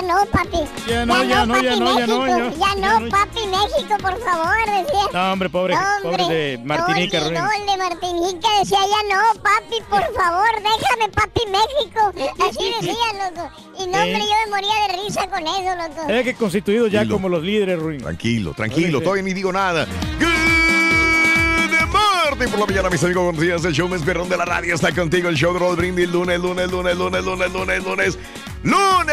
Ya no, papi. Ya no, ya no, papi, ya no, ya no, México. ya- no, ya no. papi, México, por favor, decía. No, hombre, pobre, No, pobre de Martinica, No, el, de Martinica decía ya no, papi, por favor, déjame, papi, México. Así decían, loco. Y no, hombre, Eh. yo me moría de risa con eso, loco. Era que constituidos ya Tranquilo. como los líderes, Ruin. Tranquilo, tranquilo, todavía ni digo nada. Good morning por la mañana, mis amigos. Buenos días. El show más perrón de la radio está contigo. El show de Roll Brindis. Lunes, lunes, lunes, lunes, lunes, lunes, lunes. ¡Lunes!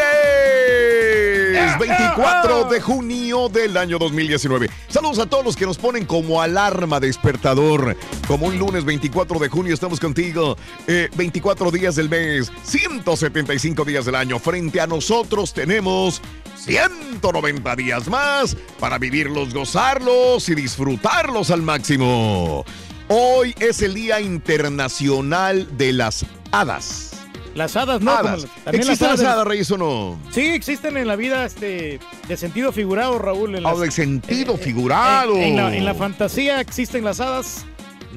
24 de junio del año 2019. Saludos a todos los que nos ponen como alarma despertador. Como un lunes 24 de junio estamos contigo. Eh, 24 días del mes, 175 días del año. Frente a nosotros tenemos 190 días más para vivirlos, gozarlos y disfrutarlos al máximo. Hoy es el Día Internacional de las Hadas. Las hadas, ¿no? Hadas. las- también ¿Existen las del- hadas, Reyes, o no? Sí, existen en la vida este, de sentido figurado, Raúl. En Ah, las- de sentido eh, figurado. En, en la, en la fantasía existen las hadas.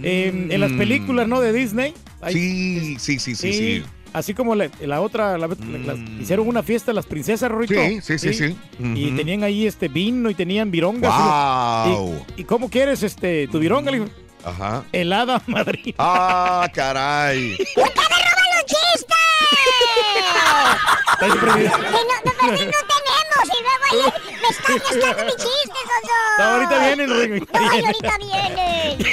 En, en las Mm. películas, ¿no? De Disney. Hay- Sí, sí, sí, sí, sí. Así como la, la otra, la- Mm. hicieron una fiesta las princesas, Rorito. Sí, sí, sí, sí. Y Ujú. tenían ahí este vino y tenían virongas. Wow. ¿Y, y cómo quieres este tu vironga? Digo, Ajá. helada madrina. Ah, caray. Está siempre bien. Que no, no, no tenemos y luego ahí me están gastando mis chistes, oso. No, ahorita vienen, Ruin. Ay, ahorita vienen.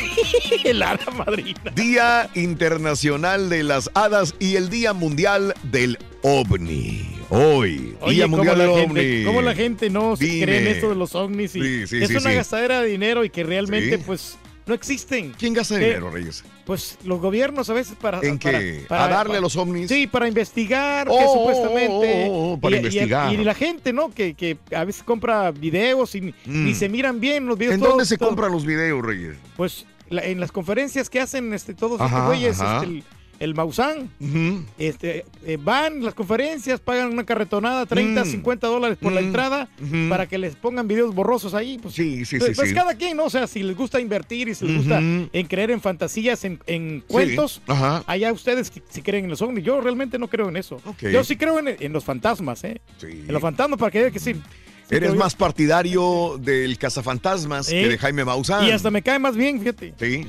helada madrina. Día Internacional de las Hadas y el Día Mundial del OVNI. Hoy, Oye, Día ¿cómo Mundial la, del gente, OVNI. cómo la gente no se Dime. cree en esto de los ovnis? Y Sí, sí, es sí, una sí. gastadera de dinero y que realmente, Sí. pues, no existen. ¿Quién gasta Eh, dinero, Reyes? Pues los gobiernos a veces para... ¿En para- qué? para- ¿A darle para- a los ovnis? Sí, para investigar, Oh, que oh, supuestamente... oh, oh, oh, para y- investigar. Y, la gente, ¿no? Que, que a veces compra videos y Mm. ni se miran bien los videos. ¿En todo- dónde se todo- compran los videos, Reyes? Pues la- en las conferencias que hacen este, todos Ajá, estos güeyes, este, el, el Maussan, Ujú. este, eh, van las conferencias, pagan una carretonada, 30, Mm. 50 dólares por la Mm. entrada, para que les pongan videos borrosos ahí. Pues, Sí, sí, pues, sí, pues sí. cada quien, ¿no? O sea, si les gusta invertir y si les gusta en creer en fantasías, en, cuentos, allá ustedes si creen en los ovnis. Yo realmente no creo en eso. Yo sí creo en, en los fantasmas, ¿eh? Sí. En los fantasmas, para que haya que sí. Eres más partidario del cazafantasmas que Sí. de Jaime Maussan. Y hasta me cae más bien, fíjate. Sí.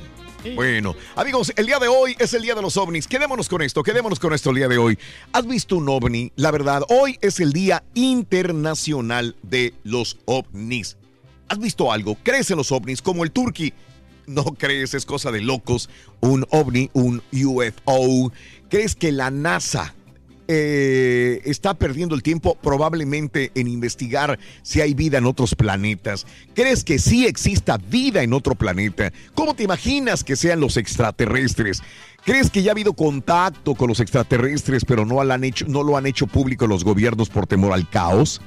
Bueno, amigos, el día de hoy es el día de los ovnis. Quedémonos con esto, quedémonos con esto el día de hoy. ¿Has visto un ovni? La verdad, hoy es el Día Internacional de los OVNIs. ¿Has visto algo? ¿Crees en los ovnis? Como el turqui. No crees, es cosa de locos. Un ovni, un UFO. ¿Crees que la NASA eh, está perdiendo el tiempo probablemente en investigar si hay vida en otros planetas. ¿Crees que sí exista vida en otro planeta? ¿Cómo te imaginas que sean los extraterrestres? ¿Crees que ya ha habido contacto con los extraterrestres, pero no lo han hecho, no lo han hecho público los gobiernos por temor al caos?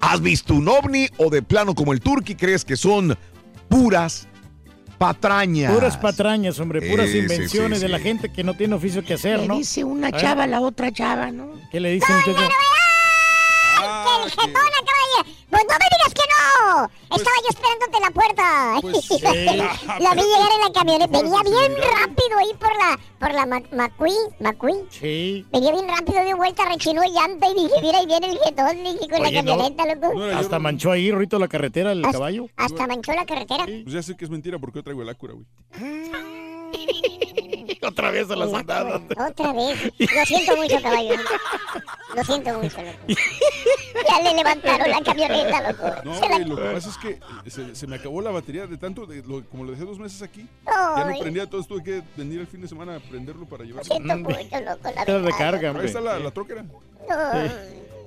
¿Has visto un ovni o de plano como el turqui crees que son puras patrañas. Puras patrañas, hombre, puras Sí, sí, invenciones sí, de la gente que no tiene oficio que hacer, Le ¿no? dice una chava a la otra chava, ¿no? ¿Qué le dice muchacho? ¡Que el jetón acaba de... Pues no me digas que no. Estaba yo esperándote en la puerta. pues, la, sí. la vi llegar en la camioneta. Por Venía bien rápido ahí por la... Por la Mac- McQueen. McQueen. Sí. Venía bien rápido, dio vuelta, rechinó llanta y dije, mira, ahí viene el jetón, dije, con Oye, la no. camioneta, loco. No Hasta manchó ahí, Rito, la carretera, el Hasta- caballo. Hasta manchó la carretera. Pues ya sé que es mentira porque yo traigo el Acura, güey. Otra vez a las La- andadas. Otra vez. Lo siento mucho, caballo. Lo siento mucho, loco. Ya le levantaron la camioneta, loco. No, Se la- güey, lo que pasa es que se, se me acabó la batería de tanto, de lo- como lo dejé dos meses aquí. Ya no prendía, entonces tuve que venir el fin de semana a prenderlo para Lo llevarlo. siento mucho, loco, la verdad. recarga, Ahí está la, la troquera. No.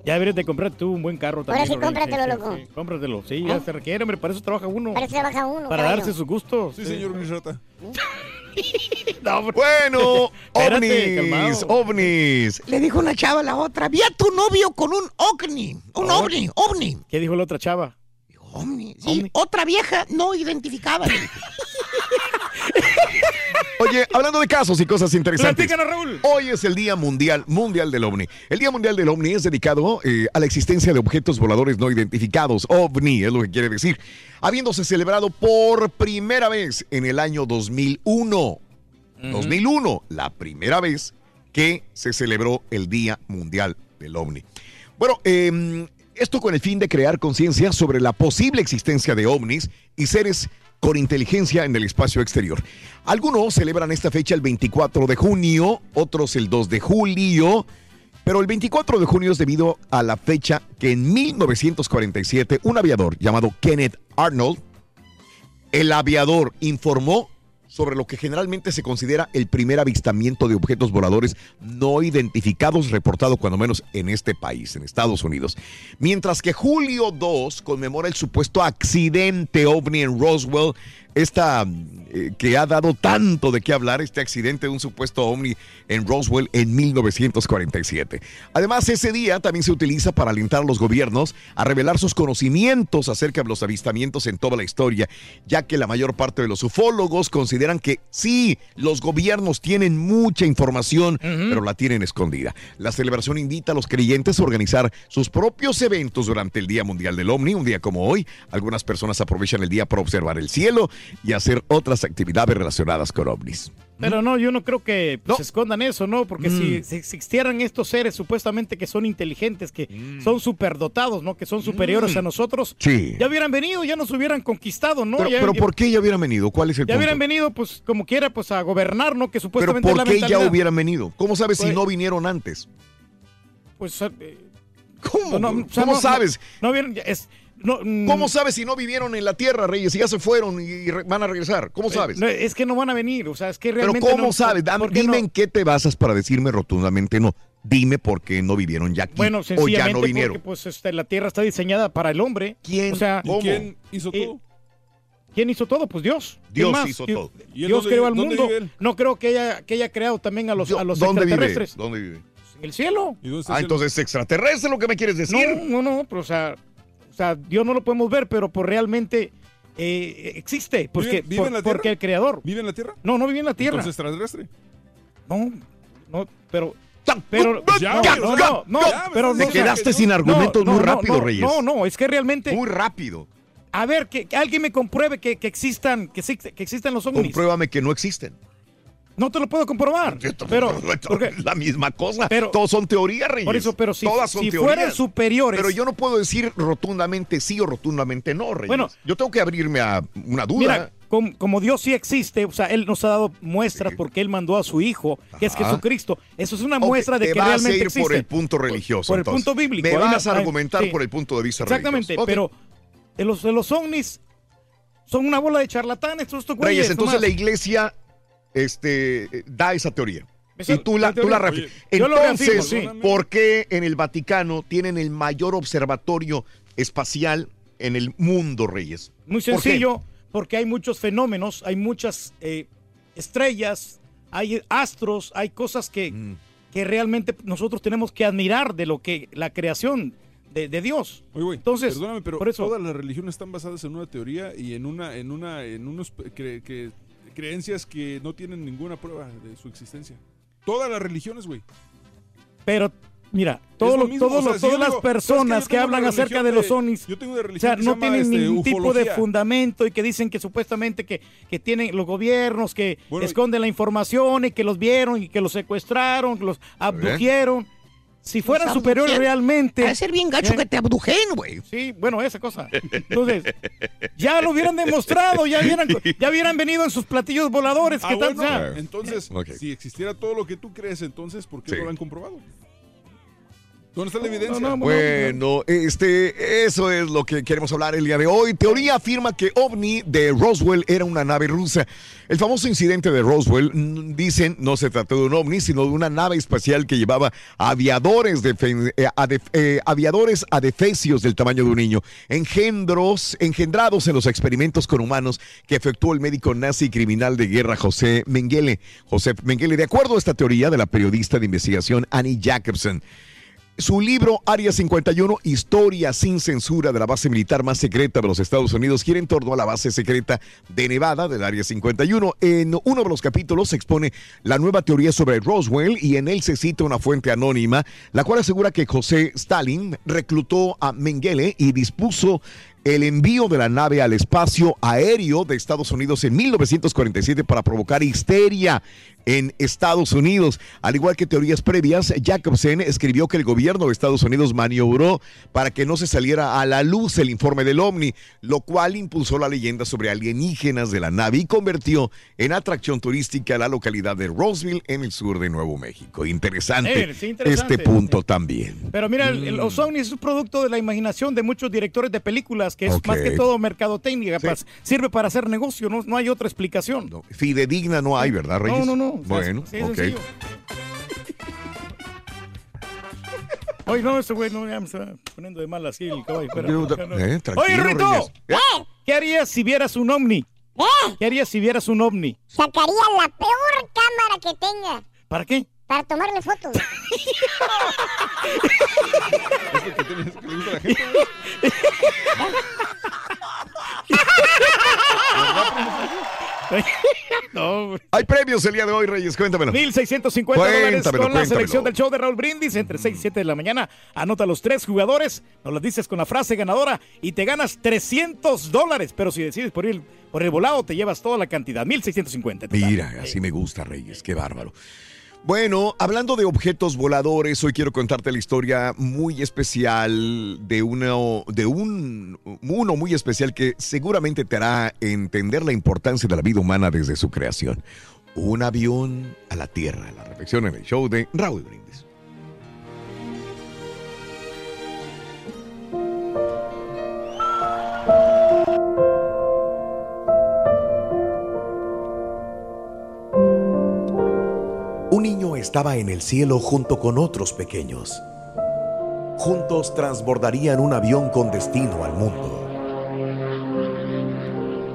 Ya deberías de comprar tú un buen carro Ahora también. sí, Lorenzo. cómpratelo, loco. sí, cómpratelo. Sí, ya ¿Eh? se requiere, hombre. Para eso trabaja uno. Para eso trabaja uno, Para caballo. darse sus gustos. Sí, señor Luis Rata. No. Bueno, ovnis, ovnis. Le dijo una chava a la otra, vi a tu novio con un ovni, un Oh. ovni, ovni. ¿Qué dijo la otra chava? Ovni, sí, Ovni. otra vieja no identificada. Oye, hablando de casos y cosas interesantes. Platícanos, Raúl. Hoy es el Día Mundial Mundial del OVNI. El Día Mundial del OVNI es dedicado eh, a la existencia de objetos voladores no identificados. OVNI es lo que quiere decir. Habiéndose celebrado por primera vez en el año 2001. 2001, la primera vez que se celebró el Día Mundial del OVNI. Bueno, eh, esto con el fin de crear conciencia sobre la posible existencia de ovnis y seres con inteligencia en el espacio exterior. Algunos celebran esta fecha el 24 de junio, otros el 2 de julio, pero el 24 de junio es debido a la fecha que en 1947 un aviador llamado Kenneth Arnold, el aviador, informó sobre lo que generalmente se considera el primer avistamiento de objetos voladores no identificados reportado cuando menos en este país, en Estados Unidos. Mientras que julio 2 conmemora el supuesto accidente ovni en Roswell, esta eh, que ha dado tanto de qué hablar, este accidente de un supuesto ovni en Roswell en 1947. Además, ese día también se utiliza para alentar a los gobiernos a revelar sus conocimientos acerca de los avistamientos en toda la historia, ya que la mayor parte de los ufólogos consideran que sí, los gobiernos tienen mucha información, pero la tienen escondida. La celebración invita a los creyentes a organizar sus propios eventos durante el Día Mundial del OVNI, un día como hoy. Algunas personas aprovechan el día para observar el cielo y hacer otras actividades relacionadas con ovnis. Pero no, yo no creo que pues, No. se escondan eso, ¿no? Porque si, si existieran estos seres supuestamente que son inteligentes, que son superdotados, ¿no? Que son superiores a nosotros, Sí. ya hubieran venido, ya nos hubieran conquistado, ¿no? Pero, ya, pero ya- ¿por qué ya hubieran venido? ¿Cuál es el ya punto? hubieran venido, pues, como quiera, pues, a gobernar, ¿no? Que Pero supuestamente es ¿por la qué ya hubieran venido? ¿Cómo sabes si Pues- no vinieron antes? Pues, eh, ¿Cómo? no, no, o sea, ¿Cómo sabes? No, vieron, es, no, mm, ¿Cómo sabes si no vivieron en la tierra, Reyes, y ya se fueron y re- van a regresar? ¿Cómo sabes? eh, no, es que no van a venir, o sea, es que Pero realmente ¿cómo no- sabes? Dame- ¿por qué dime no? en qué te basas para decirme rotundamente no. Dime por qué no vivieron ya aquí Bueno, o sencillamente ya no vinieron. porque pues este, la Tierra está diseñada para el hombre. ¿Quién? O sea, ¿Y ¿Cómo? quién hizo Eh, todo? ¿quién hizo todo? Pues Dios. ¿Quién Dios más? hizo Dios- todo. ¿Y él Dios dónde- creó al mundo. No creo que haya, que haya creado también a los, a los ¿Dónde vive? extraterrestres. ¿Dónde vive? En el cielo. ¿Y dónde está Ah, el- entonces es extraterrestre lo que me quieres decir. No, no, no, pero o sea, sea, Dios no lo podemos ver, pero por realmente eh, existe. Porque, ¿Vive- vive por- en la Tierra? porque el creador. ¿Vive en la Tierra? No, no vive en la Tierra. Entonces extraterrestre. No, no, pero. Pero, Ya, no, no, no, no, ya, me pero Te o sea, quedaste sin argumentos no, muy rápido, no, Reyes. No, no, es que realmente. Muy rápido. A ver, que, que alguien me compruebe que, que existan, que existan los ovnis. Compruébame que no existen. No te lo puedo comprobar. Yo Pero, porque- la misma cosa. pero- Todos son teorías, Reyes. por eso, pero si, Todas son si teorías. fueran superiores. Pero yo no puedo decir rotundamente sí o rotundamente no, Reyes. Bueno. yo tengo que abrirme a una duda. Mira, com- como Dios sí existe, o sea, Él nos ha dado muestras porque Él mandó a su Hijo, que es. Jesucristo. Eso es una muestra de te que vas realmente a ir existe. por el punto religioso. Por el punto bíblico. Me vas a argumentar sí. por el punto de vista Exactamente, religioso. Ok. pero los, de los ovnis son una bola de charlatanes, estos estos güeyes. Reyes, entonces la iglesia este, da esa teoría. Y tú la, tú la. Oye, Entonces, reafirmo, sí. ¿por qué en el Vaticano tienen el mayor observatorio espacial en el mundo, Reyes? Muy sencillo, porque hay muchos fenómenos, hay muchas eh, estrellas, hay astros, hay cosas que, Mm. que realmente nosotros tenemos que admirar de lo que la creación de, de Dios. Oye, güey, Entonces, perdóname, pero por eso- todas las religiones están basadas en una teoría y en una, en una, en unos que- creencias que no tienen ninguna prueba de su existencia. Todas las religiones, güey. Pero, mira, todo lo mismo, todo o sea, lo- si yo todas las personas que hablan acerca de los ovnis, yo tengo una o religión sea, que se no tienen este, ningún tipo de fundamento y que dicen que supuestamente que, que tienen los gobiernos que Bueno, esconden la información y que los vieron y que los secuestraron, que los abdujeron. Si fueran superiores realmente. Ha de ser bien gacho ¿eh? que te abdujen, güey. Sí, bueno, esa cosa. Entonces, ya lo hubieran demostrado, ya hubieran, ya hubieran venido en sus platillos voladores. Ah, ¿Qué tal? bueno, entonces, Ok. si existiera todo lo que tú crees, entonces, ¿por qué Sí. no lo han comprobado? ¿Dónde está la evidencia? no, no, Bueno, este, eso es lo que queremos hablar el día de hoy. Teoría afirma que OVNI de Roswell era una nave rusa. El famoso incidente de Roswell, dicen, no se trató de un OVNI, sino de una nave espacial que llevaba aviadores, defen- eh, adef- eh, aviadores adefesios del tamaño de un niño, engendros, engendrados en los experimentos con humanos que efectuó el médico nazi y criminal de guerra José Mengele. José Mengele, de acuerdo a esta teoría de la periodista de investigación Annie Jacobson, su libro Área 51, Historia sin censura de la base militar más secreta de los Estados Unidos, gira en torno a la base secreta de Nevada del Área 51. En uno de los capítulos se expone la nueva teoría sobre Roswell y en él se cita una fuente anónima, la cual asegura que José Stalin reclutó a Mengele y dispuso el envío de la nave al espacio aéreo de Estados Unidos en 1947 para provocar histeria en Estados Unidos. Al igual que teorías previas, Jacobsen escribió que el gobierno de Estados Unidos maniobró para que no se saliera a la luz el informe del OVNI, lo cual impulsó la leyenda sobre alienígenas de la nave y convirtió en atracción turística la localidad de Roseville en el sur de Nuevo México. Interesante, Eh, sí, interesante. este punto también. Pero mira, los ovnis es un producto de la imaginación de muchos directores de películas, que es más que todo mercadotecnia, Sí. sirve para hacer negocio, no, no hay otra explicación. No, fidedigna no hay, ¿verdad, Reyes? No, no, no. O sea, Bueno, sí, ok. sencillo. Oye, no, ese güey no, ya me está poniendo de mal así el caballo. espera, no. eh, Oye, Rito. ¿Eh? ¿qué harías si vieras un ovni? ¿Eh? ¿Qué harías si vieras un ovni? Sacaría la peor cámara que tenga ¿Para qué? para tomarle fotos. Es lo que tienes que a la gente. No, güey. Hay premios el día de hoy, Reyes, cuéntamelo. 1650 dólares Cuéntamelo, con la selección del show de Raúl Brindis entre 6 y 7 de la mañana. Anota los tres jugadores, nos lo dices con la frase ganadora y te ganas 300 dólares. Pero si decides por ir por el volado, te llevas toda la cantidad, 1650. total. Mira, así me gusta, Reyes, qué bárbaro. Bueno, hablando de objetos voladores, hoy quiero contarte la historia muy especial de uno, de un uno muy especial que seguramente te hará entender la importancia de la vida humana desde su creación. Un avión a la Tierra, la reflexión en el show de Raúl Brindis. Estaba en el cielo junto con otros pequeños. Juntos transbordarían un avión con destino al mundo.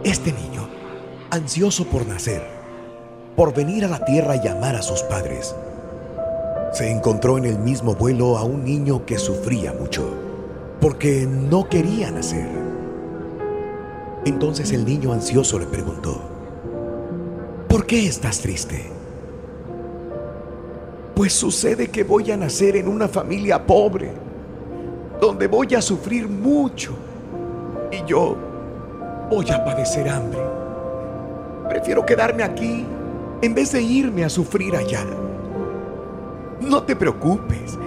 Este niño, ansioso por nacer, por venir a la tierra y amar a sus padres, se encontró en el mismo vuelo a un niño que sufría mucho, porque no quería nacer. Entonces el niño ansioso le preguntó, ¿por qué estás triste? Pues sucede que voy a nacer en una familia pobre, donde voy a sufrir mucho y yo voy a padecer hambre. Prefiero quedarme aquí en vez de irme a sufrir allá. No te preocupes,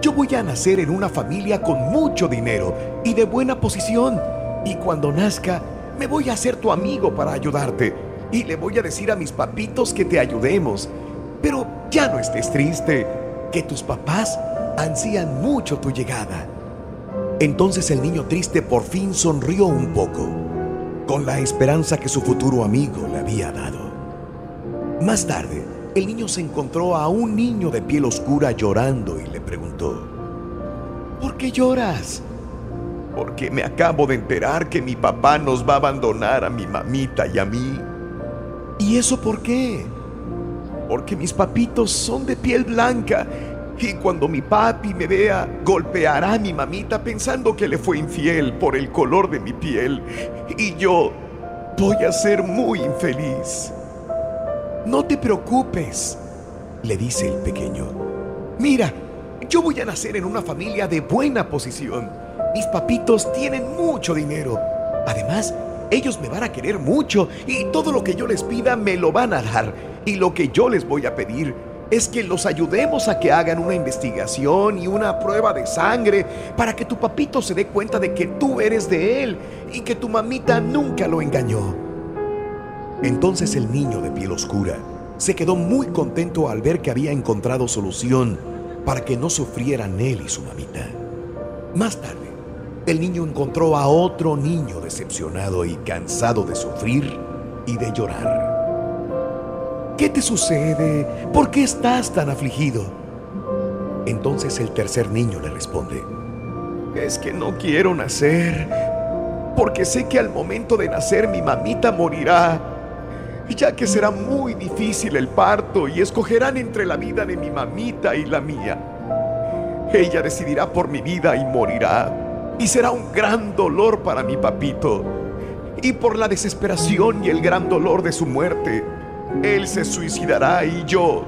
yo voy a nacer en una familia con mucho dinero y de buena posición y cuando nazca me voy a hacer tu amigo para ayudarte y le voy a decir a mis papitos que te ayudemos. Pero ya no estés triste, que tus papás ansían mucho tu llegada. Entonces el niño triste por fin sonrió un poco, con la esperanza que su futuro amigo le había dado. Más tarde, el niño se encontró a un niño de piel oscura llorando y le preguntó, ¿por qué lloras? Porque me acabo de enterar que mi papá nos va a abandonar a mi mamita y a mí. ¿Y eso por qué? Porque mis papitos son de piel blanca Y cuando mi papi me vea, golpeará a mi mamita pensando que le fue infiel por el color de mi piel. Y yo voy a ser muy infeliz. No te preocupes, le dice el pequeño. Mira, yo voy a nacer en una familia de buena posición. Mis papitos tienen mucho dinero. Además, ellos me van a querer mucho y todo lo que yo les pida me lo van a dar. Y lo que yo les voy a pedir es que los ayudemos a que hagan una investigación y una prueba de sangre para que tu papito se dé cuenta de que tú eres de él y que tu mamita nunca lo engañó. Entonces el niño de piel oscura se quedó muy contento al ver que había encontrado solución para que no sufrieran él y su mamita. Más tarde, el niño encontró a otro niño decepcionado y cansado de sufrir y de llorar. ¿Qué te sucede? ¿Por qué estás tan afligido? Entonces el tercer niño le responde, es que no quiero nacer, porque sé que al momento de nacer mi mamita morirá, ya que será muy difícil el parto y escogerán entre la vida de mi mamita y la mía. Ella decidirá por mi vida y morirá, y será un gran dolor para mi papito. Y por la desesperación y el gran dolor de su muerte, él se suicidará y yo,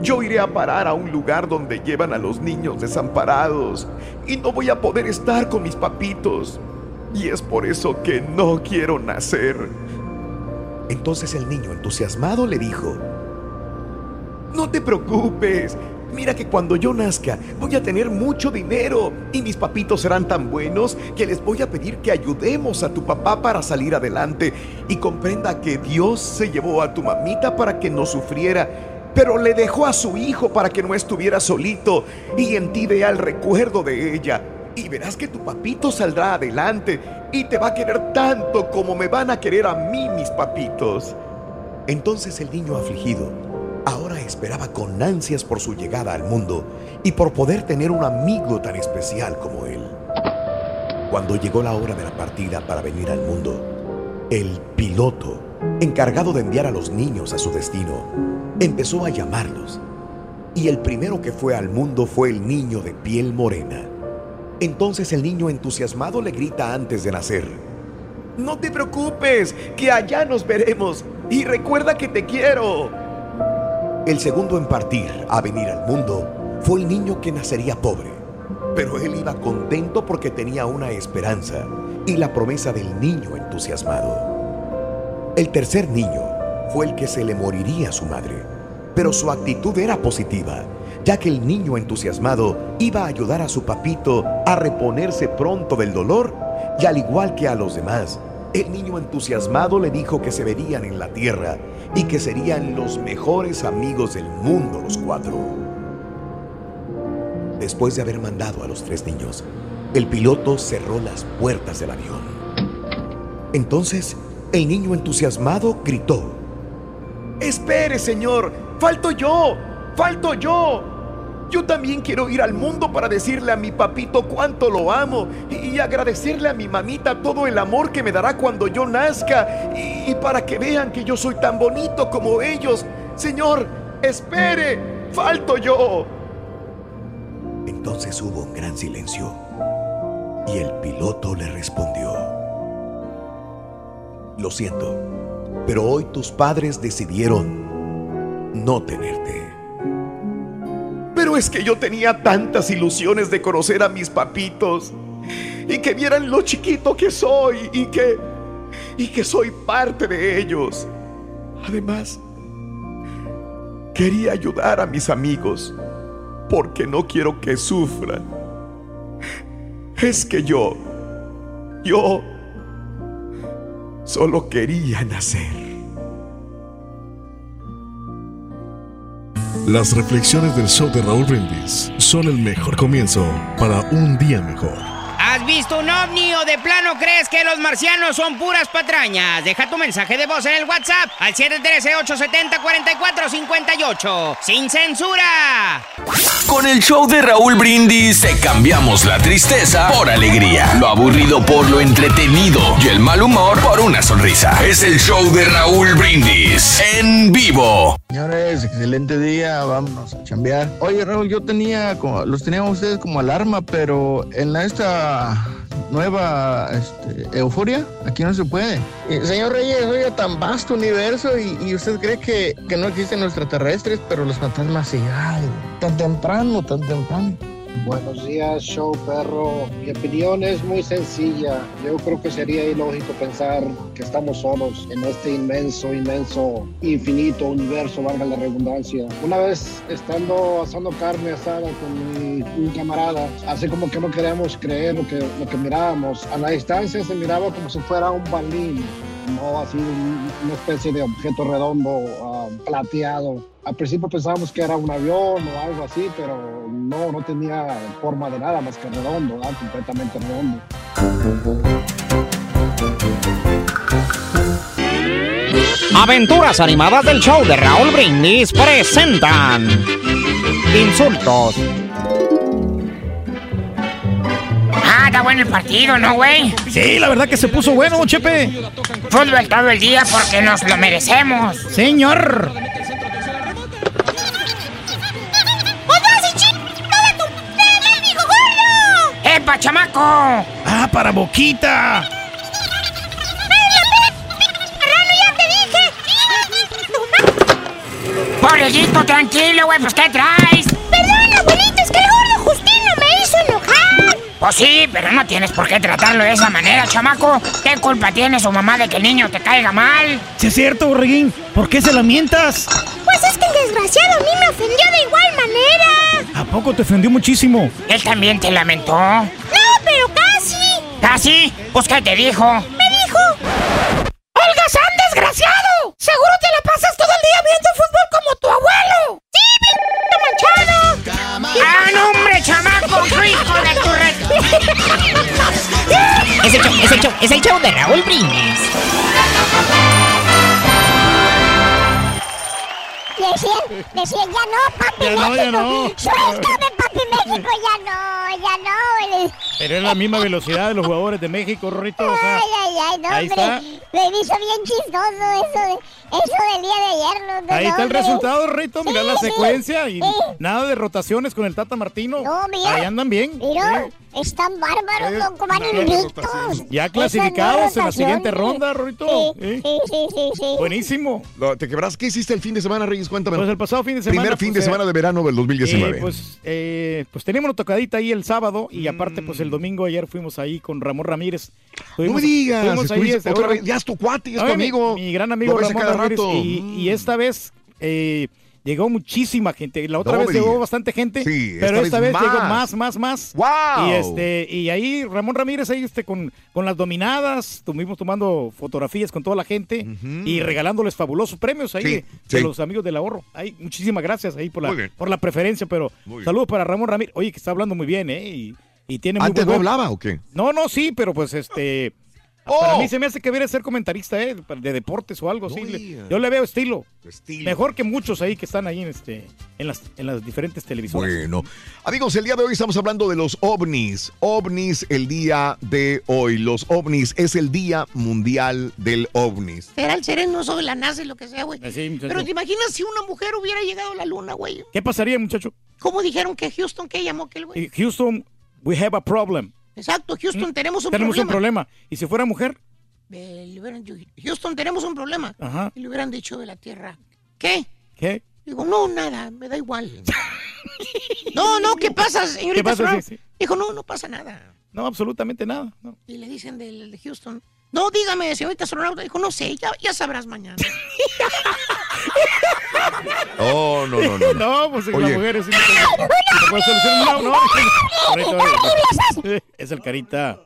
yo iré a parar a un lugar donde llevan a los niños desamparados y no voy a poder estar con mis papitos. Y es por eso que no quiero nacer. Entonces el niño entusiasmado le dijo, no te preocupes, Mira que cuando yo nazca voy a tener mucho dinero y mis papitos serán tan buenos que les voy a pedir que ayudemos a tu papá para salir adelante y comprenda que Dios se llevó a tu mamita para que no sufriera, pero le dejó a su hijo para que no estuviera solito y en ti vea el recuerdo de ella. Y verás que tu papito saldrá adelante y te va a querer tanto como me van a querer a mí mis papitos. Entonces el niño afligido ahora esperaba con ansias por su llegada al mundo y por poder tener un amigo tan especial como él. Cuando llegó la hora de la partida para venir al mundo, el piloto, encargado de enviar a los niños a su destino, empezó a llamarlos. Y el primero que fue al mundo fue el niño de piel morena. Entonces el niño entusiasmado le grita antes de nacer, No te preocupes, que allá nos veremos. Y recuerda que te quiero. El segundo en partir a venir al mundo fue el niño que nacería pobre, pero él iba contento porque tenía una esperanza y la promesa del niño entusiasmado. El tercer niño fue el que se le moriría a su madre, pero su actitud era positiva, ya que el niño entusiasmado iba a ayudar a su papito a reponerse pronto del dolor y al igual que a los demás, el niño entusiasmado le dijo que se verían en la tierra y que serían los mejores amigos del mundo los cuatro. Después de haber mandado a los tres niños, el piloto cerró las puertas del avión. Entonces, el niño entusiasmado gritó, Espere, señor, falto yo, falto yo. Yo también quiero ir al mundo para decirle a mi papito cuánto lo amo y agradecerle a mi mamita todo el amor que me dará cuando yo nazca y, para que vean que yo soy tan bonito como ellos. Señor, espere, falto yo. Entonces hubo un gran silencio y el piloto le respondió, Lo siento, pero hoy tus padres decidieron no tenerte. Es que yo tenía tantas ilusiones de conocer a mis papitos y que vieran lo chiquito que soy y que y que soy parte de ellos. Además, quería ayudar a mis amigos porque no quiero que sufran. Es que yo yo solo quería nacer. Las reflexiones del show de Raúl Brindis son el mejor comienzo para un día mejor. ¿Has visto un ovni o de plano crees que los marcianos son puras patrañas? Deja tu mensaje de voz en el WhatsApp al 713-870-4458. ¡Sin censura! Con el show de Raúl Brindis te cambiamos la tristeza por alegría, lo aburrido por lo entretenido y el mal humor por una sonrisa. Es el show de Raúl Brindis en vivo. Señores, excelente día, vámonos a chambear. Oye, Raúl, yo tenía, como- los teníamos ustedes como alarma, pero en esta nueva este, euforia, aquí no se puede. Eh, señor Reyes, oye, tan vasto universo y, y usted cree que, que no existen extraterrestres, pero los fantasmas sí hay. Tan temprano, tan temprano. Buenos días, show perro. Mi opinión es muy sencilla. Yo creo que sería ilógico pensar que estamos solos en este inmenso, inmenso, infinito universo, valga la redundancia. Una vez estando asando carne asada con mi, camarada, así como que no queríamos creer lo que, lo que mirábamos. A la distancia se miraba como si fuera un balín, no así un- una especie de objeto redondo, ah, plateado. Al principio pensábamos que era un avión o algo así, pero no, no tenía forma de nada más que redondo, completamente redondo. Aventuras animadas del show de Raúl Brindis presentan Insultos. Está bueno el partido, ¿no, güey? Sí, la verdad que se puso bueno, Chepe. Fútbol todo el día porque nos lo merecemos. Señor. ¡Epa, chamaco! Ah, para Boquita. Pobrecito, tranquilo, güey, pues ¿qué traes? Perdón, abuelito, es que el gordo Justino me hizo enojar. Pues sí, pero no tienes por qué tratarlo de esa manera, chamaco. ¿Qué culpa tiene su mamá de que el niño te caiga mal? Sí es cierto, Borreguín. ¿Por qué se lamentas? Pues es que el desgraciado a mí me ofendió de igual manera. ¿A poco te ofendió muchísimo? ¿Él también te lamentó? No, pero casi. ¿Casi? Pues ¿qué te dijo? Me dijo. ¡Olga San, desgraciado! Seguro te la pasas todo el día viendo fútbol como tu abuelo. ¡Sí, manchado! ¡Ah, no, chamaco! ¡Tu hijo de tu. Es el show, es el show, es el show de Raúl Brindis. Decían, decían, ya no, papi Ya no, México. ya no. Suéltame, papi México, ya no, ya no. Pero es la misma velocidad de los jugadores de México, Rorrito. o sea, Ay, ay, ay, no, ahí hombre. está. Me hizo bien chistoso eso, de, eso del día de ayer. No, no, Ahí está el hombre. resultado, Rito. Mira Sí, la sí, secuencia y sí. nada de rotaciones con el Tata Martino. No, mira. Ahí andan bien. Mira, Sí. están bárbaros, Eh, loco, van invictos. Ya clasificados en la siguiente ronda, Rorito. Sí, Sí. sí, sí, sí, sí. Buenísimo. ¿Te quebras? ¿Qué hiciste el fin de semana, Reyes? Cuéntame. Pues el pasado fin de semana. Primer fin pues, de semana eh, de verano del 2019. Eh, pues, eh, pues teníamos una tocadita ahí el sábado y aparte, pues el domingo ayer fuimos ahí con Ramón Ramírez. Mm. no me digas, ahí, este, otra vez. Ya es tu cuate, ya es tu mi- amigo. Mi, gran amigo Ramón cada Ramírez. rato. Y, y esta vez eh, llegó muchísima gente. La otra vez llegó bastante gente, Sí, pero esta esta vez vez, llegó más. más, más. ¡Wow! Y este y ahí Ramón Ramírez ahí este con, con las dominadas, estuvimos tomando fotografías con toda la gente y regalándoles fabulosos premios ahí Sí, de, los amigos del ahorro. Ahí, muchísimas gracias ahí por la, por la preferencia, pero saludos para Ramón Ramírez. Oye, que está hablando muy bien, ¿eh? Y, y tiene muy ¿Antes no hablaba o qué? No, no, sí, pero pues este Oh. para mí se me hace que debería ser comentarista, ¿eh? De deportes o algo así. Yo le veo estilo. Estilo. Mejor que muchos ahí que están ahí en este en las en las diferentes televisoras. Bueno, amigos, el día de hoy estamos hablando de los ovnis. Ovnis el día de hoy. Los ovnis es el Día Mundial del OVNIs. Será el serenoso de la NASA y lo que sea, güey. Sí. Pero te imaginas si una mujer hubiera llegado a la luna, güey. ¿Qué pasaría, muchacho? ¿Cómo dijeron que Houston, qué llamó aquel güey? Eh, Houston, we have a problem. Exacto, Houston, tenemos un Tenemos problema. un problema. ¿Y si fuera mujer? Eh, hubieran Houston, tenemos un problema. Ajá. Y le hubieran dicho de la Tierra, ¿qué? ¿Qué? Digo, no, nada, me da igual. no, no, ¿qué pasa, señorita? ¿Qué pasa? Sí. Dijo, no, no pasa nada. No, absolutamente nada. no. Y le dicen del de Houston, no, dígame, señorita astronauta. Dijo, no sé, ya, ya sabrás mañana. Oh, no, no, no. No, pues las Oye. mujeres sí no. No, no. Es el carita.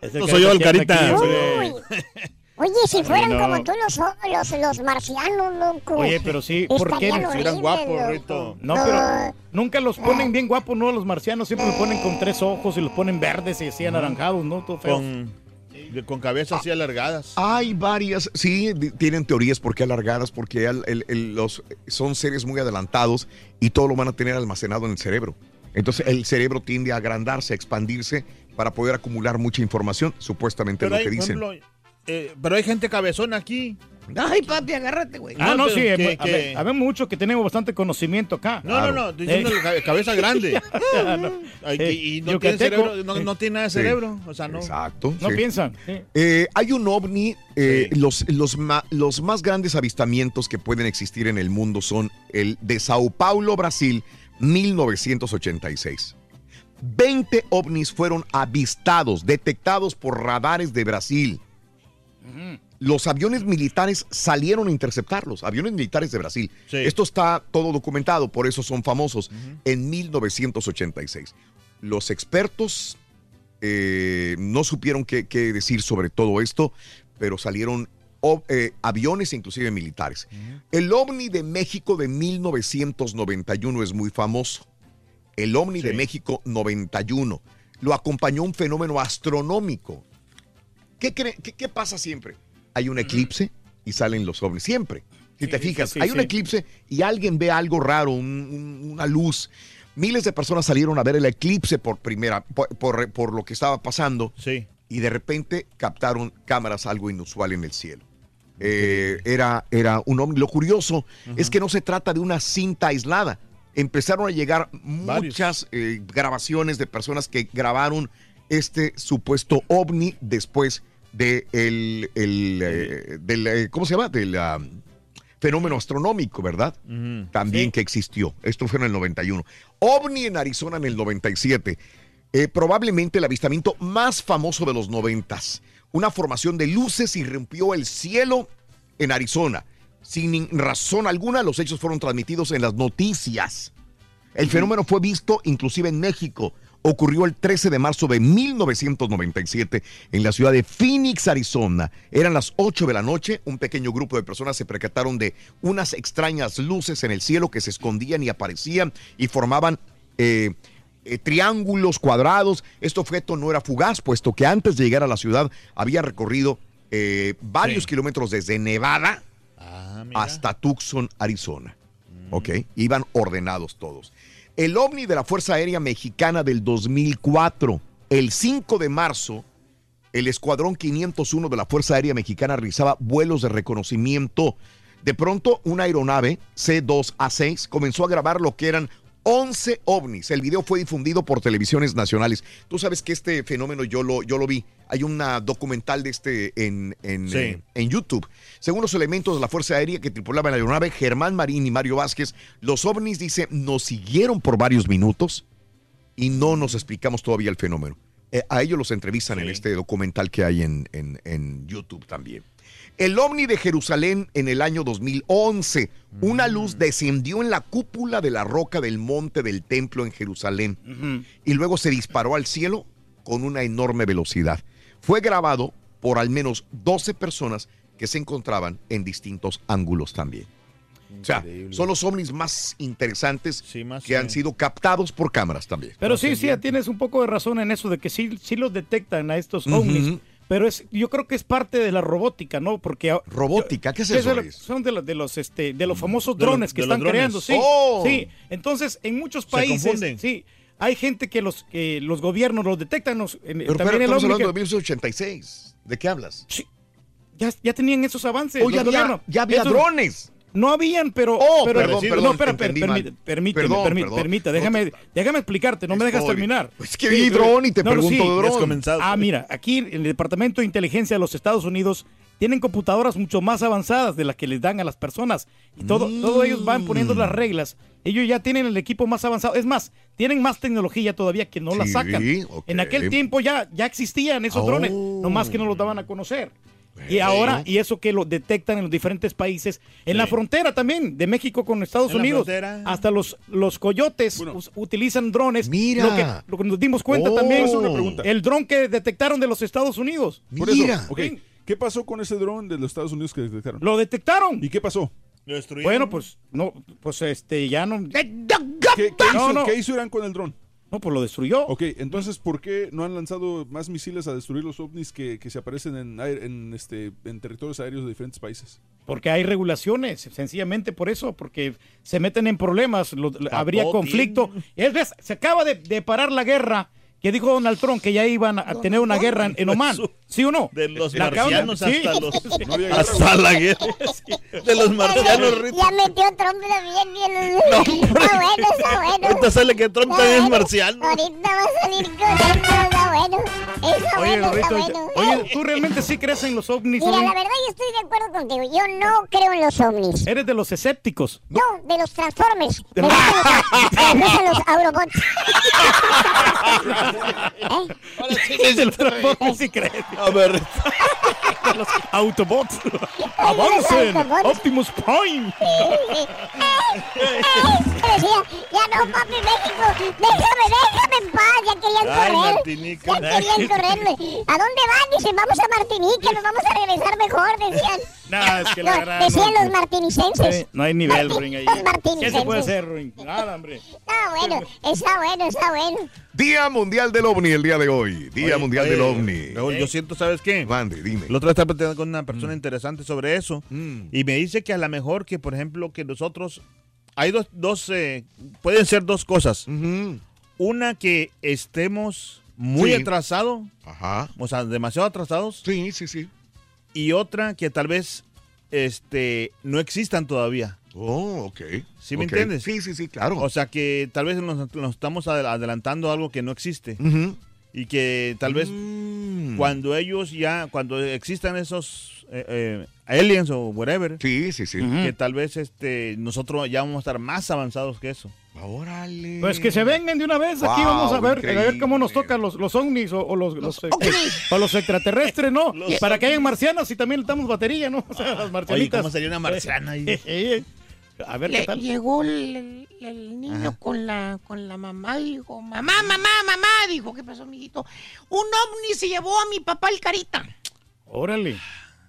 Es No soy yo el carita. Oye, si fueran no. como tú los, los, los marcianos, loco. Oye, pero sí, ¿por qué? Si eran guapos. Rito. No, pero nunca los ponen bien guapos, ¿no? Los marcianos siempre los ponen con tres ojos y los ponen verdes y así anaranjados, ¿no? Todo feo. Con, con cabezas así alargadas. Hay varias, sí, tienen teorías por qué alargadas, porque al- el- el- los, son seres muy adelantados y todo lo van a tener almacenado en el cerebro. Entonces el cerebro tiende a agrandarse, a expandirse para poder acumular mucha información, supuestamente es Pero lo hay, que dicen. ejemplo, eh, pero hay gente cabezona aquí. Ay, papi, agárrate, güey. Ah, no, sí, que- que- habemos muchos que tenemos bastante conocimiento acá. No, no, no, estoy diciendo Eh, ca- cabeza grande. no. Ay, Eh, y no tiene, cerebro, no, no tiene nada de Sí. cerebro. O sea, no. Exacto. No sí. piensan. sí. Eh, hay un ovni, eh, los, los, ma- los más grandes avistamientos que pueden existir en el mundo son el de Sao Paulo, Brasil, 1986. 20 ovnis fueron avistados, detectados por radares de Brasil. Los aviones militares salieron a interceptarlos, aviones militares de Brasil. Esto está todo documentado, por eso son famosos. En 1986. Los expertos eh, no supieron qué, qué decir sobre todo esto, pero salieron o- eh, aviones, inclusive militares. El ovni de México de 1991 es muy famoso. El ovni de México 91 lo acompañó un fenómeno astronómico. ¿Qué, cree- qué, qué pasa siempre? Hay un eclipse y salen los ovnis. Siempre. Si te sí, fijas, sí, hay un eclipse y alguien ve algo raro, un- un- una luz. Miles de personas salieron a ver el eclipse por primera, por, por- por lo que estaba pasando. Sí. Y de repente captaron cámaras algo inusual en el cielo. Eh, era, era un ovni. Lo curioso es que no se trata de una cinta aislada. Empezaron a llegar muchas eh, grabaciones de personas que grabaron este supuesto ovni después de el, el, eh, del, eh, ¿cómo se llama? Del ah, fenómeno astronómico, ¿verdad? También que existió. Esto fue en el 91. OVNI en Arizona en el 97. Eh, probablemente el avistamiento más famoso de los noventas. Una formación de luces irrumpió el cielo en Arizona. Sin razón alguna, los hechos fueron transmitidos en las noticias. El fenómeno fue visto inclusive en México. Ocurrió el 13 de marzo de 1997 en la ciudad de Phoenix, Arizona. Eran las 8 de la noche. Un pequeño grupo de personas se percataron de unas extrañas luces en el cielo que se escondían y aparecían y formaban eh, eh, triángulos cuadrados. Este objeto no era fugaz, puesto que antes de llegar a la ciudad había recorrido eh, varios kilómetros desde Nevada hasta Tucson, Arizona. ¿Ok? Iban ordenados todos. El ovni de la Fuerza Aérea Mexicana del 2004, el 5 de marzo, el Escuadrón 501 de la Fuerza Aérea Mexicana realizaba vuelos de reconocimiento. De pronto, una aeronave C2A6 comenzó a grabar lo que eran 11 ovnis. El video fue difundido por televisiones nacionales. Tú sabes que este fenómeno yo lo, yo lo vi. Hay un documental de este en, en, Sí. eh, en YouTube. Según los elementos de la Fuerza Aérea que tripulaban la aeronave, Germán Marín y Mario Vázquez, los ovnis, dice, nos siguieron por varios minutos y no nos explicamos todavía el fenómeno. Eh, a ellos los entrevistan en este documental que hay en, en- en YouTube también. El ovni de Jerusalén en el año 2011. Una luz descendió en la cúpula de la roca del monte del templo en Jerusalén y luego se disparó al cielo con una enorme velocidad. Fue grabado por al menos 12 personas que se encontraban en distintos ángulos también. O sea, son los ovnis más interesantes que han sido captados por cámaras también. Pero sí, sí, tienes un poco de razón en eso de que sí, sí los detectan a estos ovnis. Pero es, yo creo que es parte de la robótica, ¿no? Porque robótica, ¿qué es Sí, eso, de lo- Luis? son de los, de los, este, de los famosos De los- drones que de están drones. creando, sí, Oh. sí. Entonces, en muchos Se países, confunden. sí, hay gente que los, que los gobiernos los detectan. los- Pero, también pero el estamos hablando que- de 1986. ¿De qué hablas? ya, ya tenían esos avances. Oh, ya había- ya había drones. No habían, pero. Oh, pero perdón, perdón, No, espera, per- permíteme, Perdón, permí- perdón. permita, No déjame, déjame explicarte, no me dejas terminar. Es que vi dron y te pregunto de dron. Ya has comenzado. Ah, mira, aquí en el Departamento de Inteligencia de los Estados Unidos tienen computadoras mucho más avanzadas de las que les dan a las personas. Y todo, todo ellos van poniendo las reglas. Ellos ya tienen el equipo más avanzado. Es más, tienen más tecnología todavía que no la Sí, sacan. ok. En aquel tiempo ya, ya existían esos Oh. drones, nomás que no los daban a conocer. Y ahora, y eso que lo detectan en los diferentes países, en la frontera también, de México con Estados Unidos, hasta los, los coyotes utilizan drones. Mira. Lo que, lo que nos dimos cuenta Oh. también, Es una pregunta. el dron que detectaron de los Estados Unidos. Por eso, ok, ¿Qué pasó con ese dron de los Estados Unidos que detectaron? Lo detectaron. ¿Y qué pasó? Lo destruyeron. Bueno, pues, no, pues este, ya no. ¿Qué, qué No, hizo, no. qué hizo Irán con el dron? No, pues lo destruyó. Ok, entonces, ¿por qué no han lanzado más misiles a destruir los ovnis que, que se aparecen en, este, en territorios aéreos de diferentes países? Porque hay regulaciones, sencillamente por eso, porque se meten en problemas, lo- habría conflicto. Es, se acaba de, de parar la guerra que dijo Donald Trump que ya iban a tener una guerra en, en Oman. ¿Sí o no? De los La de- marcianos sí. hasta los. No había hasta guerra. la guerra. De los marcianos. Ya metió Trump también. bien. está bueno, está bueno. Ahorita sale que Trump también es marciano. Ahorita va a salir con bueno. Está Oye, bueno, está bueno. oye, ¿tú realmente sí crees en los ovnis? Mira, la verdad yo estoy de acuerdo contigo. Yo no creo en los ovnis. Eres de los escépticos. No, de los Transformers. Me gustan los, me gustan los Autobots. De los Transformers sí crees. A ver. los Autobots. Avancen. Optimus Prime. Decía, ya no, papi, México, déjame, déjame en paz, ya querían Ay, correr. Querían correrme. ¿A dónde van? Dicen, vamos a Martinica, nos vamos a regresar mejor, decían. No, es que la No, verdad. decían no, los martinicenses. Eh, No hay nivel, Ruin, ahí. Los ¿Qué se puede hacer, Ruin? Nada, hombre. Está bueno, está bueno, está bueno. Día Mundial del OVNI el día de hoy. Día Oye, Mundial oye, del OVNI. Raúl, yo siento, ¿sabes qué? Mande, dime. El otro día estaba platicando con una persona interesante sobre eso. Mm. Y me dice que a lo mejor que, por ejemplo, que nosotros... Hay dos, dos eh, pueden ser dos cosas. Una que estemos muy Sí. atrasados. Ajá. O sea, demasiado atrasados. Sí, sí, sí. Y otra que tal vez este, no existan todavía. Oh, ok. ¿Sí me entiendes? Sí, sí, sí, claro. O sea que tal vez nos, nos estamos adel- adelantando a algo que no existe. Y que tal vez Mm. cuando ellos ya, cuando existan esos eh, eh, aliens o whatever, Sí, sí, sí. que tal vez este nosotros ya vamos a estar más avanzados que eso. Órale. Pues que se vengan de una vez. Aquí Wow, vamos a ver, a ver cómo nos tocan los, los ovnis o, o los, los, eh, o los extraterrestres, ¿no? Para que hayan marcianas y también le damos batería, ¿no? O sea, las marcianitas. ¿cómo sería una marciana ahí? Eh, eh, a ver qué tal. llegó el, niño Ajá. con la, con la mamá y dijo, mamá, mamá, mamá, dijo, ¿qué pasó, amiguito? Un ovni se llevó a mi papá el carita. Órale.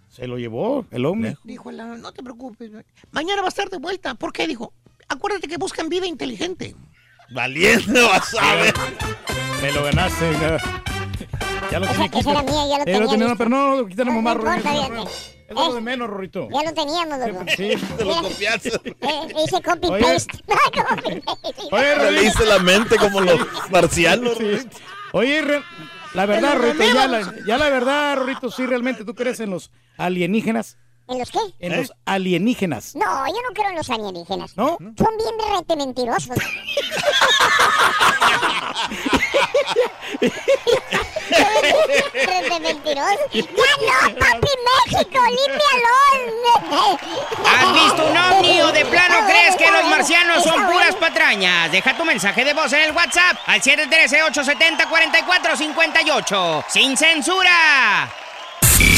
Se lo llevó el ovni. Dijo, la, no te preocupes, mañana va a estar de vuelta. ¿Por qué? Dijo, acuérdate que buscan vida inteligente. Valiendo, vas a ver. Me lo ganaste. Ya, ya lo tenía esa era mía, ya lo Eh, tenía tenía, listo. pero no, aquí tenemos No, más, no. Es lo Eh. de menos, Rorrito. Ya lo teníamos, loco. Sí. Te lo copiaste. Eh, hice copy Oye. paste. Paste. Oye, Le leíste la mente como los marcianos. Sí. Oye, re- la verdad, lo Rorrito, ya la, rememos. ya la verdad, Rorrito, sí, realmente tú crees en los alienígenas. ¿En los qué? En los alienígenas. No, yo no creo en los alienígenas. ¿No? Son bien rete mentirosos. rete mentirosos. ¡Ya no, papi México! ¡Límpialo! ¿Has visto un ovni o de plano crees que los marcianos son puras patrañas? Deja tu mensaje de voz en el WhatsApp al 713-870-4458. ¡Sin censura!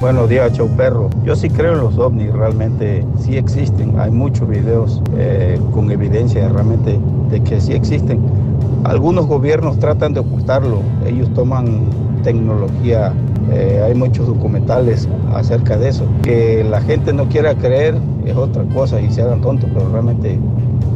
Buenos días, show perro. Yo sí creo en los ovnis, realmente sí existen. Hay muchos videos eh, con evidencia realmente de que sí existen. Algunos gobiernos tratan de ocultarlo. Ellos toman tecnología. eh, hay muchos documentales acerca de eso. Que la gente no quiera creer es otra cosa y se hagan tontos, pero realmente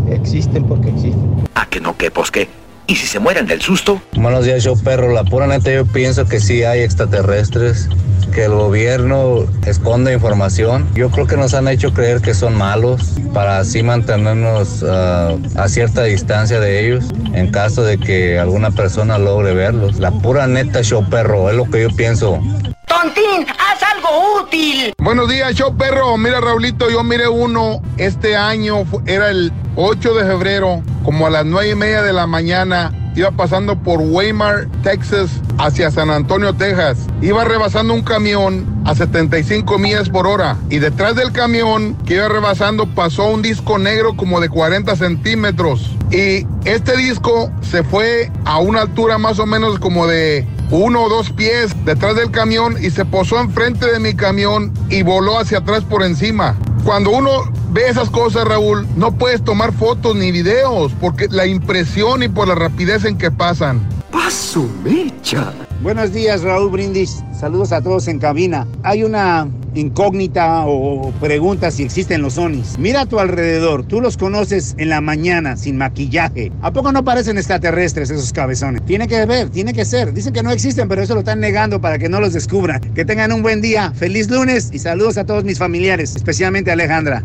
existen porque existen. ¿A que no que pues qué? ¿Y si se mueren del susto? Buenos días, show perro. La pura neta, yo pienso que sí hay extraterrestres, que el gobierno esconde información. Yo creo que nos han hecho creer que son malos para así mantenernos ah, a cierta distancia de ellos en caso de que alguna persona logre verlos. La pura neta, show perro, es lo que yo pienso. Tontín, haz algo útil. Buenos días, show perro. Mira, Raulito, yo miré uno este año, era el 8 de febrero, como a las 9 y media de la mañana. Iba pasando por Weimar, Texas, hacia San Antonio, Texas. Iba rebasando un camión a 75 millas por hora. Y detrás del camión que iba rebasando pasó un disco negro como de 40 centímetros. Y este disco se fue a una altura más o menos como de uno o dos pies detrás del camión y se posó enfrente de mi camión y voló hacia atrás por encima. Cuando uno ve esas cosas, Raúl, no puedes tomar fotos ni videos porque la impresión y por la rapidez en que pasan. Paso mecha. Buenos días, Raúl Brindis. Saludos a todos en cabina. Hay una incógnita o pregunta si existen los ovnis. Mira a tu alrededor, tú los conoces en la mañana sin maquillaje. ¿A poco no parecen extraterrestres esos cabezones? Tiene que ver, tiene que ser. Dicen que no existen, pero eso lo están negando para que no los descubran. Que tengan un buen día, feliz lunes y saludos a todos mis familiares, especialmente a Alejandra.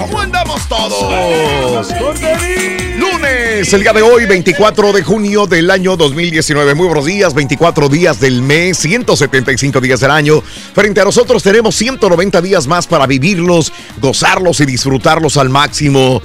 ¿cómo andamos todos? Lunes, el día de hoy, 24 de junio del año 2019. Muy buenos días, 24 días del mes, 175 días del año. Frente a nosotros tenemos 190 días más para vivirlos, gozarlos y disfrutarlos al máximo.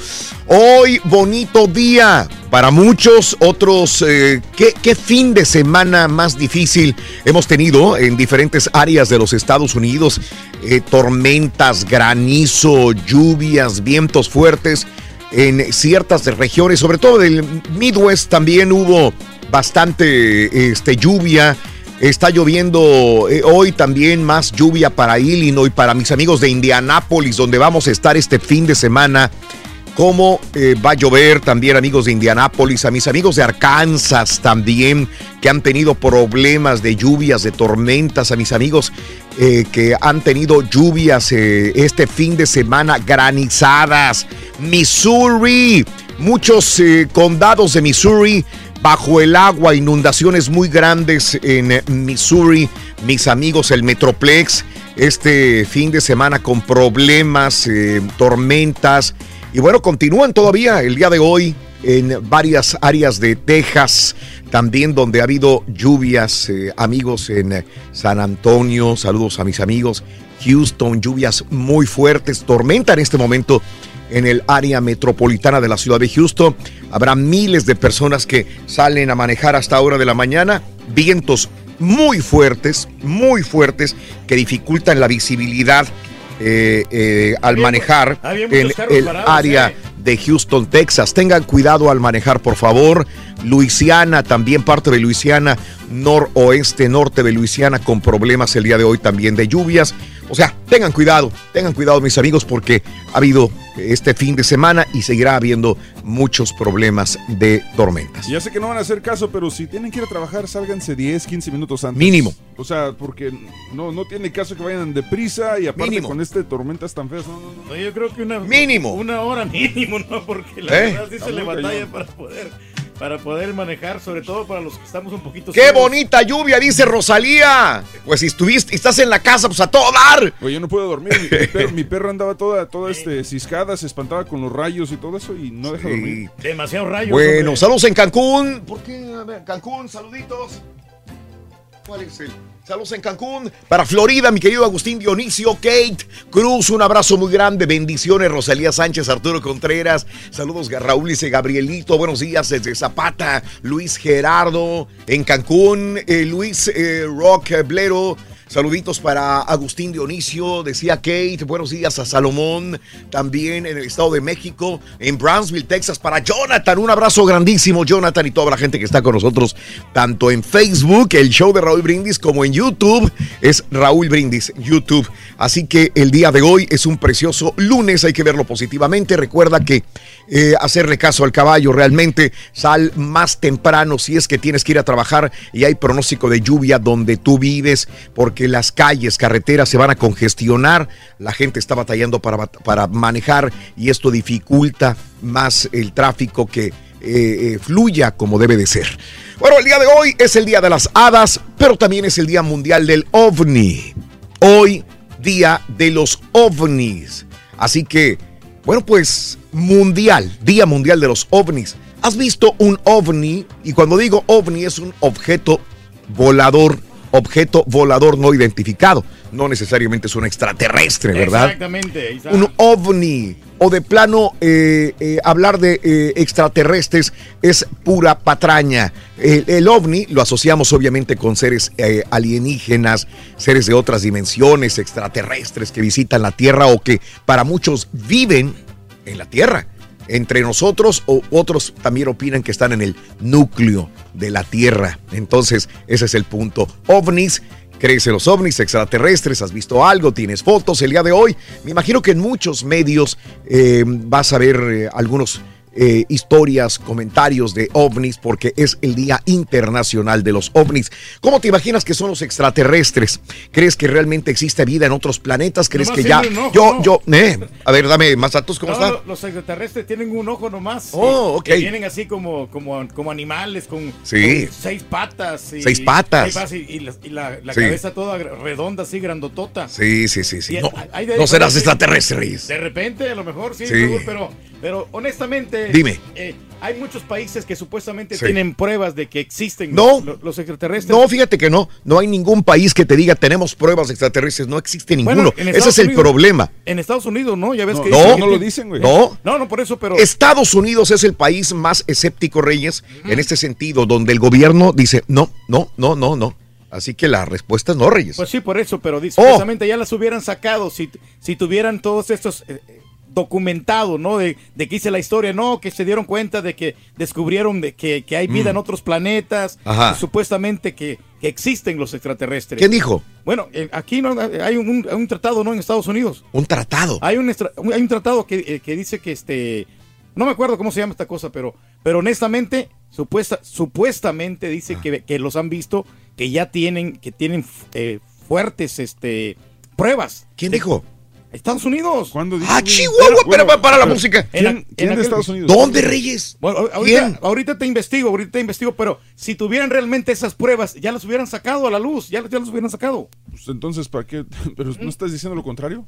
Hoy, bonito día. Para muchos, otros, eh, ¿qué, fin de semana más difícil hemos tenido en diferentes áreas de los Estados Unidos? Eh, tormentas, granizo, lluvias, vientos fuertes en ciertas regiones, sobre todo del Midwest también hubo bastante este, lluvia. Está lloviendo eh, hoy también más lluvia para Illinois, para mis amigos de Indianápolis, donde vamos a estar este fin de semana. Cómo eh, va a llover también amigos de Indianápolis, a mis amigos de Arkansas también, que han tenido problemas de lluvias, de tormentas, a mis amigos eh, que han tenido lluvias eh, este fin de semana, granizadas. Missouri, muchos condados de Missouri bajo el agua, inundaciones muy grandes en Missouri. Mis amigos, el Metroplex, este fin de semana con problemas, tormentas. Y bueno, continúan todavía el día de hoy en varias áreas de Texas, también donde ha habido lluvias, eh, amigos en San Antonio, saludos a mis amigos, Houston, lluvias muy fuertes, tormenta en este momento en el área metropolitana de la ciudad de Houston. Habrá miles de personas que salen a manejar hasta hora de la mañana, vientos muy fuertes, muy fuertes, que dificultan la visibilidad eh, eh, al manejar había en muchos carros el área eh. De Houston, Texas. Tengan cuidado al manejar, por favor. Luisiana, también parte de Luisiana, noroeste, norte de Luisiana, con problemas el día de hoy también de lluvias. O sea, tengan cuidado, tengan cuidado mis amigos porque ha habido este fin de semana y seguirá habiendo muchos problemas de tormentas. Ya sé que no van a hacer caso, pero si tienen que ir a trabajar, sálganse 10, 15 minutos antes. Mínimo. O sea, porque no, no tiene caso que vayan deprisa y aparte Mínimo. con este tormentas tan feas. No, no, no. No, yo creo que una Mínimo. Una hora mínimo, ¿no? Porque la ¿Eh? verdad sí se le batalla cañón. para poder, para poder manejar, sobre todo para los que estamos un poquito ¡Qué solos. bonita lluvia! Dice Rosalía. Pues si estuviste, estás en la casa, pues a todo dar. Oye, yo no puedo dormir. Mi, mi perro, mi perro andaba toda, toda este, ciscada, se espantaba con los rayos y todo eso y no deja dormir. Demasiado rayo. Bueno, saludos en Cancún. ¿Por qué? A ver, Cancún, saluditos. ¿Cuál es el? Saludos en Cancún. Para Florida, mi querido Agustín Dionisio, Kate Cruz, un abrazo muy grande. Bendiciones, Rosalía Sánchez, Arturo Contreras. Saludos, Raúl y Gabrielito. Buenos días desde Zapata. Luis Gerardo en Cancún. eh, Luis eh, Rock Blero. Saluditos para Agustín Dionisio, decía Kate, buenos días a Salomón, también en el Estado de México, en Brownsville, Texas, para Jonathan, un abrazo grandísimo, Jonathan y toda la gente que está con nosotros, tanto en Facebook, el show de Raúl Brindis, como en YouTube, es Raúl Brindis, YouTube. Así que el día de hoy es un precioso lunes, hay que verlo positivamente, recuerda que eh, hacerle caso al caballo, realmente sal más temprano si es que tienes que ir a trabajar y hay pronóstico de lluvia donde tú vives, porque las calles, carreteras se van a congestionar, la gente está batallando para, para manejar y esto dificulta más el tráfico que eh, eh, fluya como debe de ser. Bueno, el día de hoy es el día de las hadas, pero también es el día mundial del ovni. Hoy, día de los ovnis. Así que, bueno, pues mundial, día mundial de los ovnis. ¿Has visto un ovni? Y cuando digo ovni es un objeto volador objeto volador no identificado. No necesariamente es un extraterrestre, ¿verdad? Exactamente. un ovni o de plano eh, eh, hablar de eh, extraterrestres es pura patraña. El, el ovni lo asociamos obviamente con seres eh, alienígenas, seres de otras dimensiones, extraterrestres que visitan la Tierra o que para muchos viven en la Tierra. Entre nosotros o otros también opinan que están en el núcleo de la Tierra. Entonces, ese es el punto. OVNIs ¿Crees en los ovnis extraterrestres? ¿Has visto algo? ¿Tienes fotos el día de hoy? Me imagino que en muchos medios eh, vas a ver eh, algunos eh, historias, comentarios de ovnis, porque es el Día Internacional de los OVNIs. ¿Cómo te imaginas que son los extraterrestres? ¿Crees que realmente existe vida en otros planetas? ¿Crees Nomás que ya... ojo, yo, ¿no? yo, eh, a ver, dame más datos, ¿cómo No, está? Los extraterrestres tienen un ojo nomás. Oh, ok. Que vienen así como, como, como animales, con, Sí. con seis patas. y- Seis patas. seis y, y la, y la- la Sí. cabeza toda redonda, así grandotota. Sí, sí, sí, sí. No, serás diferentes- extraterrestre, Reyes. De repente, a lo mejor sí, Sí. Pero, pero honestamente. Dime. eh, hay muchos países que supuestamente Sí. tienen pruebas de que existen No. los, los extraterrestres. No, fíjate que no. No hay ningún país que te diga tenemos pruebas extraterrestres. No existe ninguno. Bueno, Ese Estados es el Unidos- problema. En Estados Unidos, ¿no? Ya ves No, que no, que no lo dicen, güey. No. No, no, por eso, pero. Estados Unidos es el país más escéptico, Reyes, en este sentido, donde el gobierno dice no, no, no, no, no. Así que la respuesta es no, Reyes. Pues sí, por eso, pero dice, Oh. supuestamente ya las hubieran sacado si, si tuvieran todos estos eh, documentados, ¿no? De, de que hice la historia, no, que se dieron cuenta de que descubrieron de que, que hay vida Mm. en otros planetas, Ajá. y supuestamente que, que existen los extraterrestres. ¿Quién dijo? Bueno, eh, aquí no hay un, un tratado, ¿no? En Estados Unidos. Un tratado. Hay un, hay un tratado que, eh, que dice que este. No me acuerdo cómo se llama esta cosa, pero, pero honestamente, supuesta, supuestamente dice que, que los han visto, que ya tienen, que tienen eh, fuertes este, pruebas. ¿Quién De- dijo? Espadados Unidos. ¿Cuándo Ah, Chihuahua, espera, para, para la música. ¿Quién, quién de Estados Unidos? ¿Dónde, Reyes? Bueno, ahorita, ¿Quién? ahorita te investigo, ahorita te investigo, pero si tuvieran realmente esas pruebas, ya las hubieran sacado a la luz, ya, ya las hubieran sacado. Pues entonces, ¿para qué? ¿Pero no estás diciendo lo contrario?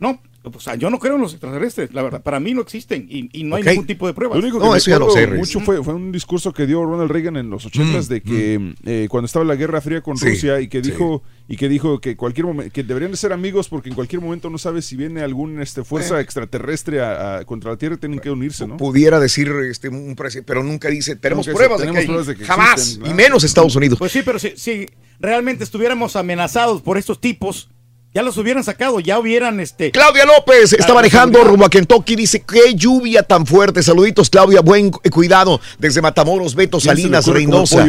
No, o sea, yo no creo en los extraterrestres, la verdad, para mí no existen y, y no hay ningún tipo de pruebas. Lo único que me acuerdo mucho fue, fue un discurso que dio Ronald Reagan en los ochentas de que eh, cuando estaba la Guerra Fría con Mm, Sí, Rusia y que sí. dijo y que dijo que cualquier momen- que deberían de ser amigos porque en cualquier momento no sabes si viene algún este fuerza Eh. extraterrestre a- a- contra la Tierra tienen que unirse, ¿no? Pudiera decir este, un presidente, pero nunca dice, tenemos Nunca dice, pruebas, tenemos de, que, pruebas de que jamás, existen, y menos Estados Unidos. Pues sí, pero si, si realmente estuviéramos amenazados por estos tipos, ya los hubieran sacado, ya hubieran este. Claudia López está manejando rumbo a Kentucky. Dice, qué lluvia tan fuerte. Saluditos, Claudia. Buen cu- cuidado. Desde Matamoros, Beto, ¿Quién se le Salinas, Reynosa.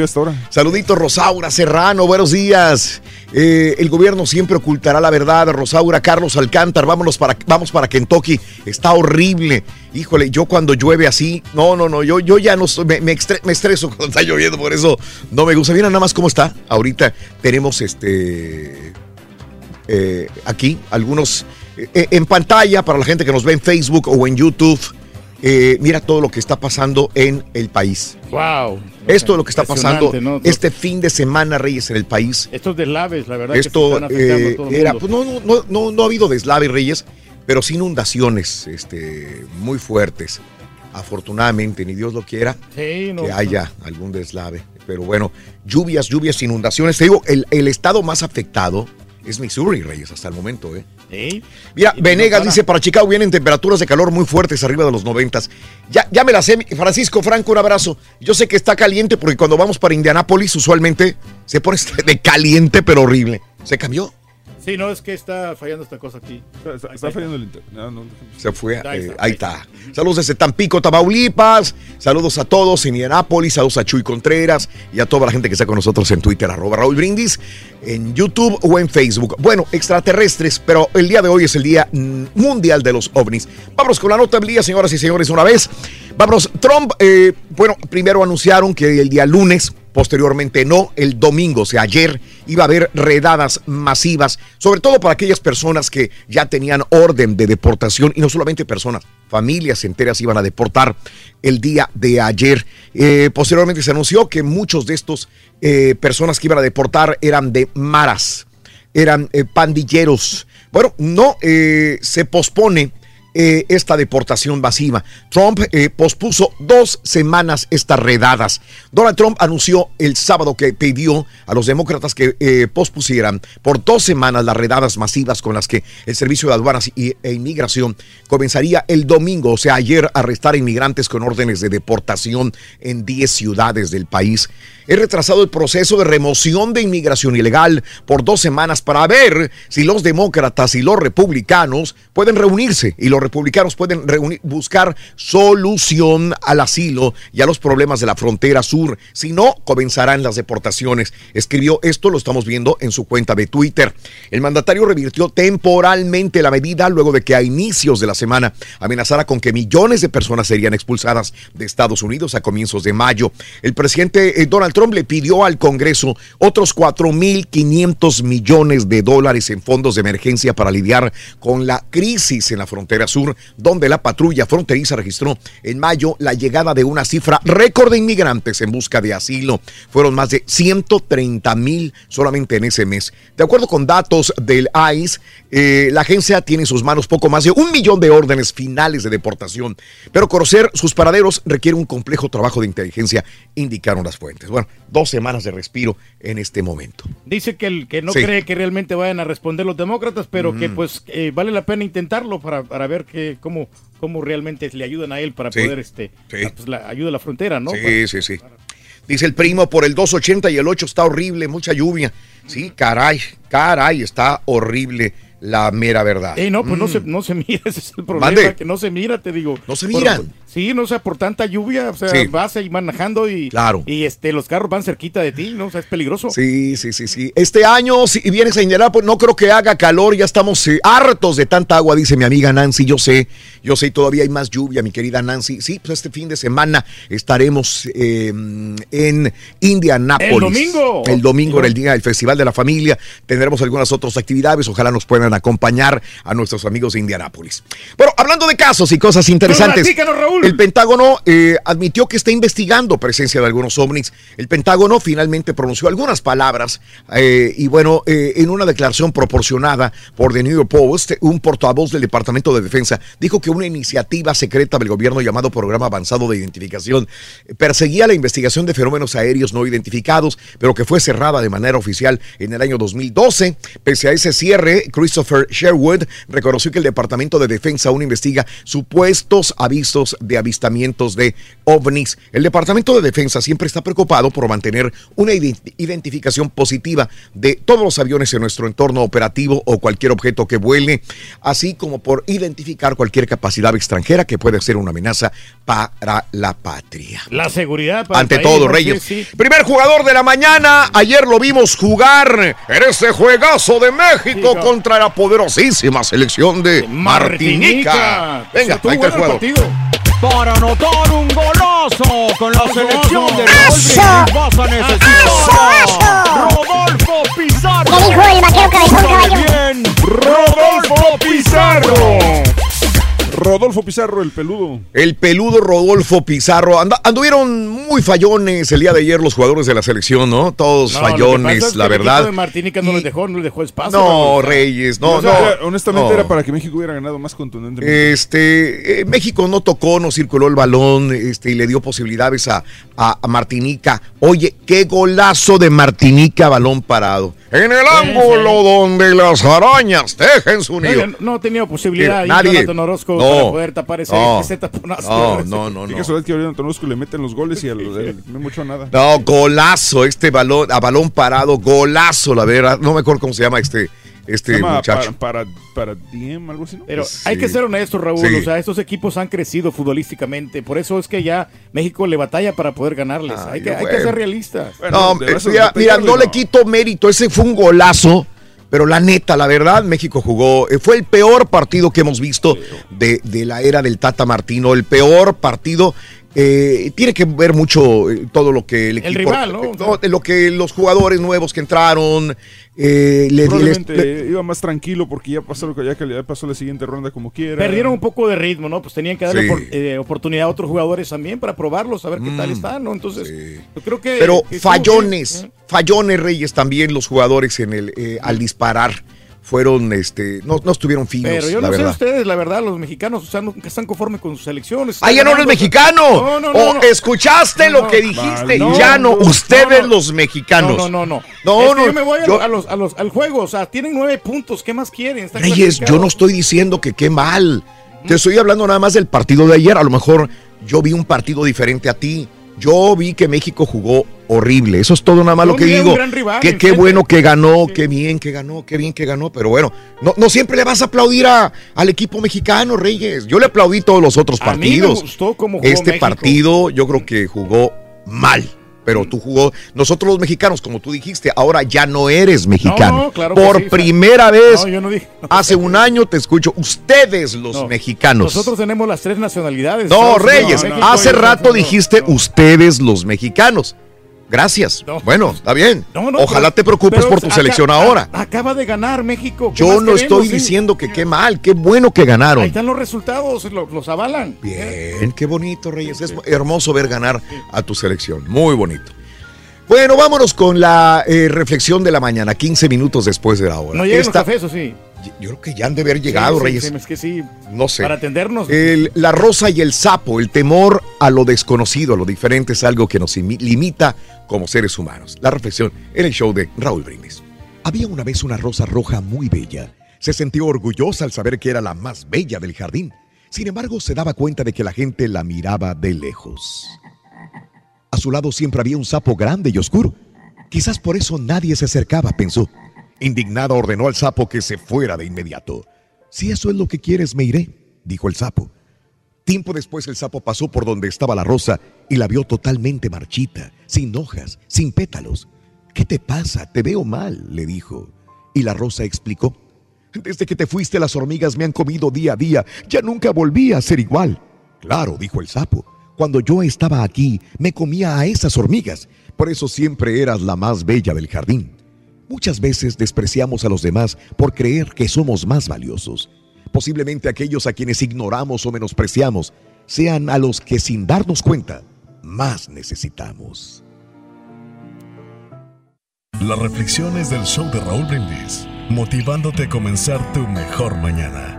Saluditos, Rosaura Serrano. Buenos días. Eh, el gobierno siempre ocultará la verdad. Rosaura, Carlos Alcántar. Vámonos para, vamos para Kentucky. Está horrible. Híjole, yo cuando llueve así, no, no, no, yo, yo ya no soy- me, me estre- me estreso cuando está lloviendo, por eso no me gusta. Mira nada más cómo está. Ahorita tenemos este eh, aquí algunos eh, en pantalla para la gente que nos ve en Facebook o en YouTube. eh, mira todo lo que está pasando en el país. Wow. Esto es lo que está pasando este fin de semana, Reyes, en el país. Estos deslaves, la verdad, que Esto se están era, pues no, no, no, no, ha habido deslave, Reyes, pero sí inundaciones este, muy fuertes. Afortunadamente, ni Dios lo quiera, Sí, que haya algún deslave. Pero bueno, lluvias, lluvias, inundaciones. Te digo, el, el estado más afectado es Missouri, Reyes, hasta el momento, ¿eh? Mira, Venegas no dice, para Chicago vienen temperaturas de calor muy fuertes, arriba de los noventas. Ya, ya me la sé, Francisco Franco, un abrazo. Yo sé que está caliente porque cuando vamos para Indianápolis usualmente se pone de caliente pero horrible. ¿Se cambió? Sí, no, es que está fallando esta cosa aquí. Está, está- está fallando el internet. No, no, Se fue. Ahí eh, está, ahí está. Saludos desde Tampico, Tamaulipas. Saludos a todos en Indianápolis. Saludos a Chuy Contreras y a toda la gente que está con nosotros en Twitter, arroba Raúl Brindis, en YouTube o en Facebook. Bueno, extraterrestres, pero el día de hoy es el Día Mundial de los OVNIs. Vámonos con la nota del día, señoras y señores, una vez. Vámonos. Trump, eh, bueno, primero anunciaron que el día lunes Posteriormente no, el domingo, o sea, ayer iba a haber redadas masivas, sobre todo para aquellas personas que ya tenían orden de deportación y no solamente personas, familias enteras iban a deportar el día de ayer. Eh, posteriormente se anunció que muchos de estos eh, personas que iban a deportar eran de maras, eran eh, pandilleros. Bueno, no se pospone eh, esta deportación masiva. Trump eh, pospuso dos semanas estas redadas. Donald Trump anunció el sábado que pidió a los demócratas que eh, pospusieran por dos semanas las redadas masivas con las que el Servicio de Aduanas y- e Inmigración comenzaría el domingo, o sea, ayer, a inmigrantes con órdenes de deportación en 10 ciudades del país. He retrasado el proceso de remoción de inmigración ilegal por dos semanas para ver si los demócratas y los republicanos pueden reunirse y los republicanos pueden reunir- buscar solución al asilo y a los problemas de la frontera sur. Si no, comenzarán las deportaciones. Escribió esto, lo estamos viendo en su cuenta de Twitter. El mandatario revirtió temporalmente la medida luego de que a inicios de la semana amenazara con que millones de personas serían expulsadas de Estados Unidos a comienzos de mayo. El presidente eh, Donald Trump le pidió al Congreso otros 4.500 millones de dólares en fondos de emergencia para lidiar con la crisis en la frontera sur, donde la patrulla fronteriza registró en mayo la llegada de una cifra récord de inmigrantes en busca de asilo. Fueron más de 130 mil solamente en ese mes. De acuerdo con datos del ICE, eh, la agencia tiene en sus manos poco más de un millón de órdenes finales de deportación, pero conocer sus paraderos requiere un complejo trabajo de inteligencia, indicaron las fuentes. Bueno, dos semanas de respiro en este momento. Dice que, el, que no Sí. cree que realmente vayan a responder los demócratas, pero que pues eh, vale la pena intentarlo para, para ver que, cómo, cómo realmente le ayudan a él para Sí. poder este Sí. a, pues, la ayuda a la frontera, ¿no? Sí, sí, sí. Dice el primo, por el 280 y el 8 está horrible, mucha lluvia. Sí, caray, caray, está horrible la mera verdad. Eh, no, pues no, Mm. se, no se mira, ese es el problema, Mande. que no se mira, te digo. No se Por- miran. Sí, no o sea, por tanta lluvia, o sea, Sí. vas ahí manejando y, Claro. y este, los carros van cerquita de ti, ¿no? O sea, es peligroso. Sí, sí, sí, sí. Este año, si vienes a Indianápolis, no creo que haga calor, ya estamos eh, hartos de tanta agua, dice mi amiga Nancy. Yo sé, yo sé, todavía hay más lluvia, mi querida Nancy. Sí, pues este fin de semana estaremos eh, en Indianápolis. El domingo. El domingo, en el día del Festival de la Familia. Tendremos algunas otras actividades. Ojalá nos puedan acompañar a nuestros amigos de Indianápolis. Bueno, hablando de casos y cosas interesantes. Raúl. El Pentágono eh, admitió que está investigando presencia de algunos ovnis. El Pentágono finalmente pronunció algunas palabras eh, y bueno, eh, en una declaración proporcionada por The New York Post, un portavoz del Departamento de Defensa dijo que una iniciativa secreta del gobierno llamado Programa Avanzado de Identificación perseguía la investigación de fenómenos aéreos no identificados, pero que fue cerrada de manera oficial en el año 2012. Pese a ese cierre, Christopher Sherwood reconoció que el Departamento de Defensa aún investiga supuestos avisos de avistamientos de ovnis. El Departamento de Defensa siempre está preocupado por mantener una ident- identificación positiva de todos los aviones en nuestro entorno operativo o cualquier objeto que vuele, así como por identificar cualquier capacidad extranjera que pueda ser una amenaza para la patria. La seguridad para el Ante país, todo. Reyes. Sí, sí. Primer jugador de la mañana. Ayer lo vimos jugar en ese juegazo de México Sí, contra la poderosísima selección de Martinica. Martinica. Venga, ahí está el jugador. Para anotar un golazo con la selección de Brindis vas a necesitar Rodolfo Pizarro. ¿Qué dijo el vaquero cabezón, caballo? Bien, Rodolfo Pizarro. Rodolfo Pizarro, el peludo. El peludo Rodolfo Pizarro. Anda- anduvieron muy fallones el día de ayer los jugadores de la selección, ¿no? Todos No, fallones, es que la verdad. de Martinica no les dejó, no les dejó espacio. No. Reyes, no, O sea, no. era- honestamente no. era para que México hubiera ganado más contundentemente. Este, eh, México no tocó, no circuló el balón, este, y le dio posibilidades a, a- a Martinica. Oye, qué golazo de Martinica, balón parado. En el ángulo donde las arañas tejen su nido. No, no ha tenido posibilidad ahí Nadie. Jonathan Orozco No. para poder tapar ese, No. ese taponazo. No, no, no, no. casualidad que ahorita Antonosco le meten los goles y al, el- no mucho nada. No, golazo, este balón, a balón parado, golazo, la verdad. No me acuerdo cómo se llama este, este llama muchacho. para, para, para DM, algo así, ¿no? Pero Sí. hay que ser honestos, Raúl. Sí. O sea, estos equipos han crecido futbolísticamente. Por eso es que ya México le batalla para poder ganarles. Ay, hay, que, hay que ser realistas. No, eh, mira, mira, no le quito mérito, ese fue un golazo, pero la neta, la verdad, México jugó, eh, fue el peor partido que hemos visto de, de la era del Tata Martino, el peor partido. Eh, tiene que ver mucho eh, todo lo que el equipo, rival, ¿no? eh, lo que los jugadores nuevos que entraron, eh, le, Probablemente les- iba más tranquilo porque ya pasó lo que ya, que ya pasó la siguiente ronda como quiera. Perdieron un poco de ritmo, ¿no? Pues tenían que darle Sí. eh, oportunidad a otros jugadores también para probarlos, a ver qué tal Mm, están, ¿no? Entonces, yo creo que. Pero que fallones, fallones Reyes también los jugadores en el eh, al disparar. Fueron, este, no, no estuvieron finos, Pero yo la no sé verdad. ustedes, la verdad, los mexicanos o sea, nunca están conformes con sus elecciones. ¡Ah, ya no eres mexicano! No, no, no, ¿O no. escuchaste No, lo que no, dijiste? no, ya no, no, ustedes no, los mexicanos. No, no, no, no. No, Es que no, yo me voy a, yo- a los, a los- al juego, o sea, tienen nueve puntos, ¿qué más quieren? Están Reyes, yo no estoy diciendo que qué mal. Te estoy hablando nada más del partido de ayer. A lo mejor yo vi un partido diferente a ti. Yo vi que México jugó horrible. Eso es todo nada más lo que digo. rival Que qué bueno que ganó, qué bien que ganó, qué bien que ganó. Pero bueno, no, no siempre le vas a aplaudir a- al equipo mexicano, Reyes. Yo le aplaudí todos los otros A mí me partidos. gustó cómo jugó este México. partido yo creo que jugó mal. Pero tú jugó, nosotros los mexicanos, como tú dijiste, ahora ya no eres mexicano. no, claro Por sí, primera vez, no, yo no dije- hace un año te escucho, ustedes los No, mexicanos. Nosotros tenemos las tres nacionalidades. no, Reyes, hace rato dijiste ustedes los mexicanos. Gracias. Bueno, está bien. No, no, Ojalá pero- te preocupes por tu acá- selección ahora. Acaba de ganar México. ¿qué Yo no estoy sí? diciendo que qué mal, qué bueno que Ahí ganaron. están los resultados, lo- los avalan. Bien, qué bonito, Reyes. Es hermoso ver ganar a tu selección. Muy bonito. Bueno, vámonos con la eh, reflexión de la mañana, 15 minutos después de la hora. No llegan Esta- los cafés, ¿o sí? Yo creo que ya han de haber llegado, Sí, Reyes. sí, es que sí. No sé. Para atendernos. El- la rosa y el sapo, el temor a lo desconocido, a lo diferente, es algo que nos imi- limita como seres humanos. La reflexión en el show de Raúl Brindis. Había una vez una rosa roja muy bella. Se sintió orgullosa al saber que era la más bella del jardín. Sin embargo, se daba cuenta de que la gente la miraba de lejos. A su lado siempre había un sapo grande y oscuro. Quizás por eso nadie se acercaba, pensó. Indignada ordenó al sapo que se fuera de inmediato. Si eso es lo que quieres, me iré, dijo el sapo. Tiempo después el sapo pasó por donde estaba la rosa y la vio totalmente marchita, sin hojas, sin pétalos. ¿Qué te pasa? Te veo mal, le dijo. Y la rosa explicó. Desde que te fuiste las hormigas me han comido día a día, ya nunca volví a ser igual. Claro, dijo el sapo. Cuando yo estaba aquí, me comía a esas hormigas. Por eso siempre eras la más bella del jardín. Muchas veces despreciamos a los demás por creer que somos más valiosos. Posiblemente aquellos a quienes ignoramos o menospreciamos sean a los que sin darnos cuenta más necesitamos. Las reflexiones del show de Raúl Brindis, motivándote a comenzar tu mejor mañana.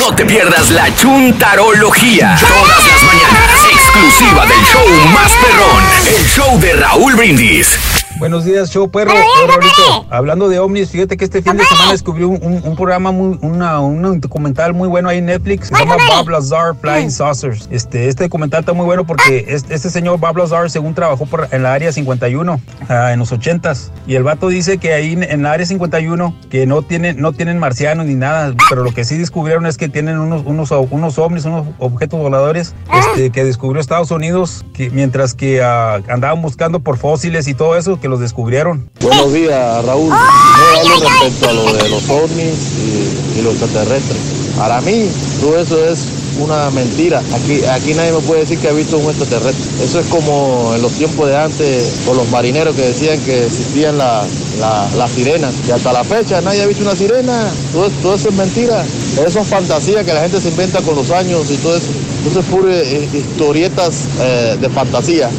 No te pierdas la chuntarología. Todas las mañanas. Exclusiva del show más perrón. El show de Raúl Brindis. Buenos días, show perro. Raulito, hablando de ovnis, fíjate que este fin de semana descubrí un, un- un programa muy, una, un documental muy bueno ahí en Netflix. Se llama Bob Lazar Flying Saucers. Este, este documental está muy bueno porque este, este señor Bob Lazar, según trabajó por, en la área 51 ah, en los 80s, y el vato dice que ahí en, en la área 51 que no tienen, no tienen marcianos ni nada, pero lo que sí descubrieron es que tienen unos, unos, unos ovnis, unos objetos voladores este, que descubrió Estados Unidos, que mientras que ah, andaban buscando por fósiles y todo eso, que los descubrieron. Buenos días, Raúl. Yo hablo respecto a lo de los ovnis y, y los extraterrestres. Para mí, todo eso es una mentira. Aquí, aquí nadie me puede decir que ha visto un extraterrestre. Eso es como en los tiempos de antes, con los marineros que decían que existían la- la- las sirenas. Y hasta la fecha nadie ha visto una sirena. Todo, todo eso es mentira. Eso es fantasía que la gente se inventa con los años y todo eso. Eso es pura eh, historietas eh, de fantasía.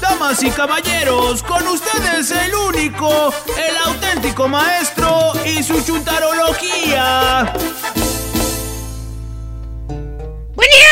Damas y caballeros, con ustedes el único, el auténtico maestro y su chuntarología. ¡Buen día!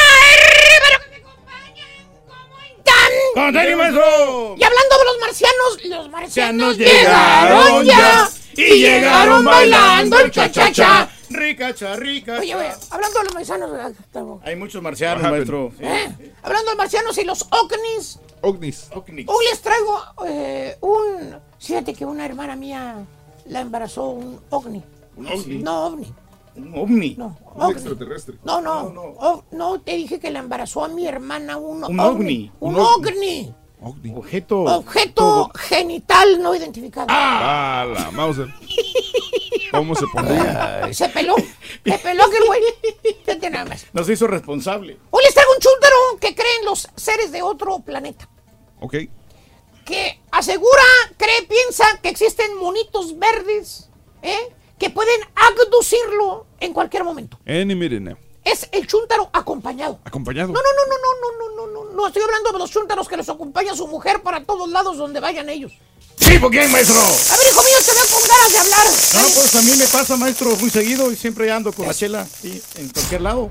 ¿Cómo están? ¡Con tenis, maestro! Y hablando de los marcianos, los marcianos llegaron llegaron ya. y llegaron bailando el cha-cha-cha. Rica, cha, rica, Oye, hablando de los marcianos, ah, estamos- Hay muchos marcianos, maestro. Sí. ¿eh? hablando de marcianos y los ovnis, Ognis. hoy les traigo eh, un... Fíjate que una hermana mía la embarazó un ovni. ¿Un ovni? No, ovni. Un ovni. No, Un ovni. extraterrestre. No, no, no. no, te dije que la embarazó a mi hermana un, Un ovni. Un Un ovni. Objeto. Objeto genital no identificado. Ah, la Mauser. ¿Cómo se pondría? Ay, se peló. Se peló aquel güey. Fíjate nada más. Nos hizo responsable. Hoy les traigo un chúntaro que creen los seres de otro planeta. Ok. Que asegura, cree, piensa que existen monitos verdes, ¿eh? Que pueden abducirlo en cualquier momento. Any minute now. es el chúntaro acompañado. Acompañado. No, no, no, no, no, no, no, no, no, no, estoy hablando de los chúntaros que los acompaña su mujer para todos lados donde vayan ellos. ¿Sí, por qué, maestro? A ver, hijo mío, te veo con ganas de hablar. No, pues a mí me pasa, maestro, muy seguido y siempre ando con la chela sí, en cualquier lado.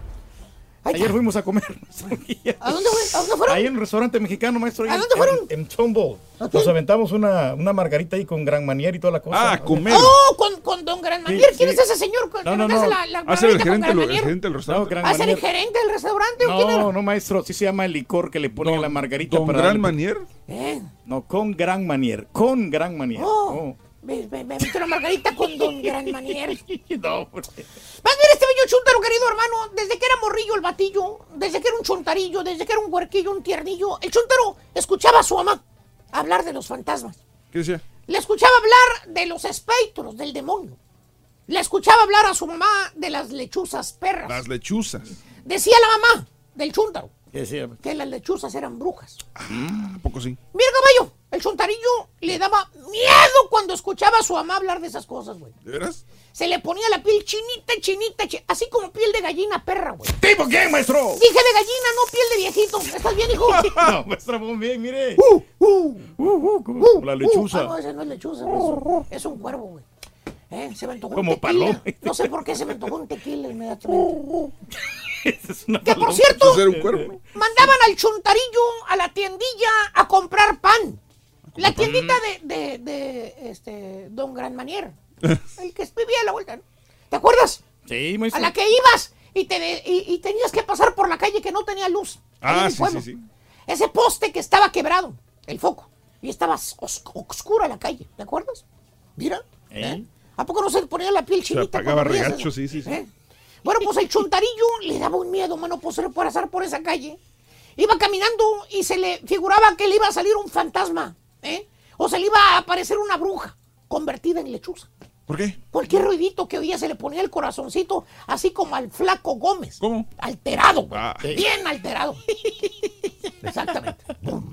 Ayer fuimos a comer. ¿A dónde, fue- a dónde fueron? Ahí en un restaurante mexicano, maestro. ¿A dónde fueron? En, en. Nos aventamos una, una margarita ahí con gran manier y toda la cosa. Ah, comer. Oh, con, con Don Gran Manier. Sí, ¿Quién sí. es ese señor No, que no, nos hace no. la, la Va a ser el con gerente, Gran lo- el Manier? gerente del No, restaurante. Gran ¿Va a ser el gerente del restaurante o quién era? No, no, maestro, sí se llama el licor que le ponen a la margarita para Gran darle- Manier. Eh, No, con gran manier, con gran manier. Oh. Me, me, me una margarita con Don Gran Manier. No, pues, Vas a ver este bello chuntaro, querido hermano, desde que era morrillo el batillo, desde que era un chuntarillo, desde que era un huerquillo, un tiernillo, el chuntaro escuchaba a su mamá hablar de los fantasmas. ¿Qué decía? Le escuchaba hablar de los espectros, del demonio. Le escuchaba hablar a su mamá de las lechuzas perras. Las lechuzas. Decía la mamá del chúntaro ¿qué decía? que las lechuzas eran brujas. ¿A poco sí? Mira, caballo, el chuntarillo le daba miedo cuando escuchaba a su mamá hablar de esas cosas, güey. ¿De veras? Se le ponía la piel chinita, chinita, chi- así como piel de gallina perra, güey. ¿Tipo qué, maestro? Dije de gallina, no piel de viejito. ¿Estás bien, hijo? No, maestro, muy bien, mire. Uh, uh, Uh, como la lechuza. Uh, ah, no, ese no es lechuza, maestro. es un cuervo, güey. Eh, se me antojó Como un tequila. paloma. No sé por qué se me antojó un tequila inmediatamente. Es una Que por cierto, un mandaban al chuntarillo a la tiendilla a comprar pan. La tiendita de, de, de este, Don Gran Manier. El que vivía a la vuelta. ¿no? ¿Te acuerdas? Sí, A maestro. la que ibas y, te y, y tenías que pasar por la calle que no tenía luz. Ah, sí, sí, sí. Ese poste que estaba quebrado, el foco. Y estaba os- oscura la calle. ¿Te acuerdas? Mira. ¿Eh? ¿A poco no se ponía la piel Se chinita? apagaba cuando veías regacho, sí, sí, sí. ¿Eh? Bueno, pues el chuntarillo le daba un miedo, mano, por por pasar por esa calle. Iba caminando y se le figuraba que le iba a salir un fantasma, ¿eh? O se le iba a aparecer una bruja convertida en lechuza. ¿Por qué? Cualquier ruidito que oía se le ponía el corazoncito, así como al flaco Gómez. ¿Cómo? Alterado, güey. Ah. Bien alterado. Exactamente. Bum.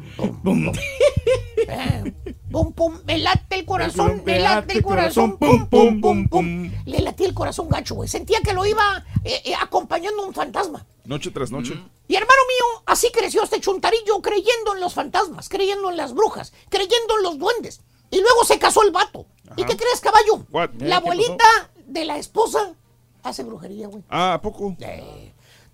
Eh, Pum, pum, me late el corazón, me late el corazón, pum, pum, pum, pum. pum. Le latía el corazón gacho, güey. Sentía que lo iba eh, eh, acompañando un fantasma. Noche tras noche. Y hermano mío, así creció este chuntarillo creyendo en los fantasmas, creyendo en las brujas, creyendo en los duendes. Y luego se casó el vato. ¿Y qué crees, caballo? What? La ¿qué abuelita de la esposa hace brujería, güey. Ah, ¿a poco?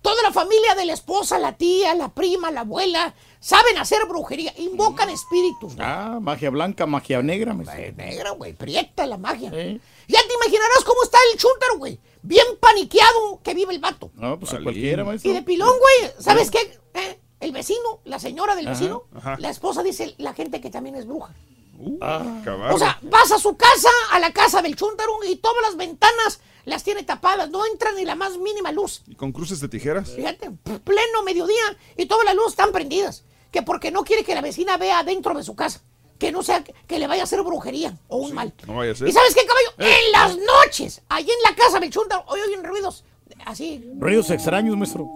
Toda la familia de la esposa, la tía, la prima, la abuela, saben hacer brujería, invocan espíritus. güey. Ah, magia blanca, magia negra, maestro. Eh, negra, güey, prieta la magia. Ya te imaginarás cómo está el chúntaro, güey. Bien paniqueado que vive el vato. No, pues a cualquiera, maestro. Y de pilón, güey, ¿sabes qué? Eh, El vecino, la señora del vecino, ajá. la esposa dice la gente que también es bruja. Uh, Ah. O sea, vas a su casa, a la casa del chúntaro, y todas las ventanas las tiene tapadas, no entra ni la más mínima luz. ¿Y con cruces de tijeras? Fíjate, pleno mediodía y todas las luces están prendidas. Que porque no quiere que la vecina vea adentro de su casa. Que no sea que le vaya a hacer brujería o un mal. No vaya a ser. ¿Y sabes qué, caballo? Eh, en las noches, allí en la casa del chúntaro, hoy oyen ruidos así. Ruidos extraños, maestro.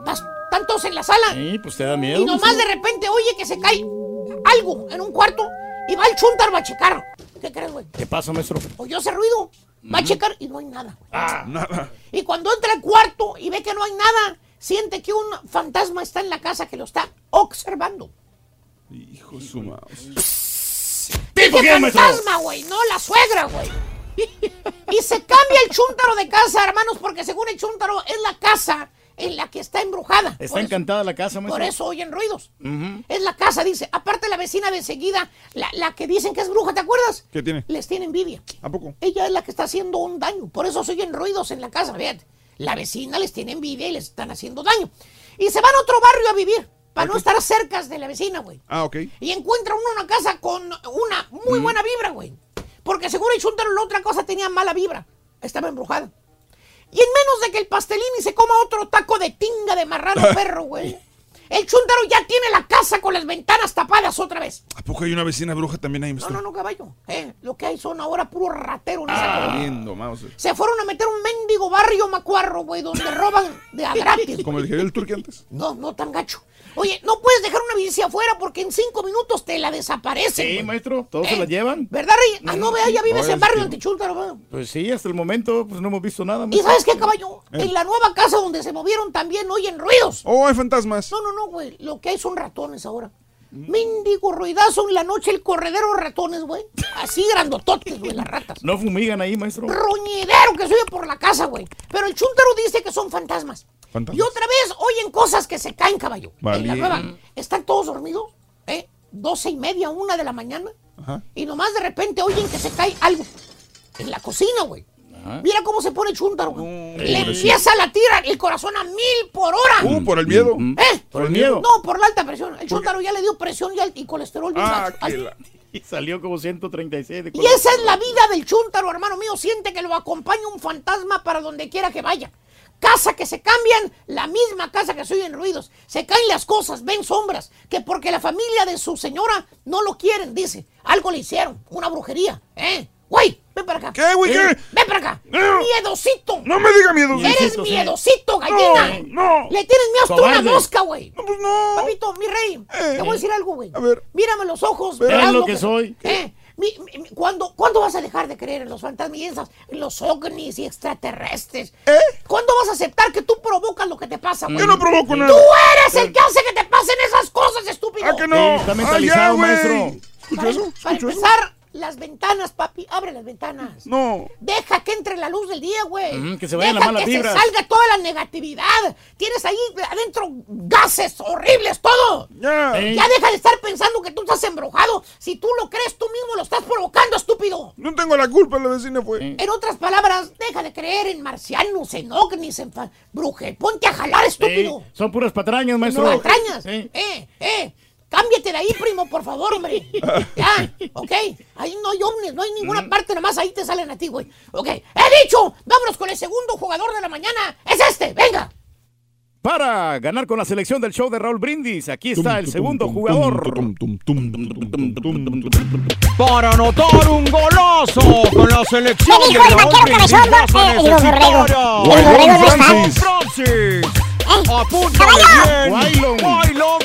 Estás tantos en la sala. Sí, pues te da miedo. Y nomás maestro. de repente oye que se cae algo en un cuarto y va el chúntaro a checar. ¿Qué crees, güey? ¿Qué pasa, maestro? Oyó ese ruido, va a checar y no hay nada. Ah, Nada. Y cuando entra al cuarto y ve que no hay nada, siente que un fantasma está en la casa que lo está observando. Hijo su mouse. ¿Tipo ¡Qué qué, maestro? fantasma, güey! No la suegra, güey. Y se cambia el chúntaro de casa, hermanos, porque según el chúntaro es la casa en la que está embrujada. Está Por eso- encantada la casa, maestro. Por eso oyen ruidos. Es la casa, dice. Aparte la vecina de enseguida, la, la que dicen que es bruja, ¿te acuerdas? ¿Qué tiene? Les tiene envidia. ¿A poco? Ella es la que está haciendo un daño. Por eso se oyen ruidos en la casa. Fíjate. La vecina les tiene envidia y les están haciendo daño. Y se van a otro barrio a vivir. Para no estar cerca de la vecina, güey. Ah, ok. Y encuentra uno una casa con una muy buena vibra, güey. Porque seguro el chúntaro la otra cosa tenía mala vibra. Estaba embrujada. Y en menos de que el pastelini se coma otro taco de tinga de marrano perro, güey. El chúntaro ya tiene la casa con las ventanas tapadas otra vez. ¿A poco hay una vecina bruja también ahí, No, maestro? no, no, caballo. Eh, lo que hay son ahora puro ratero en esa Ah, lindo, mouse. Se fueron a meter un mendigo barrio macuarro, güey, donde roban de a gratis. Como el el turque antes. No, no tan gacho. Oye, no puedes dejar una bici afuera porque en cinco minutos te la desaparecen. Sí, güey. maestro, todos se Eh, la llevan. ¿Verdad, Rey? Ah, no, vea, ya vives en barrio Antichúltaro. Pues sí, hasta el momento pues no hemos visto nada. ¿Y maestro. sabes qué, caballo? Eh. En la nueva casa donde se movieron también oyen ruidos. Oh, hay fantasmas. No, no, no, güey. Lo que hay son ratones ahora. Mendigo ruidazo en la noche, el corredero de ratones, güey. Así grandototes, güey, las ratas. No fumigan ahí, maestro. Ruñidero que se oye por la casa, güey. Pero el chúntaro dice que son fantasmas. Fantasmas. Y otra vez oyen cosas que se caen, caballo. En la nueva. Están todos dormidos, ¿eh? Doce y media, una de la mañana. Ajá. Y nomás de repente oyen que se cae algo. En la cocina, güey. Mira cómo se pone chúntaro, güey. Le pobrecito. empieza a latir el corazón a mil por hora. Uh, por el miedo. ¿Eh? Por el miedo. No, por la alta presión. El chúntaro ya le dio presión y, colesterol. Ah, la- Y salió como 136 de Y esa es la vida del chúntaro, hermano mío. Siente que lo acompaña un fantasma para donde quiera que vaya. Casa que se cambian, la misma casa que se oyen ruidos. Se caen las cosas, ven sombras. Que porque la familia de su señora no lo quieren, dice. Algo le hicieron, una brujería. ¿Eh? Güey, ven para acá. ¿Qué, güey, qué? Ven para acá. Miedosito. No me diga miedo. Eres miedosito, gallina. No, no. Le tienes miedo hasta una mosca, güey. No, pues no. Papito, mi rey, te voy a decir algo, güey. A ver. Mírame los ojos. Verás verás lo que soy. ¿Eh? Mi- mi- mi- ¿cuándo, ¿Cuándo vas a dejar de creer en los fantasmas y esas- en los ovnis y extraterrestres? ¿Cuándo vas a aceptar que tú provocas lo que te pasa, güey? Yo no provoco nada. Tú eres el que hace que te pasen esas cosas, estúpido. ¿A que no? Sí, está mentalizado, Ah, ya, maestro. ¿Escuchó Para, eso? para. Las ventanas, papi. Abre las ventanas. No. Deja que entre la luz del día, güey. Mm, que se vayan Deja las malas que se salga toda la negatividad. Tienes ahí adentro gases horribles, todo. Ya. Ey. Ya deja de estar pensando que tú estás embrujado. Si tú lo crees, tú mismo lo estás provocando, estúpido. No tengo la culpa, la vecina fue. En otras palabras, deja de creer en marcianos, en ovnis, en bruje. Ponte a jalar, estúpido. Son puras patrañas, maestro. No patrañas. Eh, eh. Cámbiate de ahí, primo, por favor, hombre. Ya, ok. Ahí no hay ovnis, no hay ninguna Mm. parte, nomás ahí te salen a ti, güey. Ok. He dicho, vámonos con el segundo jugador de la mañana. Es este, venga. Para ganar con la selección del show de Raúl Brindis, aquí está el segundo jugador. Para anotar un golazo con la selección Me de dijo el Raúl Brindis. Francis. Francis. Apúntale bien.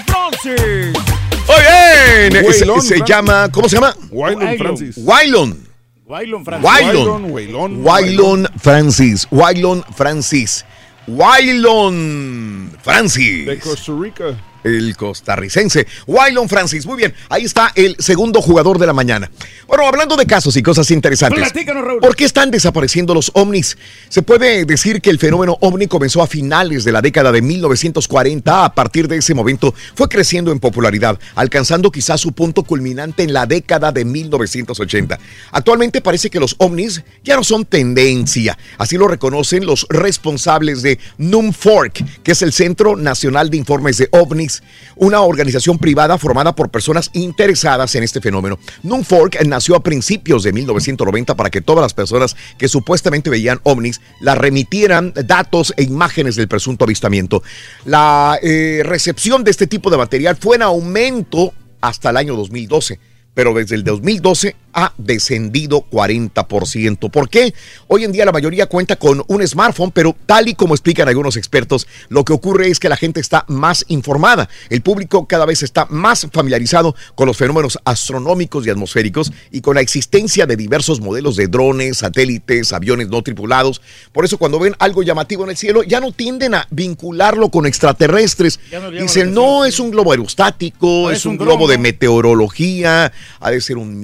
Francis. Muy bien. Waylon Se, se llama, ¿cómo se llama? Waylon. Francis. Waylon. Waylon Francis. Waylon. Waylon. Waylon Francis. Waylon Francis. Waylon Francis. De Costa Rica. El costarricense. Waylon Francis. Muy bien. Ahí está el segundo jugador de la mañana. Bueno, hablando de casos y cosas interesantes. Raúl. ¿Por qué están desapareciendo los ovnis? Se puede decir que el fenómeno ovni comenzó a finales de la década de 1940. A partir de ese momento fue creciendo en popularidad, alcanzando quizás su punto culminante en la década de 1980. Actualmente parece que los ovnis ya no son tendencia. Así lo reconocen los responsables de NUMFORC, que es el Centro Nacional de Informes de OVNIs, una organización privada formada por personas interesadas en este fenómeno. NUMFORC nació a principios de 1990 para que todas las personas que supuestamente veían ovnis la remitieran datos e imágenes del presunto avistamiento. La eh, recepción de este tipo de material fue en aumento hasta el año 2012 pero desde el 2012 ha descendido 40%. ¿Por qué? Hoy en día la mayoría cuenta con un smartphone, pero tal y como explican algunos expertos, lo que ocurre es que la gente está más informada. El público cada vez está más familiarizado con los fenómenos astronómicos y atmosféricos y con la existencia de diversos modelos de drones, satélites, aviones no tripulados. Por eso cuando ven algo llamativo en el cielo, ya no tienden a vincularlo con extraterrestres. No Dicen, no, es un globo aerostático, es, un, un globo de meteorología, ha de ser un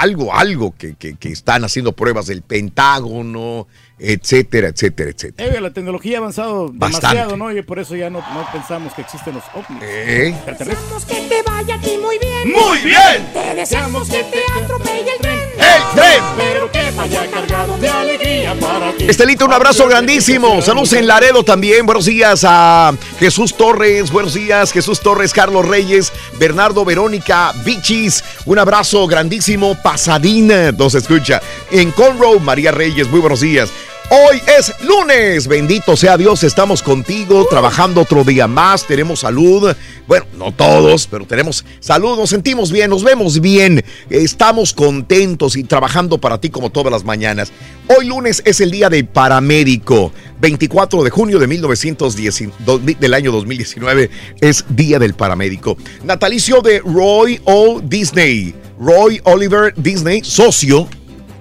algo, algo que, que- que están haciendo pruebas del Pentágono, etcétera, etcétera, etcétera. Eh, la tecnología ha avanzado Bastante. demasiado, ¿no? Y por eso ya no, no pensamos que existen los ovnis. Eh. Deseamos que te vaya a ti muy bien. ¡Muy bien! Te deseamos que te atropelle el tren. ¡El tren! Pero que vaya cargado de alegría para ti. Estelita, un abrazo grandísimo. Saludos en Laredo también. Buenos días a Jesús Torres. Buenos días, Jesús Torres, Carlos Reyes, Bernardo Verónica, Bichis. Un abrazo grandísimo. Pasadina nos escucha. En Conroe, María Reyes. Muy buenos días. Hoy es lunes, bendito sea Dios, estamos contigo, trabajando otro día más, tenemos salud, bueno, no todos, pero tenemos salud, nos sentimos bien, nos vemos bien, estamos contentos y trabajando para ti como todas las mañanas. Hoy lunes es el día del paramédico, 24 de junio de 1910, do- del año 2019 es día del paramédico. Natalicio de Roy O. Disney, Roy Oliver Disney, socio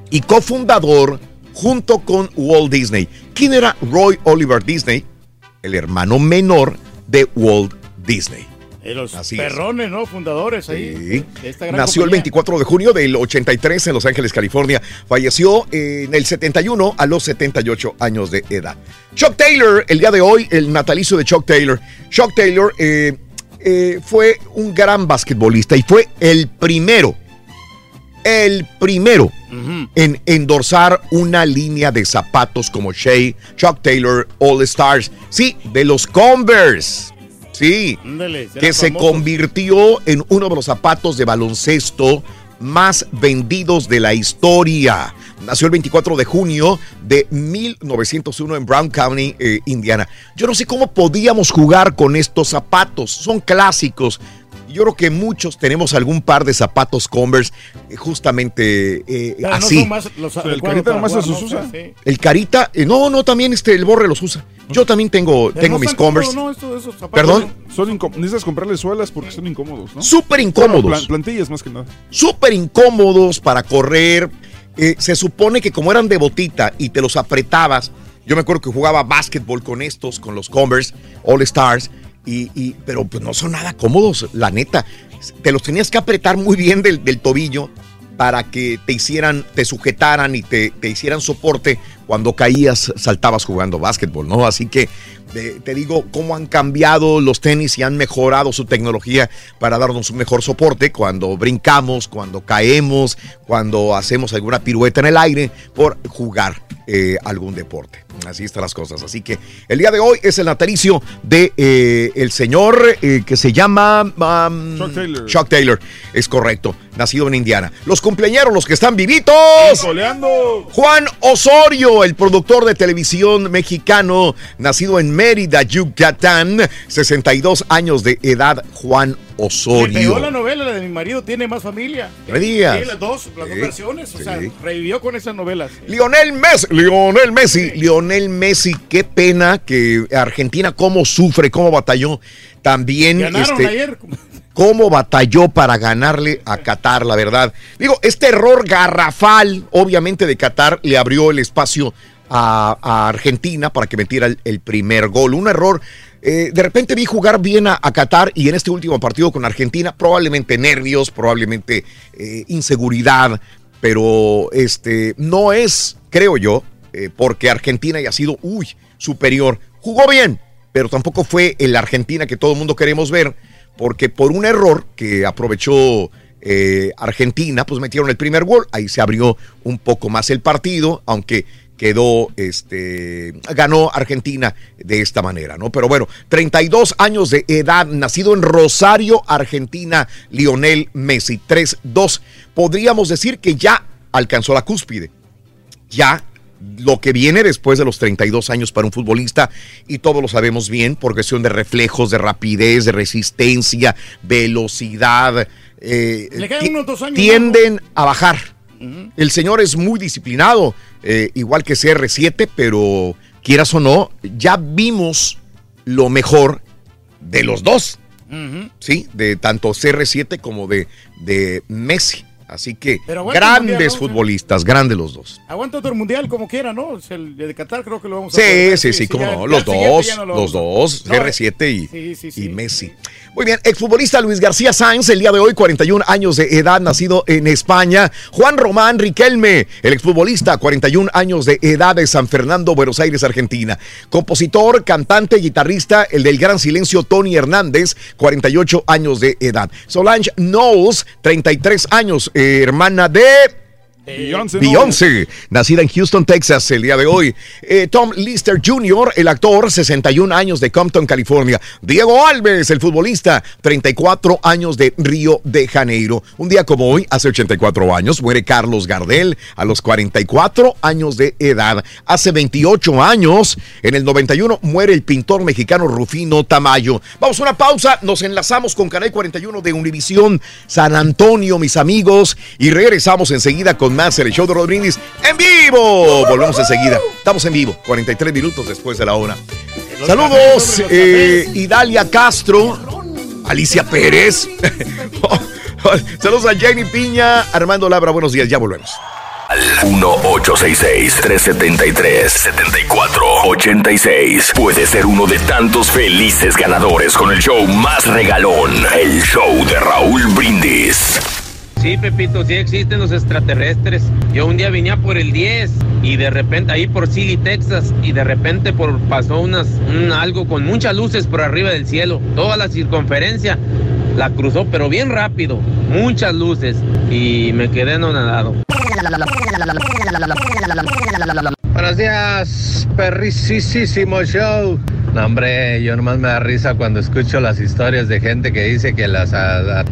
y cofundador junto con Walt Disney. ¿Quién era Roy Oliver Disney? El hermano menor de Walt Disney. De los Así es. perrones, ¿no? Fundadores ahí. Sí. de esta gran Nació el compañía. 24 de junio del 83 en Los Ángeles, California. Falleció en el 71 a los 78 años de edad. Chuck Taylor, el día de hoy, el natalicio de Chuck Taylor. Chuck Taylor eh, eh, fue un gran basquetbolista y fue el primero, el primero en endorsar una línea de zapatos como Shea, Chuck Taylor, All Stars. Sí, de los Converse. Sí que se famoso. convirtió en uno de los zapatos de baloncesto más vendidos de la historia. Nació el 24 de junio de 1901 en Brown County, eh, Indiana. Yo no sé cómo podíamos jugar con estos zapatos. Son clásicos. Yo creo que muchos tenemos algún par de zapatos Converse eh, justamente eh, Pero no así. son más los el Carita nomás los ¿no? usa. Sí. El Carita, eh, no, no, también este, el Borre los usa. Yo también tengo, tengo no mis Converse. ¿no? Esos zapatos, ¿Perdón? Son necesitas comprarle suelas porque son incómodos, ¿no? Súper incómodos. Bueno, plan- plantillas más que nada. súper incómodos para correr. Eh, se supone que como eran de botita y te los apretabas, yo me acuerdo que jugaba básquetbol con estos, con los Converse All Stars, y, y- pero pues no son nada cómodos, la neta. Te los tenías que apretar muy bien del, del tobillo para que te hicieran, te sujetaran y te, te hicieran soporte cuando caías, saltabas jugando básquetbol, ¿no? Así que te digo cómo han cambiado los tenis y han mejorado su tecnología para darnos un mejor soporte cuando brincamos, cuando caemos, cuando hacemos alguna pirueta en el aire por jugar eh, algún deporte. Así están las cosas. Así que el día de hoy es el natalicio de eh, el señor eh, que se llama um, Chuck Taylor. Chuck Taylor. Es correcto. Nacido en Indiana. Los cumpleaños, los que están vivitos. Juan Osorio, el productor de televisión mexicano, nacido en Mérida, Yucatán, 62 años de edad, Juan Me pegó la Osorio. novela, la de mi marido tiene más familia. Me digas. Sí, las dos, las dos Sí, versiones. O sí. sea, revivió con esas novelas. Lionel Messi, Lionel Messi, Lionel Messi, qué pena que Argentina cómo sufre, cómo batalló. También Ganaron este, ayer. cómo batalló para ganarle a Qatar, la verdad. Digo, este error garrafal, obviamente, de Qatar le abrió el espacio a, Argentina para que metiera el, primer gol. Un error. eh, de repente vi jugar bien a, Qatar y en este último partido con Argentina, probablemente nervios, probablemente eh, inseguridad, pero este no es, creo yo, eh, porque Argentina haya sido, uy, superior. Jugó bien, pero tampoco fue el Argentina que todo el mundo queremos ver, porque por un error que aprovechó Argentina, pues metieron el primer gol, ahí se abrió un poco más el partido, aunque quedó, este, ganó Argentina de esta manera, ¿no? Pero bueno, 32 años de edad, nacido en Rosario, Argentina, Lionel Messi, 3-2. Podríamos decir que ya alcanzó la cúspide ya lo que viene después de los 32 años para un futbolista, y todos lo sabemos bien, por cuestión de reflejos, de rapidez, de resistencia, velocidad, eh, Le quedan ti- unos dos años, tienden a bajar. El señor es muy disciplinado, eh, igual que CR7, pero quieras o no, ya vimos lo mejor de los dos. Sí, de tanto CR7 como de, de Messi. Así que grandes mundial, ¿no? futbolistas, grandes los dos. Aguanta otro mundial como quiera, ¿no? El de Qatar creo que lo vamos a Sí, sí, sí, cómo ya- no. Los dos, ya no lo los dos, No, eh, CR7 y, sí, sí, sí. y Messi. Muy bien, exfutbolista Luis García Sáenz, el día de hoy, 41 años de edad, nacido en España. Juan Román Riquelme, el exfutbolista, 41 años de edad de San Fernando, Buenos Aires, Argentina. Compositor, cantante, guitarrista, el del gran silencio, Tony Hernández, 48 años de edad. Solange Knowles, 33 años, hermana de Beyoncé, no. Nacida en Houston, Texas, el día de hoy. Eh, Tom Lister Jr., el actor, 61 años de Compton, California. Diego Alves, el futbolista, 34 años de Río de Janeiro. Un día como hoy, hace 84 años, muere Carlos Gardel a los 44 años de edad. Hace 28 años, en el 91, muere el pintor mexicano Rufino Tamayo. Vamos a una pausa, nos enlazamos con Canal 41 de Univisión San Antonio, mis amigos, y regresamos enseguida con más el show de Rod Brindis en vivo. Volvemos enseguida. Estamos en vivo, 43 minutos después de la hora. Saludos, eh, Idalia Castro, Alicia Pérez. Saludos a Jenny Piña, Armando Labra. Buenos días, ya volvemos. Al 1-866-373-7486. Puede ser uno de tantos felices ganadores con el show más regalón, el show de Raúl Brindis. Sí, Pepito, sí existen los extraterrestres. Yo un día venía por el 10 y de repente ahí por Silly, Texas, y de repente por, pasó unas, un- algo con muchas luces por arriba del cielo. Toda la circunferencia la cruzó, pero bien rápido, muchas luces, y me quedé anonadado. Buenos días, perricísimo show. No, hombre, yo nomás me da risa cuando escucho las historias de gente que dice que, las,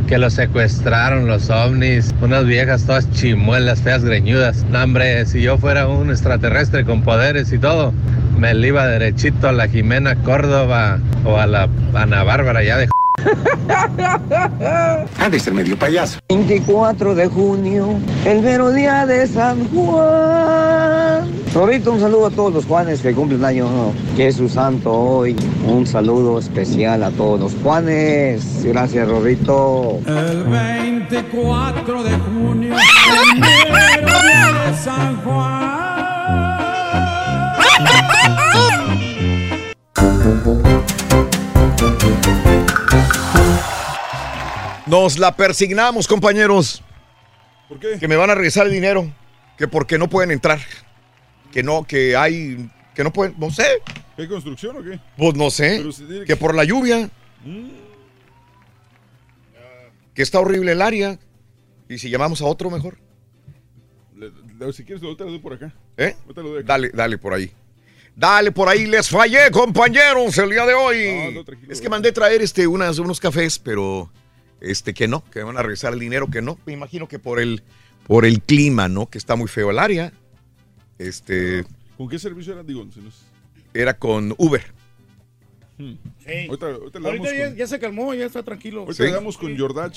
que los secuestraron los ovnis, unas viejas todas chimuelas, feas, greñudas. No, hombre, si yo fuera un extraterrestre con poderes y todo, me iba derechito a la Jimena Córdoba o a la Ana Bárbara ya de... Ha de ser medio payaso. 24 de junio, el mero día de San Juan. Rorito, un saludo a todos los Juanes que cumplen año, que es su santo hoy. Un saludo especial a todos los Juanes. Gracias, Rorito. El 24 de junio, el mero día de San Nos la persignamos, compañeros. ¿Por qué? Que me van a regresar el dinero. Que porque no pueden entrar. Que no, que hay. Que no pueden. No sé. ¿Hay construcción o qué? Pues no sé. Que por la lluvia. Que está horrible el área. Y si llamamos a otro mejor. Le- le- si quieres, ahorita lo doy por acá. ¿Eh? Lo doy acá. Dale, dale por ahí. Dale por ahí, les fallé, compañeros, el día de hoy. es que mandé traer este, unas, unos cafés, pero este que no, que me van a regresar el dinero, que no. Me imagino que por el, por el clima, ¿no? Que está muy feo el área. Este ¿Con qué servicio era? Digo, si no es- era con Uber. Hmm. Sí. Ahorita, ahorita le Ahorita damos ya, con, ya se calmó, ya está tranquilo. ahorita le damos con Jordach.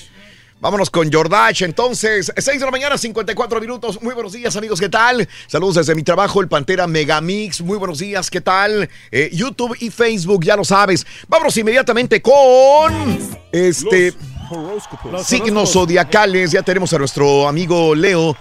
Vámonos con Jordach, entonces, 6 de la mañana, 54 minutos. Muy buenos días, amigos, ¿qué tal? Saludos desde mi trabajo, el Pantera Megamix. Muy buenos días, ¿qué tal? Eh, YouTube y Facebook, ya lo sabes. Vámonos inmediatamente con este Horóscopos. signos zodiacales. Ya tenemos a nuestro amigo Leo.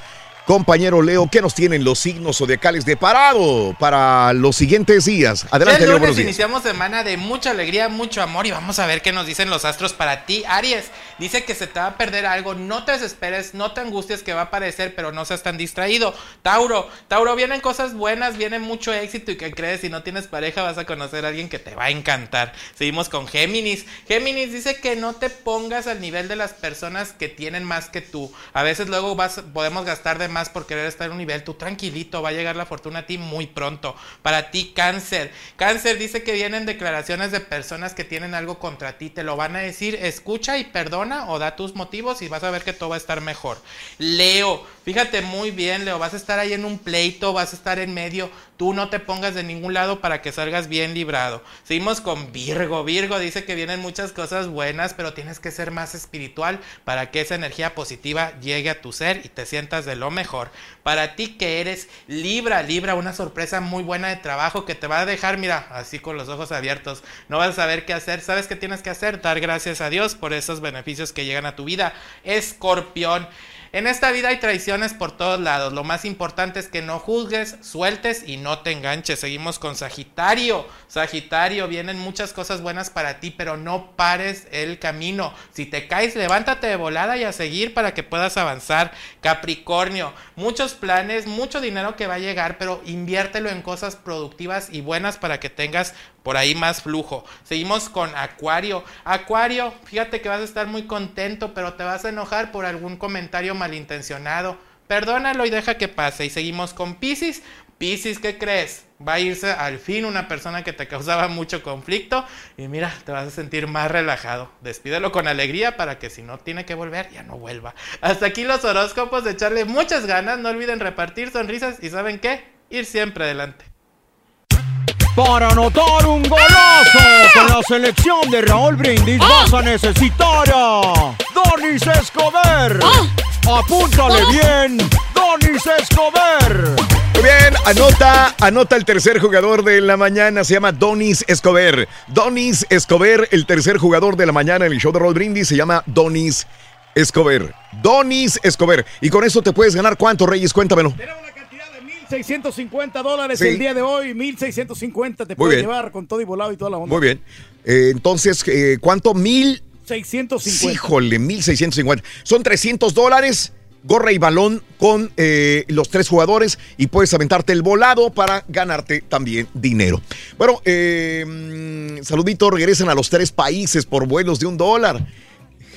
Compañero Leo, ¿qué nos tienen los signos zodiacales de parado para los siguientes días? Adelante, el Leo, buenos días. iniciamos semana de mucha alegría, mucho amor y vamos a ver qué nos dicen los astros para ti, Aries. Dice que se te va a perder algo, no te desesperes, no te angusties que va a aparecer, pero no seas tan distraído. Tauro, Tauro, vienen cosas buenas, viene mucho éxito y que crees, si no tienes pareja vas a conocer a alguien que te va a encantar. Seguimos con Géminis. Géminis dice que no te pongas al nivel de las personas que tienen más que tú. A veces luego vas, podemos gastar de más por querer estar en un nivel, tú tranquilito, va a llegar la fortuna a ti muy pronto. Para ti, cáncer. Cáncer dice que vienen declaraciones de personas que tienen algo contra ti, te lo van a decir, escucha y perdona o da tus motivos y vas a ver que todo va a estar mejor. Leo, fíjate muy bien, Leo, vas a estar ahí en un pleito, vas a estar en medio, tú no te pongas de ningún lado para que salgas bien librado. Seguimos con Virgo. Virgo dice que vienen muchas cosas buenas, pero tienes que ser más espiritual para que esa energía positiva llegue a tu ser y te sientas de lo mejor. Para ti que eres Libra, Libra, una sorpresa muy buena de trabajo que te va a dejar, mira, así con los ojos abiertos. No vas a saber qué hacer. ¿Sabes qué tienes que hacer? Dar gracias a Dios por esos beneficios que llegan a tu vida. Escorpión. En esta vida hay traiciones por todos lados. Lo más importante es que no juzgues, sueltes y no te enganches. Seguimos con Sagitario. Sagitario, vienen muchas cosas buenas para ti, pero no pares el camino. Si te caes, levántate de volada y a seguir para que puedas avanzar. Capricornio, muchos planes, mucho dinero que va a llegar, pero inviértelo en cosas productivas y buenas para que tengas por ahí más flujo. Seguimos con Acuario. Acuario, fíjate que vas a estar muy contento, pero te vas a enojar por algún comentario malintencionado. Perdónalo y deja que pase. Y seguimos con Pisces. Pisces, ¿qué crees? Va a irse al fin una persona que te causaba mucho conflicto y mira, te vas a sentir más relajado. Despídelo con alegría para que si no tiene que volver, ya no vuelva. Hasta aquí los horóscopos de echarle muchas ganas. No olviden repartir sonrisas y ¿saben qué? Ir siempre adelante. Para anotar un golazo con la selección de Raúl Brindis vas a necesitar a Donis Escobar. Apúntale bien, Donis Escobar. Muy bien, anota, anota el tercer jugador de la mañana, se llama Donis Escobar. Donis Escobar, el tercer jugador de la mañana en el show de Roll Brindis, se llama Donis Escobar. Donis Escobar. Y con eso te puedes ganar cuánto, Reyes, cuéntamelo. 650 dólares Sí. el día de hoy, 1650 te puedes llevar con todo y volado y toda la onda. Muy bien. Eh, entonces, eh, ¿cuánto? Mil. 650. Híjole, 1650. Son 300 dólares, gorra y balón con eh, los tres jugadores y puedes aventarte el volado para ganarte también dinero. Bueno, mm, saludito, regresan a los tres países por vuelos de un dólar.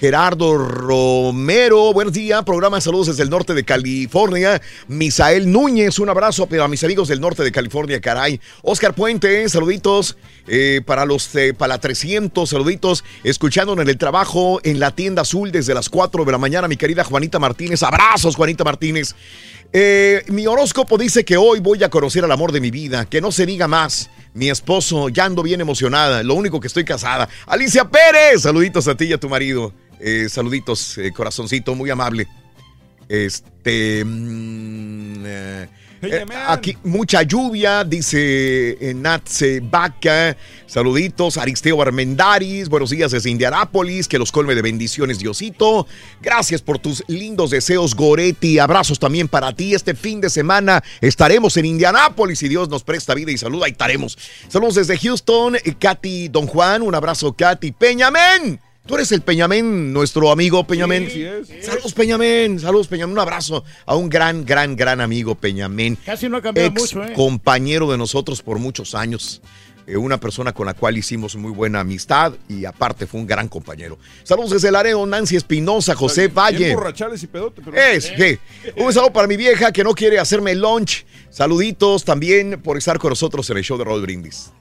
Gerardo Romero, buenos días, programa de saludos desde el norte de California. Misael Núñez, un abrazo a mis amigos del norte de California, caray. Oscar Puente, saluditos eh, para los eh, para 300, saluditos, escuchándonos en el trabajo en la tienda azul desde las 4 de la mañana, mi querida Juanita Martínez. Abrazos, Juanita Martínez. Eh, mi horóscopo dice que hoy voy a conocer al amor de mi vida, que no se diga más. Mi esposo, ya ando bien emocionada, lo único que estoy casada. Alicia Pérez, saluditos a ti y a tu marido. Eh, saluditos, eh, corazoncito, muy amable. Este. mm, eh, aquí mucha lluvia, dice Natse Vaca. Saluditos, Aristeo Armendaris. Buenos días desde Indianápolis. Que los colme de bendiciones, Diosito. Gracias por tus lindos deseos, Goretti. Abrazos también para ti. Este fin de semana estaremos en Indianápolis. Si Dios nos presta vida y salud, ahí estaremos. Saludos desde Houston, Katy Don Juan. Un abrazo, Katy Peñamén. Tú eres el Peñamén, nuestro amigo Peñamén. Saludos, Peñamén. Saludos, Peñamén. Un abrazo a un gran, gran, gran amigo Peñamén. Casi no ha cambiado Ex mucho, ¿eh? compañero de nosotros por muchos años. Eh, una persona con la cual hicimos muy buena amistad y aparte fue un gran compañero. Saludos desde Laredo, Nancy Espinosa, José Valle. Bien borrachales y pedote, pero... Es, sí. Un saludo para mi vieja que no quiere hacerme lunch. Saluditos también por estar con nosotros en el show de Roll Brindis.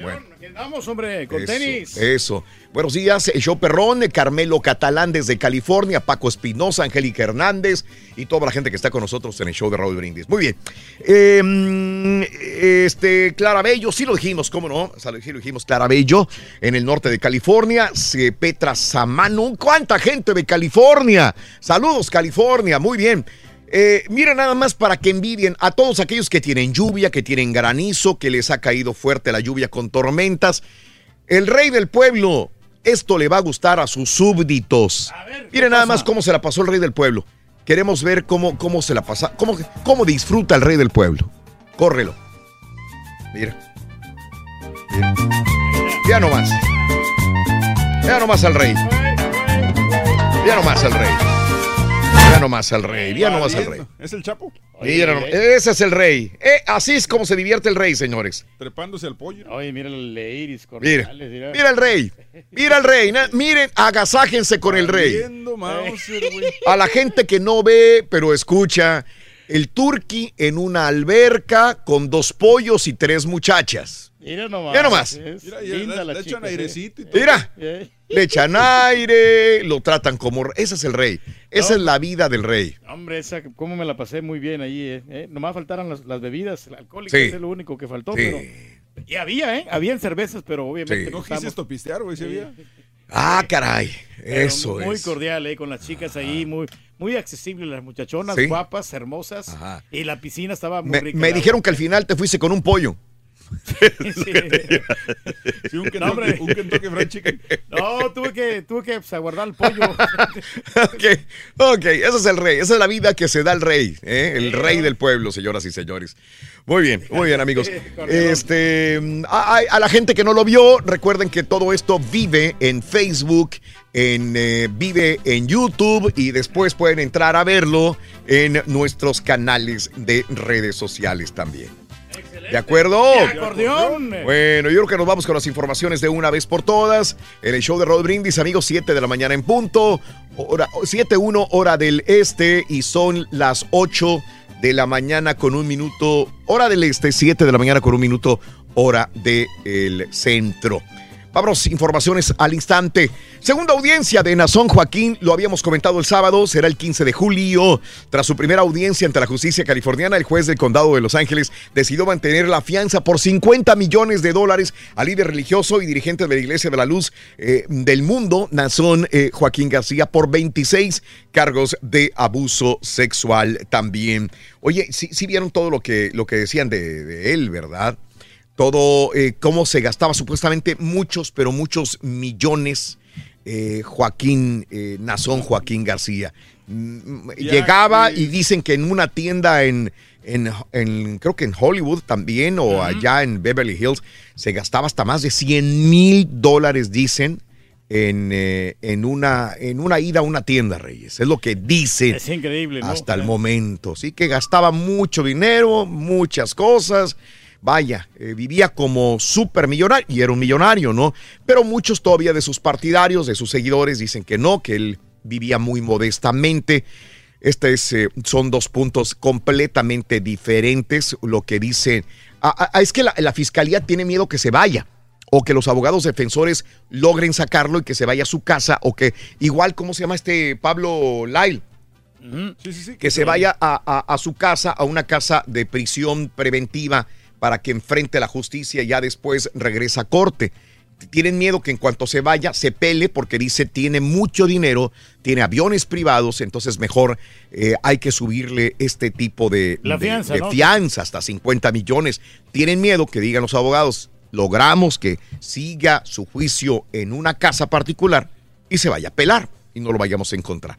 Bueno. Vamos, hombre, con Eso, tenis. Eso. Buenos días, show Perrón, Carmelo Catalán desde California, Paco Espinosa, Angélica Hernández y toda la gente que está con nosotros en el show de Raúl Brindis. Muy bien. Eh, este, Clara Bello, sí lo dijimos, ¿cómo no? O sea, Sí lo dijimos, Clara Bello, en el norte de California. Petra Samano, ¿cuánta gente de California? Saludos, California, muy bien. Eh, mira nada más para que envidien a todos aquellos que tienen lluvia, que tienen granizo, que les ha caído fuerte la lluvia con tormentas. El rey del pueblo, esto le va a gustar a sus súbditos. Miren nada más cómo se la pasó el rey del pueblo. Queremos ver cómo, cómo se la pasa, cómo, cómo disfruta el rey del pueblo. Córrelo. Mira. Mira. Ya nomás. Ya nomás al rey. Ya nomás al rey. Ya nomás al rey. Ya nomás al rey. ¿Es el Chapo? Mira nomás. Ese es el rey. Eh, así es como se divierte el rey, señores. Trepándose al pollo. Oye, mira el iris Mira, mira. mira el rey. Mira el rey. Na- Miren, agasájense con el rey. A la gente que no ve, pero escucha, el turqui en una alberca con dos pollos y tres muchachas. Mira nomás. Mira nomás. es Mira, ya linda le- la le chica, echan airecito y todo. Mira, Eh. le echan aire, lo tratan como... Ese es el rey. Esa No. es la vida del rey. Hombre, esa, cómo me la pasé muy bien allí, eh. Eh, Nomás faltaron las, las bebidas alcohólicas, Sí. es lo único que faltó, Sí. pero... Y había, ¿eh? Habían cervezas, pero obviamente Sí. no quise estopistear, güey. Ah, caray. Eso muy es. cordial, ¿eh? Con las chicas ahí, muy, muy accesibles las muchachonas, Sí. guapas, hermosas. Ajá. Y la piscina estaba muy Me, rica. me dijeron que al final te fuiste con un pollo. Sí. Sí, un No, Kentucky, hombre. un Kentucky Fried Chicken. No, tuve que, tuve que pues, aguardar el pollo. ok, ok, ese es el rey, esa es la vida que se da el rey, ¿eh? el rey del pueblo, señoras y señores. Muy bien, muy bien, amigos. Este, a, a- a la gente que no lo vio, recuerden que todo esto vive en Facebook, en, eh, vive en YouTube y después pueden entrar a verlo en nuestros canales de redes sociales también. ¿De acuerdo? acordeón. Bueno, yo creo que nos vamos con las informaciones de una vez por todas. En el show de Rod Brindis, amigos, 7 de la mañana en punto. Hora, 7-1 hora del este y son las 8 de la mañana con un minuto. Hora del este, 7 de la mañana con un minuto hora del centro. Vamos, informaciones al instante. Segunda audiencia de Nazón Joaquín, lo habíamos comentado el sábado, será el 15 de julio. Tras su primera audiencia ante la justicia californiana, el juez del condado de Los Ángeles decidió mantener la fianza por 50 millones de dólares al líder religioso y dirigente de la Iglesia de la Luz eh, del Mundo, Nazón eh, Joaquín García, por 26 cargos de abuso sexual también. Oye, sí vieron todo lo que, lo que decían de, de él, ¿verdad? Todo eh, cómo se gastaba supuestamente muchos, pero muchos millones. eh, Joaquín eh, Nazón, Joaquín García. Mm, Ya Llegaba y dicen que en una tienda en, en, en- creo que en Hollywood también o allá en Beverly Hills se gastaba hasta más de 100 mil dólares, dicen, en, eh, en, una, en una ida a una tienda, Reyes. Es lo que dicen Es increíble, ¿no? hasta el momento. Sí que gastaba mucho dinero, muchas cosas. Vaya, eh, vivía como súper millonario y era un millonario, ¿no? Pero muchos todavía de sus partidarios, de sus seguidores, dicen que no, que él vivía muy modestamente. Este es, eh, son dos puntos completamente diferentes. Lo que dice. Ah, ah, es que la, la fiscalía tiene miedo que se vaya o que los abogados defensores logren sacarlo y que se vaya a su casa o que igual, ¿cómo se llama este Pablo Lyle? Sí, sí, sí. que se vaya a, a- a su casa, a una casa de prisión preventiva para que enfrente la justicia y ya después regresa a corte. Tienen miedo que en cuanto se vaya se pele porque dice tiene mucho dinero, tiene aviones privados, entonces mejor eh, hay que subirle este tipo de, La de- fianza, de ¿no? fianza hasta 50 millones. Tienen miedo que digan los abogados, logramos que siga su juicio en una casa particular y se vaya a pelar y no lo vayamos a encontrar.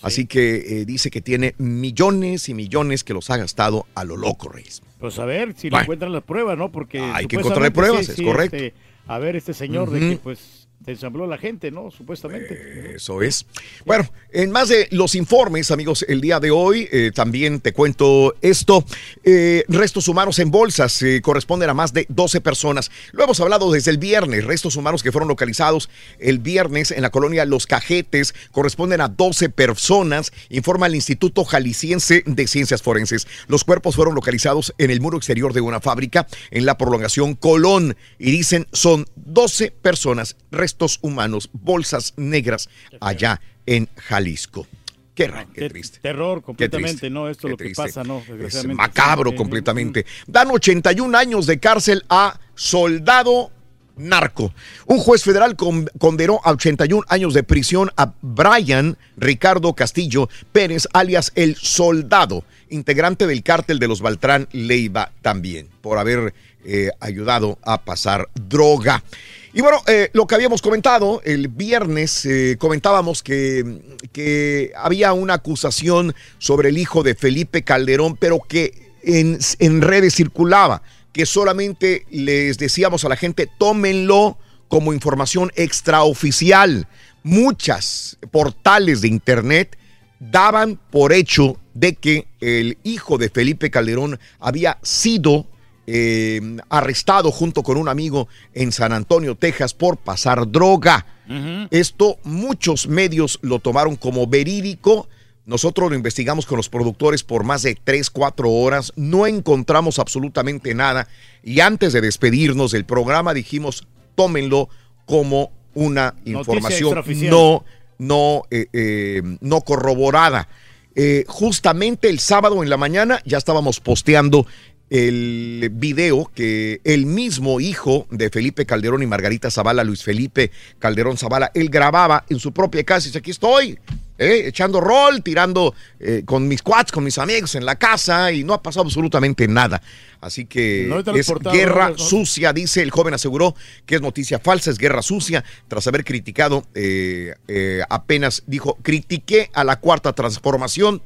Así que eh, dice que tiene millones y millones que los ha gastado a lo loco, Reyes. Pues a ver si le Bueno. encuentran las pruebas, ¿no? Porque Hay que encontrarle pruebas, es correcto. este, a ver, este señor de que pues ensambló la gente, ¿no? Supuestamente. Eso es. Bueno, en más de los informes, amigos, el día de hoy eh, también te cuento esto. Eh, restos humanos en bolsas eh, corresponden a más de 12 personas. Lo hemos hablado desde el viernes. Restos humanos que fueron localizados el viernes en la colonia Los Cajetes corresponden a 12 personas, informa el Instituto Jalisciense de Ciencias Forenses. Los cuerpos fueron localizados en el muro exterior de una fábrica en la prolongación Colón y dicen son 12 personas, restos humanos, bolsas negras allá en Jalisco. Qué, ra- qué triste. Terror completamente, triste, ¿no? Esto es lo que triste. pasa, ¿no? Es macabro Sí, completamente. Dan 81 años de cárcel a soldado narco. Un juez federal con- condenó a 81 años de prisión a Brian Ricardo Castillo Pérez, alias El Soldado, integrante del cártel de los Baltrán Leiva también, por haber eh, ayudado a pasar droga. Y bueno, eh, lo que habíamos comentado, el viernes eh, comentábamos que, que había una acusación sobre el hijo de Felipe Calderón, pero que en, en redes circulaba, que solamente les decíamos a la gente, tómenlo como información extraoficial. Muchas portales de internet daban por hecho de que el hijo de Felipe Calderón había sido eh, arrestado junto con un amigo en San Antonio, Texas, por pasar droga. Esto muchos medios lo tomaron como verídico. Nosotros lo investigamos con los productores por más de 3, 4 horas. No encontramos absolutamente nada. Y antes de despedirnos del programa dijimos, tómenlo como una información no, no, eh, eh, no corroborada. Eh, justamente el sábado en la mañana ya estábamos posteando el video que el mismo hijo de Felipe Calderón y Margarita Zavala, Luis Felipe Calderón Zavala, él grababa en su propia casa y dice, aquí estoy, eh, echando rol, tirando eh, con mis quads, con mis amigos en la casa y no ha pasado absolutamente nada. Así que No es guerra sucia, dice el joven aseguró que es noticia falsa, es guerra sucia, tras haber criticado, eh, apenas dijo, critiqué a la cuarta transformación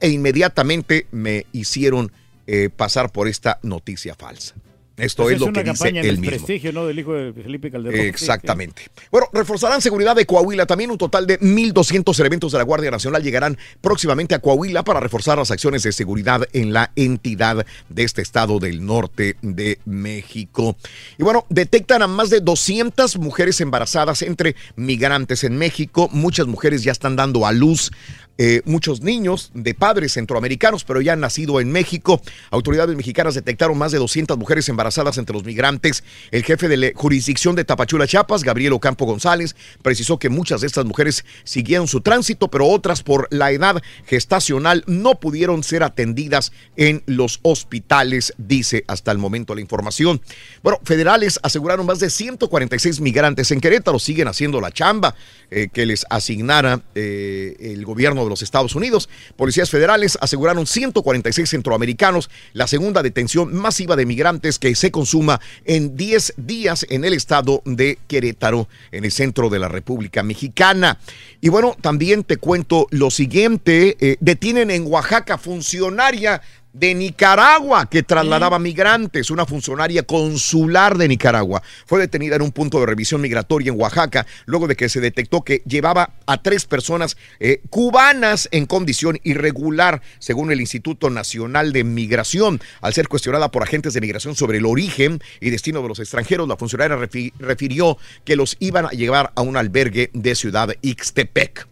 e inmediatamente me hicieron eh, pasar por esta noticia falsa. Esto Pues es lo una que dice campaña en él mismo. desprestigio, ¿no? Del hijo de Felipe Calderón. Exactamente. Bueno, reforzarán seguridad de Coahuila. También un total de 1.200 elementos de la Guardia Nacional llegarán próximamente a Coahuila para reforzar las acciones de seguridad en la entidad de este estado del norte de México. Y bueno, detectan a más de 200 mujeres embarazadas entre migrantes en México. Muchas mujeres ya están dando a luz. Eh, muchos niños de padres centroamericanos, pero ya han nacido en México. Autoridades mexicanas detectaron más de 200 mujeres embarazadas entre los migrantes. El jefe de la jurisdicción de Tapachula, Chiapas, Gabriel Ocampo González, precisó que muchas de estas mujeres siguieron su tránsito, pero otras por la edad gestacional no pudieron ser atendidas en los hospitales, dice hasta el momento la información. Bueno, federales aseguraron más de 146 migrantes en Querétaro, siguen haciendo la chamba eh, que les asignara eh, el gobierno de los Estados Unidos. Policías federales aseguraron 146 centroamericanos, la segunda detención masiva de migrantes que se consuma en 10 días en el estado de Querétaro, en el centro de la República Mexicana. Y bueno, también te cuento lo siguiente, eh, detienen en Oaxaca funcionaria de Nicaragua que trasladaba migrantes, una funcionaria consular de Nicaragua. Fue detenida en un punto de revisión migratoria en Oaxaca luego de que se detectó que llevaba a tres personas eh, cubanas en condición irregular, según el Instituto Nacional de Migración. Al ser cuestionada por agentes de migración sobre el origen y destino de los extranjeros, la funcionaria refi- refirió que los iban a llevar a un albergue de Ciudad Ixtepec.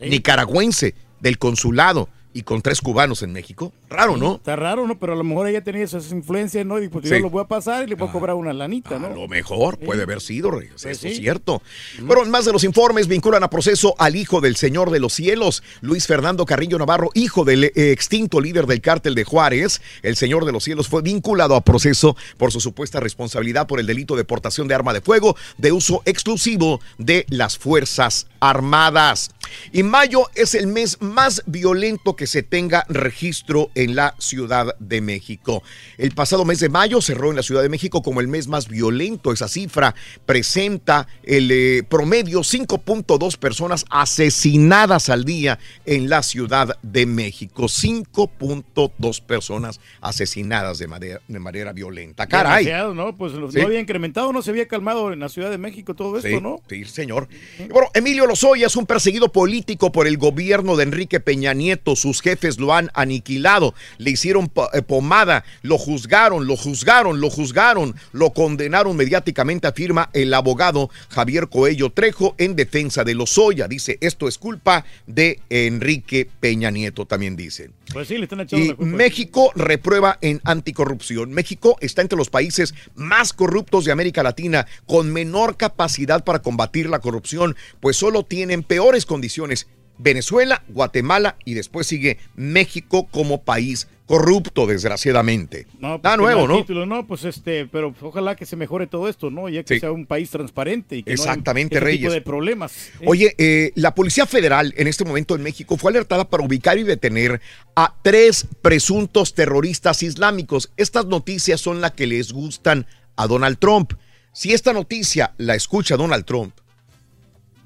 Nicaragüense del consulado y con tres cubanos en México. Raro, ¿no? Está raro, ¿no? Pero a lo mejor ella tenía esas influencias, ¿no? Y pues Sí. yo lo voy a pasar y le voy a cobrar una lanita, ¿no? A lo mejor puede haber sido, Reyes, Pues eso sí. es cierto. Bueno, más de los informes vinculan a proceso al hijo del Señor de los Cielos, Luis Fernando Carrillo Navarro, hijo del extinto líder del cártel de Juárez. El Señor de los Cielos fue vinculado a proceso por su supuesta responsabilidad por el delito de portación de arma de fuego de uso exclusivo de las Fuerzas Armadas. Y mayo es el mes más violento que se tenga registro en la Ciudad de México. El pasado mes de mayo cerró en la Ciudad de México como el mes más violento. Esa cifra presenta el eh, promedio 5.2 personas asesinadas al día en la Ciudad de México. 5.2 personas asesinadas de manera, de manera violenta. Caray. Demasiado, ¿no? Pues Sí. no había incrementado, no se había calmado en la Ciudad de México todo esto, Sí, ¿no? sí, señor. Y Bueno, Emilio Lozoya es un perseguido político por el gobierno de Enrique Peña Nieto. Sus jefes lo han aniquilado, le hicieron eh, pomada, lo juzgaron, lo juzgaron, lo juzgaron, lo condenaron mediáticamente, afirma el abogado Javier Coello Trejo en defensa de Lozoya. Dice, esto es culpa de Enrique Peña Nieto, también dicen. Pues sí, le están echando Y la culpa. México reprueba en anticorrupción. México está entre los países más corruptos de América Latina, con menor capacidad para combatir la corrupción, pues solo tienen peores condiciones. Venezuela, Guatemala y después sigue México como país corrupto, desgraciadamente. No, pues nuevo, ¿no? título, no, pues este, pero ojalá que se mejore todo esto, ¿no? Ya que Sí. sea un país transparente y que Exactamente, no haya ese tipo Reyes. de problemas. ¿eh? Oye, eh, la Policía Federal en este momento en México fue alertada para ubicar y detener a tres presuntos terroristas islámicos. Estas noticias son las que les gustan a Donald Trump. Si esta noticia la escucha Donald Trump,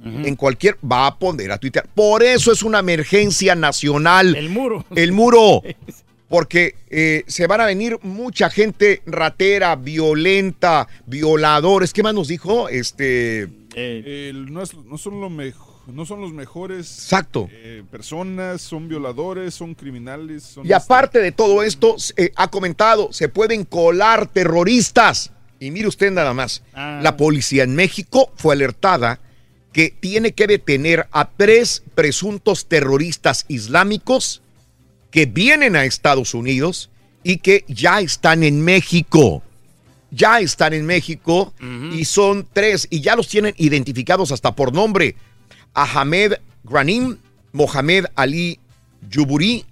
en cualquier va a poner a Twitter. Por eso es una emergencia nacional. El muro. El muro. Porque eh, se van a venir mucha gente ratera, violenta, violadores. ¿Qué más nos dijo? Este. El- no, es- no son lo mejo- no son los mejores Exacto. eh, personas, son violadores, son criminales. Son Y aparte de todo esto, eh, ha comentado, se pueden colar terroristas. Y mire usted nada más, Ah. la policía en México fue alertada que tiene que detener a tres presuntos terroristas islámicos que vienen a Estados Unidos y que ya están en México. Ya están en México y son tres y ya los tienen identificados hasta por nombre. Ahmed Granim, Mohamed Ali Yuburi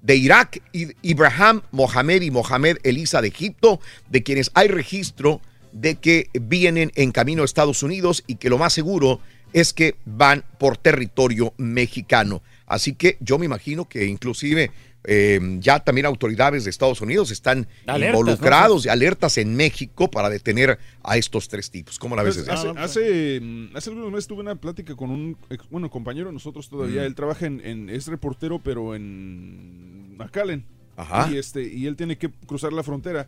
de Irak, y Ibrahim Mohamed y Mohamed Elisa de Egipto, de quienes hay registro de que vienen en camino a Estados Unidos y que lo más seguro es que van por territorio mexicano. Así que yo me imagino que inclusive eh, ya también autoridades de Estados Unidos están Alertas, involucrados y alertas en México para detener a estos tres tipos. ¿Cómo la ves? Pues, desde hace, hace, mm, hace algunos meses tuve una plática con un ex- bueno, compañero de nosotros todavía. Mm. Él trabaja en, en- es reportero, pero en McAllen. Ajá. Y este, y él tiene que cruzar la frontera.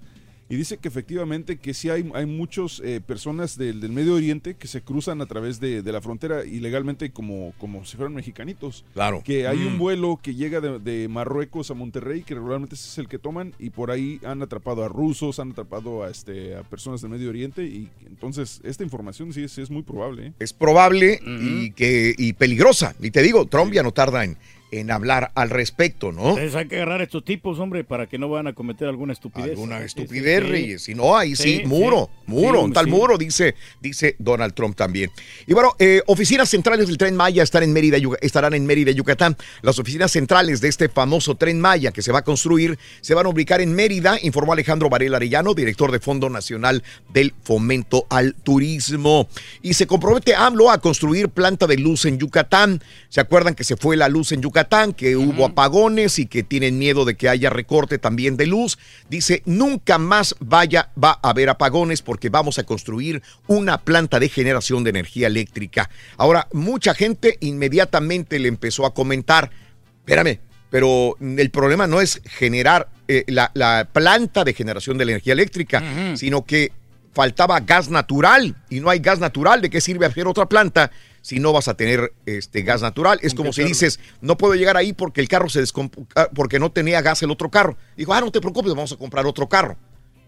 Y dice que efectivamente que sí hay, hay muchas personas del, del Medio Oriente que se cruzan a través de, de la frontera ilegalmente como, como si fueran mexicanitos. Claro. Que hay un Mm. vuelo que llega de, de Marruecos a Monterrey, que regularmente ese es el que toman, y por ahí han atrapado a rusos, han atrapado a, este, a personas del Medio Oriente, y entonces esta información sí es, es muy probable. ¿eh? Es probable y, que, y peligrosa. Y te digo, Trump ya no tarda en, en hablar al respecto, ¿no? Entonces hay que agarrar a estos tipos, hombre, para que no van a cometer alguna estupidez. Alguna estupidez, sí, sí. Reyes. Si no, ahí sí, Sí, muro, muro, un tal muro, dice, dice Donald Trump también. Y bueno, eh, oficinas centrales del Tren Maya están en Mérida, estarán en Mérida, Yucatán. Las oficinas centrales de este famoso Tren Maya que se va a construir se van a ubicar en Mérida, informó Alejandro Varela Arellano, director de Fondo Nacional del Fomento al Turismo. Y se compromete AMLO a construir planta de luz en Yucatán. ¿Se acuerdan que se fue la luz en Yucatán, que hubo apagones y que tienen miedo de que haya recorte también de luz? Dice, nunca más vaya, va a haber apagones porque vamos a construir una planta de generación de energía eléctrica. Ahora, mucha gente inmediatamente le empezó a comentar, espérame, pero el problema no es generar eh, la, la planta de generación de la energía eléctrica, sino que faltaba gas natural y no hay gas natural. ¿De qué sirve hacer otra planta si no vas a tener este gas natural? Es como si dices, no puedo llegar ahí porque el carro se descompuso, porque no tenía gas el otro carro. Dijo, ah, no te preocupes, vamos a comprar otro carro.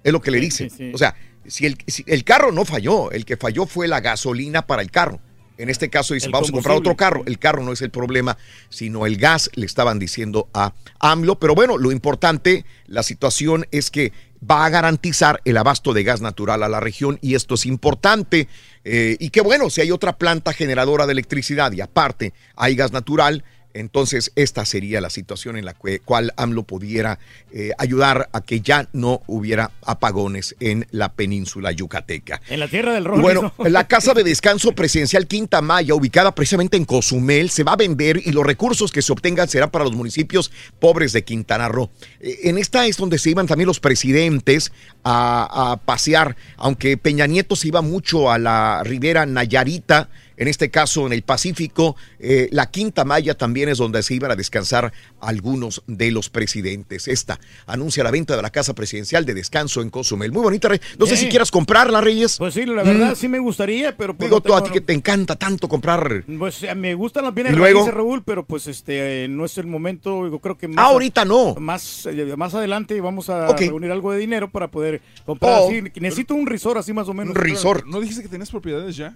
Es lo que le dice. O sea, si el, si el carro no falló, el que falló fue la gasolina para el carro. En este caso dice, El vamos a comprar otro carro. El carro no es el problema, sino el gas, le estaban diciendo a AMLO. Pero bueno, lo importante, la situación es que va a garantizar el abasto de gas natural a la región y esto es importante. Eh, y que bueno, si hay otra planta generadora de electricidad y aparte hay gas natural, entonces esta sería la situación en la cual AMLO pudiera eh, ayudar a que ya no hubiera apagones en la península yucateca. En la tierra del rojo. Bueno, la casa de descanso presidencial Quinta Maya, ubicada precisamente en Cozumel, se va a vender y los recursos que se obtengan serán para los municipios pobres de Quintana Roo. Eh, En esta es donde se iban también los presidentes a, a pasear, aunque Peña Nieto se iba mucho a la ribera Nayarita. En este caso, en el Pacífico, eh, la Quinta Maya también es donde se iban a descansar algunos de los presidentes. Esta anuncia la venta de la casa presidencial de descanso en Cozumel. Muy bonita, Rey. No sé Sí. si quieras comprarla, Reyes. Pues sí, la verdad Mm. sí me gustaría, pero pues Digo no tú a ti que te encanta tanto comprar. Pues eh, me gustan las bienes raíces, Raúl, pero pues este eh, no es el momento. Yo creo que más Ah, ahorita no. Más, eh, más adelante vamos a reunir algo de dinero para poder comprar Oh. así. Necesito un resort así más o menos. ¿No dijiste que tenías propiedades ya?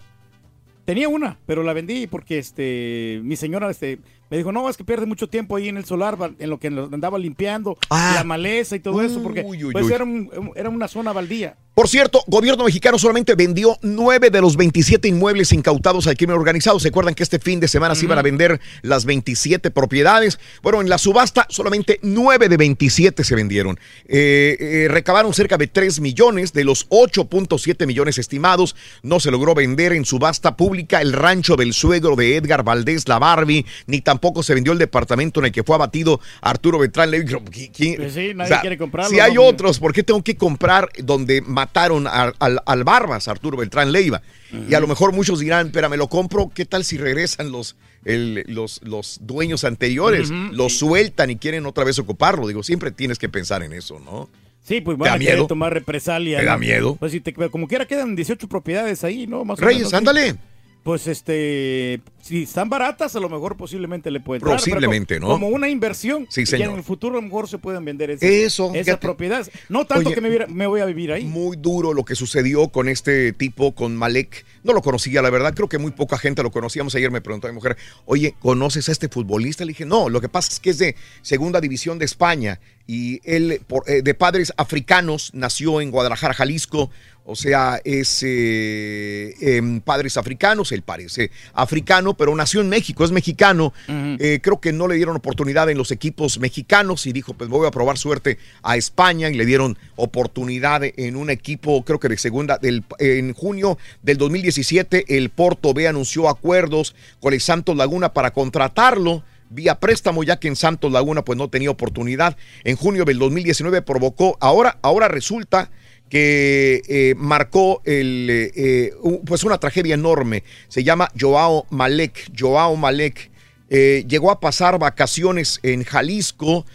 Tenía una, pero la vendí porque este mi señora este me dijo, "No, es que pierde mucho tiempo ahí en el solar en lo que andaba limpiando Ah. la maleza y todo eso porque Uy, uy, pues era un- era una zona baldía." Por cierto, gobierno mexicano solamente vendió nueve de los 27 inmuebles incautados al crimen organizado. ¿Se acuerdan que este fin de semana se iban a vender las 27 propiedades? Bueno, en la subasta solamente nueve de 27 se vendieron. Eh, eh, recabaron cerca de 3 millones de los 8.7 millones estimados. No se logró vender en subasta pública el rancho del suegro de Edgar Valdés, la Barbie, ni tampoco se vendió el departamento en el que fue abatido Arturo Beltrán Levy. ¿Qui- qui- Pues sí, nadie o sea, quiere comprarlo, Si hay otros, ¿por qué tengo que comprar donde mataron al, al- al Barbas, Arturo Beltrán Leiva? Y a lo mejor muchos dirán, espera, me lo compro, ¿qué tal si regresan los, el- los, los dueños anteriores? Lo sueltan y quieren otra vez ocuparlo. Digo, siempre tienes que pensar en eso, ¿no? Sí, pues ¿Te van da a tomar represalia. ¿Te da miedo? Pues si te, como quiera quedan 18 propiedades ahí, ¿no? Más o Reyes, ándale. Pues este, si están baratas, a lo mejor posiblemente le pueden pero Posiblemente, ¿no? Como una inversión. Sí, y señor. en el futuro a lo mejor se pueden vender esas, Eso, esas fíjate. propiedades. No tanto Oye, que me, me voy a vivir ahí. Muy duro lo que sucedió con este tipo, con Malek. No lo conocía, la verdad. Creo que muy poca gente lo conocíamos. Ayer me preguntó a mi mujer, oye, ¿conoces a este futbolista? Le dije, no, lo que pasa es que es de segunda división de España y él, por- eh, de padres africanos, nació en Guadalajara, Jalisco. O sea, es eh, em, padres africanos, él parece africano, pero nació en México, es mexicano. Eh, creo que no le dieron oportunidad en los equipos mexicanos y dijo, pues voy a probar suerte a España y le dieron oportunidad en un equipo, creo que de segunda, del, en junio del 2017, el Porto B anunció acuerdos con el Santos Laguna para contratarlo vía préstamo, ya que en Santos Laguna pues no tenía oportunidad. En junio del 2019 provocó, ahora, ahora resulta que eh, marcó eh, eh, pues una tragedia enorme. Se llama Joao Malek. Joao Malek llegó a pasar vacaciones en Jalisco,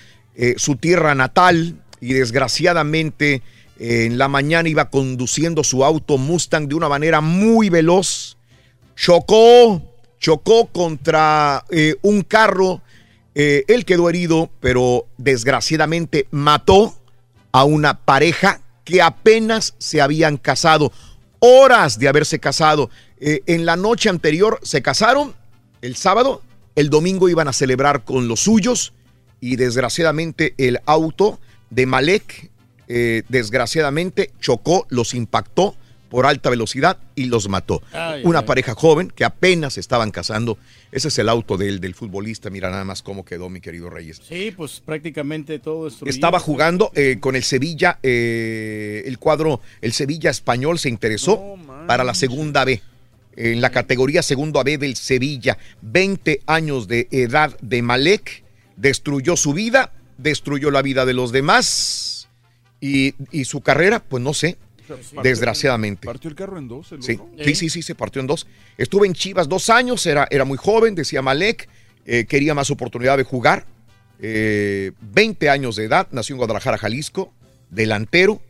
su tierra natal, y desgraciadamente En la mañana iba conduciendo su auto Mustang de una manera muy veloz. Chocó, chocó contra un carro. Él quedó herido, pero desgraciadamente mató a una pareja que apenas se habían casado. Horas de haberse casado. Eh, en la noche anterior se casaron, el sábado, el domingo iban a celebrar con los suyos y desgraciadamente el auto de Malek, eh, desgraciadamente chocó, los impactó por alta velocidad y los mató. Ay, Una ay. pareja joven que apenas estaban casando. Ese es el auto del, del futbolista. Mira nada más cómo quedó, mi querido Reyes. Sí, pues prácticamente todo destruido. Estaba jugando eh, con el Sevilla, eh, el cuadro, el Sevilla español se interesó para la segunda B. En la categoría segundo B del Sevilla, 20 años de edad de Malek, destruyó su vida, destruyó la vida de los demás y, y su carrera, pues no sé, Partió- desgraciadamente. Partió el carro en dos, el Sí, sí, sí, sí, se partió en dos. Estuvo en Chivas dos años, era, era muy joven, decía Malek, eh, quería más oportunidad de jugar. Eh, 20 años de edad, nació en Guadalajara, Jalisco, delantero.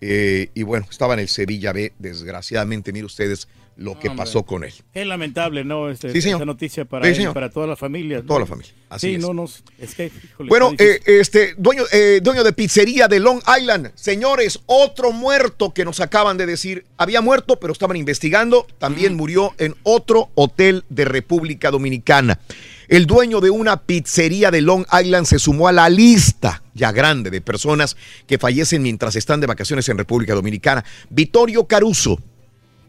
Eh, y bueno, estaba en el Sevilla B, desgraciadamente, mire ustedes lo que Hombre. pasó con él. Qué lamentable, ¿no? Este, Sí. Esa noticia para Sí, él para toda la familia. ¿no? Toda la familia, así sí, es. no, no, es que, híjole, Bueno, eh, este dueño, eh, dueño de pizzería de Long Island, señores, otro muerto que nos acaban de decir, había muerto, pero estaban investigando, también murió en otro hotel de República Dominicana. El dueño de una pizzería de Long Island se sumó a la lista ya grande de personas que fallecen mientras están de vacaciones en República Dominicana. Vittorio Caruso,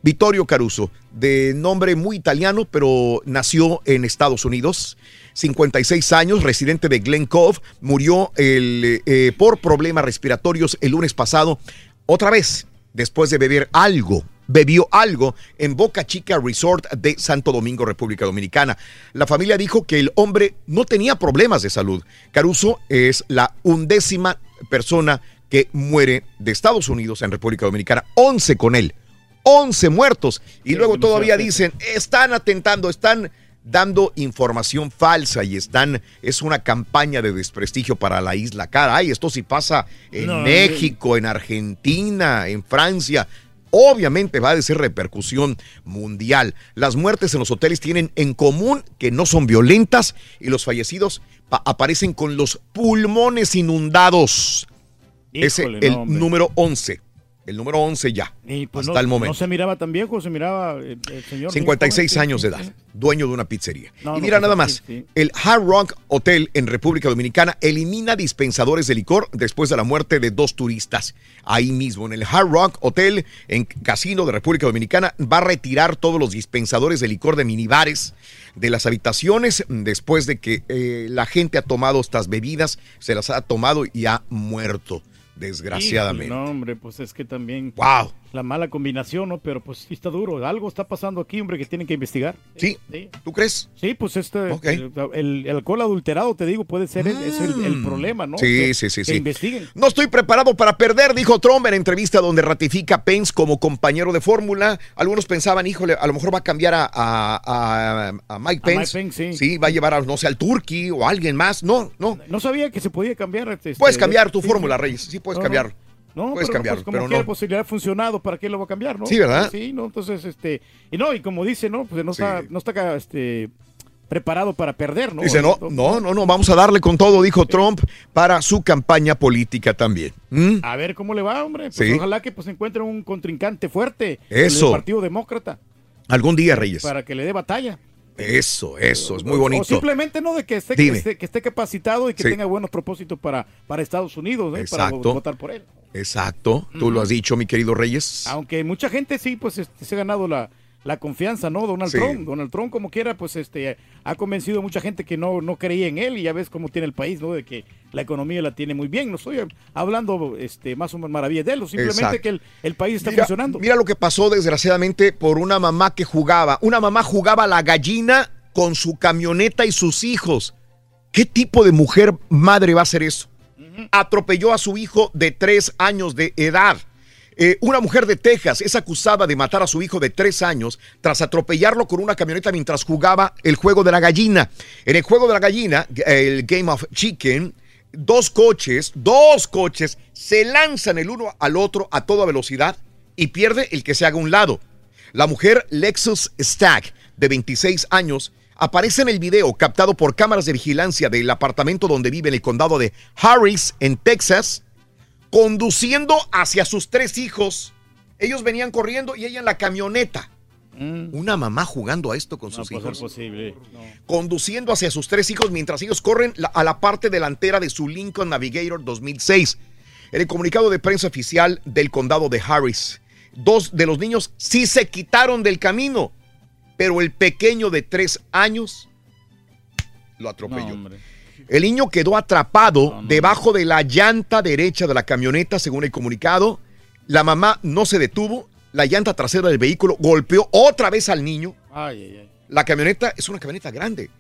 Vittorio Caruso, de nombre muy italiano, pero nació en Estados Unidos. 56 años, residente de Glen Cove, murió eh, por problemas respiratorios el lunes pasado, otra vez, después de beber algo. Bebió algo en Boca Chica Resort de Santo Domingo, República Dominicana. La familia dijo que el hombre no tenía problemas de salud. Caruso es la undécima persona que muere de Estados Unidos en República Dominicana. 11 con él. 11 muertos. Y luego todavía dicen, están atentando, están dando información falsa y están, es una campaña de desprestigio para la isla cara. Ay, esto sí pasa en No, México, en Argentina, en Francia. Obviamente va a ser repercusión mundial. Las muertes en los hoteles tienen en común que no son violentas y los fallecidos pa- aparecen con los pulmones inundados. Ese Híjole, el no, número 11. El número 11 ya. Y, pues, hasta no, el momento. No se miraba tan viejo, se miraba el, el señor. 56 joven, sí, años de edad, dueño de una pizzería. No, y mira pues, nada sí, más, sí. el Hard Rock Hotel en República Dominicana elimina dispensadores de licor después de la muerte de dos turistas. Ahí mismo, en el Hard Rock Hotel en Casino de República Dominicana, va a retirar todos los dispensadores de licor de minibares de las habitaciones después de que eh, la gente ha tomado estas bebidas, se las ha tomado y ha muerto, desgraciadamente. Híjole, no, hombre, pues es que también. Wow. La mala combinación, ¿no? Pero pues sí está duro. Algo está pasando aquí, hombre, que tienen que investigar. Sí. ¿Tú crees? Sí, pues este. Ok. El, el- el alcohol adulterado, te digo, puede ser el, es el, el problema, ¿no? Sí, Que- sí, sí, que sí. investiguen. No estoy preparado para perder, dijo Trump en entrevista donde ratifica Pence como compañero de fórmula. Algunos pensaban, híjole, a lo mejor va a cambiar a, a- a- a Mike Pence. Mike Pence, sí. va a llevar, a, no sé, al Turkey o a alguien más. No, no. No sabía que se podía cambiar. este, Puedes cambiar tu sí, fórmula, sí. Reyes. Sí, puedes No, no. No, puedes pero, cambiarlo, pues, como pero quiera no. posibilidad ha funcionado, ¿para qué lo va a cambiar, no? Sí, ¿verdad? Sí, no, entonces, este, y no, y como dice, no, pues no está, no está, este, preparado para perder, ¿no? Dice, no, no, no, no, vamos a darle con todo, dijo Trump, para su campaña política también. ¿Mm? A ver cómo le va, hombre. Pues Sí. ojalá que pues encuentre un contrincante fuerte. Eso. El Partido Demócrata. Algún día, Reyes. Para que le dé batalla. Eso, eso, es muy O bonito. simplemente no de que esté, que esté, que esté capacitado y que Sí. tenga buenos propósitos para, para Estados Unidos, ¿eh? para votar por él. Exacto, tú lo has dicho, mi querido Reyes. Aunque mucha gente sí, pues este, se ha ganado la, la confianza, ¿no? Donald Sí. Trump. Donald Trump, como quiera, pues este ha convencido a mucha gente que no, no creía en él y ya ves cómo tiene el país, ¿no? De que la economía la tiene muy bien. No estoy hablando este, más o menos maravillas de él, simplemente Exacto. que el, el país está Mira, funcionando. mira lo que pasó desgraciadamente por una mamá que jugaba. Una mamá jugaba a la gallina con su camioneta y sus hijos. ¿Qué tipo de mujer madre va a hacer eso? Atropelló a su hijo de tres años de edad. Eh, una mujer de Texas es acusada de matar a su hijo de tres años tras atropellarlo con una camioneta mientras jugaba el juego de la gallina. En el juego de la gallina, el Game of Chicken, dos coches, dos coches, se lanzan el uno al otro a toda velocidad y pierde el que se haga un lado. La mujer Lexus Stack, de 26 años, aparece en el video captado por cámaras de vigilancia del apartamento donde vive en el condado de Harris, en Texas, conduciendo hacia sus tres hijos. Ellos venían corriendo y ella en la camioneta. Una mamá jugando a esto con sus No hijos. ser posible. No. Conduciendo hacia sus tres hijos mientras ellos corren a la parte delantera de su Lincoln Navigator 2006. En el comunicado de prensa oficial del condado de Harris, dos de los niños sí se quitaron del camino, pero el pequeño de tres años lo atropelló. El niño quedó atrapado debajo de la llanta derecha de la camioneta, según el comunicado. La mamá no se detuvo. La llanta trasera del vehículo golpeó otra vez al niño. Ay, ay, ay. La camioneta es una camioneta grande.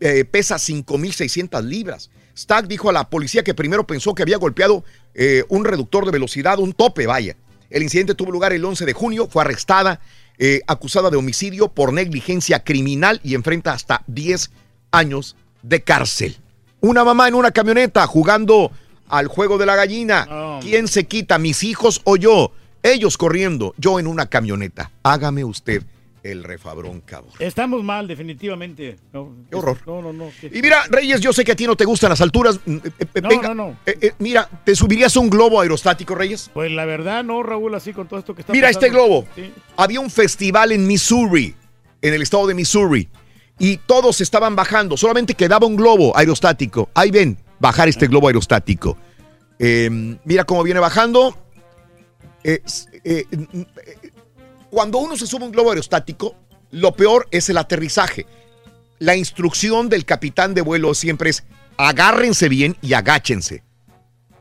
Eh, pesa 5.600 libras. Stack dijo a la policía que primero pensó que había golpeado eh, un reductor de velocidad, un tope, vaya. El incidente tuvo lugar el 11 de junio. Fue arrestada, eh, acusada de homicidio por negligencia criminal y enfrenta hasta 10 años de cárcel. Una mamá en una camioneta jugando al juego de la gallina. ¿Quién se quita, mis hijos o yo? Ellos corriendo, yo en una camioneta. Hágame usted el refabrón, cabrón. Estamos mal, definitivamente. No, Qué horror. No, no, no. Y mira, Reyes, yo sé que a ti no te gustan las alturas. Mm, eh, eh, No, venga, no, no. eh, eh, mira, ¿te subirías a un globo aerostático, Reyes? Pues la verdad, no, Raúl, así con todo esto que está Mira este globo. Sí. Había un festival en Missouri, en el estado de Missouri, y todos estaban bajando. Solamente quedaba un globo aerostático. Ahí ven, bajar este globo aerostático. Eh, mira cómo viene bajando. Eh, eh, eh, cuando uno se sube a un globo aerostático, lo peor es el aterrizaje. La instrucción del capitán de vuelo siempre es agárrense bien y agáchense.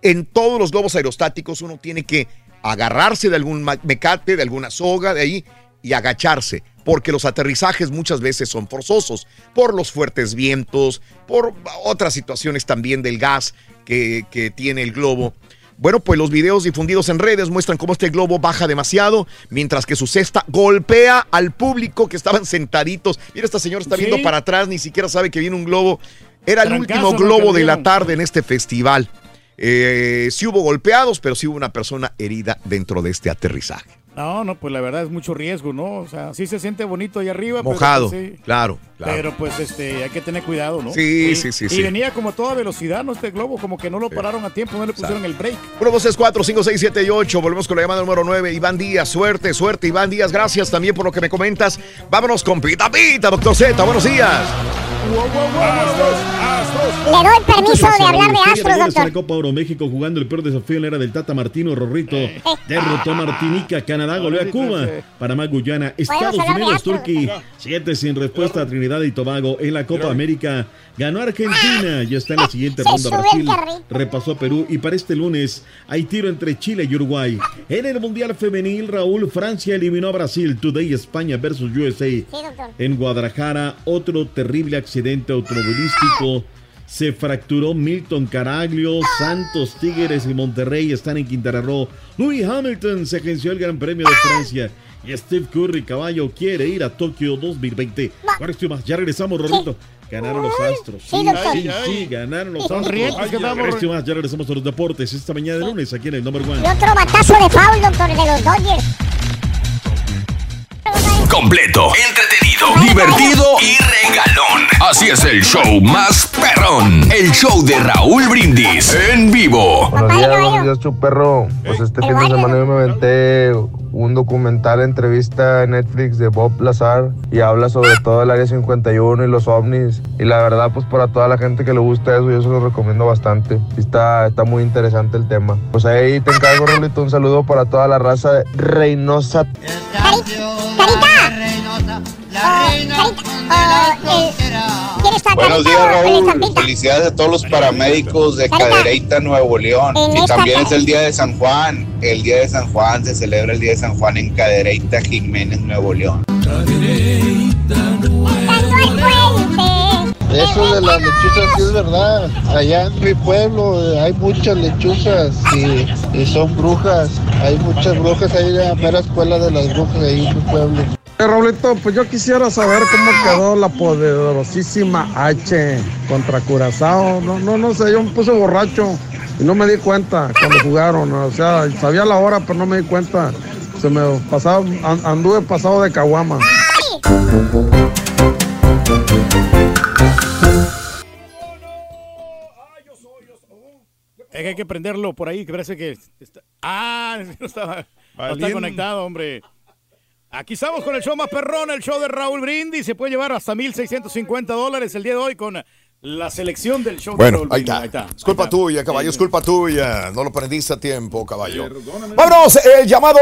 En todos los globos aerostáticos uno tiene que agarrarse de algún mecate, de alguna soga, de ahí y agacharse, porque los aterrizajes muchas veces son forzosos por los fuertes vientos, por otras situaciones también del gas que, que tiene el globo. Bueno, pues los videos difundidos en redes muestran cómo este globo baja demasiado, mientras que su cesta golpea al público que estaban sentaditos. Mira, esta señora está viendo Sí. para atrás, ni siquiera sabe que viene un globo. Era el último globo de la tarde en este festival. Eh, sí hubo golpeados, pero sí hubo una persona herida dentro de este aterrizaje. No, no, pues la verdad es mucho riesgo, ¿no? O sea, sí se siente bonito ahí arriba. pero, Mojado, pues, sí. claro, claro. Pero pues este, hay que tener cuidado, ¿no? Sí, sí, sí, Y sí. venía como a toda velocidad, ¿no? Este globo, como que no lo pararon a tiempo, no le pusieron el break. 1, 2, 3, 4, 5, 6, 7 y 8. Volvemos con la llamada número 9. Iván Díaz, suerte, suerte, Iván Díaz. Gracias también por lo que me comentas. Vámonos con Pita Pita, doctor Z. Buenos días. Le doy permiso de hablar de astros, a la doctor. Copa Oro México jugando el peor desafío en la era del Tata Martino Rorrito. Eh. Derrotó a Martinica, Canadá goleó a Cuba, Panamá, Guyana, Estados Unidos. Turquía. Siete sin respuesta a Trinidad y Tobago en la Copa América. Ganó Argentina, ya está en la siguiente ronda. Brasil repasó a Perú y para este lunes hay tiro entre Chile y Uruguay. En el Mundial Femenil, Raúl, Francia eliminó a Brasil. Today España versus USA. doctor. En Guadalajara, otro terrible accidente automovilístico. Se fracturó Milton Caraglio, Santos, Tigres y Monterrey están en Quintana Roo. Louis Hamilton se agenció el Gran Premio de Francia. Y Steve Curry, caballo, quiere ir a Tokio 2020. Ahora estoy más, ya regresamos, Rorrito. Ganaron los Astros. Sí, sí, sí, ganaron los Astros. estoy más, ya regresamos a los deportes esta mañana de lunes aquí en el Number One. Y otro batazo de foul, doctor, de los Dodgers. Completo, entretenido, divertido y regalón. Así es el show más perrón. El show de Raúl Brindis en vivo. Buenos días, buenos días, Chuperro. Pues este fin de semana yo me aventé un documental, entrevista en Netflix de Bob Lazar y habla sobre todo el Área 51 y los ovnis. Y la verdad, pues para toda la gente que le gusta eso, yo se lo recomiendo bastante. Está, está muy interesante el tema. Pues ahí te encargo, Rolito, un saludo para toda la raza de Reynosa. ¿Quién está Buenos Carita días, Raúl. Felicidades a todos los paramédicos de Cadereyta, Nuevo León. En Y también ca- es el día de San Juan. El día de San Juan se celebra el día de San Juan en Cadereyta, Jiménez, Nuevo León. Eso de las lechuzas sí es verdad. Allá en mi pueblo eh, hay muchas lechuzas y, y son brujas. Hay muchas brujas ahí en la mera escuela de las brujas ahí en mi pueblo. Eh, Raulito, pues yo quisiera saber cómo quedó la poderosísima H contra Curazao. No, no, no sé, yo me puse borracho y no me di cuenta cuando jugaron. O sea, sabía la hora, pero no me di cuenta. Se me pasaba, an- anduve pasado de caguama. Es que hay que prenderlo por ahí, que parece que está... Ah, no estaba, no está conectado, hombre. Aquí estamos con el show más perrón, el show de Raúl Brindis. Se puede llevar hasta 1.650 dólares el día de hoy con la selección del show de Bueno, Raúl ahí está. Es culpa tuya, caballo, es culpa tuya. No lo prendiste a tiempo, caballo. Perdóname. Vámonos, el llamado.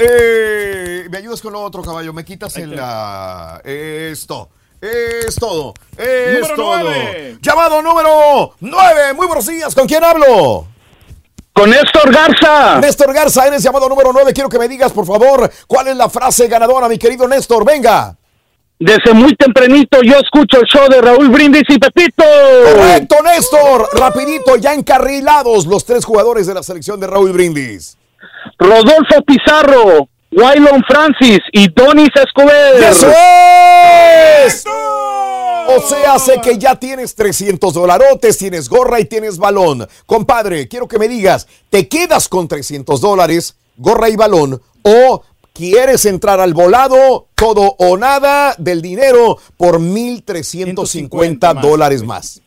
eh, ¿Me ayudas con lo otro, caballo? ¿Me quitas en la. Esto. Es todo. Es Número todo. nueve. Llamado número 9. Muy buenos días. ¿Con quién hablo? Con Néstor Garza. Néstor Garza, eres llamado número 9. Quiero que me digas, por favor, cuál es la frase ganadora, mi querido Néstor. Venga. Desde muy tempranito yo escucho el show de Raúl Brindis y Pepito. Correcto, Néstor. Rapidito, ya encarrilados los tres jugadores de la selección de Raúl Brindis. Rodolfo Pizarro, Waylon Francis y Donis Escobar. ¡Eso es! O sea, sé que ya tienes 300 dolarotes, tienes gorra y tienes balón. Compadre, quiero que me digas, ¿te quedas con 300 dólares, gorra y balón? ¿O quieres entrar al volado, todo o nada del dinero por 1,350 dólares más?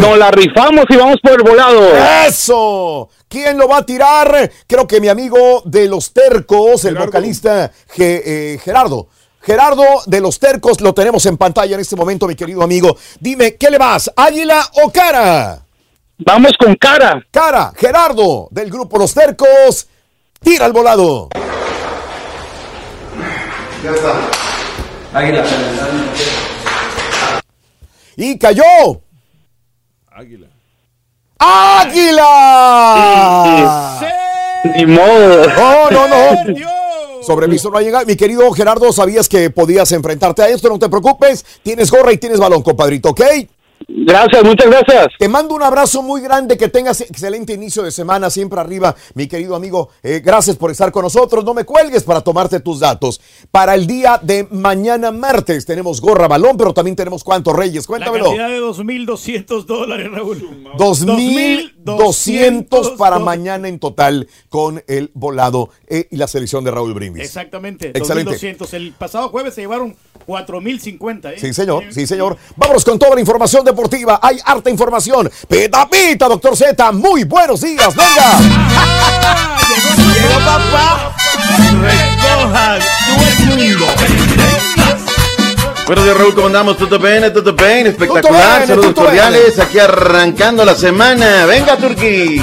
Nos la rifamos y vamos por el volado. ¡Eso! ¿Quién lo va a tirar? Creo que mi amigo de los tercos, el vocalista Ge- eh, Gerardo. Gerardo de los tercos lo tenemos en pantalla en este momento, mi querido amigo. Dime, ¿qué le vas? ¿Águila o cara? Vamos con cara. Cara, Gerardo del grupo Los Tercos. Tira el volado. Ya está. Águila. Y cayó. Águila. ¡Águila! Ni modo. No, no, no. Sobreviso no ha llegado. Mi querido Gerardo, sabías que podías enfrentarte a esto, no te preocupes. Tienes gorra y tienes balón, compadrito, ¿ok? Gracias, muchas gracias. Te mando un abrazo muy grande, que tengas excelente inicio de semana, siempre arriba, mi querido amigo. Eh, gracias por estar con nosotros. No me cuelgues para tomarte tus datos. Para el día de mañana martes tenemos gorra, balón, pero también tenemos cuántos reyes. La Cuéntamelo. cantidad de 2.200 dólares, Raúl. 2.200 para mañana en total con el volado eh, y la selección de Raúl Brindis. Exactamente, Excelente. 2.200. El pasado jueves se llevaron 4.050. ¿eh? Sí, señor, sí, señor. Vámonos con toda la información deportiva. Hay harta información. Pita, pita, doctor Z. Muy buenos días. Venga. Llegó papá. Recojan todo el mundo. Buenos días, Raúl, ¿cómo andamos? ¿Todo bien? ¿Todo bien? Espectacular. bene, Saludos cordiales. Aquí arrancando la semana. Venga, Turquí.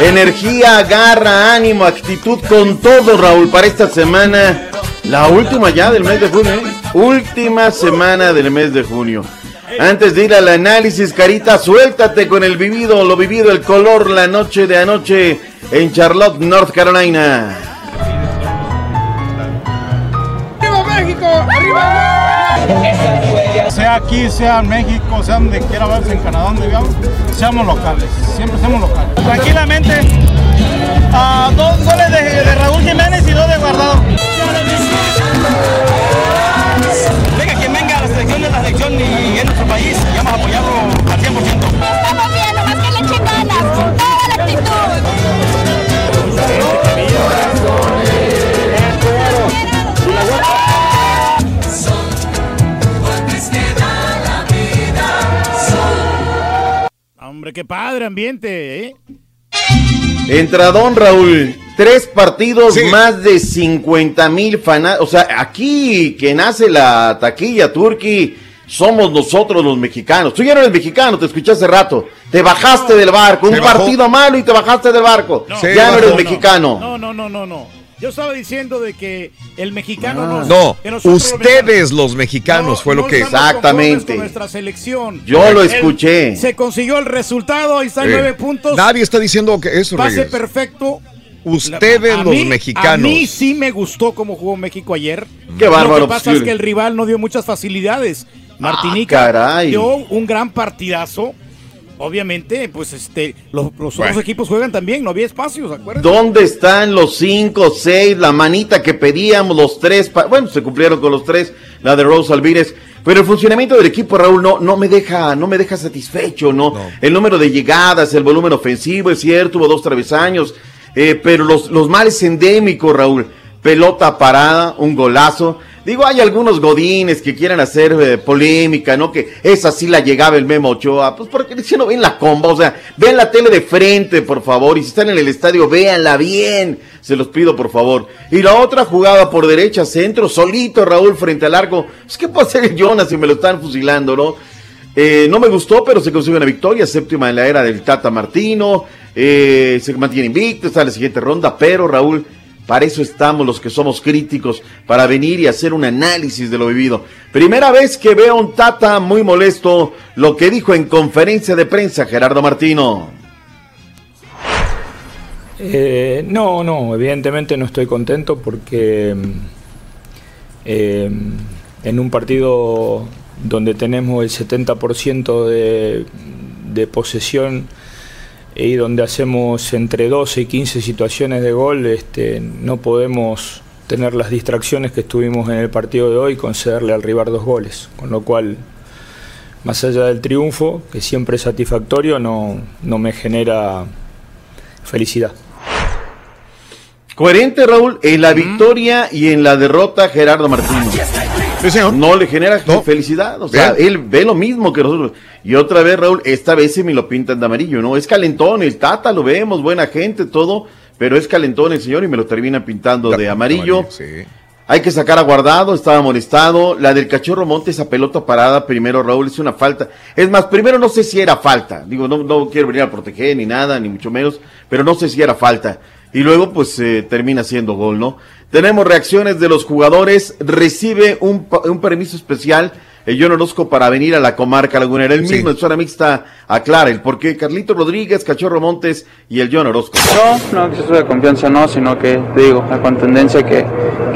Energía, garra, ánimo, actitud con todo, Raúl, para esta semana. La última ya del mes de junio, ¿eh? Última semana del mes de junio. Antes de ir al análisis, Carita, suéltate con el vivido, lo vivido, el color, la noche de anoche en Charlotte, North Carolina. ¡Arriba México! ¡Arriba! Sea aquí, sea en México, sea donde quiera vamos, en Canadá, donde vivamos, seamos locales, siempre seamos locales. Tranquilamente, a dos goles de, de Raúl Jiménez y dos de Guardado. Venga, quien venga a la selección es la selección y es nuestro país, y vamos a apoyarlo al 100%. Estamos bien, nomás que le echen ganas, con toda la Hombre, qué padre ambiente, ¿eh? Entradón, Raúl. Tres partidos, más de 50 mil fanáticos. O sea, aquí que nace la taquilla turqui, somos nosotros los mexicanos. Tú ya no eres mexicano, te escuché hace rato. Te bajaste del barco. Un bajó. partido malo y te bajaste del barco. ya no eres mexicano. No, no, no, no, no. Yo estaba diciendo de que el mexicano No, los ustedes los mexicanos fue lo que... con nuestra selección. Yo lo escuché. Se consiguió el resultado, ahí están Eh, nueve puntos. Nadie está diciendo que eso, Pase Reyes. perfecto. Ustedes los mexicanos. A mí sí me gustó cómo jugó México ayer. Qué bárbaro, Lo que pasa es que el rival no dio muchas facilidades. Martinica caray. dio un gran partidazo. Obviamente, pues este, los, los Bueno. otros equipos juegan también, no había espacios, ¿acuerdas? ¿Dónde están los cinco, seis, la manita que pedíamos, los tres? pa- bueno, se cumplieron con los tres, la de Rose Alvírez. Pero el funcionamiento del equipo, Raúl, no, no me deja, no me deja satisfecho, ¿no? El número de llegadas, el volumen ofensivo, es cierto, hubo dos travesaños, eh, pero los, los males endémicos, Raúl, pelota parada, un golazo. Digo, hay algunos godines que quieren hacer eh, polémica, ¿no? Que esa sí la llegaba el Memo Ochoa. Pues porque si no ven la comba, o sea, ven la tele de frente, por favor. Y si están en el estadio, véanla bien. Se los pido, por favor. Y la otra jugada por derecha, centro, solito Raúl frente al arco. Pues, ¿qué puede hacer el Jonas si me lo están fusilando, no? Eh, no me gustó, pero se consigue una victoria, séptima en la era del Tata Martino. Eh, se mantiene invicto, está en la siguiente ronda, pero Raúl, para eso estamos los que somos críticos, para venir y hacer un análisis de lo vivido. Primera vez que veo a un Tata muy molesto, lo que dijo en conferencia de prensa Gerardo Martino. Eh, no, no, evidentemente no estoy contento porque eh, en un partido donde tenemos el 70% de, de posesión y donde hacemos entre 12 y 15 situaciones de gol, este, no podemos tener las distracciones que estuvimos en el partido de hoy y concederle al rival dos goles. Con lo cual, más allá del triunfo, que siempre es satisfactorio, no, no me genera felicidad. Coherente, Raúl, en la victoria y en la derrota, Gerardo No le genera felicidad. O sea, Bien. él ve lo mismo que nosotros. Y otra vez, Raúl, esta vez se me lo pintan de amarillo, ¿no? Es calentón, el Tata lo vemos, buena gente, todo. Pero es calentón el señor y me lo termina pintando de amarillo. Hay que sacar a guardado, estaba molestado. La del cachorro Monte, esa pelota parada, primero Raúl, es una falta. Es más, primero no sé si era falta. Digo, no, no quiero venir a proteger ni nada, ni mucho menos, pero no sé si era falta. Y luego, pues, eh, termina siendo gol, ¿no? Tenemos reacciones de los jugadores. Recibe un, pa- un permiso especial el John Orozco para venir a la comarca lagunera. El mismo en zona mixta aclara el por qué Carlito Rodríguez, Cachorro Montes y el John Orozco. No, no exceso de confianza no, sino que, te digo, la contundencia que,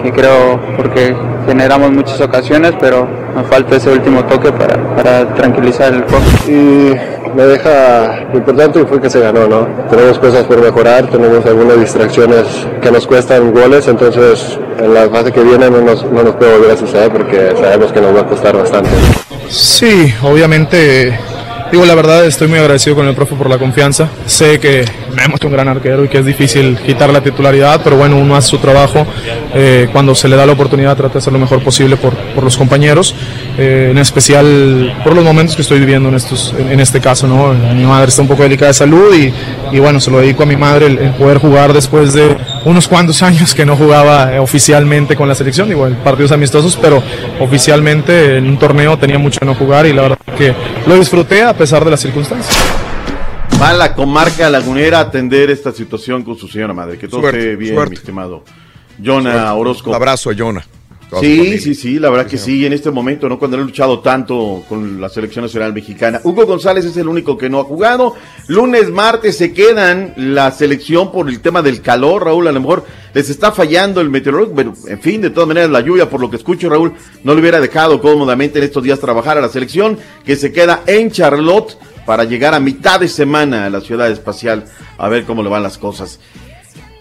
que creo, porque generamos muchas ocasiones, pero nos falta ese último toque para, para tranquilizar el juego. y me deja lo importante fue que se ganó, ¿no? Tenemos cosas por mejorar, tenemos algunas distracciones que nos cuestan goles, entonces en la fase que viene no nos, no nos puede volver a suceder porque sabemos que nos va a costar bastante. Sí, obviamente, digo la verdad, estoy muy agradecido con el profe por la confianza. Sé que Memo es un gran arquero y que es difícil quitar la titularidad, pero bueno, uno hace su trabajo. eh, cuando se le da la oportunidad, trata de hacer lo mejor posible por, por los compañeros, eh, en especial por los momentos que estoy viviendo en, estos, en, este caso. ¿no? Mi madre está un poco delicada de salud y, y bueno, se lo dedico a mi madre el poder jugar después de unos cuantos años que no jugaba eh, oficialmente con la selección, igual partidos amistosos, pero oficialmente en un torneo tenía mucho de no jugar y la verdad que lo disfruté a pesar de las circunstancias. Va a la comarca lagunera a atender esta situación con su señora madre. Que todo Suerte, esté bien, suerte. mi estimado. Jonah Suerte. Orozco. Un abrazo a Jonah. Sí, sí, sí, la verdad que sí, en este momento, ¿no? Cuando han luchado tanto con la selección nacional mexicana. Hugo González es el único que no ha jugado. Lunes, martes se quedan la selección por el tema del calor, Raúl. A lo mejor les está fallando el meteorólogo, pero en fin, de todas maneras, la lluvia, por lo que escucho, Raúl, no le hubiera dejado cómodamente en estos días trabajar a la selección que se queda en Charlotte para llegar a mitad de semana a la ciudad espacial a ver cómo le van las cosas.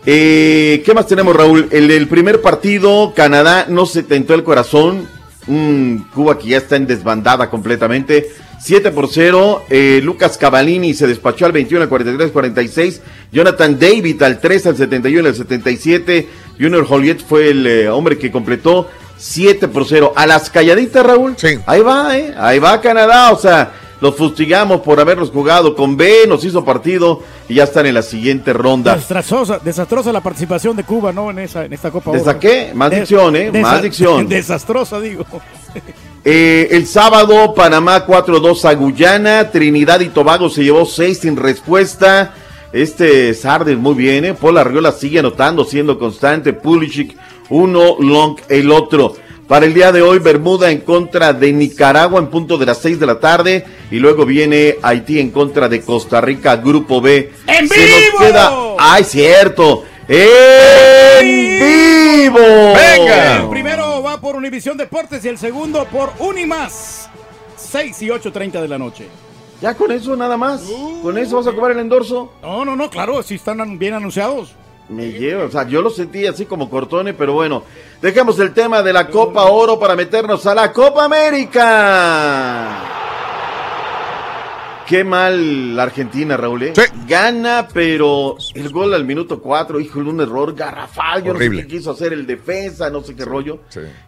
Eh, ¿Qué más tenemos, Raúl? El, primer partido, Canadá no se tentó el corazón. Un Cuba que ya está en desbandada completamente. 7 por 0. eh, Lucas Cavallini se despachó al 21, al 43, 46. Jonathan David al 3, al 71, al 77. Junior Joliet fue el eh, hombre que completó 7 por 0. A las calladitas, Raúl. Ahí va, ¿eh? Ahí va Canadá. O sea, los fustigamos por haberlos jugado con B, nos hizo partido y ya están en la siguiente ronda. Desastrosa, desastrosa la participación de Cuba, ¿no? En, esa, en esta Copa ¿Desa Oro. qué? Más Des- dicción, ¿eh? Más dicción. Desastrosa, digo. Eh, el sábado, Panamá 4-2 a Guyana. Trinidad y Tobago se llevó 6 sin respuesta. Este Sardes muy bien, ¿eh? Paul Arriola sigue anotando, siendo constante. Pulisic, uno, Long, el otro. Para el día de hoy, Bermuda en contra de Nicaragua en punto de las 6 de la tarde. Y luego viene Haití en contra de Costa Rica, Grupo B. ¡En Se nos vivo! queda. ¡Ay, cierto! ¡En vivo! El primero va por Univisión Deportes y el segundo por Unimás. 6 y 8.30 de la noche. Ya con eso nada más. Con eso vas a cobrar el endorso. No, no, no, claro, sí están bien anunciados. Me lleva, o sea, yo lo sentí así como cortone, pero bueno. Dejemos el tema de la Copa Oro para meternos a la Copa América. Qué mal la Argentina, Raúl. ¿eh? Gana, pero el gol al minuto 4, híjole, un error garrafal. Yo Horrible. no sé qué quiso hacer el defensa, no sé qué rollo.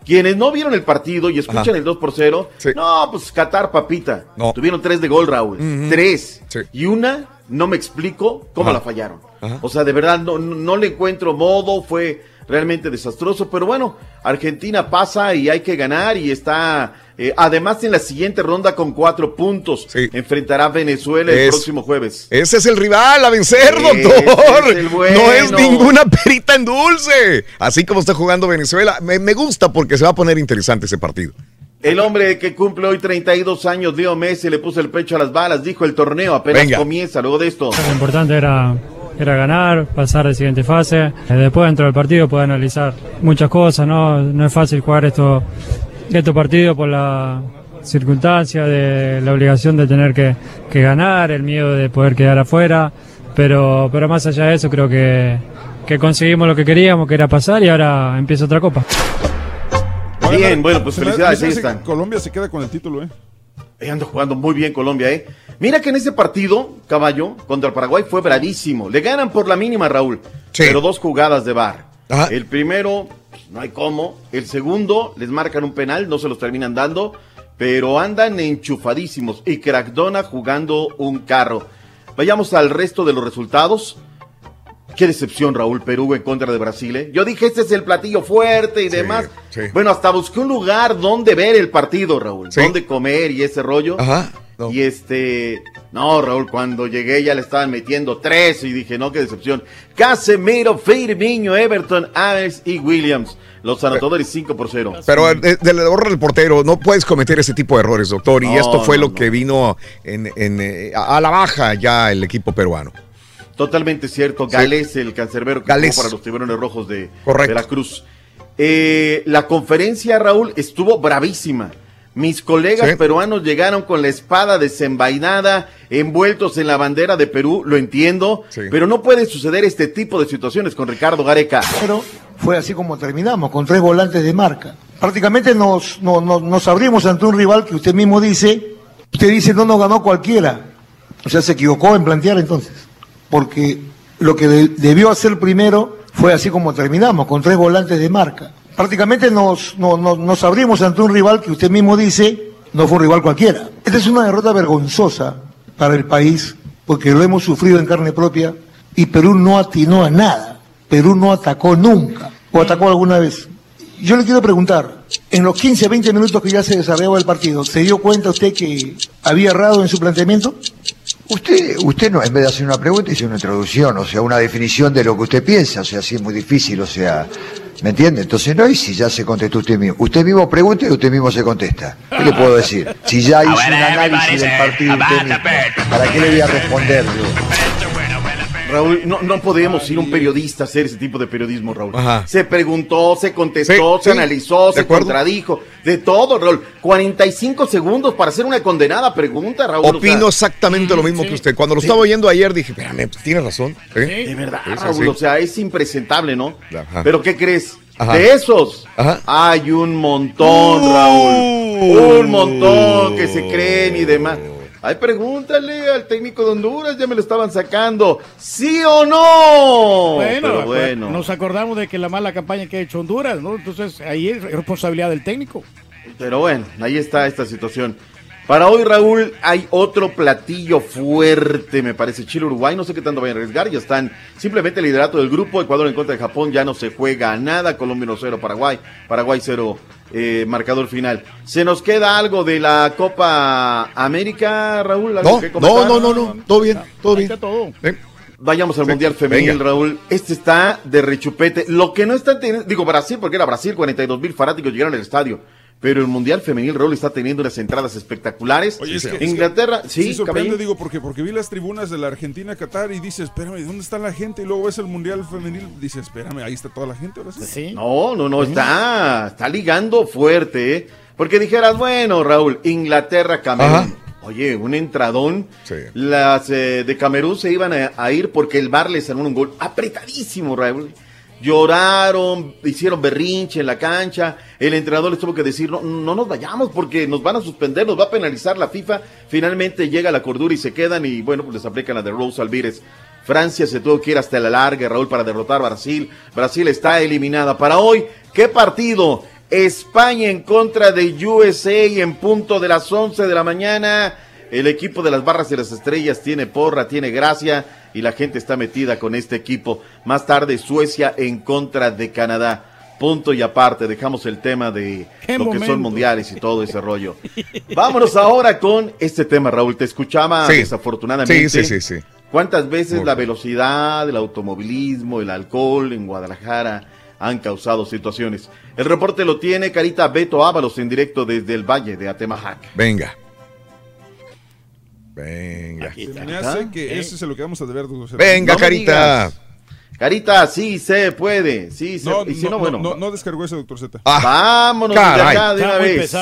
Quienes no vieron el partido y escuchan Ajá. el 2 por 0, no, pues Qatar, papita. No. Tuvieron tres de gol, Raúl. Ujú. Tres. Sí. Y una, no me explico cómo Ajá. la fallaron. Ajá. O sea, de verdad, no, no no le encuentro modo, fue realmente desastroso, pero bueno, Argentina pasa y hay que ganar y está, eh, además en la siguiente ronda con cuatro puntos, enfrentará a Venezuela el próximo jueves. Ese es el rival a vencer, Ese doctor. es el bueno. No es ninguna perita en dulce. Así como está jugando Venezuela. Me, me gusta porque se va a poner interesante ese partido. El hombre que cumple hoy 32 años, Leo Messi, le puso el pecho a las balas, dijo el torneo apenas Venga. comienza, luego de esto. Lo importante era, era ganar, pasar a la siguiente fase. Eh, Después dentro del partido puede analizar muchas cosas, ¿no? No es fácil jugar esto, estos partidos por la circunstancia de la obligación de tener que, que ganar, el miedo de poder quedar afuera. Pero, pero más allá de eso creo que, que conseguimos lo que queríamos, que era pasar y ahora empieza otra copa. Bien, bueno, pues felicidades, ahí están. Colombia se queda con el título, ¿eh? Eh, anda jugando muy bien Colombia, ¿eh? Mira que en ese partido, caballo, contra Paraguay fue bravísimo. Le ganan por la mínima, Raúl. Pero dos jugadas de bar. El primero, pues, no hay cómo. El segundo, les marcan un penal, no se los terminan dando. Pero andan enchufadísimos. Y Crackdona jugando un carro. Vayamos al resto de los resultados. Qué decepción, Raúl, Perú en contra de Brasil. ¿eh? Yo dije, este es el platillo fuerte y demás. sí. Bueno, hasta busqué un lugar donde ver el partido, Raúl. Donde comer y ese rollo. Ajá. Y este. No, Raúl, cuando llegué ya le estaban metiendo tres y dije, no, qué decepción. Casemiro, Firmino, Everton, Aves y Williams. Los anotadores 5 por 0. Pero eh, del error del portero, no puedes cometer ese tipo de errores, doctor. Y No, esto fue no, lo que vino en, en, eh, a la baja ya el equipo peruano. Totalmente cierto. Galés, el cancerbero que Galés. jugó para los tiburones rojos de Correcto. Veracruz. Eh, la conferencia, Raúl, estuvo bravísima. Mis colegas Sí. peruanos llegaron con la espada desenvainada, envueltos en la bandera de Perú, lo entiendo, pero no puede suceder este tipo de situaciones con Ricardo Gareca. Pero fue así como terminamos, con tres volantes de marca. Prácticamente nos, no- no- nos abrimos ante un rival que usted mismo dice, usted dice no nos ganó cualquiera. O sea, se equivocó en plantear entonces. Porque lo que de- debió hacer primero fue así como terminamos, con tres volantes de marca. Prácticamente nos, no- no- nos abrimos ante un rival que usted mismo dice no fue un rival cualquiera. Esta es una derrota vergonzosa para el país, porque lo hemos sufrido en carne propia y Perú no atinó a nada. Perú no atacó nunca, o atacó alguna vez. Yo le quiero preguntar, en los 15, 20 minutos que ya se desarrollaba el partido, ¿se dio cuenta usted que había errado en su planteamiento? Usted, usted no, en vez de hacer una pregunta, hizo una introducción, o sea, una definición de lo que usted piensa, o sea, así es muy difícil, o sea, ¿me entiende? Entonces no, y si ya se contestó usted mismo. Usted mismo pregunta y usted mismo se contesta. ¿Qué le puedo decir? Si ya hizo un análisis del partido usted mismo, ¿para qué le voy a responder? yo? Raúl, no, no podemos ir un periodista a hacer ese tipo de periodismo, Raúl. Ajá. Se preguntó, se contestó, Sí, se sí, analizó, se acuerdo. contradijo, de todo, Raúl. 45 segundos para hacer una condenada pregunta, Raúl. o sea, Opino exactamente lo mismo que usted. Cuando lo Sí. estaba oyendo ayer dije, espérame, pues, tiene razón. ¿eh? De verdad, Raúl, o sea, es impresentable, ¿no? Ajá. Pero ¿qué crees? Ajá. De esos Ajá. hay un montón, Raúl. Un montón que se creen y demás. Ay, pregúntale al técnico de Honduras, ya me lo estaban sacando. ¿Sí o no? Bueno, Pero bueno. nos acordamos de que la mala campaña que ha hecho Honduras, ¿no? Entonces ahí es responsabilidad del técnico. Pero bueno, ahí está esta situación. Para hoy, Raúl, hay otro platillo fuerte, me parece. Chile-Uruguay, no sé qué tanto vayan a arriesgar. Ya están simplemente el liderato del grupo. Ecuador en contra de Japón, ya no se juega nada. Colombia 1-0, Paraguay. Paraguay 0, eh, marcador final. ¿Se nos queda algo de la Copa América, Raúl? ¿Algo No, que no, no, no, no, todo bien, todo bien. Vayamos al Mundial Femenil, venga. Raúl. Este está de rechupete. Lo que no está teniendo, digo Brasil, porque era Brasil, 42 mil fanáticos llegaron al estadio. Pero el Mundial Femenil, Raúl, está teniendo unas entradas espectaculares. Oye, es que- Inglaterra, Sí, sí, sorprende, digo, porque, porque vi las tribunas de la Argentina-Qatar y dices, espérame, ¿dónde está la gente? Y luego ves el Mundial Femenil, dices, espérame, ahí está toda la gente ahora sí. No, no, no, está, está ligando fuerte, ¿eh? Porque dijeras, bueno, Raúl, Inglaterra, Camerún. Oye, un entradón. Las eh, de Camerún se iban a, a ir porque el bar les anuló un gol apretadísimo, Raúl. Lloraron, hicieron berrinche en la cancha. El entrenador les tuvo que decir, no, no nos vayamos porque nos van a suspender, nos va a penalizar la FIFA. Finalmente llega la cordura y se quedan y bueno, pues les aplican la de Rose Alvírez. Francia se tuvo que ir hasta la larga, Raúl, para derrotar a Brasil. Brasil está eliminada. Para hoy, ¿qué partido? España en contra de USA en punto de las 11 de la mañana. El equipo de las barras y las estrellas tiene porra, tiene gracia y la gente está metida con este equipo. Más tarde Suecia en contra de Canadá. Punto y aparte, dejamos el tema de ¿Qué lo que son mundiales y todo ese rollo. Vámonos ahora con este tema, Raúl. Te escuchaba Sí. desafortunadamente. Sí, sí, sí, sí. ¿Cuántas veces Muy la velocidad, el automovilismo, el alcohol en Guadalajara han causado situaciones? El reporte lo tiene Carita Beto Ábalos en directo desde el Valle de Atemajac. Venga. Venga. Se me hace que ese se lo quedamos a deber. doctor Zeta. Venga, No Carita. Carita, sí se puede. Sí, se, No, y si no, no, bueno. no, no descargó ese, doctor Z. Vámonos de acá de una vez.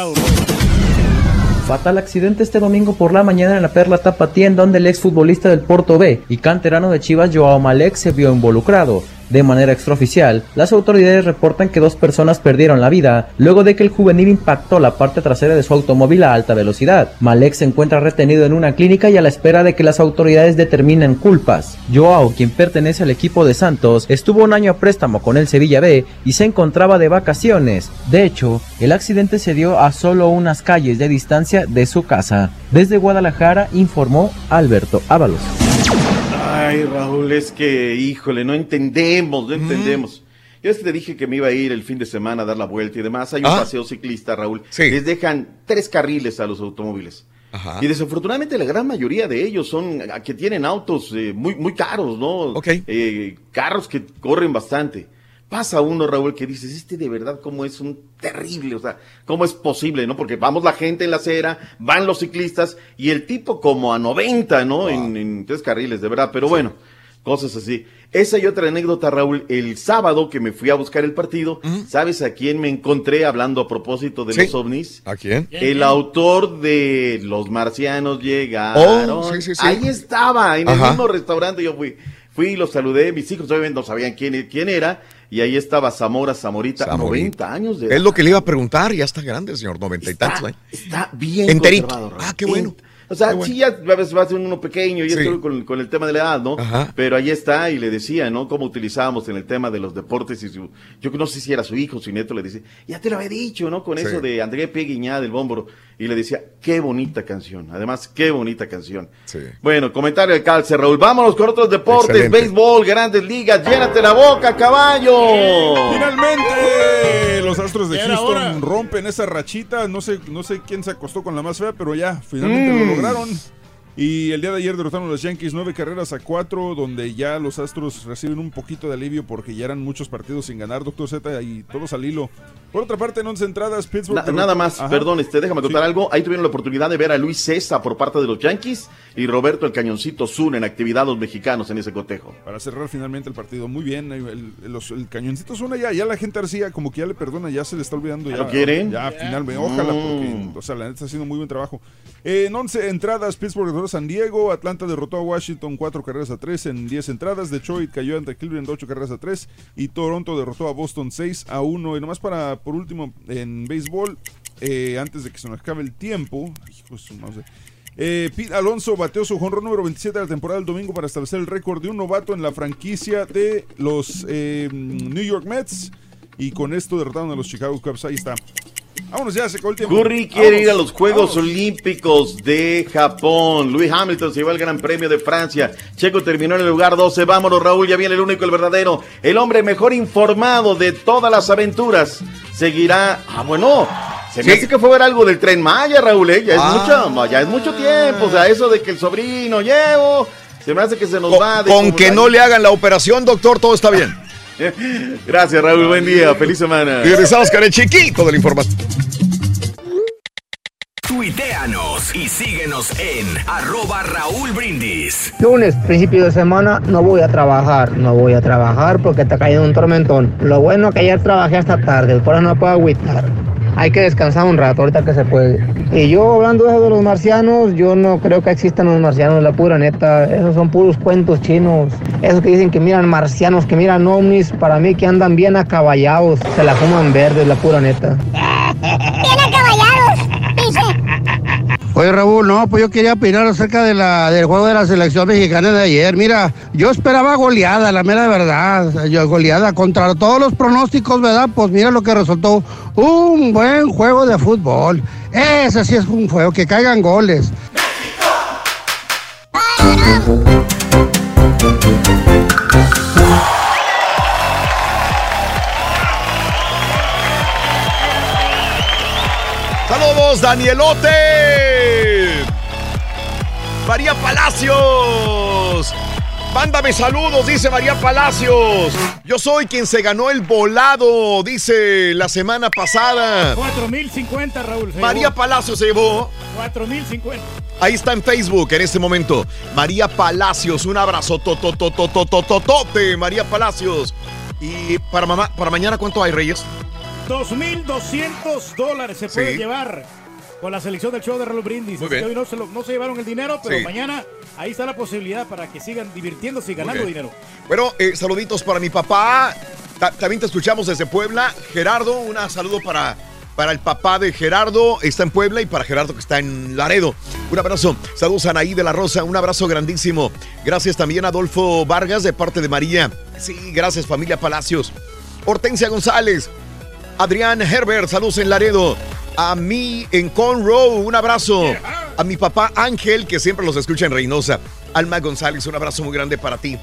Fatal accidente este domingo por la mañana en la Perla Tapatía en donde el exfutbolista del Porto B y canterano de Chivas Joao Malek se vio involucrado. De manera extraoficial, las autoridades reportan que dos personas perdieron la vida luego de que el juvenil impactó la parte trasera de su automóvil a alta velocidad. Malek se encuentra retenido en una clínica y a la espera de que las autoridades determinen culpas. Joao, quien pertenece al equipo de Santos, estuvo un año a préstamo con el Sevilla B y se encontraba de vacaciones. De hecho, el accidente se dio a solo unas calles de distancia de su casa. Desde Guadalajara informó Alberto Ábalos. Ay, Raúl, es que, híjole, no entendemos, no entendemos. Yo es que te dije que me iba a ir el fin de semana a dar la vuelta y demás. Hay un Ah. paseo ciclista, Raúl. Les dejan tres carriles a los automóviles. Ajá. Y desafortunadamente la gran mayoría de ellos son que tienen autos eh, muy, muy caros, ¿no? Eh, carros que corren bastante. Pasa uno, Raúl, que dices, este de verdad cómo es un terrible, o sea, cómo es posible, ¿no? Porque vamos la gente en la acera, van los ciclistas y el tipo como a 90, ¿no? En, en tres carriles, de verdad, pero bueno, cosas así. Esa y otra anécdota, Raúl, el sábado que me fui a buscar el partido, ¿sabes a quién me encontré hablando a propósito de Sí. los ovnis? ¿A quién? El autor de Los Marcianos Llegaron. Oh, sí, sí, sí. Ahí estaba, en el Ajá. mismo restaurante yo fui. Fui y lo saludé, mis hijos obviamente no sabían quién, quién era, y ahí estaba Zamora Zamorita, Zamorita. 90 años de Es lo que le iba a preguntar, ya está grande el señor, noventa y tantos. ¿eh? Está bien Enterito. Ah, qué bueno. O sea, bueno. sí, ya a veces va a ser uno pequeño y Sí. esto con, con el tema de la edad, ¿no? Ajá. Pero ahí está y le decía, ¿no? Cómo utilizábamos en el tema de los deportes y su, yo no sé si era su hijo, su nieto, le dice, ya te lo había dicho, ¿no? Con Sí. eso de André Peguiñá del Bómboro. Y le decía, qué bonita canción. Además, qué bonita canción. Bueno, comentario del calce, Raúl. Vámonos con otros deportes, Excelente. béisbol, grandes ligas. Llénate la boca, caballo. Finalmente, los Astros de Houston hora. rompen esa rachita. No sé, no sé quién se acostó con la más fea, pero ya, finalmente Mm. lo lograron. Y el día de ayer derrotaron a los Yankees nueve carreras a cuatro, donde ya los Astros reciben un poquito de alivio porque ya eran muchos partidos sin ganar, Doctor Z, y todos al hilo. Por otra parte, en 11 entradas, Pittsburgh. Na- nada más, Ajá. perdón, este, déjame contar Sí. algo. Ahí tuvieron la oportunidad de ver a Luis César por parte de los Yankees y Roberto el Cañoncito Zun en actividad los mexicanos en ese cotejo. Para cerrar finalmente el partido. Muy bien, el, el- los- el cañoncito suena ya, ya la gente García como que ya le perdona, ya se le está olvidando. ¿Ya Ya, lo quieren? Ya, finalmente, ojalá, porque, o sea, la neta está haciendo muy buen trabajo. En 11 entradas, Pittsburgh San Diego, Atlanta derrotó a Washington 4 carreras a 3 en 10 entradas, Detroit cayó ante Cleveland 8 carreras a 3 y Toronto derrotó a Boston 6 a 1. Y nomás para, por último, en béisbol, eh, antes de que se nos acabe el tiempo, hijo eh, Pete Alonso bateó su jonrón número 27 de la temporada del domingo para establecer el récord de un novato en la franquicia de los eh, New York Mets. Y con esto derrotaron a los Chicago Cubs. Ahí está. Vámonos ya, se acabó el tiempo. Curry quiere ir a los Juegos vámonos. Olímpicos de Japón. Luis Hamilton se llevó el Gran Premio de Francia. Checo terminó en el lugar 12. Vámonos, Raúl. Ya viene el único, el verdadero. El hombre mejor informado de todas las aventuras. Seguirá. Ah, bueno. Se me Sí. hace que fue ver algo del tren Maya, Raúl. ¿eh? Ya, Ah. es mucho, ya es mucho tiempo. O sea, eso de que el sobrino llevo. Se me hace que se nos va. de Con que no le hagan la operación, doctor, todo está bien. Gracias, Raúl. Buen día. Feliz semana. Y regresamos con el chiquito de la información. Tuiteanos y síguenos en arroba Raúl Brindis. Lunes, principio de semana, no voy a trabajar. No voy a trabajar porque está cayendo un tormentón. Lo bueno que ayer trabajé hasta tarde, por eso no puedo agüitar. Hay que descansar un rato ahorita que se puede. Y yo hablando de eso de los marcianos, yo no creo que existan los marcianos, la pura neta. Esos son puros cuentos chinos. Esos que dicen que miran marcianos, que miran ovnis, para mí que andan bien acaballados. Se la fuman verdes, la pura neta. Bien acaballados, dice. Oye Raúl, no, pues yo quería opinar acerca de la, del juego de la selección mexicana de ayer. Mira, yo esperaba goleada, la mera verdad. Yo, goleada contra todos los pronósticos, ¿verdad? Pues mira lo que resultó. Un buen juego de fútbol. Ese sí es un juego, que caigan goles. Saludos, Danielote. María Palacios. Mándame saludos, dice María Palacios. Yo soy quien se ganó el volado, dice la semana pasada. 4050, Raúl. María llevó. Palacios se llevó. 4050. Ahí está en Facebook en este momento. María Palacios, un abrazo tototototototote, María Palacios. Y para mamá, para mañana ¿cuánto hay, Reyes? 2.200 dólares se puede Sí. llevar con la selección del show de Raúl Brindis. Muy bien. hoy no se, lo- no se llevaron el dinero, pero Sí. mañana ahí está la posibilidad para que sigan divirtiéndose y ganando dinero. Bueno, eh, saluditos para mi papá. Ta- también te escuchamos desde Puebla. Gerardo, un saludo para, para el papá de Gerardo. Está en Puebla y para Gerardo que está en Laredo. Un abrazo. Saludos a Anaí de la Rosa. Un abrazo grandísimo. Gracias también a Adolfo Vargas de parte de María. Sí, gracias familia Palacios. Hortensia González. Adrián Herbert, saludos en Laredo. A mí en Conroe, un abrazo. A mi papá Ángel, que siempre los escucha en Reynosa. Alma González, un abrazo muy grande para ti.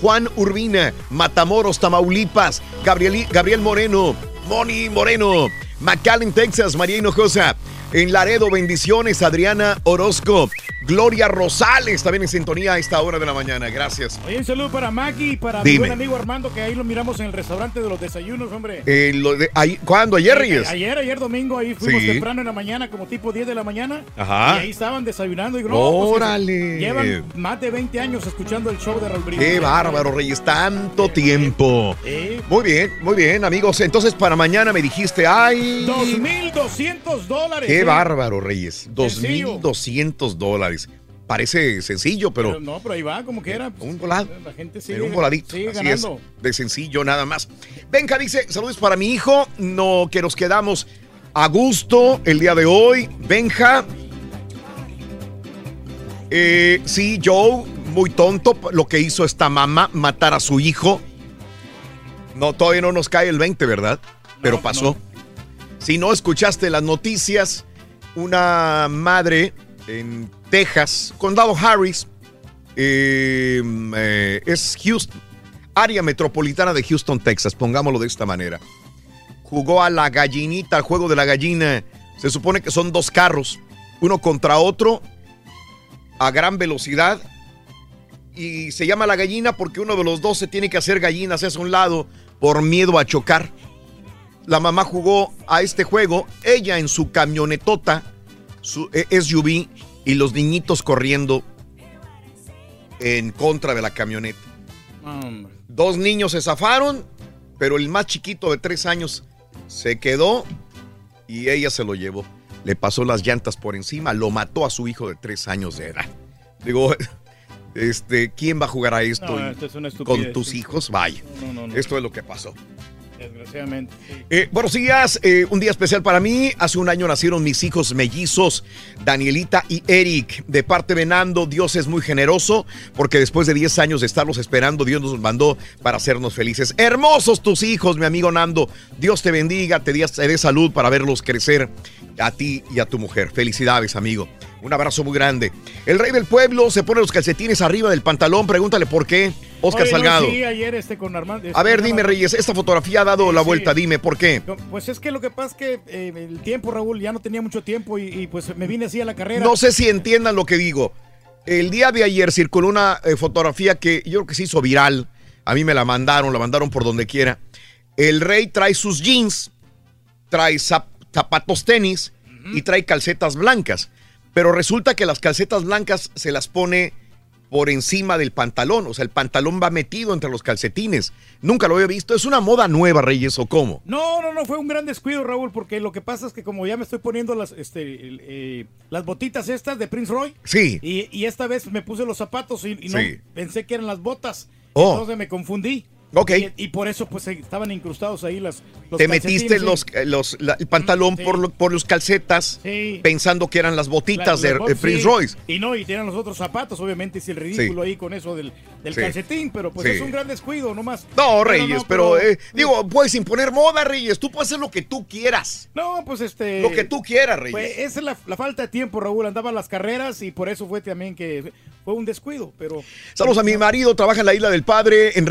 Juan Urbina, Matamoros, Tamaulipas. Gabriel, Gabriel Moreno, Moni Moreno. McAllen, Texas, María Hinojosa. En Laredo, bendiciones, Adriana Orozco. Gloria Rosales, también en sintonía a esta hora de la mañana. Gracias. Oye, un saludo para Maggie y para mi buen amigo Armando, que ahí lo miramos en el restaurante de los desayunos, hombre. Eh, lo de- ahí- ¿Cuándo? ¿Ayer, Reyes? Ayer, ayer domingo, ahí fuimos Sí. temprano en la mañana, como tipo 10 de la mañana. Ajá. Y ahí estaban desayunando. Y digo, no, pues, Órale. Llevan más de 20 años escuchando el show de Raúl Brindis. Qué bárbaro, Reyes, tanto tiempo. Eh. Muy bien, muy bien, amigos. Entonces, para mañana me dijiste, ay. 2.200 dólares. Qué eh. bárbaro, Reyes. Sencillo. 2.200 dólares. Parece sencillo, pero. Pero no, pero ahí va, como que era. Un volado. La gente sigue, Pero un voladito. sigue así ganando. es. De sencillo, nada más. Benja dice: Saludos para mi hijo. No, que nos quedamos a gusto el día de hoy. Benja. Eh, sí, Joe, muy tonto lo que hizo esta mamá, matar a su hijo. No, todavía no nos cae el 20, ¿verdad? Pero pasó. Si no escuchaste las noticias, una madre en Texas, condado Harris, eh, eh, es Houston, área metropolitana de Houston, Texas, pongámoslo de esta manera. Jugó a la gallinita, al juego de la gallina. Se supone que son dos carros, uno contra otro, a gran velocidad. Y se llama la gallina porque uno de los dos se tiene que hacer gallina hacia un lado por miedo a chocar. La mamá jugó a este juego, ella en su camionetota, su eh, SUV, y los niñitos corriendo en contra de la camioneta. Hombre. Dos niños se zafaron, pero el más chiquito de tres años se quedó y ella se lo llevó. Le pasó las llantas por encima, lo mató a su hijo de tres años de edad. Digo, este, ¿quién va a jugar a esto? No, es con tus hijos, vaya. No, no, no. Esto es lo que pasó. Desgraciadamente. Eh, buenos días, eh, un día especial para mí. Hace un año nacieron mis hijos mellizos, Danielita y Eric. De parte de Nando, Dios es muy generoso porque después de 10 años de estarlos esperando, Dios nos mandó para hacernos felices. Hermosos tus hijos, mi amigo Nando. Dios te bendiga, te dé salud para verlos crecer a ti y a tu mujer. Felicidades, amigo. Un abrazo muy grande. El rey del pueblo se pone los calcetines arriba del pantalón. Pregúntale por qué. Oscar Oye, no, Salgado. sí, ayer este con Armando. A ver, dime, Reyes, esta fotografía ha dado la vuelta. Dime, ¿por qué? Pues es que lo que pasa es que eh, el tiempo, Raúl, ya no tenía mucho tiempo y, y, pues me vine así a la carrera. No sé si entiendan lo que digo. El día de ayer circuló una eh, fotografía que yo creo que se hizo viral. A mí me la mandaron, la mandaron por donde quiera. El rey trae sus jeans, trae zap- zapatos tenis y trae calcetas blancas. Pero resulta que las calcetas blancas se las pone por encima del pantalón. O sea, el pantalón va metido entre los calcetines. Nunca lo había visto. ¿Es una moda nueva, Reyes, o cómo? No, no, no, fue un gran descuido, Raúl, porque lo que pasa es que como ya me estoy poniendo las, este, eh, las botitas estas de Prince Roy. Sí. Y, y esta vez me puse los zapatos y, y no Sí. pensé que eran las botas. Oh. Entonces me confundí. Ok. Y, y por eso pues estaban incrustados ahí las, los Te metiste los, eh, los, la- el pantalón Sí. por, lo- por los calcetas Sí. pensando que eran las botitas La- de eh, Prince sí. Royce. Y no, y tenían los otros zapatos, obviamente hice el ridículo ahí con eso del, del calcetín, pero pues es un gran descuido nomás. No, Reyes, pero, eh, digo, puedes imponer moda, Reyes. Tú puedes hacer lo que tú quieras. No, pues este. Lo que tú quieras, Reyes. Pues esa es la, falta de tiempo, Raúl. Andaban las carreras y por eso fue también que fue un descuido, pero. Saludos a mi marido, trabaja en la Isla del Padre, en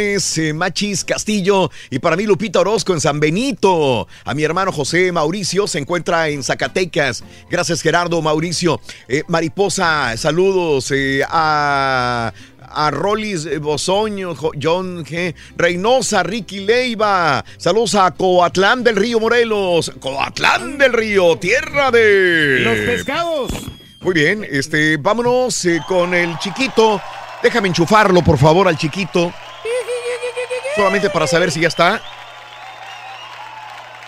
eh, Machis, Castillo, y para mí Lupita Orozco en San Benito. A mi hermano José Mauricio se encuentra en Zacatecas. Gracias Gerardo Mauricio. Eh, Mariposa, saludos eh, a... A Rolis Bosoño, Jo- John G. Reynosa, Ricky Leiva. Saludos a Coatlán del Río Morelos. Coatlán del Río, tierra de. Los pescados. Muy bien, este, vámonos eh, con el chiquito. Déjame enchufarlo, por favor, al chiquito. Solamente para saber si ya está.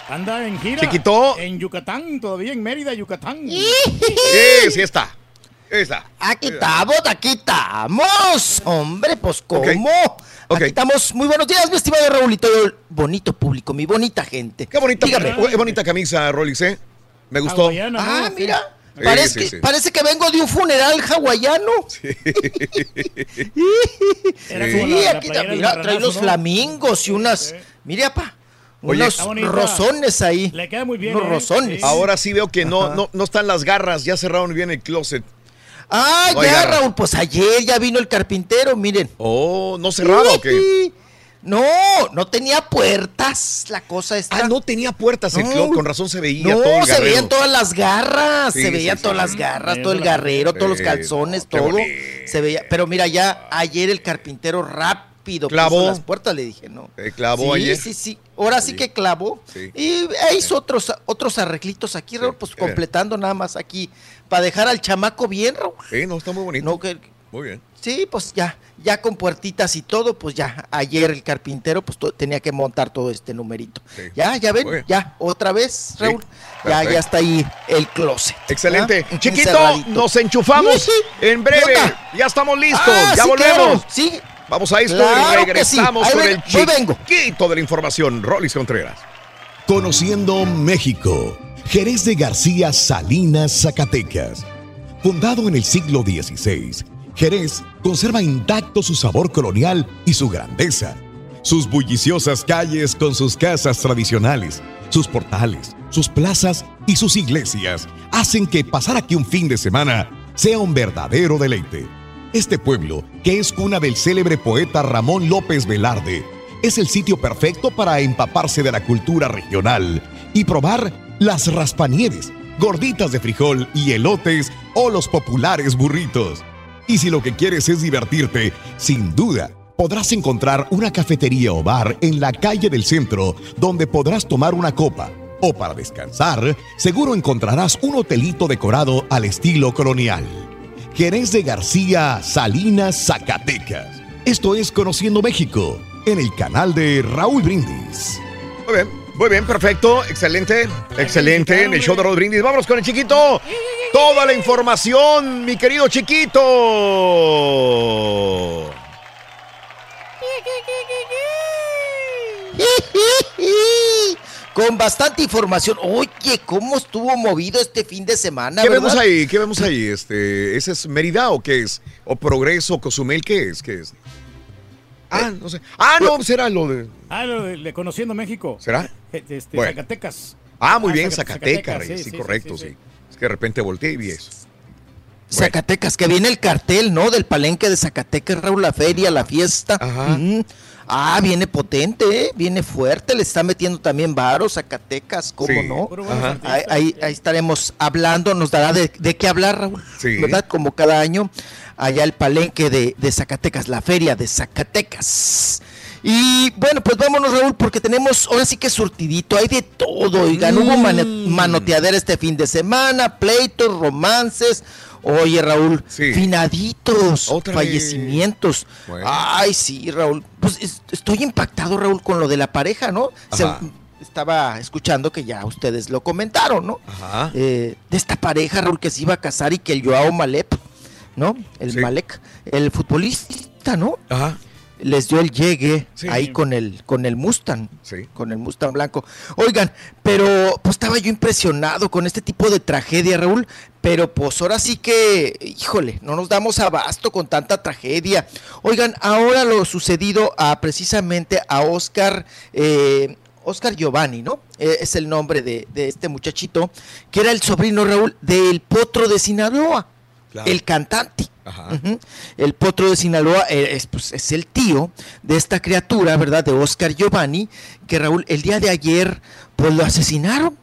Anda en gira. Chiquito. En Yucatán, todavía en Mérida, Yucatán. Sí, sí está. Aquí estamos, aquí estamos. Hombre, pues ¿cómo? Aquí estamos. Muy buenos días, mi estimado Raúlito. Bonito público, mi bonita gente. Qué bonita, Dígame. qué bonita camisa, Rolis, ¿eh? Me gustó. Ah, mira. Parece, sí, que, sí. parece que vengo de un funeral hawaiano. Sí, aquí mira, trae los ¿no? flamingos y unas. Mire, apa. Oye. unos rosones ahí. Le queda muy bien. Unos ¿eh? rosones. Ahora sí veo que no, no, no están las garras, ya cerraron bien el closet. Ah, No ya, garras. Raúl, pues ayer ya vino el carpintero, miren. Oh, ¿no cerrado o qué? No, no tenía puertas la cosa esta. Ah, no tenía puertas el No. closet, con razón se veía No, todo el se veían todas las garras, Sí, se sí, veían sí. todas las garras, todo el garrero, todos los Sí, calzones, todo. bonito. Se veía, pero mira, ya ayer el carpintero rápido Clavó. puso las puertas, le dije, ¿no? Eh, clavó sí, ayer. sí, sí. Ahora sí que clavó. Sí. Y e hizo otros, otros arreglitos aquí, Raúl, pues bien. completando nada más aquí, para dejar al chamaco bien, Raúl. Sí, no, está muy bonito. No, que, Muy bien. Sí, pues ya, ya con puertitas y todo, pues ya, ayer el carpintero pues tenía que montar todo este numerito. Ya, ya ven, ya, otra vez, Raúl, ya, ya está ahí el closet. Excelente. Chiquito, nos enchufamos Sí, sí. en breve. Ya estamos listos. Ah, ya sí, volvemos. claro, sí. Vamos a esto Claro y regresamos con ven- el vengo. chiquito de la información. Rolis Contreras. Conociendo México. Jerez de García Salinas, Zacatecas. Fundado en el siglo XVI, Jerez conserva intacto su sabor colonial y su grandeza. Sus bulliciosas calles con sus casas tradicionales, sus portales, sus plazas y sus iglesias hacen que pasar aquí un fin de semana sea un verdadero deleite. Este pueblo, que es cuna del célebre poeta Ramón López Velarde, es el sitio perfecto para empaparse de la cultura regional y probar las raspanieres, gorditas de frijol y elotes o los populares burritos. Y si lo que quieres es divertirte, sin duda podrás encontrar una cafetería o bar en la calle del centro donde podrás tomar una copa. O para descansar, seguro encontrarás un hotelito decorado al estilo colonial. Jerez de García, Salinas, Zacatecas. Esto es Conociendo México, en el canal de Raúl Brindis. Muy bien, muy bien, perfecto. Excelente, excelente. En el show de Raúl Brindis. Vámonos con el chiquito. Toda la información, mi querido chiquito. Con bastante información. Oye, ¿cómo estuvo movido este fin de semana? ¿Qué verdad? vemos ahí? ¿Qué vemos ahí? Este, ¿Ese es Mérida o qué es? ¿O Progreso, Cozumel? ¿Qué es? ¿Qué es? Ah, no sé. Ah, no, será lo de. Ah, lo de, de Conociendo México. ¿Será? Eh, Este, Bueno. Zacatecas. Ah, muy Ah, bien, Zaca- Zacatecas, Zacatecas, sí, sí, sí, correcto, sí, sí, sí. Es que de repente volteé y vi eso. Zacatecas, que viene el cartel, ¿no? Del palenque de Zacatecas, Raúl, la feria, la fiesta. Ujú. Ah, viene potente, ¿eh? Viene fuerte, le está metiendo también varos, Zacatecas, ¿cómo Sí. no? Ahí, ahí- ahí estaremos hablando, nos dará de, de qué hablar, Raúl, Sí. ¿verdad? Como cada año, allá el palenque de, de Zacatecas, la feria de Zacatecas. Y bueno, pues vámonos, Raúl, porque tenemos ahora sí que surtidito, hay de todo, oigan, hubo Mm. manoteadera este fin de semana, pleitos, romances, Oye, Raúl, Sí. finaditos, Otra fallecimientos. Bueno. Ay, sí, Raúl. Pues es- estoy impactado, Raúl, con lo de la pareja, ¿no? Se- estaba escuchando que ya ustedes lo comentaron, ¿no? Ajá. Eh, de esta pareja, Raúl, que se iba a casar y que el Joao Malep, ¿no? El Sí. Malek, el futbolista, ¿no? Ajá. Les dio el llegue Sí. ahí con el, con el Mustang, Sí. con el Mustang blanco. Oigan, pero pues estaba yo impresionado con este tipo de tragedia, Raúl. Pero pues ahora sí que, híjole, no nos damos abasto con tanta tragedia. Oigan, ahora lo sucedido a precisamente a Oscar, eh, Oscar Giovanni, ¿no? Eh, es el nombre de, de este muchachito, que era el sobrino Raúl del potro de Sinaloa, Claro. el cantante. Ajá. El potro de Sinaloa eh, es, pues, es el tío de esta criatura, ¿verdad? De Oscar Giovanni, que Raúl, el día de ayer, pues lo asesinaron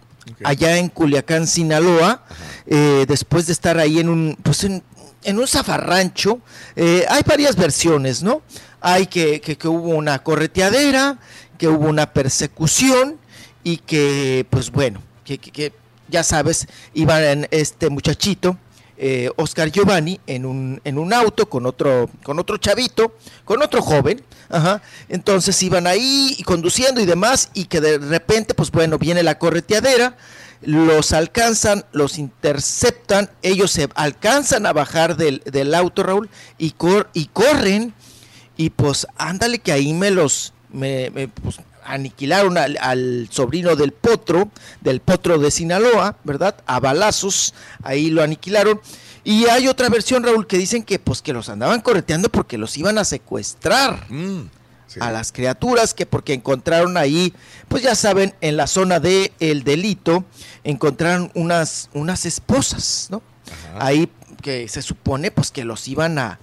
allá en Culiacán, Sinaloa, eh, después de estar ahí en un, pues en, en un zafarrancho. Eh, hay varias versiones, ¿no? Hay que, que, que hubo una correteadera, que hubo una persecución y que, pues bueno, que, que- que, ya sabes, iban este muchachito, eh, Oscar Giovanni, en un, en un auto con otro, con otro chavito, con otro joven, ajá. Entonces iban ahí y conduciendo y demás, y que de repente, pues bueno, viene la correteadera, los alcanzan, los interceptan, ellos se alcanzan a bajar del, del auto, Raúl, y, cor- y corren, y pues ándale que ahí me los me, me, pues, aniquilaron al, al sobrino del potro, del potro de Sinaloa, ¿verdad? A balazos, ahí lo aniquilaron. Y hay otra versión, Raúl, que dicen que pues que los andaban correteando porque los iban a secuestrar Mm, sí. a las criaturas, que porque encontraron ahí, pues ya saben, en la zona del el delito, encontraron unas, unas esposas, ¿no? Ahí que se supone pues que los iban a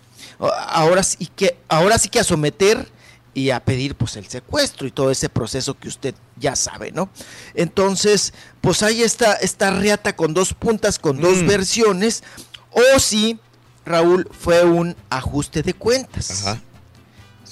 ahora sí que ahora sí que a someter y a pedir pues el secuestro y todo ese proceso que usted ya sabe, ¿no? Entonces, pues ahí está esta reata con dos puntas, con dos Mm. versiones, o si Raúl fue un ajuste de cuentas. Ajá.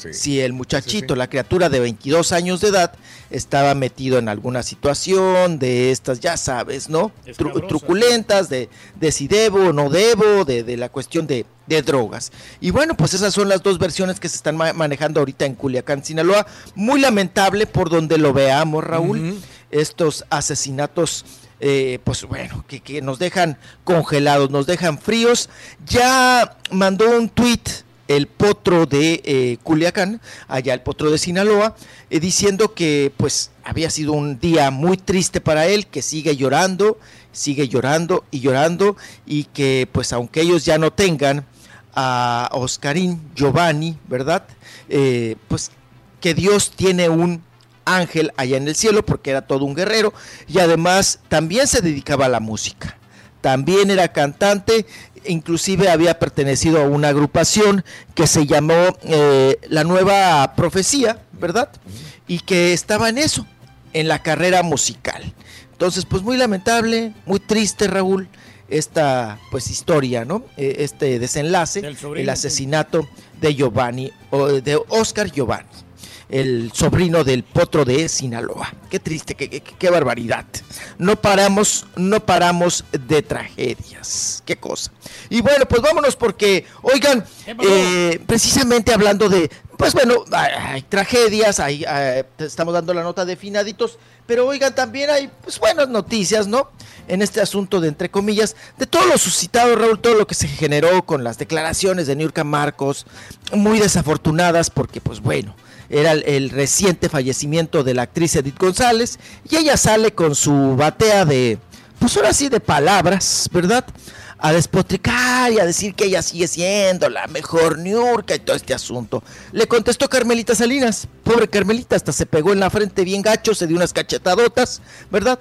Sí. Si el muchachito, la criatura de 22 años de edad, estaba metido en alguna situación de estas, ya sabes, ¿no? Tru- truculentas, de, de si debo o no debo, de, de la cuestión de, de drogas. Y bueno, pues esas son las dos versiones que se están ma- manejando ahorita en Culiacán, Sinaloa. Muy lamentable por donde lo veamos, Raúl. Estos asesinatos eh, pues bueno, que, que nos dejan congelados, nos dejan fríos. Ya mandó un tuit el potro de eh, Culiacán, allá el potro de Sinaloa, eh, diciendo que pues había sido un día muy triste para él, que sigue llorando, sigue llorando y llorando, y que pues aunque ellos ya no tengan a Oscarín Giovanni, ¿verdad? Eh, pues que Dios tiene un ángel allá en el cielo porque era todo un guerrero y además también se dedicaba a la música. También era cantante, inclusive había pertenecido a una agrupación que se llamó eh, La Nueva Profecía, ¿verdad? Y que estaba en eso, en la carrera musical. Entonces, pues muy lamentable, muy triste, Raúl, esta pues historia, ¿no? Eh, este desenlace, el asesinato de Giovanni, o de Oscar Giovanni el sobrino del potro de Sinaloa. Qué triste, qué, qué- qué barbaridad. No paramos, no paramos de tragedias. Qué cosa. Y bueno, pues vámonos porque, oigan, eh, precisamente hablando de, pues bueno, hay, tragedias, hay, eh, estamos dando la nota de finaditos, pero oigan, también hay, pues buenas noticias, ¿no? En este asunto de, entre comillas, de todo lo suscitado, Raúl, todo lo que se generó con las declaraciones de Niurka Marcos, muy desafortunadas porque, pues bueno, era el, el reciente fallecimiento de la actriz Edith González y ella sale con su batea de, pues ahora sí, de palabras, ¿verdad? A despotricar y a decir que ella sigue siendo la mejor Niurka y todo este asunto. Le contestó Carmelita Salinas, pobre Carmelita, hasta se pegó en la frente bien gacho, se dio unas cachetadotas, ¿verdad?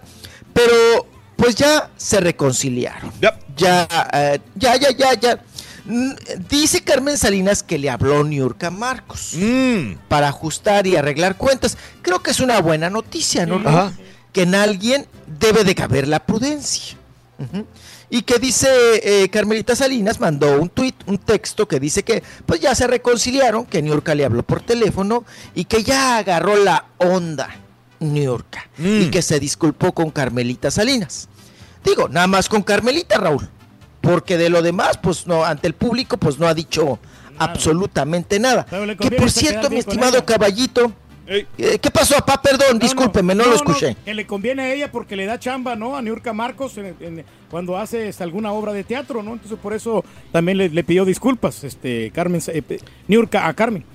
Pero pues ya se reconciliaron. Ya, eh, ya, ya, ya, ya. Mm, Dice Carmen Salinas que le habló Niurka Marcos para ajustar y arreglar cuentas. Creo que es una buena noticia, ¿no? Ajá. Que en alguien debe de caber la prudencia. Y que dice eh, Carmelita Salinas, mandó un tuit, un texto que dice que pues ya se reconciliaron, que Niurka le habló por teléfono y que ya agarró la onda Niurka y que se disculpó con Carmelita Salinas. Digo, nada más con Carmelita, Raúl. Porque de lo demás, pues no, ante el público, pues no ha dicho absolutamente nada. Que por cierto, mi estimado ella. caballito, eh, ¿qué pasó, papá? Perdón, discúlpeme, no, lo escuché. que le conviene a ella porque le da chamba, ¿no? A Niurka Marcos en- en- cuando hace alguna obra de teatro, ¿no? Entonces por eso también le, le pidió disculpas, este, Carmen, eh, Niurka a Carmen.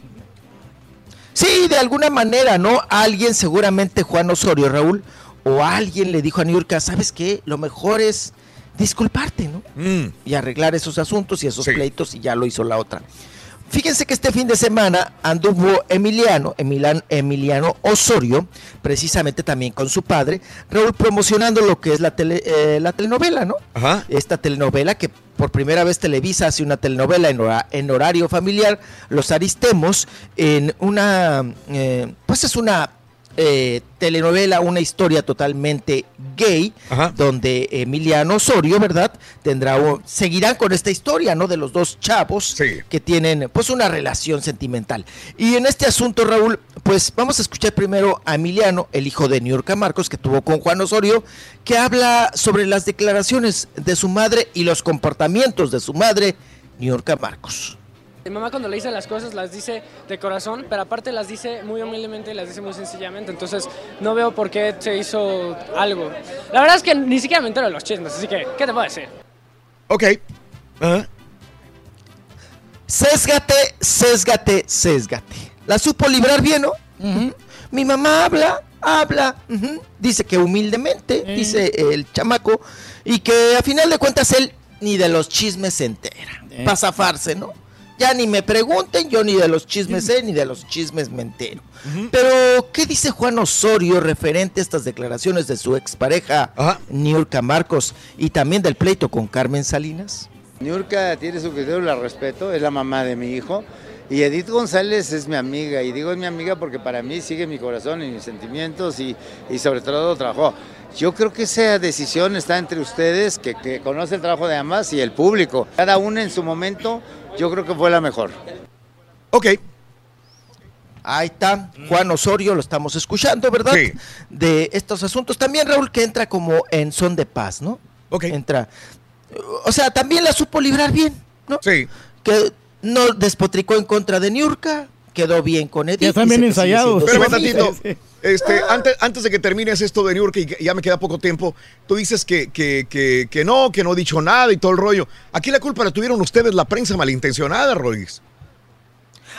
Sí, de alguna manera, ¿no? Alguien, seguramente Juan Osorio, Raúl, o alguien le dijo a Niurka, ¿sabes qué? Lo mejor es disculparte, ¿no? Y arreglar esos asuntos y esos pleitos y ya lo hizo la otra. Fíjense que este fin de semana anduvo Emiliano, Emilan- Emiliano Osorio, precisamente también con su padre, Raúl promocionando lo que es la, tele- eh, la telenovela, ¿no? Esta telenovela que por primera vez Televisa hace una telenovela en, hora- en horario familiar, Los Aristemos, en una, eh, pues es una eh, telenovela, una historia totalmente gay, donde Emiliano Osorio, ¿verdad? Tendrá un- seguirán con esta historia, ¿no? De los dos chavos que tienen, pues, una relación sentimental. Y en este asunto, Raúl, pues vamos a escuchar primero a Emiliano, el hijo de Niurka Marcos, que tuvo con Juan Osorio, que habla sobre las declaraciones de su madre y los comportamientos de su madre, Niurka Marcos. Mi mamá cuando le dice las cosas las dice de corazón, pero aparte las dice muy humildemente y las dice muy sencillamente, entonces no veo por qué se hizo algo. La verdad es que ni siquiera me entero de los chismes, así que, ¿qué te puedo decir? Ok. Sésgate, sésgate, sésgate. La supo librar bien, ¿no? Mi mamá habla, habla, dice que humildemente, dice el chamaco, y que a final de cuentas él ni de los chismes se entera. Para zafarse, ¿no? Ya ni me pregunten, yo ni de los chismes sé, ni de los chismes me entero. Pero, ¿qué dice Juan Osorio referente a estas declaraciones de su expareja, Niurka Marcos, y también del pleito con Carmen Salinas? Niurka tiene su criterio, la respeto, es la mamá de mi hijo. Y Edith González es mi amiga, y digo es mi amiga porque para mí sigue mi corazón y mis sentimientos y, y sobre todo trabajó. Yo creo que esa decisión está entre ustedes, que, que conocen el trabajo de ambas, y el público. Cada una en su momento, yo creo que fue la mejor. Ok. Ahí está, Juan Osorio, lo estamos escuchando, ¿verdad? De estos asuntos. También Raúl que entra como en son de paz, ¿no? Ok. Entra. O sea, también la supo librar bien, ¿no? Sí. Que no despotricó en contra de Niurka, quedó bien con Edith. Ya están bien ensayados. amiga. tantito. Este, antes, antes de que termines esto de New York y ya me queda poco tiempo, tú dices que, que, que, que no, que no he dicho nada y todo el rollo. Aquí la culpa la tuvieron ustedes, la prensa malintencionada, Rodríguez.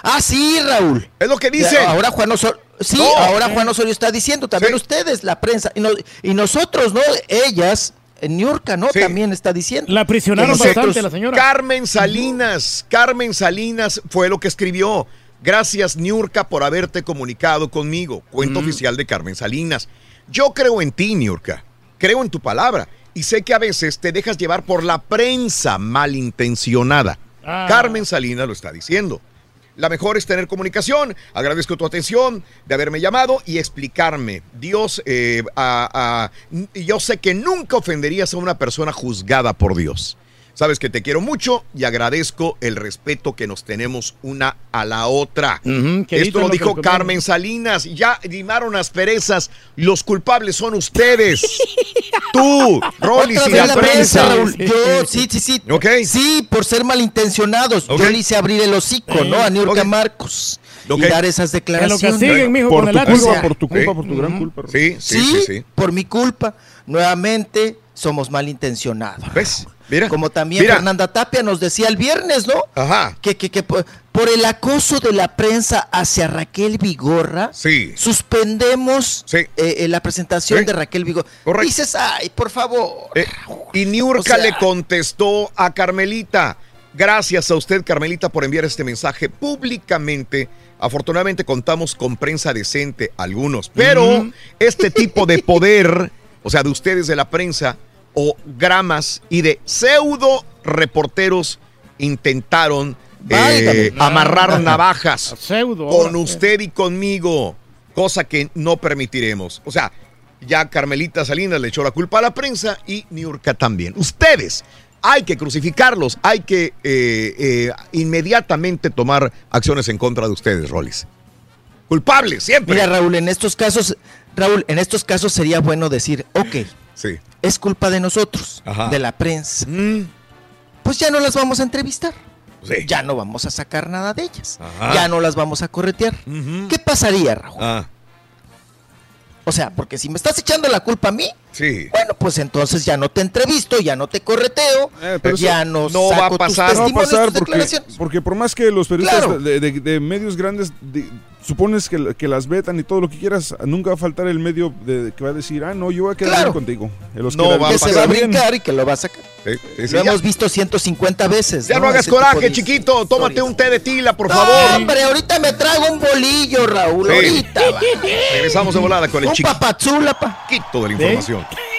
Ah, sí, Raúl. Es lo que dice. Ahora Juan Osorio, sí, No. ahora Juan Osorio está diciendo, también ustedes, la prensa, y, no- y nosotros, ¿no? Ellas, en Niurka, ¿no? También está diciendo. La nosotros- bastante la señora. Carmen Salinas, Carmen Salinas fue lo que escribió. Gracias, Niurka, por haberte comunicado conmigo. Cuento oficial de Carmen Salinas. Yo creo en ti, Niurka. Creo en tu palabra. Y sé que a veces te dejas llevar por la prensa malintencionada. Ah. Carmen Salinas lo está diciendo. La mejor es tener comunicación. Agradezco tu atención de haberme llamado y explicarme. Dios, eh, a- a- yo sé que nunca ofenderías a una persona juzgada por Dios. Sabes que te quiero mucho y agradezco el respeto que nos tenemos una a la otra. quedito Esto en lo lo que dijo Carmen Salinas. Ya limaron asperezas. Los culpables son ustedes. Tú, Rollis y vez la prensa. Raúl. Yo, sí, sí, sí. Sí, por ser malintencionados. Ok. Yo le hice abrir el hocico, ¿no? A Niurka Marcos. Ok. Y dar esas declaraciones. castiguen, mijo, Por con tu el culpa, hacha. por tu culpa, Sí. por tu gran culpa. Sí, sí, Sí, sí, sí. por mi culpa. Nuevamente somos malintencionados. ¿Ves? Mira. Como también Mira. Fernanda Tapia nos decía el viernes, ¿no? Ajá. Que, que, que por, por el acoso de la prensa hacia Raquel Vigorra, Sí. suspendemos eh, eh, la presentación Sí. de Raquel Vigorra. Dices, ay, por favor. Eh, y Niurka O sea- le contestó a Carmelita. Gracias a usted, Carmelita, por enviar este mensaje públicamente. Afortunadamente contamos con prensa decente, algunos, pero Ujú. este tipo de poder, o sea, de ustedes de la prensa, o gramas y de pseudo reporteros intentaron eh, Válgame. amarrar Ah. navajas Pseudo, con usted y conmigo, cosa que no permitiremos. O sea, ya Carmelita Salinas le echó la culpa a la prensa y Niurka también. Ustedes, hay que crucificarlos, hay que eh, eh, inmediatamente tomar acciones en contra de ustedes, Rollis. Culpables, siempre. Mira, Raúl, en estos casos, Raúl, en estos casos sería bueno decir, ok, Sí. es culpa de nosotros, Ajá. de la prensa. pues ya no las vamos a entrevistar. Ya no vamos a sacar nada de ellas. Ajá. Ya no las vamos a corretear. ¿Qué pasaría, Raúl? Ah, O sea, porque si me estás echando la culpa a mí, sí. bueno, pues entonces ya no te entrevisto, ya no te correteo, Eh, pero ya no, no saco va a tus pasar, no va a testimonios, pasar tus porque, declaraciones. porque por más que los periodistas Claro. de, de- de medios grandes supones que, que las vetan y todo lo que quieras, nunca va a faltar el medio de, que va a decir, ah, no, yo voy a quedar Claro. bien contigo. Que los No quiera- va a que se va a brincar y que lo va a sacar. Sí, sí, sí, lo ya. hemos visto 150 veces. Ya no, hagas coraje, chiquito. Tómate un té de tila, por No, favor. hombre, ahorita me trago un bolillo, Raúl. Sí. Ahorita, va. Regresamos de volada con el Un chiquito papazula, pa. de la información. Yeah.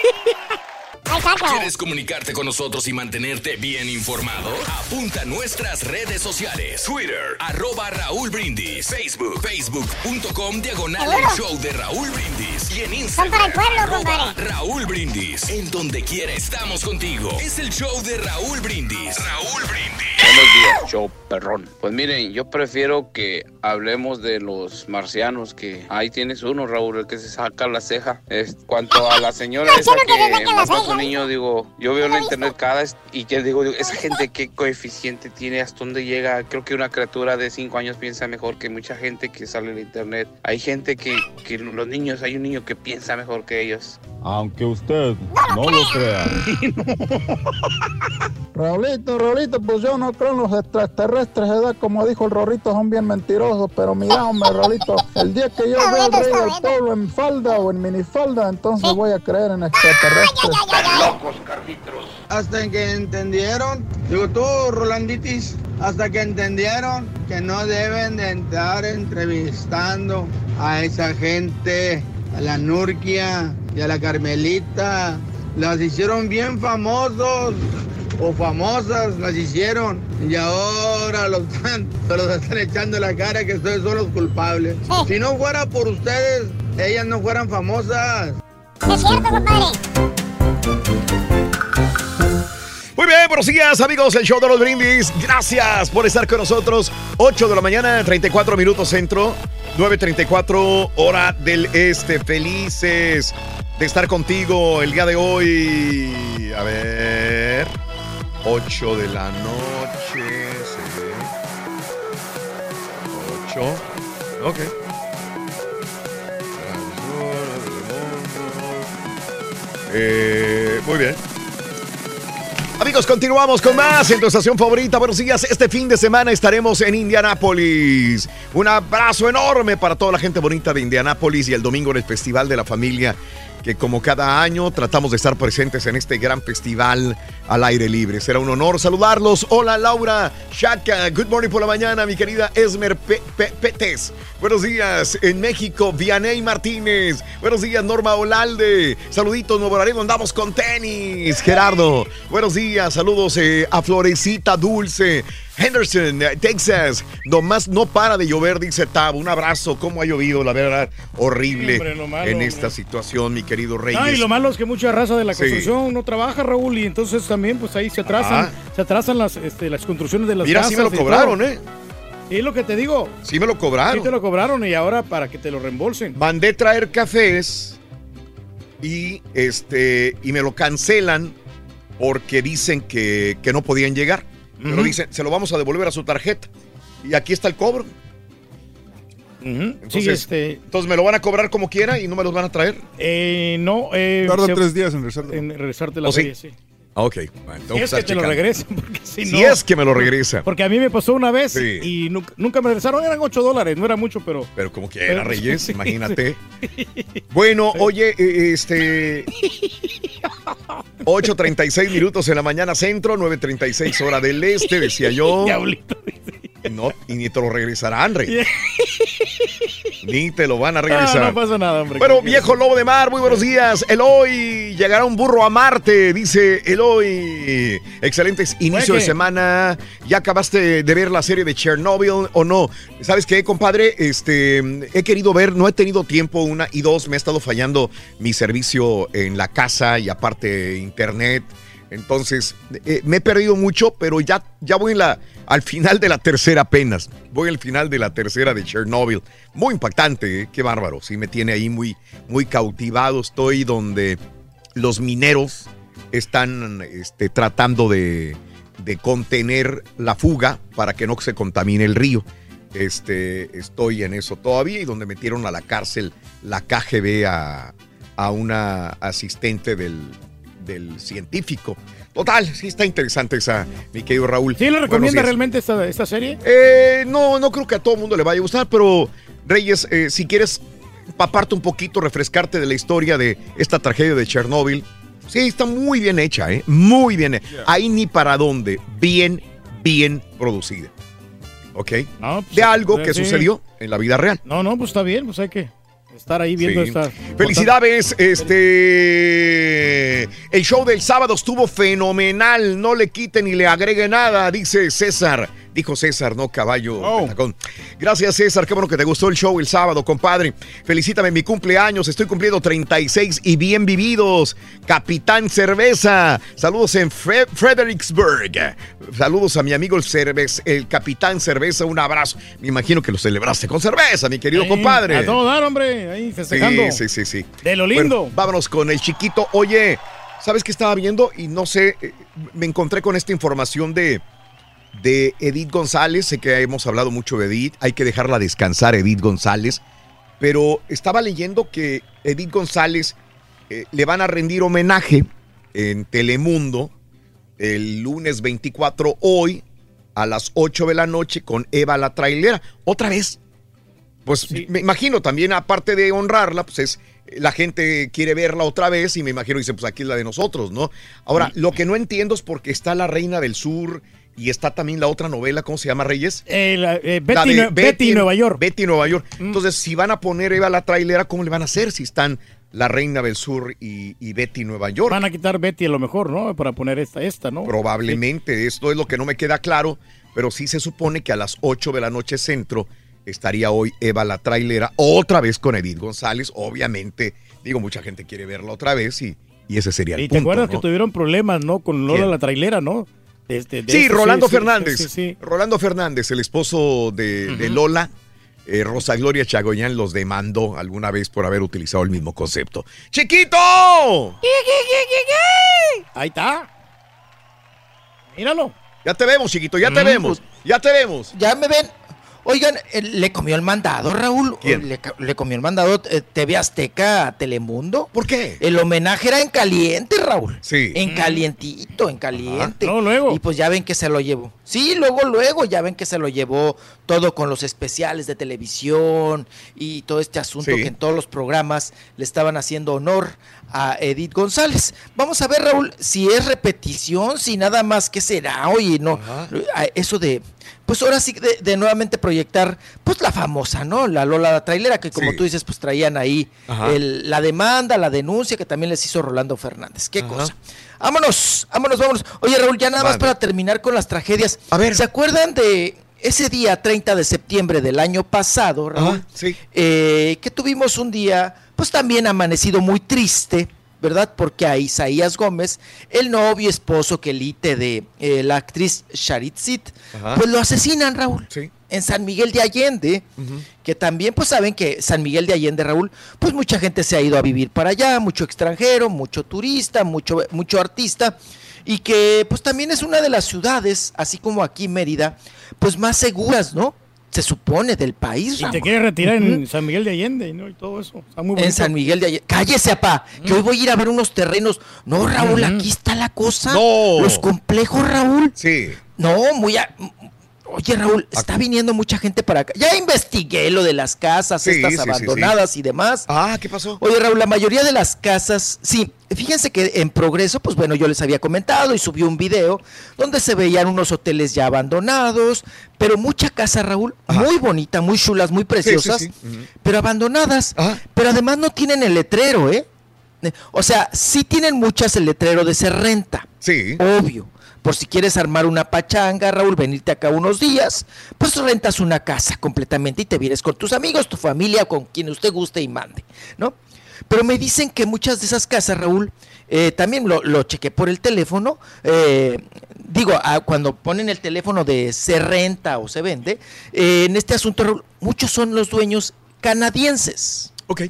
¿Quieres comunicarte con nosotros y mantenerte bien informado? Apunta a nuestras redes sociales. Twitter, arroba Raúl Brindis. Facebook, facebook.com, diagonal el show de Raúl Brindis. Y en Instagram, para el pueblo, arroba compadre. Raúl Brindis. En donde quiera estamos contigo. Es el show de Raúl Brindis. Raúl Brindis. Buenos días, show perrón. Pues miren, yo prefiero que hablemos de los marcianos, que ahí tienes uno, Raúl, el que se saca la ceja. Es, cuanto a la señora esa que saca que niño, digo, yo veo en la internet cada vez y que digo, digo, esa gente qué coeficiente tiene, hasta dónde llega. Creo que una criatura de 5 años piensa mejor que mucha gente que sale en internet. Hay gente que, que los niños, hay un niño que piensa mejor que ellos. Aunque usted no lo crea. Raulito, Raulito, pues yo no creo en los extraterrestres, ¿verdad? Como dijo el Rorrito, son bien mentirosos, pero mira, hombre, Raulito, el día que yo vea al rey del pueblo en falda o en minifalda, entonces voy a creer en extraterrestres. Hasta que entendieron, digo tú, Rolanditis, hasta que entendieron que no deben de estar entrevistando a esa gente, a la Nurkia y a la Carmelita. Las hicieron bien famosos o famosas, las hicieron. Y ahora los están, se los están echando en la cara que ustedes son los culpables. Si no fuera por ustedes, ellas no fueran famosas. Es cierto, compadre. Muy bien, buenos días, amigos del show de los brindis. Gracias por estar con nosotros. 8 de la mañana, 34 minutos centro, 9.34 hora del este. Felices de estar contigo el día de hoy. A ver, 8 de la noche. 8. Ok. Eh, muy bien. Amigos, continuamos con más en tu estación favorita. Buenos días. Este fin de semana estaremos en Indianápolis. Un abrazo enorme para toda la gente bonita de Indianápolis y el domingo en el Festival de la Familia, que como cada año tratamos de estar presentes en este gran festival al aire libre. Será un honor saludarlos. Hola Laura Shaka. Good morning por la mañana, mi querida Esmer Pe- Petes. Buenos días. En México, Vianey Martínez. Buenos días, Norma Olalde. Saluditos, Nuevo Laredo. Andamos con tenis. Gerardo. Buenos días. Saludos eh, a Florecita Dulce. Henderson, eh, Texas. Nomás no para de llover, dice Tab. Un abrazo. ¿Cómo ha llovido? La verdad, horrible Hombre, lo malo, en hombre. esta situación, mi querido Reyes. Ah, y lo malo es que mucha raza de la Sí. construcción no trabaja, Raúl, y entonces también pues ahí se atrasan, Ah. se atrasan las, este, las construcciones de las Mira, casas. sí me lo cobraron. ¿eh? Y es lo que te digo. Sí me lo cobraron. Sí te lo cobraron y ahora para que te lo reembolsen. Mandé traer cafés y este y me lo cancelan porque dicen que, que no podían llegar. Pero Ujú. dicen, se lo vamos a devolver a su tarjeta. Y aquí está el cobro. Entonces, Sí, este- entonces me lo van a cobrar como quiera y no me los van a traer. Eh, no, eh, Tarda se- tres días en regresarte. En regresarte la ¿Oh, sí? feria, sí. Ah, Ok, bueno, Si es que te lo regresen, porque si, Si no... es que me lo regresa. Porque a mí me pasó una vez Sí. y nunca, nunca me regresaron, eran 8 dólares, no era mucho, pero... Pero como quiera, Pero- Reyes, sí, imagínate. Bueno, oye, eh, este. 8.36 minutos en la mañana centro, 9.36 hora del este, decía yo. Diablito. No, y ni te lo regresarán, Rey. Ni te lo van a regresar. Ah, no pasa nada, hombre. Bueno, viejo lobo de mar, muy buenos días. Eloy, llegará un burro a Marte, dice Eloy. Excelentes inicio de semana. ¿Ya acabaste de ver la serie de Chernobyl o no? ¿Sabes qué, compadre? Este, he querido ver, no he tenido tiempo, una y dos, me ha estado fallando mi servicio en la casa y aparte internet. Entonces, eh, me he perdido mucho, pero ya, ya voy al final de la tercera apenas. Voy al final de la tercera de Chernobyl. Muy impactante, ¿eh? qué bárbaro. Sí, me tiene ahí muy, muy cautivado. Estoy donde los mineros están este, tratando de, de contener la fuga para que no se contamine el río. Este, estoy en eso todavía y donde metieron a la cárcel la KGB a, a una asistente del, del científico. Total, sí está interesante esa, mi querido Raúl. ¿Sí le recomienda realmente esta, esta serie? Eh, no, no creo que a todo el mundo le vaya a gustar, pero Reyes, eh, si quieres paparte un poquito, refrescarte de la historia de esta tragedia de Chernóbil, sí, está muy bien hecha, ¿eh? Muy bien. Ahí ni para dónde. Bien, bien producida. ¿Ok? de algo que pues, sí. sucedió en la vida real. No, no, pues está bien, pues hay que estar ahí viendo Sí. esta. Felicidades, este. El show del sábado estuvo fenomenal. No le quite ni le agregue nada, dice César. Dijo César, no caballo. Petacón. Gracias, César. Qué bueno que te gustó el show el sábado, compadre. Felicítame mi cumpleaños. Estoy cumpliendo 36 y bien vividos. Capitán Cerveza. Saludos en Fre- Fredericksburg. Saludos a mi amigo el, Cervez- el Capitán Cerveza. Un abrazo. Me imagino que lo celebraste con cerveza, mi querido Ahí, compadre. A todo dar, hombre, ahí festejando. Sí, sí, sí, sí. De lo Bueno, lindo. vámonos con el chiquito. Oye, ¿sabes qué estaba viendo? Y no sé, eh, me encontré con esta información de, de Edith González. Sé que hemos hablado mucho de Edith. Hay que dejarla descansar, Edith González. Pero estaba leyendo que Edith González eh, le van a rendir homenaje en Telemundo el lunes 24 hoy a las 8 de la noche con Eva la trailera. Otra vez. Pues me imagino también, aparte de honrarla, pues es la gente quiere verla otra vez y me imagino dice, pues aquí es la de nosotros, ¿no? Ahora, lo que no entiendo es porque está La Reina del Sur y está también la otra novela, ¿cómo se llama, Reyes? Eh, la- eh, La Betty, de Nue- Betty, Nueva York. Mm. Betty Nueva York. Entonces, si van a poner Eva la trailera, ¿cómo le van a hacer si están La Reina del Sur y, y Betty Nueva York? Van a quitar Betty a lo mejor, ¿no? Para poner esta, esta, ¿no? Probablemente, esto es lo que no me queda claro, pero sí se supone que a las 8 de la noche centro estaría hoy Eva la trailera, otra vez con Edith González, obviamente, digo, mucha gente quiere verla otra vez y, y ese sería el Y te punto. acuerdas ¿no? que tuvieron problemas, ¿no? Con Lola ¿Quién? la trailera, ¿no? Este, de Sí, Rolando sí, Fernández. sí, sí. Rolando Fernández, el esposo de, de Lola. eh, Rosa Gloria Chagoyán los demandó alguna vez por haber utilizado el mismo concepto. ¡Chiquito! Ahí está. Míralo. Ya te vemos, chiquito, ya te vemos. Ya te vemos. Ya me ven. Oigan, eh, le comió el mandado, Raúl. ¿Quién? Le, le comió el mandado eh, TV Azteca a Telemundo. ¿Por qué? El homenaje era en caliente, Raúl. Sí. En calientito, en caliente. Luego, luego. Y pues ya ven que se lo llevó. Sí, luego, luego, ya ven que se lo llevó todo con los especiales de televisión y todo este asunto Sí. que en todos los programas le estaban haciendo honor a Edith González. Vamos a ver, Raúl, si es repetición, si nada más que será. Oye, no, eso de, pues ahora sí, de, de nuevamente proyectar, pues la famosa, ¿no? La Lola la trailera, que como Sí. tú dices, pues traían ahí el- la demanda, la denuncia que también les hizo Rolando Fernández. Qué cosa. Vámonos, vámonos, vámonos. Oye, Raúl, ya nada más para terminar con las tragedias. A ver. ¿Se acuerdan de ese día 30 de septiembre del año pasado, Raúl? Ajá, sí. Eh, que tuvimos un día, pues también amanecido muy triste, ¿verdad? Porque a Isaías Gómez, el novio esposo que elite de eh, la actriz Sharitzit, pues lo asesinan, Raúl. Sí. En San Miguel de Allende, que también pues saben que San Miguel de Allende, Raúl, pues mucha gente se ha ido a vivir para allá, mucho extranjero, mucho turista, mucho, mucho artista, y que pues también es una de las ciudades, así como aquí Mérida, pues más seguras, ¿no? Se supone del país. Y te quieres retirar en San Miguel de Allende, ¿no? Y todo eso. Está muy. En San Miguel de Allende. Cállese, apá, que hoy voy a ir a ver unos terrenos. No, Raúl, aquí está la cosa. No. Los complejos, Raúl. Sí. No, muy... a- Oye, Raúl, está viniendo mucha gente para acá. Ya investigué lo de las casas, Sí, estas sí, sí, sí. abandonadas y demás. Ah, ¿qué pasó? Oye, Raúl, la mayoría de las casas, sí, fíjense que en progreso, pues bueno, yo les había comentado y subí un video donde se veían unos hoteles ya abandonados, pero mucha casa, Raúl, muy bonita, muy chulas, muy preciosas, pero abandonadas. Pero además no tienen el letrero, ¿eh? O sea, sí tienen muchas el letrero de se renta. Sí. Obvio. Por si quieres armar una pachanga, Raúl, venirte acá unos días, pues rentas una casa completamente y te vienes con tus amigos, tu familia, con quien usted guste y mande, ¿no? Pero me dicen que muchas de esas casas, Raúl, eh, también lo, lo chequé por el teléfono, eh, digo, ah, cuando ponen el teléfono de se renta o se vende, eh, en este asunto, Raúl, muchos son los dueños canadienses. Ok.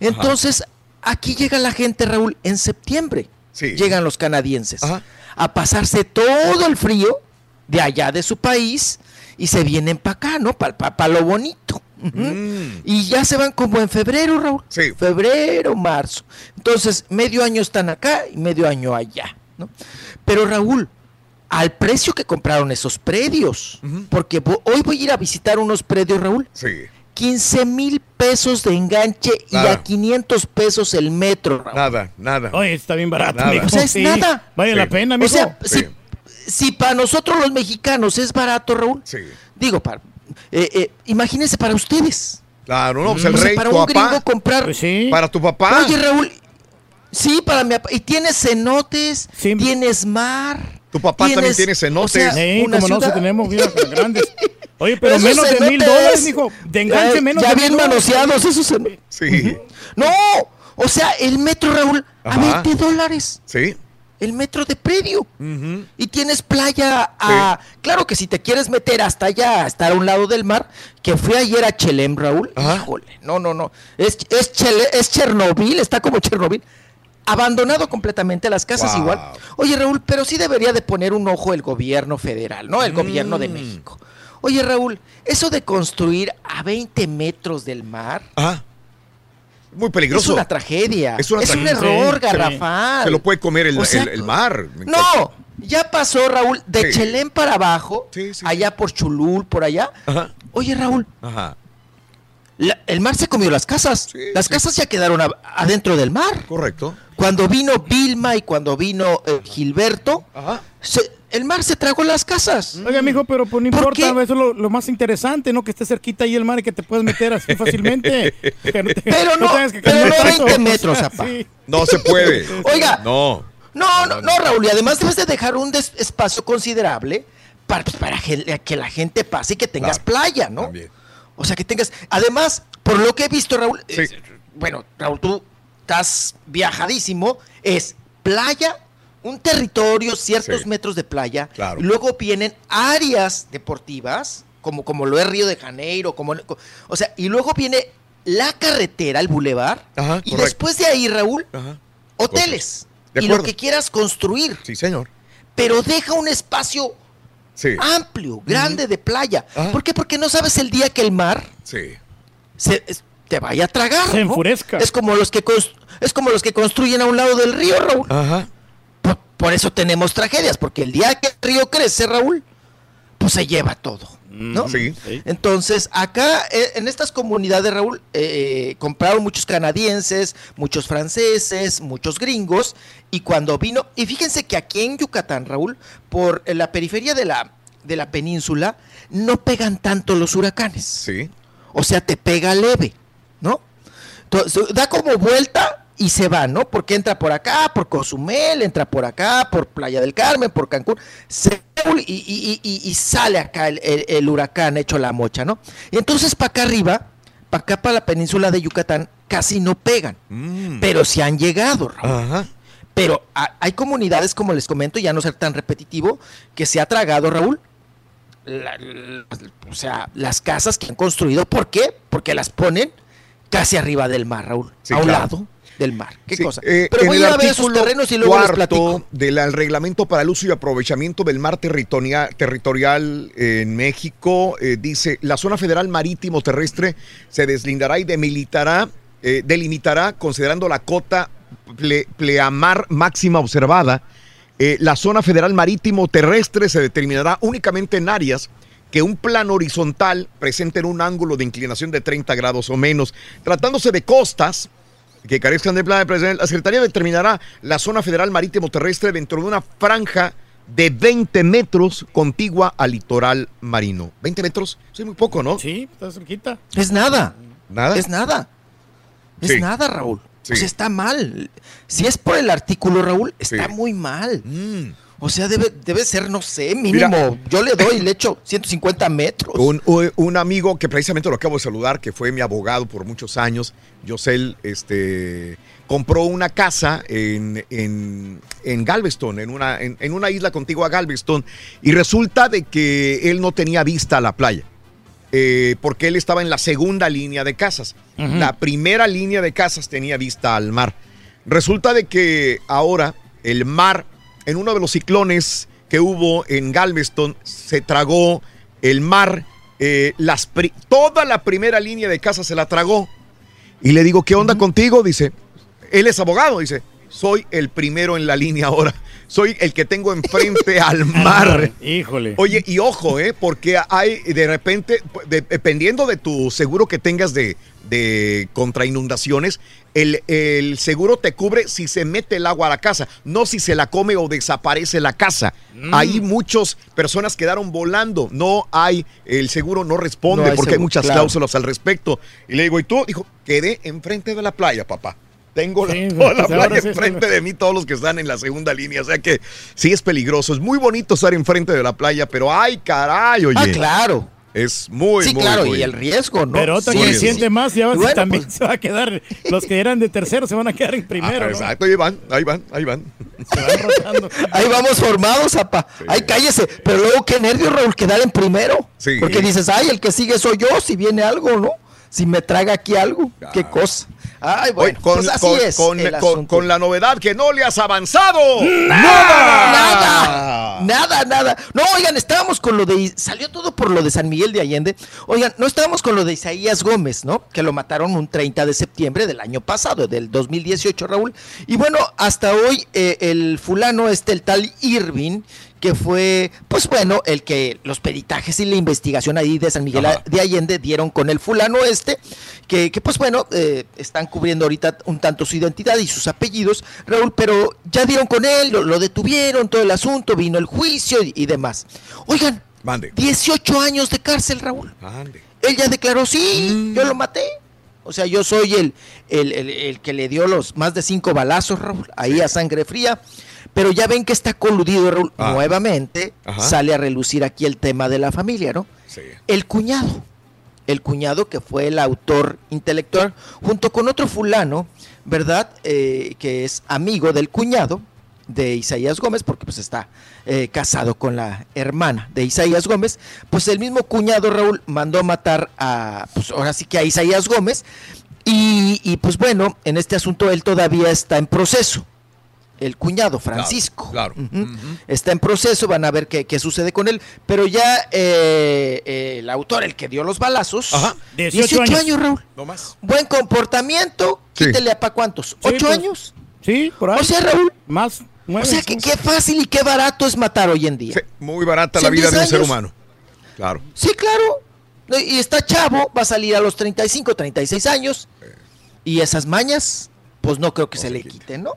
Entonces, aquí llega la gente, Raúl, en septiembre. Sí. Llegan los canadienses. A pasarse todo el frío de allá de su país y se vienen para acá, ¿no? Para lo bonito. Ujú. Y ya se van como en febrero, Raúl. Febrero, marzo. Entonces, medio año están acá y medio año allá, ¿no? Pero Raúl, al precio que compraron esos predios, porque hoy voy a ir a visitar unos predios, Raúl. Sí. 15 mil pesos de enganche y a 500 pesos el metro, Raúl. Nada, nada. Oye, está bien barato, Nada. mijo. O sea, es Sí, nada. Vale la pena, mijo. O sea, si, si para nosotros los mexicanos es barato, Raúl, digo, para, eh, eh, imagínense para ustedes. Claro, no, pues el O sea, rey, para tu un papá. gringo comprar. Pues Para tu papá. Oye, Raúl, sí, para mi papá. Y tienes cenotes, tienes mar. Tu papá también tiene cenotes. o sea, Sí, una como no, ciudad- tenemos vidas grandes. Oye, pero Esos menos de mil dólares, mijo. De enganche ya- menos ya de bien mil dólares. manoseados esos cenotes. Sí. No, o sea, el metro, Raúl, a Ajá. 20 dólares. Sí. El metro de predio. Y tienes playa a... Claro que si te quieres meter hasta allá, a estar a un lado del mar, que fui ayer a Chelem, Raúl. Híjole, no, no, no. Es, es, Chele- es Chernobyl, está como Chernobyl. Abandonado completamente, las casas Wow. igual. Oye, Raúl, pero sí debería de poner un ojo el gobierno federal, ¿no? El gobierno Mm. de México. Oye, Raúl, eso de construir a 20 metros del mar... Ah. Muy peligroso. Es una tragedia. Es, una Es un error Sí. garrafal. Se lo puede comer el, O sea, el- el mar. No, ya pasó, Raúl, de Sí. Chelén para abajo, allá por Chulul, por allá. Oye, Raúl, Ajá. la- el mar se comió las casas. las casas ya quedaron a- adentro del mar. Correcto. Cuando vino Vilma y cuando vino eh, Gilberto, se- el mar se tragó las casas. Oiga, mijo, pero pues no importa, eso es lo, lo más interesante, ¿no? Que esté cerquita ahí el mar y que te puedes meter así fácilmente. No Pero no, pero no tanto. 20 metros, apa. Sí. No se puede. Oiga. No. No, no, no, Raúl, y además debes de dejar un des- espacio considerable para, pues, para que, que la gente pase y que tengas playa, ¿no? O sea, que tengas... Además, por lo que he visto, Raúl, es- bueno, Raúl, tú estás viajadísimo, es playa, un territorio, ciertos Sí. metros de playa, Claro. y luego vienen áreas deportivas, como, como lo es Río de Janeiro, como, o sea, y luego viene la carretera, el bulevar, Ajá, y correcto. después de ahí, Raúl, hoteles y lo que quieras construir. Sí, señor. Pero deja un espacio Sí. amplio, grande de playa. ¿Por qué? Porque no sabes el día que el mar Sí. se, te vaya a tragar. Se ¿no? enfurezca. Es como los que es como los que construyen a un lado del río, Raúl. Ajá. Por, por eso tenemos tragedias, porque el día que el río crece, Raúl, pues se lleva todo. ¿no? Sí. Entonces, acá eh, en estas comunidades, Raúl, eh, eh, compraron muchos canadienses, muchos franceses, muchos gringos, y cuando vino, y fíjense que aquí en Yucatán, Raúl, por eh, la periferia de la, de la península, no pegan tanto los huracanes. Sí. O sea, te pega leve, da como vuelta y se va, ¿no? Porque entra por acá, por Cozumel, entra por acá, por Playa del Carmen, por Cancún, y, y- y- y sale acá el, el- el huracán hecho la mocha, ¿no? Y entonces para acá arriba, para acá para la península de Yucatán, casi no pegan, pero se han llegado, Raúl. Pero ha- hay comunidades, como les comento, ya no ser tan repetitivo, que se ha tragado, Raúl, la- la- o sea, las casas que han construido. ¿Por qué? Porque las ponen casi arriba del mar, Raúl. Sí, a un claro. lado del mar. ¿Qué Sí, cosa? eh, Pero voy a ir a ver esos terrenos y luego les platico. del reglamento para el uso y aprovechamiento del mar territoria- territorial en México eh, dice la zona federal marítimo terrestre se deslindará y demilitará, eh, delimitará considerando la cota ple- pleamar máxima observada. Eh, la zona federal marítimo terrestre se determinará únicamente en áreas que un plano horizontal presenten un ángulo de inclinación de 30 grados o menos. Tratándose de costas, que carezcan de plan de presencia, la Secretaría determinará la zona federal marítimo terrestre dentro de una franja de 20 metros contigua al litoral marino. 20 metros, es muy poco, ¿no? Sí, está cerquita. Es nada. Nada. Es nada. Es Sí. nada, Raúl. Sí. O sea, está mal. Si es por el artículo, Raúl, está muy mal. O sea, debe, debe ser, no sé, mínimo. Mira. Yo le doy, le echo 150 metros. Un, un- amigo que precisamente lo acabo de saludar, que fue mi abogado por muchos años, Yosel, este, compró una casa en, en, en Galveston, en una, en, en una isla contigua a Galveston, y resulta de que él no tenía vista a la playa. eh, porque él estaba en la segunda línea de casas. La primera línea de casas tenía vista al mar. Resulta de que ahora el mar en uno de los ciclones que hubo en Galveston, se tragó el mar, eh, las toda la primera línea de casa se la tragó. Y le digo, ¿qué onda contigo? Dice, él es abogado, dice, soy el primero en la línea ahora. Soy el que tengo enfrente al mar. Híjole. Oye, y ojo, ¿eh? Porque hay de repente, de- dependiendo de tu seguro que tengas de, de contra inundaciones, el, el seguro te cubre si se mete el agua a la casa, no si se la come o desaparece la casa. Mm. Ahí muchas personas quedaron volando. No hay, el seguro no responde No hay porque hay muchas claro. cláusulas al respecto. Y le digo, ¿y tú? Dijo, quedé enfrente de la playa, papá. Tengo la, toda la pues playa sí, enfrente de mí, todos los que están en la segunda línea. O sea que sí es peligroso. Es muy bonito estar enfrente de la playa, pero ay, caray, oye. Ah, claro. Es muy, Sí, muy, claro, muy- y el riesgo, ¿no? Pero otra Sí, que siente más, ya bueno, también pues, se va a quedar. Los que eran de tercero se van a quedar en primero. Ah, ¿no? Exacto, ahí van, ahí van, ahí van. Ahí vamos formados, apa. Ay, cállese. Pero luego qué nervios, Raúl, quedar en primero. Sí. Porque dices, ay, el que sigue soy yo, si viene algo, ¿no? Si me traga aquí algo, qué cosa. Ay, bueno, con, pues así con- es. con- el la novedad que no le has avanzado. Nada, nada, nada. No, oigan, estábamos con lo de. Salió todo por lo de San Miguel de Allende. Oigan, no estábamos con lo de Isaías Gómez, ¿no? Que lo mataron un 30 de septiembre del año pasado, del 2018, Raúl. Y bueno, hasta hoy eh, el fulano, este, el tal Irving, que fue, pues bueno, el que los peritajes y la investigación ahí de San Miguel de Allende dieron con el fulano este, que, que, pues bueno, eh, están cubriendo ahorita un tanto su identidad y sus apellidos, Raúl, pero ya dieron con él, lo, lo detuvieron, todo el asunto, vino el juicio y, y demás. Oigan, Mande. 18 años de cárcel, Raúl. Mande. Él ya declaró, sí, yo lo maté. O sea, yo soy el, el, el- el que le dio los más de cinco balazos, Raúl, ahí a sangre fría. Pero ya ven que está coludido, Raúl. Ah. Nuevamente Ajá. sale a relucir aquí el tema de la familia, ¿no? Sí. El cuñado. El cuñado que fue el autor intelectual, junto con otro fulano, ¿verdad? Eh, que es amigo del cuñado de Isaías Gómez, porque pues está eh, casado con la hermana de Isaías Gómez, pues el mismo cuñado Raúl mandó matar a, pues ahora sí que a Isaías Gómez, y, y, pues bueno, en este asunto él todavía está en proceso, el cuñado Francisco. Claro. Ujú. Está en proceso, van a ver qué, qué sucede con él. Pero ya eh, eh, el autor, el que dio los balazos, 18, años. Raúl. No más. Buen comportamiento, Sí. quítele a pa' cuántos, ¿ocho pues, años? Sí, por ahí. O sea, Raúl. Más. O sea, que qué fácil y qué barato es matar hoy en día. Muy barata la vida de 10 un ser años- humano. Claro. Sí, claro. Y está chavo, va a salir a los 35, 36 años. Y esas mañas, pues no creo que se, le quiten, ¿no?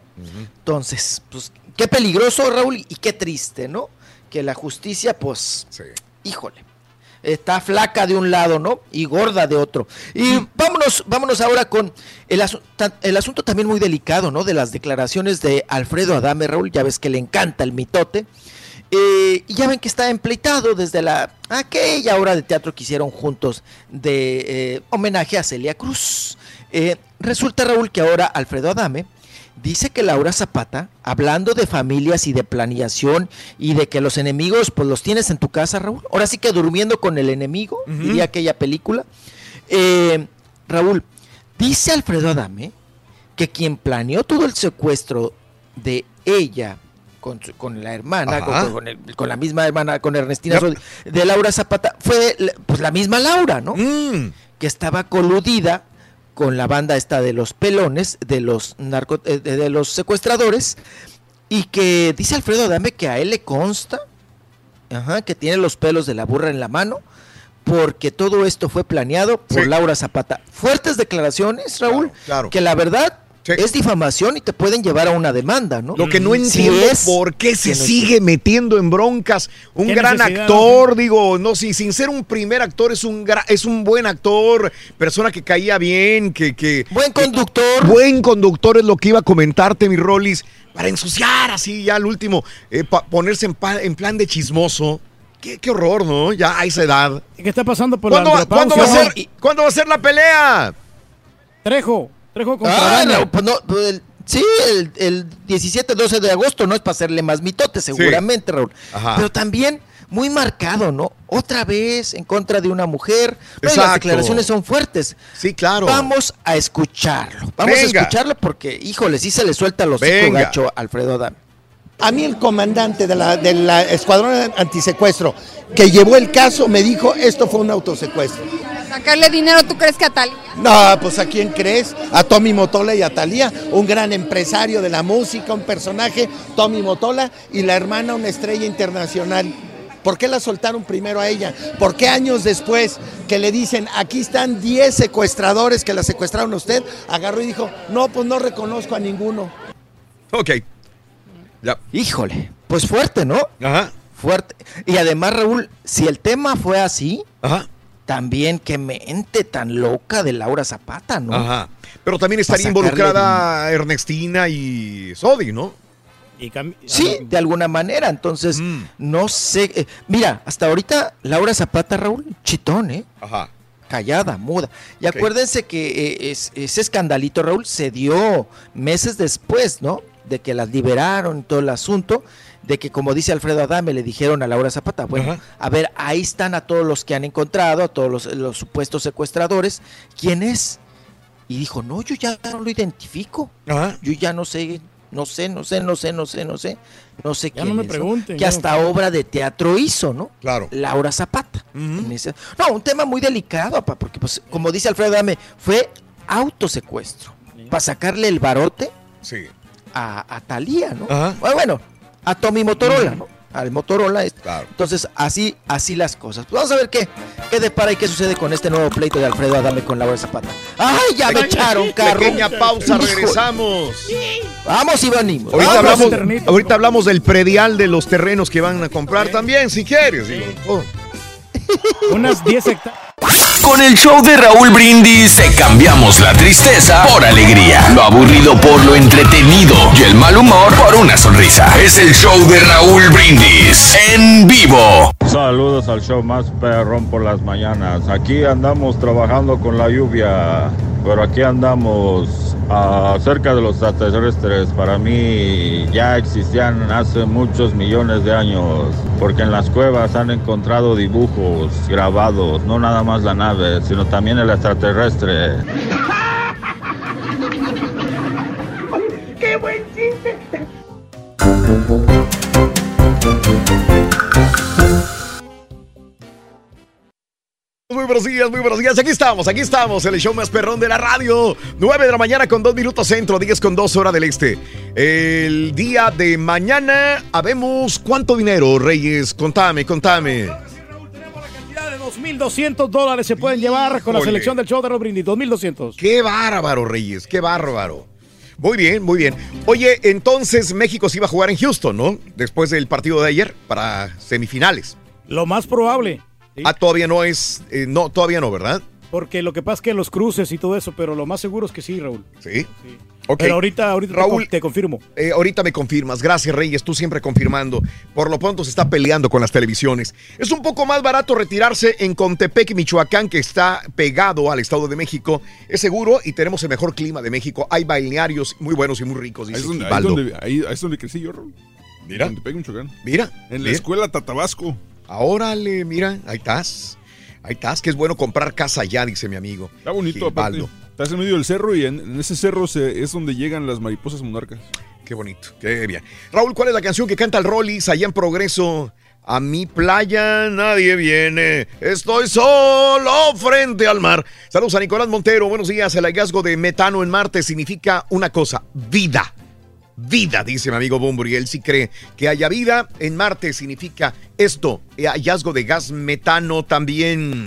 Entonces, pues qué peligroso, Raúl, y qué triste, ¿no? Que la justicia, pues, híjole, está flaca de un lado, ¿no? Y gorda de otro. Y vámonos, vámonos ahora con el, asu- el asunto también muy delicado, ¿no? De las declaraciones de Alfredo Adame, Raúl, ya ves que le encanta el mitote. Eh, y ya ven que está empleitado desde la aquella obra de teatro que hicieron juntos de eh, homenaje a Celia Cruz. Eh, resulta, Raúl, que ahora Alfredo Adame dice que Laura Zapata, hablando de familias y de planeación y de que los enemigos, pues los tienes en tu casa, Raúl. Ahora sí que durmiendo con el enemigo, diría aquella película. Eh, Raúl, dice Alfredo Adame que quien planeó todo el secuestro de ella con, su- con la hermana, con, con el- con la misma hermana, con Ernestina Rodi- de Laura Zapata, fue la- pues la misma Laura, ¿no? Mm. Que estaba coludida con la banda esta de los pelones, de los narco, eh, de, de los secuestradores, y que dice Alfredo Adame que a él le consta ajá, que tiene los pelos de la burra en la mano, porque todo esto fue planeado por Sí. Laura Zapata. Fuertes declaraciones, Raúl, claro. que la verdad es difamación y te pueden llevar a una demanda, ¿no? Lo que no Si entiendo es por qué se sigue metiendo en broncas. Un ¿Qué gran actor, digo, no, si sin ser un primer actor, es un gra- es un buen actor, persona que caía bien, que, que buen conductor. buen conductor es lo que iba a comentarte, mi Rollis, para ensuciar así ya al último, eh, pa- ponerse en, pa- en plan de chismoso. Qué, qué horror, ¿no? Ya a esa edad. ¿Qué está pasando por ¿Cuándo la va, ¿cuándo va a ser, ¿Cuándo va a ser la pelea? Trejo, Trejo contra Ah, no, pues no, pues el- sí, el, el 17-12 de agosto no es para hacerle más mitote, seguramente, Raúl. Ajá. Pero también muy marcado, ¿no? Otra vez en contra de una mujer. No, las declaraciones son fuertes. Sí, claro. Vamos a escucharlo. Vamos Venga. a escucharlo porque, híjole, sí se le suelta los gacho a Alfredo Adame. A mí el comandante de la, de la escuadrón antisecuestro que llevó el caso me dijo esto fue un autosecuestro. Sacarle dinero, ¿tú crees que a Talía? No, pues ¿a quién crees? A Tommy Motola y a Talía, un gran empresario de la música, un personaje, Tommy Motola, y la hermana una estrella internacional. ¿Por qué la soltaron primero a ella? ¿Por qué años después que le dicen, aquí están 10 secuestradores que la secuestraron a usted, agarró y dijo, no, pues no reconozco a ninguno? Ok. Ya. Híjole, pues fuerte, ¿no? Ajá. Fuerte. Y además, Raúl, si el tema fue así, también qué mente tan loca de Laura Zapata, ¿no? Ajá. Pero también estaría involucrada Ernestina y Sodi, ¿no? Sí, de alguna manera. Entonces, no sé. eh, mira, hasta ahorita Laura Zapata, Raúl, chitón, ¿eh? Ajá. Callada, muda. Y acuérdense que eh, es- ese escandalito, Raúl, se dio meses después, ¿no? De que las liberaron todo el asunto. De que, como dice Alfredo Adame, le dijeron a Laura Zapata, bueno, a ver, ahí están a todos los que han encontrado, a todos los, los supuestos secuestradores. ¿Quién es? Y dijo, no, yo ya no lo identifico. Yo ya no sé, no sé, no sé, no sé, no sé, no sé, no sé Ya quién no me es, pregunten, Que no hasta obra de teatro hizo, ¿no? Claro. Laura Zapata. Ese- No, un tema muy delicado, papá, porque pues, como dice Alfredo Dame, fue autosecuestro. Para sacarle el barote Sí. A, a Talía, ¿no? Ajá. Bueno, a Tommy Motorola, ¿no? Al Motorola. este. Entonces, así, así las cosas. Pues vamos a ver qué, qué depara y qué sucede con este nuevo pleito de Alfredo Adame con Laura Zapata. ¡Ay, ya me echaron carro! Pequeña pausa, regresamos. Vamos y venimos. Ahorita Vamos. hablamos, ahorita hablamos del predial de los terrenos que van a comprar también, si quieres. Oh. Unas 10 hectáreas. Con el show de Raúl Brindis te cambiamos la tristeza por alegría, lo aburrido por lo entretenido y el mal humor por una sonrisa. Es el show de Raúl Brindis en vivo. Saludos al show más perrón por las mañanas. Aquí andamos trabajando con la lluvia, pero aquí andamos ah, cerca de los extraterrestres. Para mí ya existían hace muchos millones de años, porque en las cuevas han encontrado dibujos grabados, no nada más la nave, sino también el extraterrestre. ¡Qué buen chiste! Muy buenos días, muy buenos días. Aquí estamos, aquí estamos, el show más perrón de la radio. 9 de la mañana con 2 minutos centro, 10 con 2 hora del este. El día de mañana, habemos cuánto dinero, Reyes. Contame, contame. De 2.200 dólares se pueden llevar con la Híjole. selección del show de Rob Brindis. 2.200. Qué bárbaro, Reyes, qué bárbaro. Muy bien, muy bien. Oye, entonces México se iba a jugar en Houston, ¿no? Después del partido de ayer para semifinales. Lo más probable. Ah, todavía no es, eh, no, todavía no, ¿verdad? Porque lo que pasa es que los cruces y todo eso, pero lo más seguro es que sí, Raúl. Sí. Ok. Pero ahorita, ahorita Raúl, te confirmo. Eh, ahorita me confirmas. Gracias, Reyes. Tú siempre confirmando. Por lo pronto se está peleando con las televisiones. Es un poco más barato retirarse en Contepec, Michoacán, que está pegado al Estado de México. Es seguro y tenemos el mejor clima de México. Hay balnearios muy buenos y muy ricos. Ahí es donde, ahí es Givaldo. donde- ahí- ahí es donde crecí yo, Raúl. Mira. Donde pega Michoacán. Mira. En la mira. escuela Tatabasco. Órale, mira, ahí estás. Ahí estás, que es bueno comprar casa allá, dice mi amigo. Está bonito. Givaldo. Estás en medio del cerro y en, en ese cerro se- es donde llegan las mariposas monarcas. Qué bonito, qué bien. Raúl, ¿cuál es la canción que canta el Rollis allá en Progreso? A mi playa nadie viene, estoy solo frente al mar. Saludos a Nicolás Montero, buenos días. El hallazgo de metano en Marte significa una cosa, vida. Vida, dice mi amigo Bumburi. Él sí cree que haya vida en Marte significa esto, eh, hallazgo de gas metano también.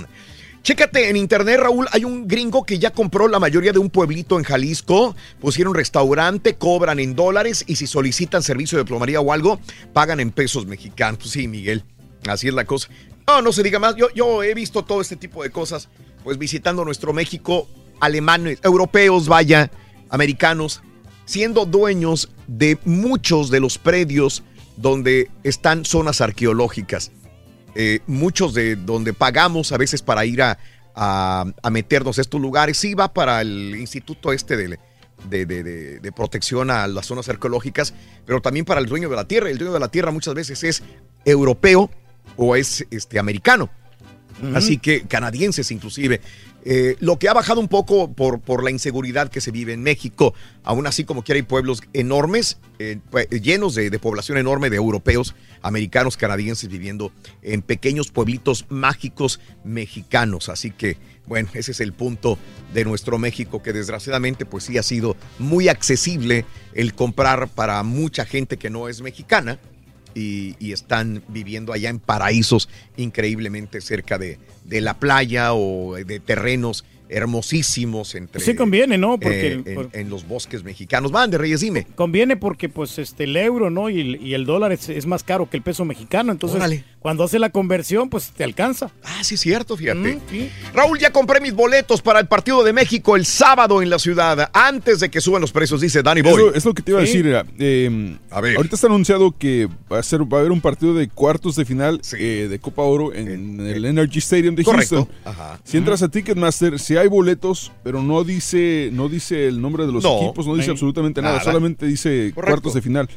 Chécate en internet, Raúl, hay un gringo que ya compró la mayoría de un pueblito en Jalisco. Pusieron restaurante, cobran en dólares y si solicitan servicio de plomería o algo, pagan en pesos mexicanos. Pues sí, Miguel, así es la cosa. No, no se diga más. Yo, yo he visto todo este tipo de cosas, pues visitando nuestro México, alemanes, europeos, vaya, americanos, siendo dueños de muchos de los predios donde están zonas arqueológicas eh, muchos de donde pagamos a veces para ir a, a- meternos a estos lugares, sí va para el instituto este de, de- de- de- de protección a las zonas arqueológicas, pero también para el dueño de la tierra. El dueño de la tierra muchas veces es europeo o es este, americano. Así que canadienses inclusive. Eh, lo que ha bajado un poco por, por la inseguridad que se vive en México, aún así como quiera hay pueblos enormes, eh, pues, llenos de, de población enorme de europeos, americanos, canadienses viviendo en pequeños pueblitos mágicos mexicanos. Así que, bueno, ese es el punto de nuestro México que desgraciadamente pues sí ha sido muy accesible el comprar para mucha gente que no es mexicana y, y están viviendo allá en paraísos increíblemente cerca de, de la playa o de terrenos hermosísimos entre Sí conviene, ¿no? Porque eh, en, en los bosques mexicanos. Van de Reyes, dime. conviene porque pues este el euro, ¿no? Y, el- y el dólar es, es más caro que el peso mexicano, entonces Órale. Cuando hace la conversión pues te alcanza. Ah, sí es cierto, fíjate. Mm, sí. Raúl, ya compré mis boletos para el partido de México el sábado en la ciudad, antes de que suban los precios, dice Danny Boy. Eso es lo que te iba a decir. era, eh, Ahorita está anunciado que va a, ser, va a haber un partido de cuartos de final eh, de Copa Oro en el Energy Stadium de Correcto. Houston. Ajá. Si entras a Ticketmaster, si hay boletos, pero no dice, no dice el nombre de los No, equipos, no dice absolutamente nada, nada. solamente dice Correcto. cuartos de final.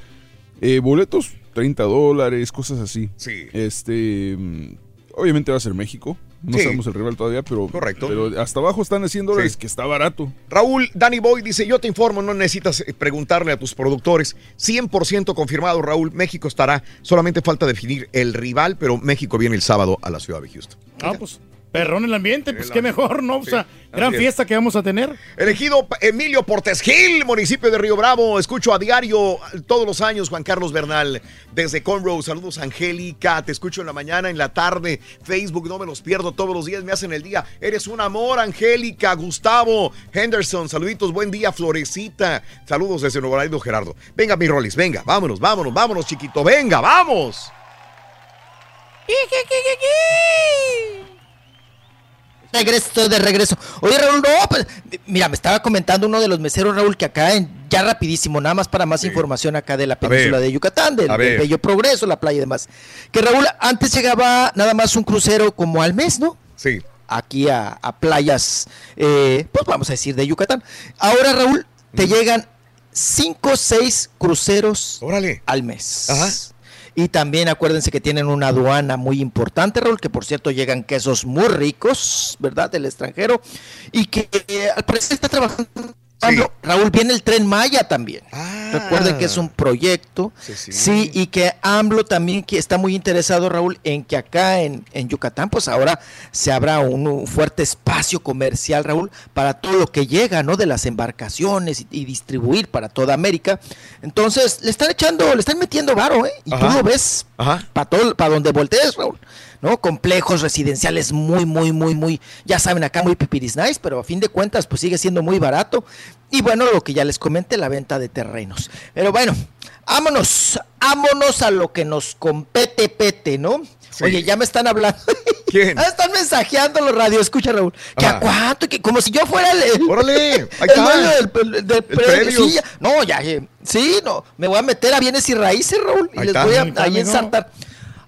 Eh, boletos, 30 dólares, cosas así. Sí. Este, mm, obviamente va a ser México. No Sí. sabemos el rival todavía, pero, Correcto. pero hasta abajo están 100 dólares, Sí. que está barato. Raúl, Danny Boy dice, yo te informo, no necesitas eh, preguntarle a tus productores. 100% confirmado, Raúl, México estará. Solamente falta definir el rival, pero México viene el sábado a la ciudad de Houston. Ah, pues perrón el ambiente, pues El qué ambiente. mejor, ¿no? O sea, gran fiesta que vamos a tener. Elegido Emilio Portes Gil, municipio de Río Bravo. Escucho a diario todos los años Juan Carlos Bernal desde Conroe. Saludos, Angélica. Te escucho en la mañana, en la tarde. Facebook, no me los pierdo todos los días. Me hacen el día. Eres un amor, Angélica. Gustavo Henderson. Saluditos, buen día, Florecita. Saludos desde Nuevo Laredo, Gerardo. Venga, mi Rolis, venga. Vámonos, vámonos, vámonos, chiquito. Venga, vamos. Regreso de regreso. Oye, Raúl, no, pues, mira, me estaba comentando uno de los meseros, Raúl, que acá en, ya rapidísimo, nada más para más información acá de la península de Yucatán, del. Bello Progreso, la playa y demás. Que Raúl, antes llegaba nada más un crucero como al mes, ¿no? Sí. Aquí a, a playas, eh, pues vamos a decir, de Yucatán. Ahora, Raúl, te llegan cinco o seis cruceros al mes. Ajá. Y también acuérdense que tienen una aduana muy importante, Raúl, que por cierto llegan quesos muy ricos, ¿verdad? Del extranjero. Y que eh, al parecer está trabajando. Raúl, viene el tren Maya también. Recuerden que es un proyecto. Sí, y que AMLO también que está muy interesado, Raúl, en que acá en, en Yucatán, pues ahora se abra un, un fuerte espacio comercial, Raúl, para todo lo que llega, ¿no? De las embarcaciones y, y distribuir para toda América. Entonces, le están echando, le están metiendo varo, ¿eh? Y Ajá. tú lo ves para todo, para donde voltees, Raúl. ¿No? Complejos residenciales muy, muy, muy, muy, ya saben, acá muy pipiris nice, pero a fin de cuentas, pues sigue siendo muy barato. Y bueno, lo que ya les comenté, la venta de terrenos. Pero bueno, vámonos, vámonos a lo que nos compete, pete, ¿no? Oye, ya me están hablando. ¿Quién? Ah, están mensajeando los radio, escucha Raúl. ¿Que Ajá. a cuánto? Que como si yo fuera el. el- Órale, ahí el está. dueño del, del. Sí, ya- no, ya, eh, sí, no. Me voy a meter a bienes y raíces, Raúl. Y Ahí les está. voy a Ahí ensartar.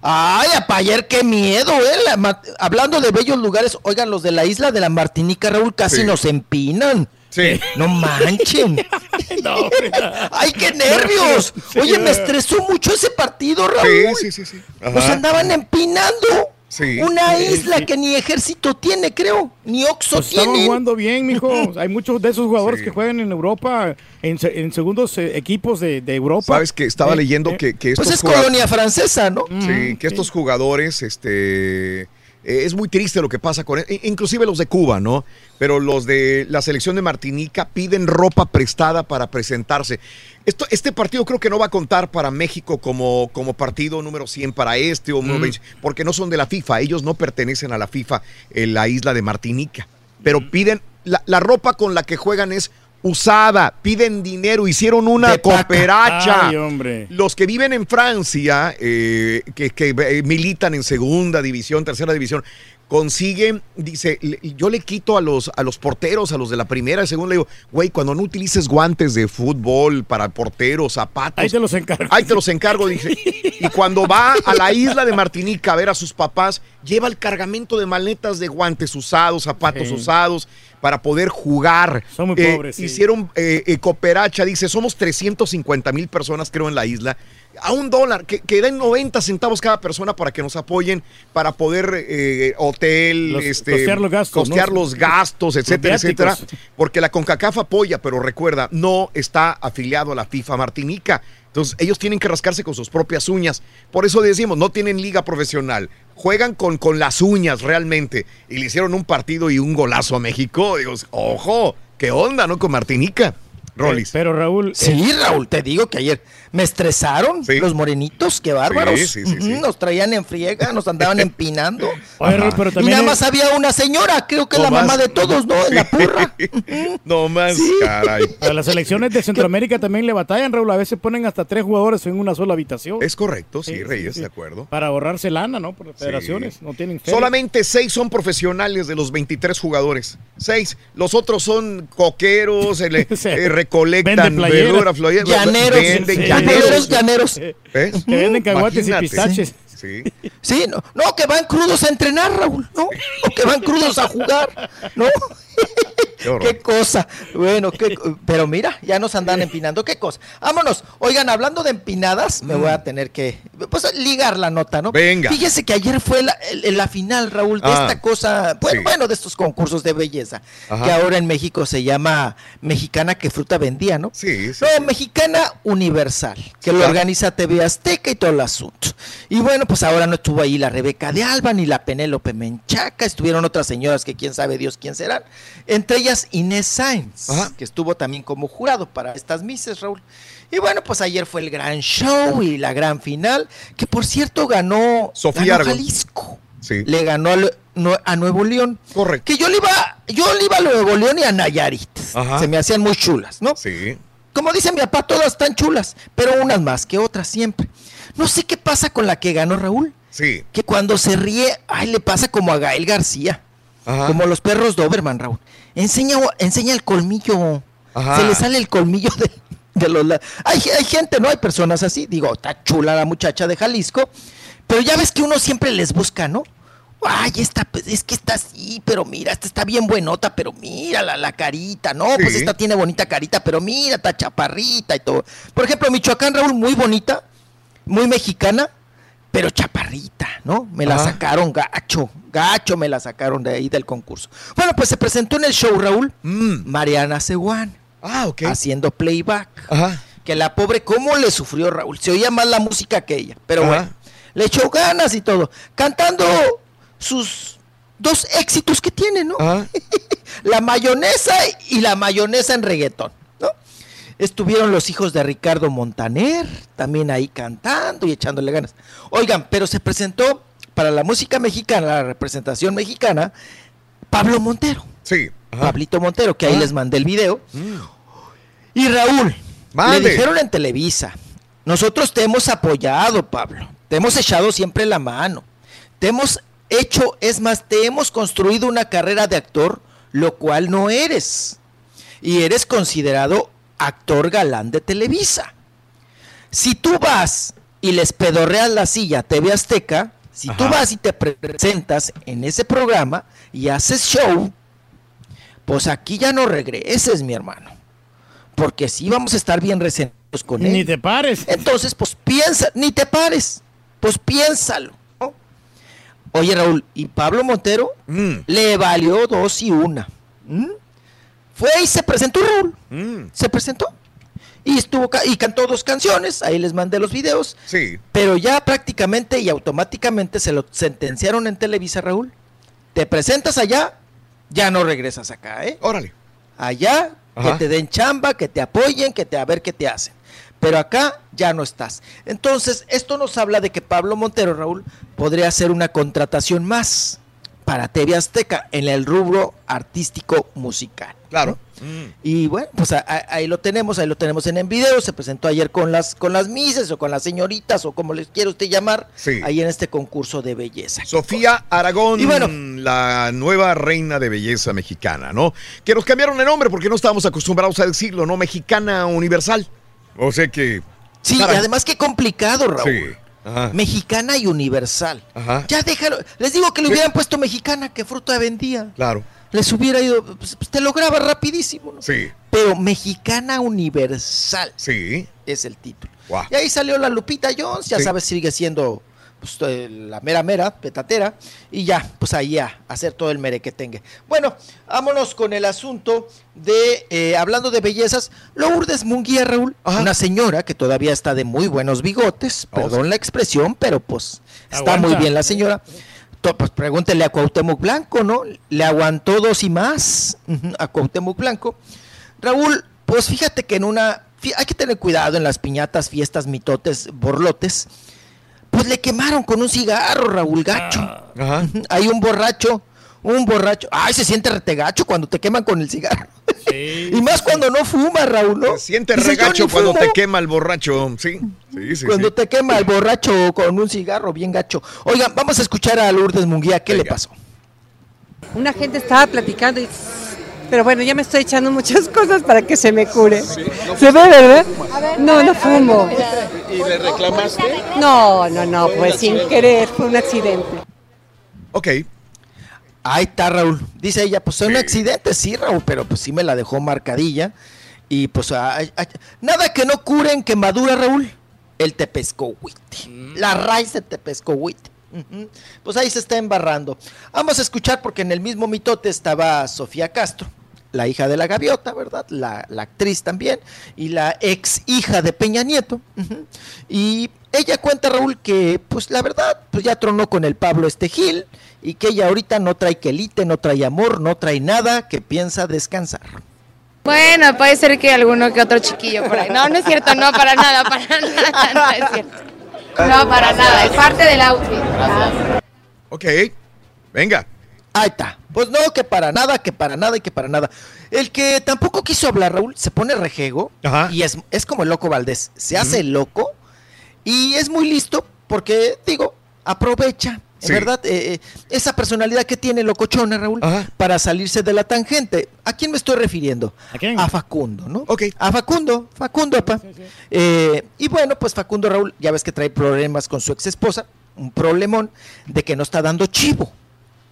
Ay, apa, ayer qué miedo, ¿eh? La hablando de bellos lugares, oigan, los de la isla de la Martinica, Raúl, casi Sí. nos empinan. Sí. No manchen. Ay, qué nervios. Oye, me estresó mucho ese partido, Raúl. Sí, sí, sí, sí. Nos andaban empinando. Sí. Una Sí, isla sí. que ni ejército tiene, creo. Ni Oxo Pues tiene. jugando bien, mijo. Hay muchos de esos jugadores que juegan en Europa, en, se- en segundos eh, equipos de, de Europa. Sabes que estaba Eh, leyendo eh, que, que estos Pues es colonia francesa, ¿no? Sí, que estos jugadores, este, eh, es muy triste lo que pasa con, inclusive los de Cuba, ¿no? Pero los de la selección de Martinica piden ropa prestada para presentarse. Esto, este partido creo que no va a contar para México como, como partido número 100 para este o 20, porque no son de la FIFA, ellos no pertenecen a la FIFA en la isla de Martinica. Pero piden, la, la ropa con la que juegan es usada, piden dinero, hicieron una De cooperacha. Ay, hombre. Los que viven en Francia, eh, que, que, eh, militan en segunda división, tercera división, consiguen, dice, yo le quito a los, a los porteros, a los de la primera, según le digo, güey, cuando no utilices guantes de fútbol para porteros, zapatos. Ahí te los encargo. Ahí te los encargo, dice. Y cuando va a la isla de Martinica a ver a sus papás, lleva el cargamento de maletas de guantes usados, zapatos Sí. usados, para poder jugar. Son muy Eh, pobres, sí. Hicieron eh, eh, cooperacha, dice, somos 350 mil personas creo en la isla. A un dólar, que, que den 90 centavos cada persona para que nos apoyen, para poder eh, hotel, Los- este, costear los gastos, costear ¿no? los gastos, etcétera, Los etcétera. Porque la CONCACAF apoya, pero recuerda, no está afiliado a la FIFA Martinica. Entonces, ellos tienen que rascarse con sus propias uñas. Por eso decimos, no tienen liga profesional. Juegan con, con las uñas realmente. Y le hicieron un partido y un golazo a México. Digo, ojo, qué onda, ¿no? Con Martinica. Rolis. Pero Raúl. Sí, Raúl, te digo que ayer me estresaron los morenitos, qué bárbaros. Sí, sí, sí, sí. Ujú, Nos traían en friega, nos andaban empinando. Oye, Raúl, pero y también nada es- más había una señora, creo que es No la mamá de todos, ¿no? En la porra. no más, caray. A las selecciones de Centroamérica también le batallan, Raúl. A veces ponen hasta tres jugadores en una sola habitación. Es correcto, sí, Reyes, de acuerdo. Para ahorrarse lana, ¿no? Por las federaciones. No tienen feria. Solamente seis son profesionales de los 23 jugadores. Seis. Los otros son coqueros, eh, le- eh, recolectan Venden playeras. verdura, flor- Llaneros, venden llaneros. llaneros. ¿Ves? Que venden cacahuates y pistaches. Sí. Sí, no, no, que van crudos a entrenar, Raúl, ¿no? O que van crudos a jugar, ¿no? Qué cosa. Bueno, qué- pero mira, ya nos andan empinando. Qué cosa. Vámonos. Oigan, hablando de empinadas, me voy a tener que pues, ligar la nota, ¿no? Mm. Venga. Fíjese que ayer fue la, final, Raúl, de Ah, esta cosa, bueno, sí. bueno, de estos concursos de belleza, Ajá. que ahora en México se llama Mexicana que fruta vendía, ¿no? Sí, No, Mexicana Universal, que lo organiza TV Azteca y todo el asunto. Y bueno, pues ahora no estuvo ahí la Rebeca de Alba ni la Penélope Menchaca, estuvieron otras señoras que quién sabe Dios quién serán, entre ellas Inés Sainz, que estuvo también como jurado para estas mises, Raúl. Y bueno, pues ayer fue el gran show y la gran final, que por cierto ganó, Sofía ganó. Jalisco. Sí. Le ganó no- a Nuevo León. Correcto. Que yo le iba, yo le iba a Nuevo León y a Nayarit. Ajá. Se me hacían muy chulas, ¿no? Sí. Como dice mi papá, todas están chulas, pero unas más que otras siempre. No sé qué pasa con la que ganó Raúl. Sí. Que cuando se ríe, ay, le pasa como a Gael García. Ajá. Como los perros Doberman, Raúl. Enseña, enseña el colmillo. Ajá. Se le sale el colmillo de, de los... Hay, hay gente, ¿no? Hay personas así. Digo, está chula la muchacha de Jalisco. Pero ya ves que uno siempre les busca, ¿no? Ay, esta, pues, es que está así, pero mira, esta está bien buenota, pero mira la, la carita, ¿no? Pues esta tiene bonita carita, pero mira, está chaparrita y todo. Por ejemplo, Michoacán, Raúl, muy bonita, muy mexicana, pero chaparrita, ¿no? Me la sacaron gacho, gacho me la sacaron de ahí del concurso. Bueno, pues se presentó en el show, Raúl, Mariana Seguán. Mm. Ah, ok. Haciendo playback. Ajá. Que la pobre, ¿cómo le sufrió Raúl? Se oía más la música que ella, pero Ajá. bueno, le echó ganas y todo. Cantando sus dos éxitos que tiene, ¿no? la mayonesa y la mayonesa en reggaetón. Estuvieron los hijos de Ricardo Montaner, también ahí cantando y echándole ganas. Oigan, pero se presentó para la música mexicana, la representación mexicana, Pablo Montero. Sí. Pablito Montero, que ahí Ah. les mandé el video. Y Raúl, Mande. le dijeron en Televisa, nosotros te hemos apoyado, Pablo, te hemos echado siempre la mano, te hemos hecho, es más, te hemos construido una carrera de actor, lo cual no eres. Y eres considerado actor galán de Televisa. Si tú vas y les pedorreas la silla a TV Azteca, si tú vas y te presentas en ese programa y haces show, pues aquí ya no regreses, mi hermano. Porque sí vamos a estar bien resentidos con él. Ni te pares. Entonces, pues piensa, ni te pares. Pues piénsalo. ¿no? Oye, Raúl, y Pablo Montero Mm. le valió dos y una. ¿Mm? Fue y se presentó Raúl. Mm. Se presentó. Y estuvo y cantó dos canciones, ahí les mandé los videos. Sí. Pero ya prácticamente y automáticamente se lo sentenciaron en Televisa, Raúl. Te presentas allá, ya no regresas acá, ¿eh? Órale. Allá, Ajá. que te den chamba, que te apoyen, que te a ver qué te hacen. Pero acá ya no estás. Entonces, esto nos habla de que Pablo Montero, Raúl, podría hacer una contratación más para TV Azteca en el rubro artístico musical. Claro. Y bueno, pues a- a- ahí lo tenemos, ahí lo tenemos en el video. Se presentó ayer con las con las mises o con las señoritas o como les quiera usted llamar, Sí. ahí en este concurso de belleza. Sofía Aragón, Y bueno. la nueva reina de belleza mexicana, ¿no? Que nos cambiaron el nombre porque no estábamos acostumbrados a decirlo, ¿no? Mexicana Universal. O sea que... Sí, y además qué complicado, Raúl. Sí. Ajá. Mexicana y universal. Ajá. Ya déjalo. Les digo que le hubieran puesto mexicana, que fruta vendía. Claro. les hubiera ido, pues, pues, te lo graba rapidísimo, ¿no? Sí. Pero Mexicana Universal. Sí. Es el título. Y ahí salió la Lupita Jones, ya Sí. sabes, sigue siendo pues, eh, la mera mera, petatera, y ya, pues ahí a hacer todo el mere que tenga. Bueno, vámonos con el asunto de, eh, hablando de bellezas, Lourdes Munguía, Raúl, una señora que todavía está de muy buenos bigotes, perdón la expresión, pero pues está Aguanta. muy bien la señora. Pues pregúntele a Cuauhtémoc Blanco, ¿no? Le aguantó dos y más a Cuauhtémoc Blanco. Raúl, pues fíjate que en una... Hay que tener cuidado en las piñatas, fiestas, mitotes, borlotes. Pues le quemaron con un cigarro, Raúl Gacho. Ujú, Hay un borracho, un borracho. Ay, se siente retegacho cuando te queman con el cigarro. y más cuando no fuma, Raúl, ¿no? Se siente Dice, "Yo regacho cuando fumo". te quema el borracho. Sí, sí, sí. Cuando sí. te quema el borracho con un cigarro bien gacho. Oigan, vamos a escuchar a Lourdes Munguía. ¿Qué le pasó? Una gente estaba platicando y... Pero bueno, ya me estoy echando muchas cosas para que se me cure. ¿Se ve, verdad? No, no fumo. ¿Y le reclamaste? No, no, no, pues sin querer, fue un accidente. Ok. Ahí está, Raúl. Dice ella, pues fue un accidente, sí, Raúl, pero pues sí me la dejó marcadilla. Y pues ay, ay, nada que no cure en quemadura, Raúl. El tepescohuite. La raíz de tepescohuite. Pues ahí se está embarrando. Vamos a escuchar porque en el mismo mitote estaba Sofía Castro, la hija de la gaviota, ¿verdad? La, actriz también, y la ex hija de Peña Nieto. Y ella cuenta, Raúl, que pues la verdad, pues ya tronó con el Pablo Estegil y que ella ahorita no trae quelite, no trae amor, no trae nada, que piensa descansar. Bueno, puede ser que alguno que otro chiquillo por ahí. No, no es cierto, no, para nada, para nada, no es cierto. No, para nada, es parte del outfit. Ok. Venga. Ahí está. Pues no, que para nada, que para nada y que para nada. El que tampoco quiso hablar, Raúl, se pone rejego y es, es como el loco Valdés. Se hace loco y es muy listo porque, digo, aprovecha, Sí. ¿verdad? Eh, eh, esa personalidad que tiene locochona, Raúl, para salirse de la tangente. ¿A quién me estoy refiriendo? ¿A Facundo, ¿no? Ok. A Facundo, Facundo, apa. Eh, y bueno, pues Facundo Raúl, ya ves que trae problemas con su ex esposa, un problemón de que no está dando chivo.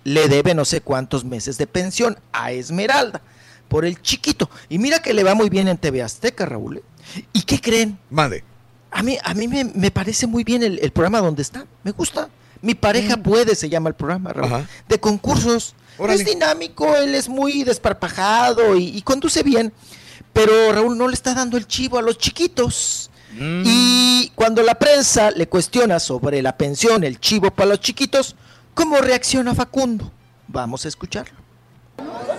Le debe no sé cuántos meses de pensión a Esmeralda por el chiquito. Y mira que le va muy bien en TV Azteca, Raúl. ¿eh? ¿Y qué creen? Mande. A mí, a mí me, me parece muy bien el, el programa donde está. Me gusta. Mi pareja puede, se llama el programa, Raúl. De concursos. Órale. Es dinámico, él es muy desparpajado y, y conduce bien. Pero Raúl no le está dando el chivo a los chiquitos. Y cuando la prensa le cuestiona sobre la pensión, el chivo para los chiquitos, ¿cómo reacciona Facundo? Vamos a escucharlo.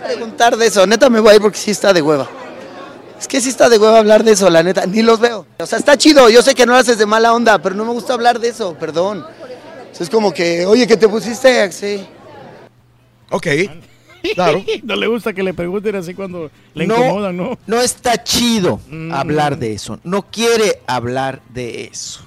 preguntar de eso, neta me voy a ir porque sí está de hueva. Es que sí está de hueva hablar de eso, la neta, ni los veo. O sea, está chido, yo sé que no lo haces de mala onda, pero no me gusta hablar de eso, perdón. Es como que, oye, que te pusiste así. Ok. Claro. no le gusta que le pregunten así cuando le no, incomodan, ¿no? no está chido hablar de eso. No quiere hablar de eso.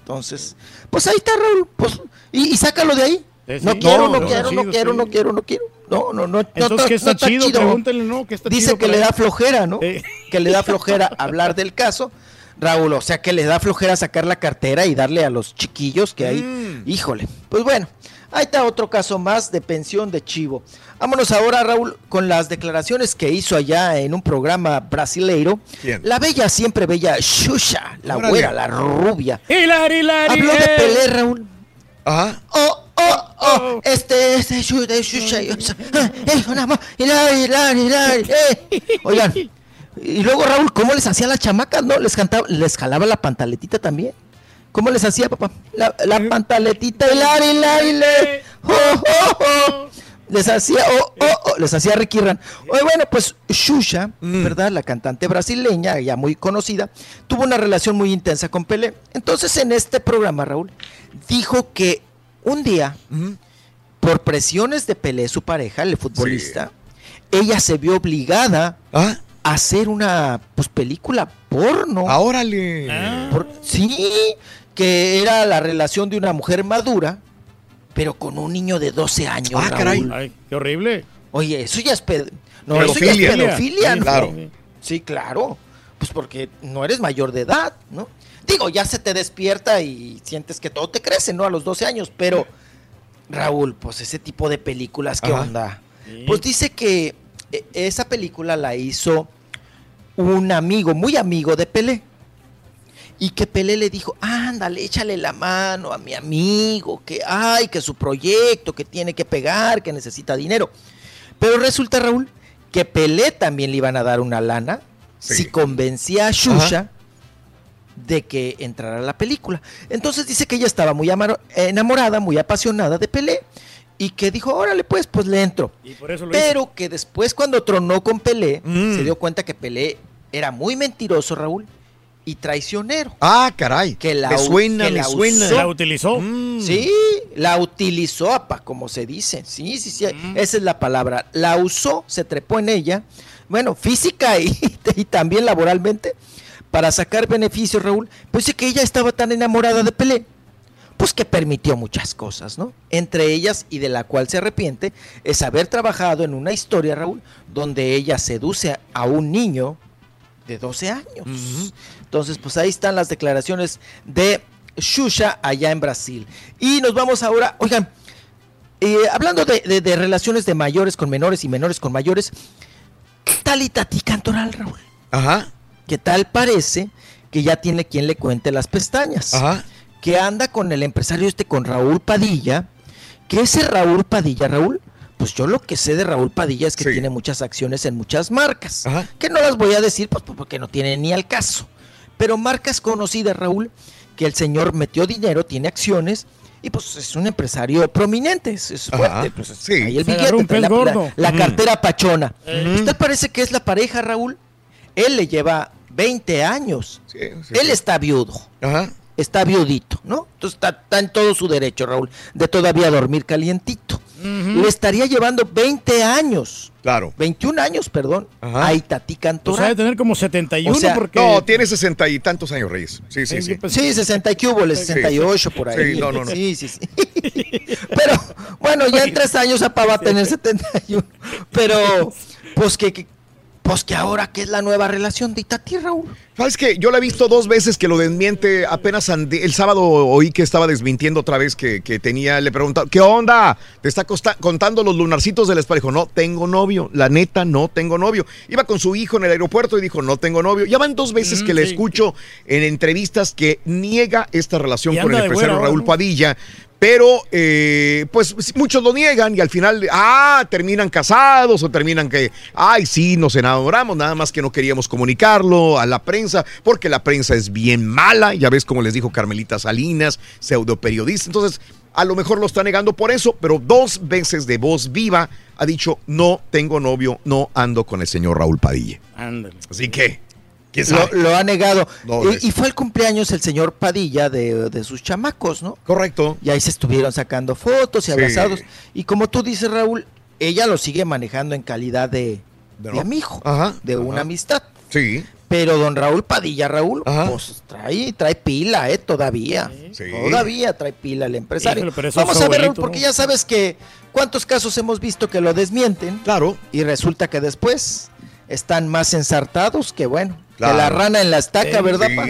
Entonces, pues ahí está Raúl. Pues, y, y sácalo de ahí. No sí. quiero, No, no, no, quiero, chido, no quiero, sí. no quiero, no quiero. No, no, no. no Entonces, ¿qué está chido? Pregúntenle, ¿no? ¿Qué está Dice chido que le da flojera, ¿no? Que le da flojera hablar del caso. Raúl, o sea que le da flojera sacar la cartera y darle a los chiquillos que hay. Mm. Híjole. Pues bueno, ahí está otro caso más de pensión de chivo. Vámonos ahora, Raúl, con las declaraciones que hizo allá en un programa brasileiro. ¿Quién? La bella, siempre bella, Xuxa, la güera, la rubia. Hilari, hilari, Habló de eh. Pelé, Raúl. Ajá. Oh, oh, oh, este, este, Xu- de Xuxa, y- eh, una más, hilari, hilari, hilari, eh. Oigan, y luego Raúl, ¿cómo les hacía las chamacas, no? Les cantaba, les jalaba la pantaletita también. ¿Cómo les hacía, papá? La, la pantaletita, hilari, hilari, hilari, oh, oh, oh. Les hacía, oh, oh, oh, les hacía Ricky Ran. Oye, bueno, pues Xuxa, ¿verdad? La cantante brasileña, ya muy conocida, tuvo una relación muy intensa con Pelé. Entonces, en este programa, Raúl, dijo que un día, por presiones de Pelé, su pareja, el futbolista, ella se vio obligada a hacer una pues, película porno. Ah, órale. Por- sí, que era la relación de una mujer madura, pero con un niño de 12 años. Ah, caray. Ay, qué horrible. Oye, eso ya es ped- no, eso ya es Pedofilia. Sí, ¿no? claro. Sí, claro. Pues porque no eres mayor de edad, ¿no? Digo, ya se te despierta y sientes que todo te crece, ¿no? A los 12 años, pero Raúl, pues ese tipo de películas, ¿qué Ajá. onda? Pues dice que eh, esa película la hizo un amigo, muy amigo de Pelé. Y que Pelé le dijo, ándale, échale la mano a mi amigo, que ay, que su proyecto, que tiene que pegar, que necesita dinero. Pero resulta, Raúl, que Pelé también le iban a dar una lana si convencía a Shusha de que entrara a la película. Entonces dice que ella estaba muy enamorada, muy apasionada de Pelé. Y que dijo, órale pues, pues le entro. Pero que después cuando tronó con Pelé, Mm. se dio cuenta que Pelé era muy mentiroso, Raúl, y traicionero. Ah, caray. Que la, me suena, que me la suena. usó. La utilizó. Sí, la utilizó, apa, como se dice. Sí, sí, sí, esa es la palabra. La usó, se trepó en ella, bueno, física y, y también laboralmente, para sacar beneficios, Raúl. Pues sí que ella estaba tan enamorada de Pelé, pues que permitió muchas cosas, ¿no? Entre ellas, y de la cual se arrepiente, es haber trabajado en una historia, Raúl, donde ella seduce a un niño de 12 años. Entonces, pues ahí están las declaraciones de Xuxa allá en Brasil. Y nos vamos ahora, oigan, eh, hablando de, de- de relaciones de mayores con menores y menores con mayores, ¿qué tal Itati Cantoral, Raúl? Ajá. ¿Qué tal parece que ya tiene quien le cuente las pestañas? Ajá. Que anda con el empresario este, con Raúl Padilla, que ese Raúl Padilla, Raúl, pues yo lo que sé de Raúl Padilla es que tiene muchas acciones en muchas marcas, que no las voy a decir pues porque no tiene ni al caso, pero marcas conocidas, Raúl, que el señor metió dinero, tiene acciones y pues es un empresario prominente, es, fuerte, Ajá. pues Sí. ahí el billete, la, la- la Ujú. cartera pachona. Ujú. ¿Usted parece que es la pareja, Raúl? Él le lleva 20 años. Él está viudo. Está viudito, ¿no? Entonces está, está en todo su derecho, Raúl, de todavía dormir calientito. Le estaría llevando 20 años. Claro. 21 años, perdón. A Itatí Pues Cantoral. ha de tener como 71 O sea, porque... No, tiene sesenta y tantos años, Reyes. Sí, sí, sí. Sí, 60 y hubo, 68 por ahí. Sí, no, no, no. Sí, sí, sí. Pero, bueno, ya en tres años Apa va a tener 71. Pero, pues que, que- pues que ahora, ¿qué es la nueva relación de Itatí, Raúl? ¿Sabes qué? Yo la he visto dos veces que lo desmiente. Apenas el sábado oí que estaba desmintiendo otra vez que, que tenía, le preguntaron, ¿qué onda? ¿Te está contando los lunarcitos del espejo? No, tengo novio. La neta, no tengo novio. Iba con su hijo en el aeropuerto y dijo, no tengo novio. Ya van dos veces Mm, que le escucho en entrevistas que niega esta relación Y con el de empresario Raúl. Padilla. Pero, eh, pues muchos lo niegan y al final, ah, terminan casados o terminan que, ay, sí, nos enamoramos, nada más que no queríamos comunicarlo a la prensa, porque la prensa es bien mala, ya ves como les dijo Carmelita Salinas, pseudo periodista. Entonces, a lo mejor lo está negando por eso, pero dos veces de voz viva ha dicho, no tengo novio, no ando con el señor Raúl Padilla. Ándale. Así que, ¿quién Lo, ha negado. No, Y- fue el cumpleaños el señor Padilla de, de sus chamacos, ¿no? Correcto. Y ahí se estuvieron sacando fotos y Sí. abrazados. Y como tú dices, Raúl, ella lo sigue manejando en calidad de, amigo, Ajá, de una amistad. Sí. Pero don Raúl Padilla, Raúl, pues trae, trae pila, ¿eh? Todavía. Todavía trae pila el empresario. Híjole, Vamos a ver, Raúl, porque ¿no? ya sabes que cuántos casos hemos visto que lo desmienten. Claro. Y resulta que después están más ensartados que bueno. Claro. Que la rana en la estaca, Sí, ¿verdad? pa?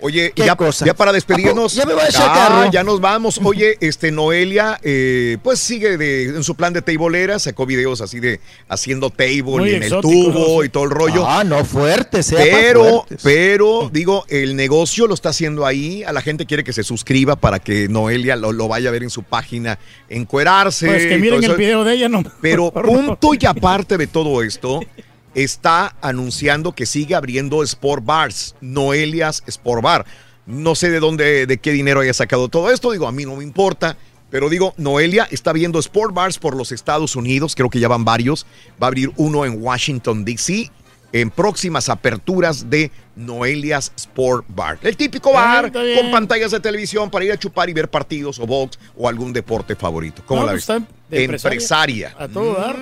Oye, ¿Qué ya, para despedirnos. Ya me voy a echar Ah, carro. ya nos vamos. Oye, este Noelia, eh, pues sigue de, en su plan de tableera, sacó videos así de haciendo table y en el tubo ¿no? y todo el rollo. Ah, no, fuerte, sea Pero, pero, digo, el negocio lo está haciendo ahí. A la gente quiere que se suscriba para que Noelia lo, lo vaya a ver en su página, encuerarse. Pues que miren el video de ella, no. Pero punto y aparte de todo esto, está anunciando que sigue abriendo Sport Bars, Noelias Sport Bar. No sé de dónde, de qué dinero haya sacado todo esto, digo, a mí no me importa. Pero digo, Noelia está viendo Sport Bars por los Estados Unidos, creo que ya van varios. Va a abrir uno en Washington, D.C. en próximas aperturas de Noelias Sport Bar. El típico bar bien. con pantallas de televisión para ir a chupar y ver partidos o box o algún deporte favorito. ¿Cómo No, la pues ves? de empresaria. A todo dar.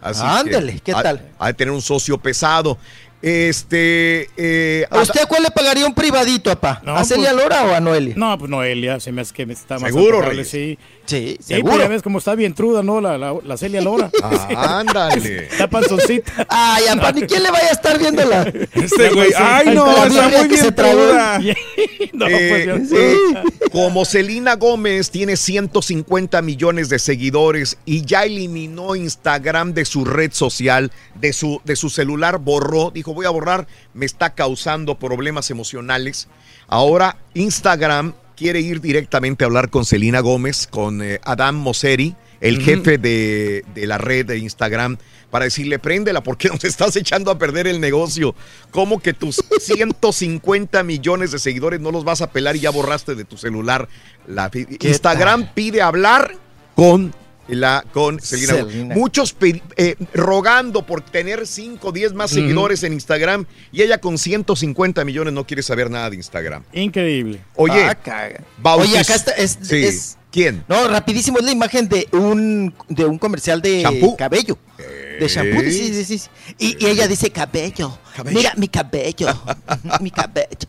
Así Ándale, que ¿qué tal? Ha de tener un socio pesado. Este. eh, ¿A usted cuál le pagaría un privadito, papá? No, ¿A Celia pues- Lora o a Noelia? No, pues Noelia, se me hace que me está más ¿Seguro, sí. Sí, Sí, pues ya ves cómo está bien truda, ¿no? La, la, la Celia Lora. Ah, ándale. Está panzoncita. Ay, papá, ni quién le vaya a estar viéndola. Este güey, ay no, La está muy bien truda. no, Eh, pues, eh, como Selena Gómez tiene 150 millones de seguidores y ya eliminó Instagram de su red social, de su, de su celular, borró, dijo voy a borrar, me está causando problemas emocionales. Ahora Instagram quiere ir directamente a hablar con Selena Gómez, con eh, Adam Mosseri, el jefe de, de la red de Instagram, para decirle, préndela, porque nos estás echando a perder el negocio. ¿Cómo que tus 150 millones de seguidores no los vas a pelar y ya borraste de tu celular? La, Instagram pide hablar con la con Selena. Selena. Muchos eh, rogando por tener 5 o 10 más seguidores en Instagram y ella con 150 millones no quiere saber nada de Instagram. Increíble. Oye, Ah, Oye, acá está. Es, Sí. es- ¿Quién? no, rapidísimo, es la imagen de un, de un comercial de ¿Shampoo? cabello. De shampoo, sí, sí, sí. Y, y ella dice cabello. Mira, mi cabello. mi cabello.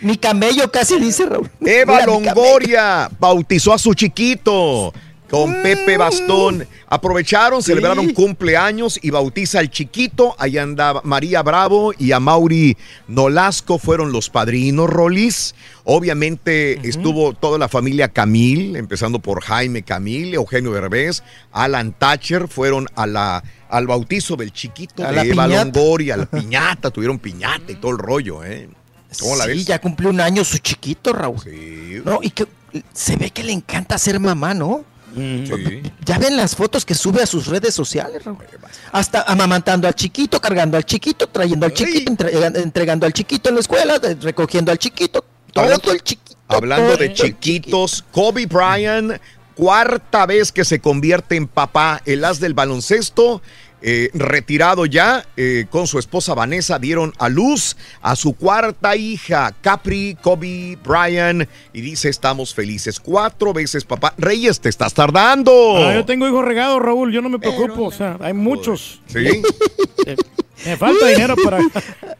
Mi camello casi dice Raúl. Eva Mira, cabello. Longoria bautizó a su chiquito con Mm. Pepe Bastón. Aprovecharon, celebraron cumpleaños y bautiza al chiquito. Ahí andaba María Bravo y a Mauri Nolasco fueron los padrinos Rolis. Obviamente estuvo toda la familia Camil, empezando por Jaime Camil, Eugenio Derbez, Alan Thatcher, fueron a la, al bautizo del chiquito A de Eva. Longoria, a la piñata, tuvieron piñata y todo el rollo, ¿eh? ¿Cómo la sí, ves? ya cumplió un año su chiquito, Raúl. Sí. No, y que se ve que le encanta ser mamá, ¿no? Sí. Ya ven las fotos que sube a sus redes sociales, Raúl. Hasta amamantando al chiquito, cargando al chiquito, trayendo al chiquito, entre- entregando al chiquito en la escuela, de- recogiendo al chiquito, todo Hablando- el chiquito. Hablando de chiquitos, Kobe Bryant, cuarta vez que se convierte en papá, el as del baloncesto, eh, retirado ya, eh, con su esposa Vanessa, dieron a luz a su cuarta hija, Capri, Kobe Bryant, y dice, estamos felices. Cuatro veces papá. Reyes, te estás tardando. Ah, yo tengo hijos regados, Raúl, yo no me preocupo, o sea, hay muchos. Sí. Me falta dinero para...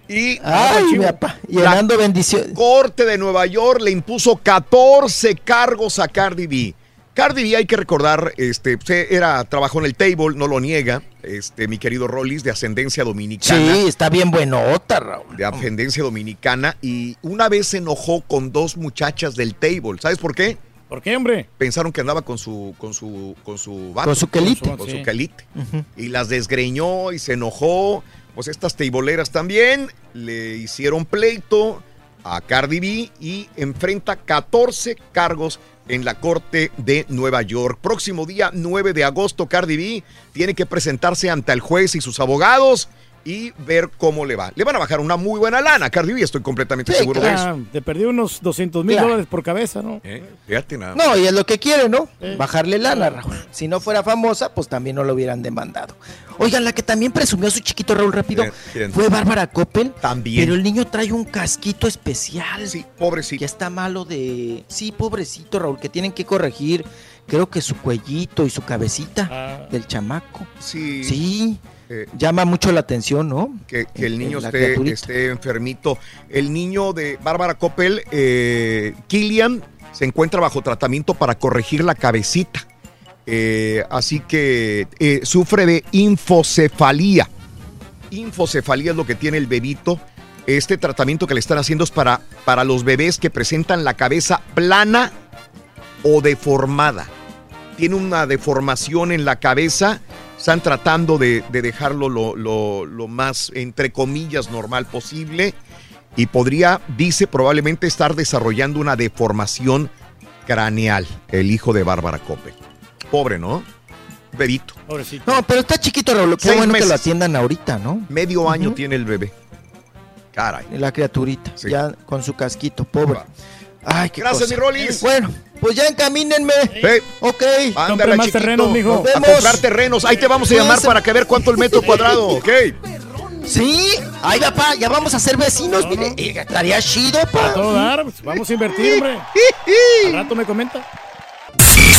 Y Ay, papá, llenando bendiciones. Corte de Nueva York le impuso 14 cargos a Cardi B. Cardi B, hay que recordar, este, se- era, trabajó en el table, no lo niega, este, mi querido Rollis, de ascendencia dominicana. Sí, está bien buenota, Raúl. De ascendencia dominicana. Y una vez se enojó con dos muchachas del table. ¿Sabes por qué? ¿Por qué, hombre? Pensaron que andaba con su, con su, con su vato, Con su quelite. Con su, Sí. quelite. Ujú. Y las desgreñó y se enojó. Pues estas teiboleras también le hicieron pleito a Cardi B y enfrenta 14 cargos en la corte de Nueva York. Próximo día 9 de agosto, Cardi B tiene que presentarse ante el juez y sus abogados y ver cómo le va. Le van a bajar una muy buena lana Cardi B, estoy completamente Sí, seguro de eso. Te perdí unos 200 mil Claro. dólares por cabeza, ¿no? ¿Eh? Fíjate nada. No, y es lo que quiere, ¿no? Eh. Bajarle lana, Raúl. Si no fuera famosa, pues también no lo hubieran demandado. Oigan, la que también presumió a su chiquito Raúl rápido fue Bárbara Coppel. También. Pero el niño trae un casquito especial. Sí, pobrecito. Que está malo de. Sí, pobrecito, Raúl, que tienen que corregir. Creo que su cuellito y su cabecita Ah. del chamaco. Sí. Sí. Eh, Llama mucho la atención, ¿no? que, que el niño esté enfermito. El niño de Bárbara Coppel, eh, Killian, se encuentra bajo tratamiento para corregir la cabecita. Eh, así que eh, sufre de infocefalía. Infocefalía es lo que tiene el bebito. Este tratamiento que le están haciendo es para, para los bebés que presentan la cabeza plana o deformada. Tiene una deformación en la cabeza. Están tratando de, de dejarlo lo, lo- lo más, entre comillas, normal posible. Y podría, dice, probablemente estar desarrollando una deformación craneal, el hijo de Bárbara Coppel. Pobre, ¿no? Bebito. Pobrecito. No, pero está chiquito, Raúl. Qué Seis bueno que lo atiendan ahorita, ¿no? Medio año tiene el bebé. Caray. La criaturita, Sí. ya con su casquito, pobre. Ay, qué Gracias, cosa. mi Rolis. Bueno, pues ya encamínenme. Hey, Ok. ándale, más chiquito. terrenos, mijo. Nos A comprar terrenos. Ahí te vamos a llamar Cuídense. para que ver cuánto el metro cuadrado, ¿ok? Sí, ay papá, ya vamos a ser vecinos, mire, eh, estaría chido, A pa. todo dar, pues, vamos a invertir, hombre. Al rato me comenta.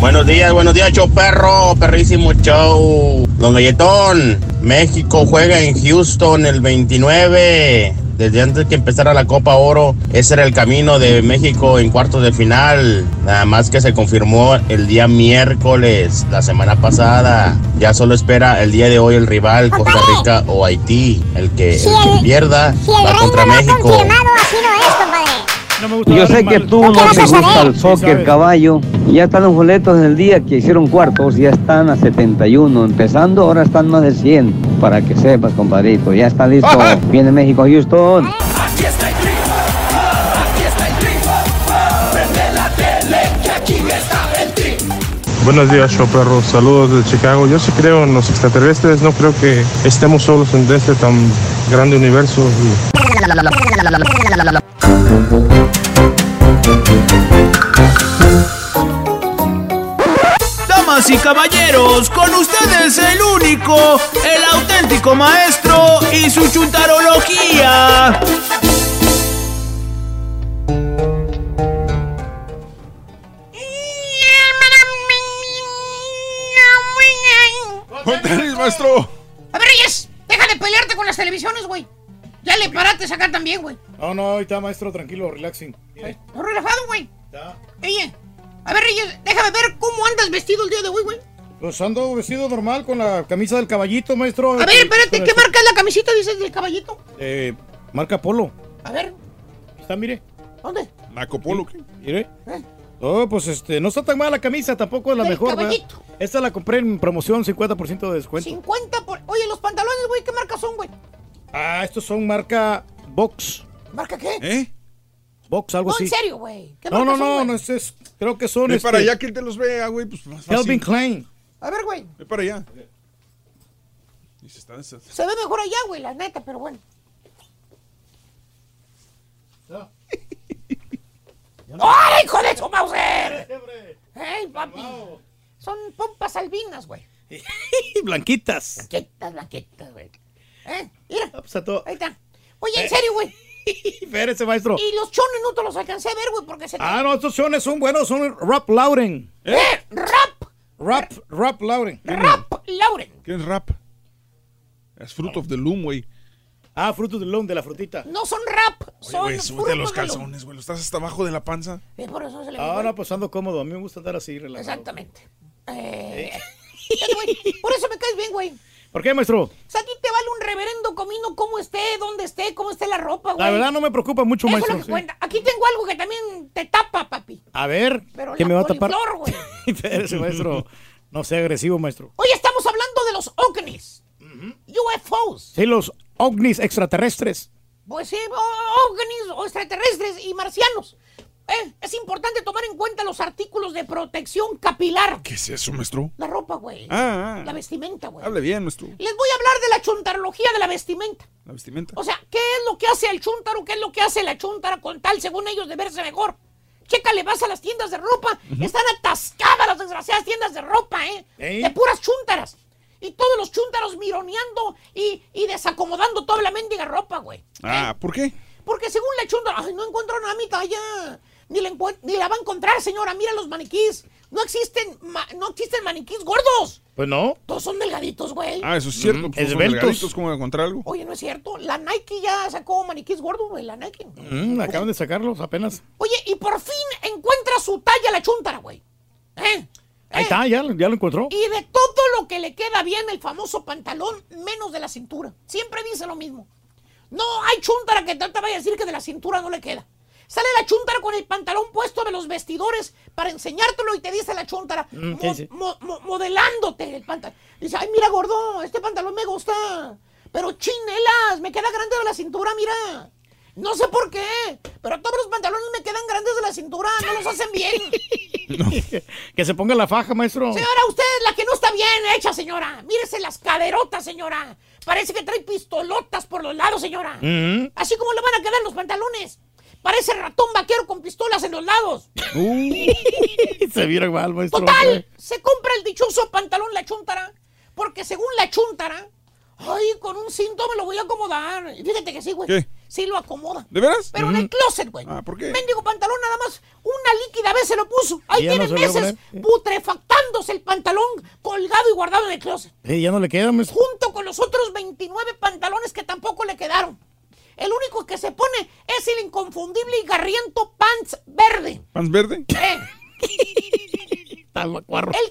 Buenos días, buenos días, show perro, perrísimo show. Don Galletón, México juega en Houston el 29. Desde antes que empezara la Copa Oro, ese era el camino de México en cuartos de final. Nada más que se confirmó el día miércoles, la semana pasada. Ya solo espera el día de hoy el rival, Costa Rica o Haití. El que, el que pierda va contra México. Yo sé que tú no te gusta el soccer, caballo. Ya están los boletos en el día que hicieron cuartos, ya están a 71. Empezando, ahora están más de 100. Para que sepas, compadrito. Ya está listo. Viene México, Houston. Aquí está el tri, aquí está el. Prende la tele, que aquí está el tri. Buenos días, show perro. Saludos de Chicago. Yo sí creo en los extraterrestres. No creo que estemos solos en este tan grande universo. Y caballeros, con ustedes el único, el auténtico maestro y su chuntarología. ¡Tenis, maestro! A ver, Reyes, deja de pelearte con las televisiones, güey. Ya le paraste acá también, güey. No, no, ahí está, maestro, tranquilo, relaxing. ¿Estás relajado, güey? Oye, a ver, Reyes, déjame ver cómo andas vestido el día de hoy, güey. Pues ando vestido normal con la camisa del caballito, maestro. A ver, espérate, ¿qué marca es la camiseta, dices, del caballito? Eh, marca Polo. A ver, Aquí está, mire. ¿dónde? Marco Polo. Mire. ¿Eh? Oh, pues este, no está tan mala la camisa, tampoco es la Del mejor, ¿verdad? caballito. Esta la compré en promoción, 50% de descuento. 50 por... Oye, los pantalones, güey, ¿qué marca son, güey? Ah, estos son marca Box. ¿Marca qué? ¿Eh? Box, algo No, así. en serio, güey. ¿Qué No, no, son, no, no, es, es- creo que son Ve este, para allá que te los vea, güey, pues más fácil. Calvin Klein. A ver, güey. Ve para allá. Y se está- se- ve mejor allá, güey, la neta, pero bueno. ¡Ay, hijo de su Mauser! ¡Ey, papi! Son pompas albinas, güey. Blanquitas. Blanquitas, blanquitas, güey. ¿Eh? Mira. pues a todo. Ahí está. Oye, en serio, güey. Espérese, maestro. Y los chones no te los alcancé a ver, güey, porque se te... Ah, no, estos chones son buenos, son Rap Lauren. ¿Eh? ¡Rap! Rap, Rap Lauren. ¡Rap Lauren! ¿Qué es rap? Es Fruit of the Loom, güey. Ah, fruto del loom, de la frutita. No son rap, Oye, son güey, súbete los calzones, güey. ¿Lo estás hasta abajo de la panza? Eh, por eso se le Ah, ve, no, pues ando cómodo. A mí me gusta andar así, relajado. Exactamente. Eh, güey, por eso me caes bien, güey. ¿Por qué, maestro? O sea, a ti te vale un reverendo comino cómo esté, dónde esté, cómo esté la ropa, güey. La verdad no me preocupa mucho, Eso es maestro. lo que sí. cuenta. Aquí tengo algo que también te tapa, papi. A ver, Pero ¿qué la me va a tapar? güey. Espérese, maestro. No sea agresivo, maestro. Hoy estamos hablando de los ovnis. UFOs. Sí, los ovnis extraterrestres. Pues sí, ovnis o extraterrestres y marcianos. Eh, es importante tomar en cuenta los artículos de protección capilar. ¿Qué es eso, maestro? La ropa, güey. Ah, ah. La vestimenta, güey. Hable bien, maestro. Les voy a hablar de la chuntarología de la vestimenta. La vestimenta. O sea, ¿qué es lo que hace el chuntaro? ¿Qué es lo que hace la chuntara con tal, según ellos, de verse mejor? Chécale, vas a las tiendas de ropa. Están atascadas las desgraciadas tiendas de ropa, ¿eh? ¿Eh? De puras chuntaras. Y todos los chúntaros mironeando y, y desacomodando toda la mendiga ropa, güey. Ah, ¿por qué? Porque según la chuntara, ay, no encuentro nada a mi talla. Ni la, encuent- ni la va a encontrar, señora. Mira los maniquís. No existen, ma- no existen maniquís gordos. Pues no. Todos son delgaditos, güey. Ah, eso es cierto. Mm, pues, delgaditos, ¿Cómo encontrar algo? Oye, no es cierto. La Nike ya sacó maniquís gordos, güey. La Nike. Mm, acaban de sacarlos apenas. Oye, y por fin encuentra su talla la chuntara, güey. ¿Eh? Ahí está, ya, ya lo encontró. Y de todo lo que le queda bien el famoso pantalón, menos de la cintura. Siempre dice lo mismo. No hay chuntara que te vaya a decir que de la cintura no le queda. Sale la chuntara con el pantalón puesto de los vestidores para enseñártelo y te dice la chuntara, Mm, mo- ¿qué dice? mo- mo- modelándote el pantalón. Dice, ay, mira, gordo, este pantalón me gusta. Pero chinelas, me queda grande de la cintura, mira. No sé por qué, pero todos los pantalones me quedan grandes de la cintura, no los hacen bien. que se ponga la faja, maestro. Señora, usted es la que no está bien hecha, señora. Mírese las caderotas, señora. Parece que trae pistolotas por los lados, señora. Ujú. Así como le van a quedar los pantalones. Parece ratón vaquero con pistolas en los lados. se vieron mal, maestro. Total, se compra el dichoso pantalón la chuntara, porque según la chuntara, ay, con un cinto me lo voy a acomodar. Y fíjate que sí, güey. ¿Qué? Sí lo acomoda. ¿De veras? Pero en el closet, güey. Ah, ¿por qué? Mendigo pantalón nada más, una líquida vez se lo puso. Ahí no tiene meses putrefactándose el pantalón colgado y guardado en el closet. Eh, ya no le queda. Junto con los otros 29 pantalones que tampoco le quedaron. El único que se pone es el inconfundible y garriento pants verde. ¿Pants verde?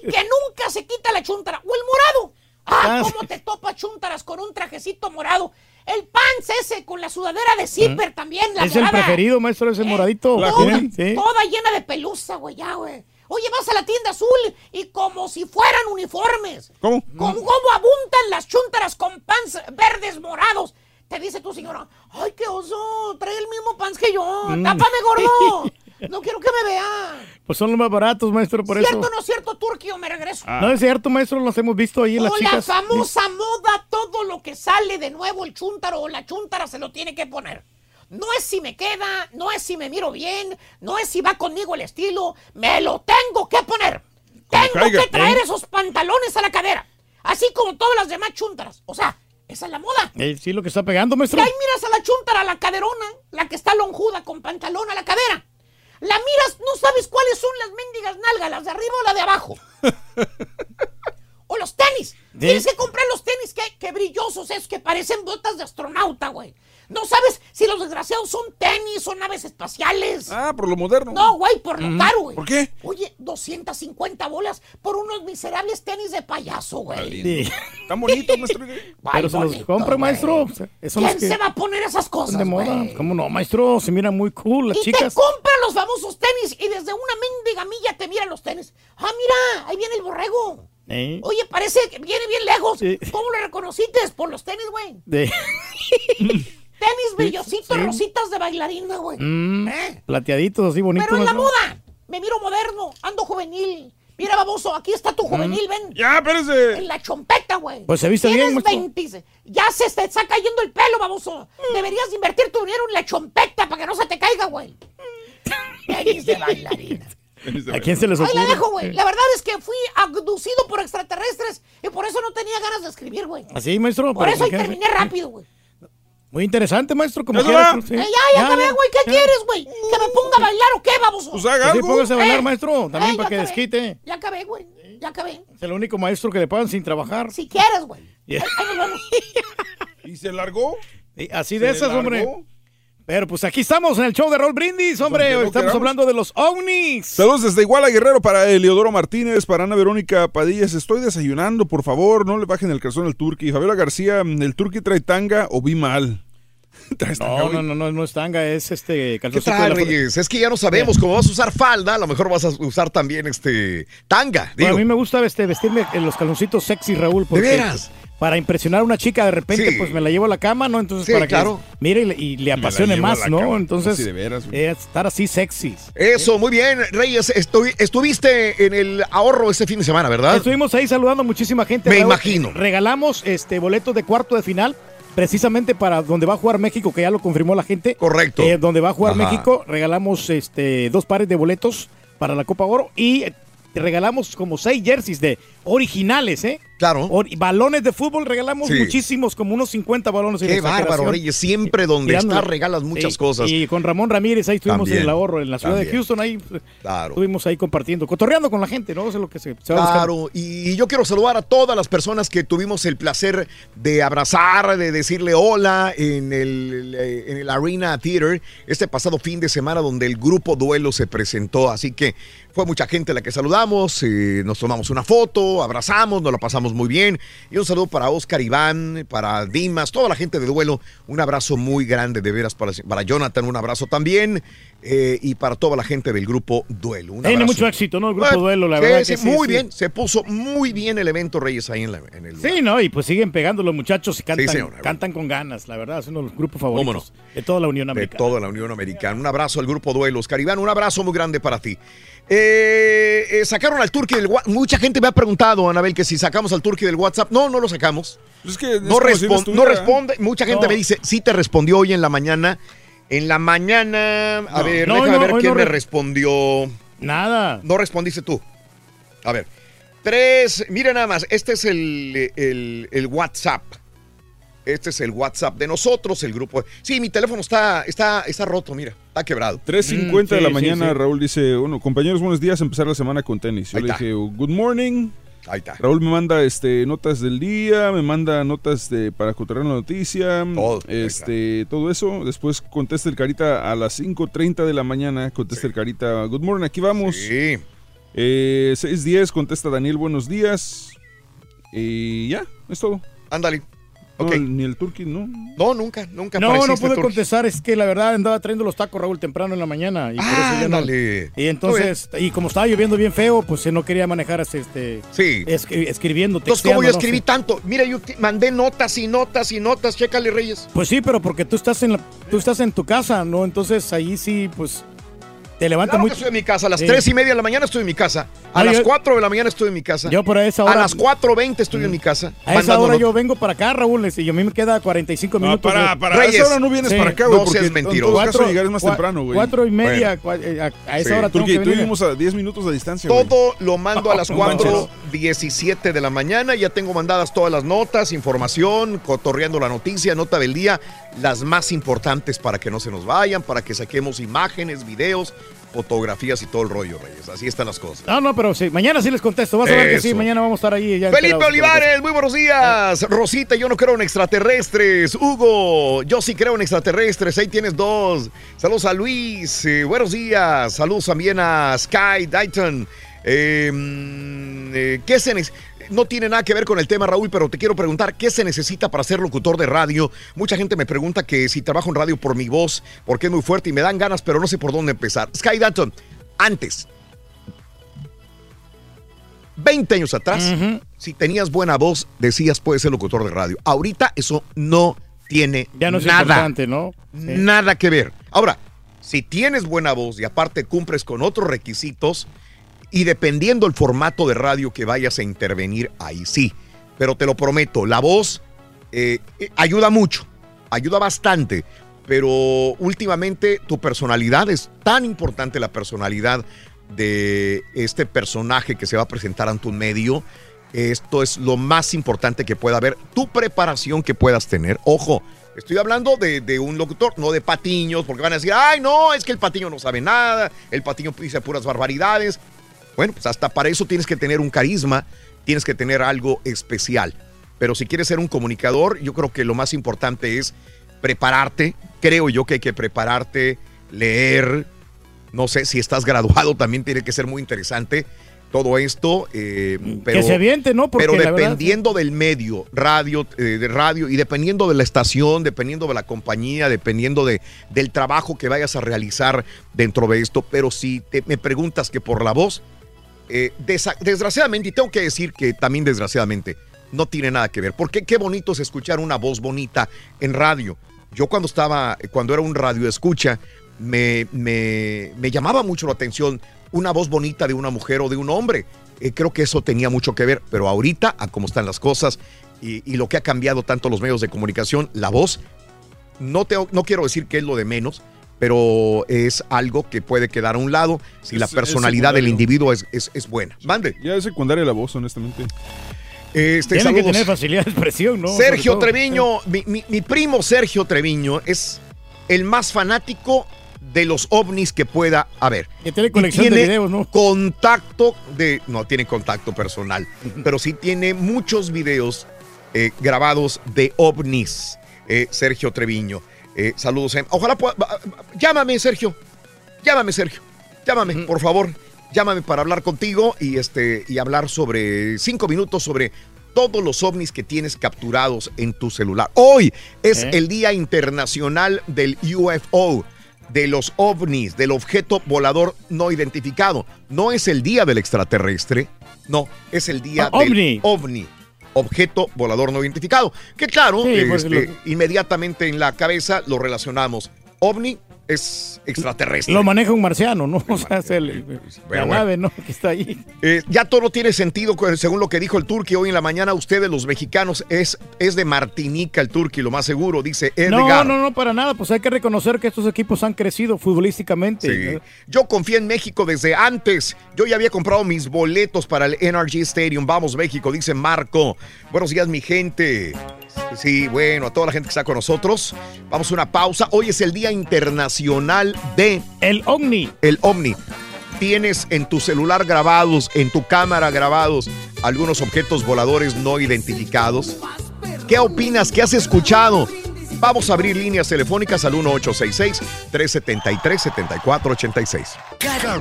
El que nunca se quita la chuntara. O el morado. Ah, Ah, cómo te topas chuntaras con un trajecito morado. El pants ese con la sudadera de zipper también, la Es el preferido, maestro, ese moradito. Toda, Sí, toda llena de pelusa, güey, ya, güey. Oye, vas a la tienda azul y como si fueran uniformes. ¿Cómo? Como, como abundan las chuntaras con pants verdes morados. Te dice tu señora, ay, qué oso, trae el mismo pants que yo. Mm. Tápame, gordo. No quiero que me vea. Pues son los más baratos, maestro, por ¿Cierto eso. o no es cierto, Turquía? Me regreso. No es cierto, maestro, los hemos visto ahí en las o la chicas. famosa moda, todo lo que sale de nuevo el chúntaro o la chúntara se lo tiene que poner. No es si me queda, no es si me miro bien, no es si va conmigo el estilo, me lo tengo que poner. Tengo caiga, que traer ¿eh? esos pantalones a la cadera, así como todas las demás chúntaras. O sea, esa es la moda. Eh, sí, lo que está pegando, maestro. Y ahí miras a la chúntara, la caderona, la que está lonjuda con pantalón a la cadera. La miras, no sabes cuáles son las mendigas nalgas, las de arriba o la de abajo. o los tenis. Tienes que comprar los tenis que, que brillosos, esos que parecen botas de astronauta, güey. No sabes si los desgraciados son tenis o naves espaciales. Ah, por lo moderno. No, güey, por lo caro, güey. ¿Por qué? Oye, 250 bolas por unos miserables tenis de payaso, güey. Sí. Están bonitos, maestro. Pero se los compra, maestro. ¿Quién que se va a poner esas cosas, de moda. güey? ¿Cómo no, maestro? Se miran muy cool las y chicas. te compra los famosos tenis y desde una mendiga milla te miran los tenis. Ah, mira, ahí viene el borrego. Eh, Oye, parece que viene bien lejos. Sí. ¿Cómo lo reconociste? Por los tenis, güey. de- Tenis brillositos, sí. rositas de bailarina, güey. Mm, ¿Eh? Plateaditos así bonitos. Pero en la moda. Me miro moderno, ando juvenil. Mira, baboso, aquí está tu juvenil, ven. Mm. Ya, espérese. En la chompeta, güey. Pues se viste Tienes bien, maestro. 20. Ya se te está cayendo el pelo, baboso. Deberías invertir tu dinero en la chompeta para que no se te caiga, güey. Tenis de bailarina. ¿A quién se les Ahí ocurre? la dejo, güey. La verdad es que fui abducido por extraterrestres y por eso no tenía ganas de escribir, güey. Así, maestro. Por eso ahí ¿qué? terminé rápido, güey. Muy interesante, maestro. Como ¿Ya quieras, sí. Eh, ya, ya acabé, ya, güey. ¿Qué ya. quieres, güey? ¿Que me ponga a bailar o qué, baboso? Pues haga Pues sí, algo. póngase a bailar, Eh, maestro. También eh, para que acabé. desquite. Ya acabé, güey. Ya acabé. Es el único maestro que le pagan sin trabajar. Si quieres, güey. Yeah. ¿Y se largó? Y así ¿Se de esas, largó? hombre. Pero pues aquí estamos en el show de Roll Brindis, hombre. Pues, Hoy ¿no estamos hablando de los ovnis. Saludos desde Iguala Guerrero para Eleodoro Martínez, para Ana Verónica Padillas. Estoy desayunando, por favor, no le bajen el calzón al turqui. Fabiola García, ¿el turqui trae tanga o vi mal? ¿Traes tanga No, no, no, no, no es tanga, es este ¿Qué calzoncito de la? Es que ya no sabemos cómo vas a usar falda, a lo mejor vas a usar también este tanga. Bueno, a mí me gusta este, vestirme en los calzoncitos sexy, Raúl. Porque veras? Para impresionar a una chica, de repente, Sí. pues me la llevo a la cama, ¿no? Entonces, Sí, para claro. que mire y le, y le la apasione más, ¿no? cama. Entonces, de veras, eh, estar así sexy. Eso, muy bien, Reyes. estoy- estuviste en el ahorro este fin de semana, ¿verdad? Estuvimos ahí saludando a muchísima gente. Me imagino. Regalamos este boletos de cuarto de final. Precisamente para donde va a jugar México, que ya lo confirmó la gente. Correcto. Eh, donde va a jugar Ajá. México, regalamos este dos pares de boletos para la Copa Oro y eh, regalamos como seis jerseys de originales, ¿eh? Claro. Or- balones de fútbol regalamos Sí. muchísimos, como unos 50 balones. Qué bárbaro. Reyes. Siempre donde Tirando- estás regalas muchas Sí, cosas. Y con Ramón Ramírez ahí estuvimos También, en el ahorro, en la ciudad de. Houston, ahí Claro. estuvimos ahí compartiendo, cotorreando con la gente, ¿no? Eso es lo que se, se va. Claro, y yo quiero saludar a todas las personas que tuvimos el placer de abrazar, de decirle hola en el, eh, en el Arena Theater este pasado fin de semana donde el grupo Duelo se presentó. Así que fue mucha gente la que saludamos, eh, nos tomamos una foto, abrazamos, nos la pasamos pasamos muy bien. Y un saludo para Oscar Iván, para Dimas, toda la gente de duelo. Un abrazo muy grande, de veras, para, para Jonathan, un abrazo también. eh, y para toda la gente del grupo Duelo. Un Tiene mucho éxito, ¿no? El grupo Bueno, Duelo, la sí, verdad. sí, que sí, muy bien, se puso muy bien el evento Reyes ahí en, la- en el Sí, ¿no? Y pues siguen pegando los muchachos y cantan, cantan con ganas, la verdad. Es uno de los grupos ¿Cómo favoritos de toda la Unión de Americana. toda la Unión Americana. Un abrazo al grupo Duelo, Oscar Iván, un abrazo muy grande para ti. Eh, eh, sacaron al Turqui del WhatsApp. Mucha gente me ha preguntado, Anabel, que si sacamos al Turqui del WhatsApp. No, no lo sacamos. Es que es no, si no responde. Mucha gente No. me dice, sí te respondió hoy en la mañana. En la mañana, a No. ver, No, déjame no, ver quién no me re- respondió. Nada. No respondiste tú. A ver. Tres, mira nada más, este es el, el- el WhatsApp. Este es el WhatsApp de nosotros, el grupo. Sí, mi teléfono está, está, está roto, mira, está quebrado. 3.50 de Mm, la sí, mañana, sí, sí. Raúl dice, bueno, compañeros, buenos días, empezar la semana con tenis. Yo Ahí le está. dije, good morning. Ahí está. Raúl me manda este, notas del día, me manda notas de, para contar la noticia, este, todo eso. Después contesta el carita a las 5.30 de la mañana, contesta el carita, good morning, aquí vamos. Sí. Eh, 6.10, contesta Daniel, buenos días. Y ya, es todo. Ándale. No, ni el turqui, ¿no? No, nunca, nunca No, no apareciste, pude contestar, es que la verdad andaba trayendo los tacos Raúl temprano en la mañana y por eso ya no-. Y entonces, y como estaba lloviendo bien feo, pues eh, no quería manejar este Sí. escri- escribiendo, Entonces, ¿cómo yo no escribí sé. tanto? Mira, yo mandé notas y notas y notas, chécale, Reyes. Pues sí, pero porque tú estás en la- tú estás en tu casa, ¿no? Entonces ahí sí, pues te levanta Claro muy que estoy en mi casa, a las Sí. tres y media de la mañana estoy en mi casa. A No, las yo- 4 de la mañana estoy en mi casa. Yo por esa A hora- las 4.20 estoy en mi casa. A esa hora yo vengo para acá, Raúl, y a mí me queda 45 minutos. para- para esa Reyes, hora no vienes para acá, güey, no porque seas en mentiroso. Cuatro- llegar más cua- temprano, güey. Cuatro y media, Bueno. eh, a, a esa Sí. hora tengo Turqui, que tú vivimos a 10 minutos de distancia. Todo lo mando a las No manches. 4.17 de la mañana. Ya tengo mandadas todas las notas, información, cotorreando la noticia, nota del día, las más importantes para que no se nos vayan, para que saquemos imágenes, videos, fotografías y todo el rollo, Reyes. Así están las cosas. No, no, pero sí, mañana sí les contesto. Vas a ver que sí, Eso. mañana vamos a estar ahí. ya Felipe Olivares, muy buenos días. Rosita, yo no creo en extraterrestres. Hugo, yo sí creo en extraterrestres. Ahí tienes dos. Saludos a Luis, eh, buenos días. Saludos también a Sky Dayton. Eh, mm, eh, ¿Qué se neces- No tiene nada que ver con el tema, Raúl, pero te quiero preguntar, ¿qué se necesita para ser locutor de radio? Mucha gente me pregunta que si trabajo en radio por mi voz, porque es muy fuerte y me dan ganas, pero no sé por dónde empezar. Sky Dayton, antes, 20 años atrás, si tenías buena voz, decías puedes ser locutor de radio. Ahorita eso no tiene Ya no es nada, importante, ¿no? nada que ver. Ahora, si tienes buena voz y aparte cumples con otros requisitos, y dependiendo el formato de radio que vayas a intervenir, ahí sí. Pero te lo prometo, la voz eh, eh, ayuda mucho, ayuda bastante, pero últimamente tu personalidad es tan importante, la personalidad de este personaje que se va a presentar ante un medio. Esto es lo más importante que pueda haber. Tu preparación que puedas tener. Ojo, estoy hablando de, de un locutor, no de patiños, porque van a decir, ay, no, es que el patiño no sabe nada, el patiño dice puras barbaridades. Bueno, pues hasta para eso tienes que tener un carisma, tienes que tener algo especial. Pero si quieres ser un comunicador, yo creo que lo más importante es prepararte. Creo yo que hay que prepararte, leer. No sé si estás graduado, también tiene que ser muy interesante todo esto. eh, pero, se aviente, ¿no? Porque pero verdad- dependiendo del medio, radio, eh, de radio, y dependiendo de la estación, dependiendo de la compañía, dependiendo de, del trabajo que vayas a realizar dentro de esto. Pero si te- me preguntas que por la voz, eh, desgraciadamente, y tengo que decir que también desgraciadamente, no tiene nada que ver. Porque qué bonito es escuchar una voz bonita en radio. Yo cuando estaba, cuando era un radio escucha, me, me, me llamaba mucho la atención una voz bonita de una mujer o de un hombre. Eh, creo que eso tenía mucho que ver, pero ahorita, a cómo están las cosas y, y lo que ha cambiado tanto los medios de comunicación, la voz, no, te, no quiero decir que es lo de menos, pero es algo que puede quedar a un lado si la Es- personalidad del individuo es, es, es buena. Mande. Ya es secundaria la voz, honestamente. Este, Tienen que saludos. tener facilidad de expresión, ¿no? Sergio. Treviño, mi, mi- mi primo Sergio Treviño es el más fanático de los ovnis que pueda haber. Que tiene colección de tiene videos, ¿no? Contacto de. No tiene contacto personal, pero sí tiene muchos videos eh, grabados de ovnis. eh, Sergio Treviño. Eh, saludos. eh. Ojalá pueda. Llámame, Sergio. Llámame, Sergio. Llámame, por favor. Llámame para hablar contigo y, este, y hablar sobre cinco minutos sobre todos los ovnis que tienes capturados en tu celular. Hoy es ¿Eh? el Día Internacional del UFO, de los ovnis, del objeto volador no identificado. No es el Día del extraterrestre, no, es el Día Ah, del ovni. ovni. Objeto volador no identificado. Que claro, Sí, este, lo- inmediatamente en la cabeza lo relacionamos. OVNI es extraterrestre. Lo maneja un marciano, ¿no? O sea, es el, la bueno. nave, ¿no? Que está ahí. Eh, ya todo tiene sentido según lo que dijo el Turqui hoy en la mañana. Ustedes, los mexicanos, es, es de Martinica el Turqui, lo más seguro, dice No, Edgar. no, no, para nada. Pues hay que reconocer que estos equipos han crecido futbolísticamente. Sí. ¿no? Yo confié en México desde antes. Yo ya había comprado mis boletos para el NRG Stadium. Vamos, México, dice Marco. Buenos días, mi gente. Sí, bueno, a toda la gente que está con nosotros. Vamos a una pausa. Hoy es el Día Internacional de... El OVNI. El OVNI. Tienes en tu celular grabados, en tu cámara grabados, algunos objetos voladores no identificados. ¿Qué opinas? ¿Qué has escuchado? Vamos a abrir líneas telefónicas al 1866-373-7486. Cada,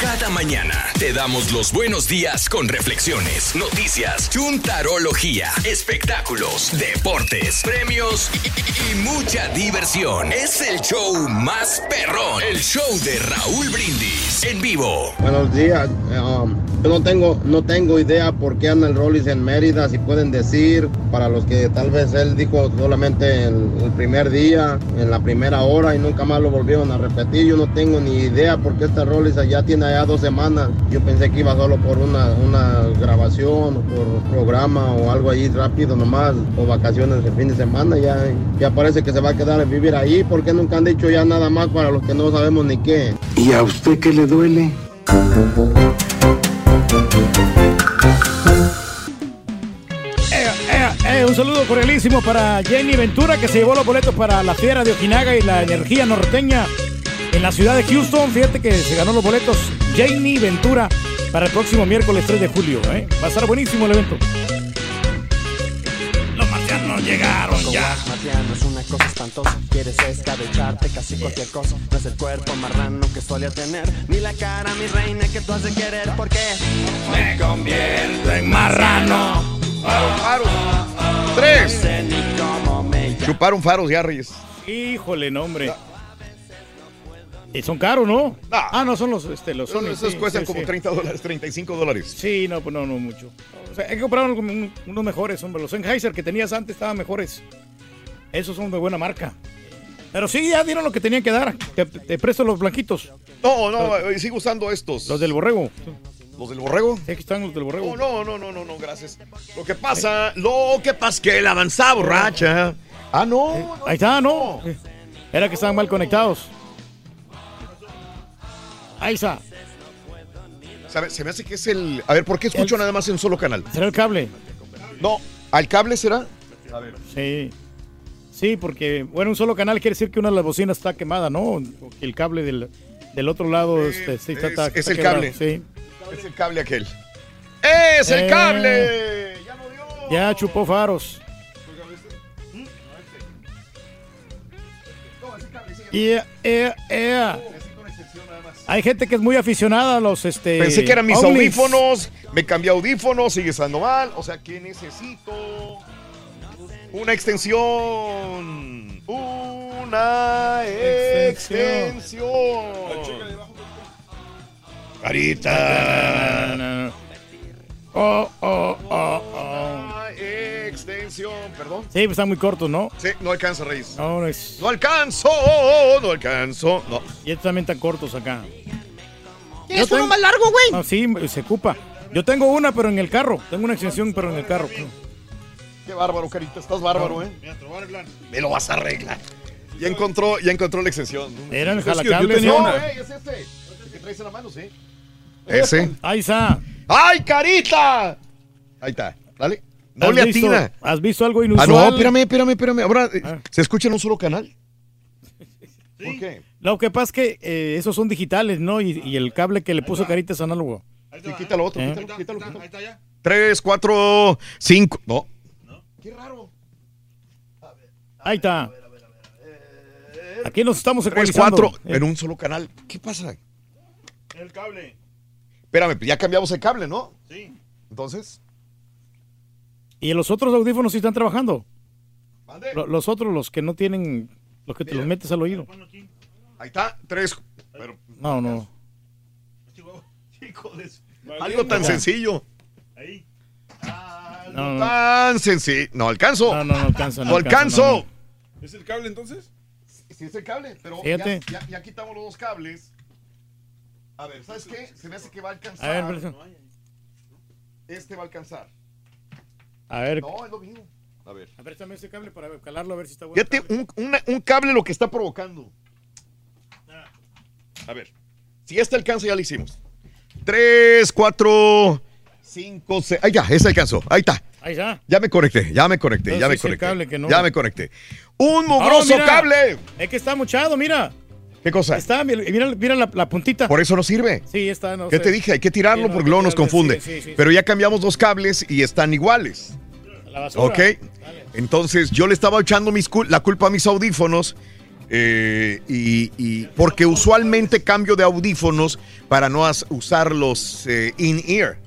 cada mañana te damos los buenos días con reflexiones, noticias, chuntarología, espectáculos, deportes, premios y, y mucha diversión. Es el show más perrón, el show de Raúl Brindis en vivo. Buenos días. um, yo no tengo, no tengo idea por qué anda el Rollis en Mérida, si pueden decir, para los que tal vez él dijo solamente el, el primer día, en la primera hora y nunca más lo volvieron a repetir. Yo no tengo ni idea por qué este Rollis ya tiene allá dos semanas. Yo pensé que iba solo por una, una grabación o por programa o algo ahí rápido nomás, o vacaciones de fin de semana. Ya, ya parece que se va a quedar a vivir ahí. ¿Por qué nunca han dicho ya nada más para los que no sabemos ni qué? ¿Y a usted qué le duele? Eh, un saludo cordialísimo para Jenny Ventura que se llevó los boletos para la Fiera de Ojinaga y la energía norteña en la ciudad de Houston. Fíjate que se ganó los boletos Jenny Ventura para el próximo miércoles 3 de julio. ¿eh? Va a estar buenísimo el evento. Los marcianos llegaron ya. Marciano es una cosa espantosa. Quieres escabecharte casi cualquier cosa. No es el cuerpo marrano que solía tener, ni la cara, mi reina, que tú has de querer. Porque me convierto en marrano. Tres. Chuparon faros ya, Reyes. Híjole, no, hombre. Y son caros, ¿no? Ah, no, son los, este, los Sony. Esos sí, cuestan sí, como sí. 30 dólares, 35 dólares. Sí, no, pues no, no mucho. O sea, hay que comprar unos, un- unos mejores, hombre. Los Sennheiser que tenías antes estaban mejores. Esos son de buena marca. Pero sí, ya dieron lo que tenían que dar. Te, te presto los blanquitos. No, no, eh, sigo usando estos. Los del borrego. ¿Los del borrego? Aquí están los del borrego. No, no, no, no, no, gracias. Lo que pasa, lo que pasa que la avanzada borracha. Ah, no. Ahí está, no. Era que estaban mal conectados. Ahí está. Se me hace que es el. A ver, ¿por qué escucho nada más en un solo canal? ¿Será el cable? No, ¿al cable será? A ver. Sí. Sí, porque, bueno, un solo canal quiere decir que una de las bocinas está quemada, ¿no? O que el cable del, del otro lado este, sí, está, es, está- es está el quebrado, cable. Sí. Es el cable aquel. ¡Es el Eh. cable! Ya chupó faros. Yeah, yeah, yeah. Hay gente que es muy aficionada a los este. Pensé que eran mis audífonos, me cambié audífonos, sigue estando mal. O sea que necesito una extensión. Una extensión. Carita. Oh, oh, oh, oh. Una extensión, perdón. Sí, pues están muy cortos, ¿no? Sí, no alcanza, Reyes. No, no es. No alcanzo, no alcanzo. No. Y estos también están cortos acá. ¿Tienes uno más largo, güey? No, sí, se ocupa. Yo tengo una, pero en el carro. Tengo una extensión, pero en el carro. Qué bárbaro, Carita, estás bárbaro, ¿eh? Me lo vas a arreglar. Ya encontró, ya encontró la extensión. Era el Es que yo tenía ¿no? una. Es este. El que traes en la mano, sí. Ese. Ahí está. ¡Ay, Carita! Ahí está, dale. No ¿Has le visto- atina. ¿Has visto algo Ah, inusual? no, espérame, espérame, espérame. Ahora, eh, ¿se escucha en un solo canal? ¿Por qué? Lo que pasa es que eh, esos son digitales, ¿no? Y, y el cable que le puso Carita es análogo. Sí, quítalo otro, ¿Eh? quítalo, quítalo, quítalo. Tres, cuatro, cinco. No. Ahí está. Aquí nos estamos Tres, cuatro Eh, en un solo canal. ¿Qué pasa? El cable. Espérame, ya cambiamos el cable, ¿no? Sí. Entonces. ¿Y los otros audífonos sí están trabajando? Lo- Los otros, los que no tienen, los que te los metes al oído. Ahí está, tres. Pero, No, no. algo tan sencillo. No, no. Tan sencillo. No alcanzo. No, no, no alcanza, no No alcanzo. no, ¿Es el cable entonces? Sí, es el cable, pero ya, Fíjate. ya- ya quitamos los dos cables. A ver, ¿sabes qué? Se me hace que va a alcanzar. A ver, Wilson. Este va a alcanzar. A ver. No, es lo mismo. A ver. A ver, préstame ese cable para calarlo a ver si está bueno. Fíjate, un, una- un cable lo que está provocando. A ver. Si este alcanza, ya lo hicimos. Tres, cuatro, cinco, seis. Ahí ya, ese alcanzó. Ahí está. Ahí está. Ya me conecté, ya me conecté, No, ya sí, me conecté. cable que no- Ya me conecté. Un mugroso cable. Es que está muchado, mira. ¿Qué cosa? Está, mira, mira, la, la puntita. Por eso no sirve. Sí, está. No ¿Qué sé. te dije? Hay que tirarlo Sí, no, porque luego nos confunde. sí, sí. Pero ya cambiamos dos cables y están iguales. La basura. ¿Ok? Entonces yo le estaba echando mis cul- la culpa a mis audífonos. eh, y, y- porque usualmente cambio de audífonos para no usar los eh, in-ear.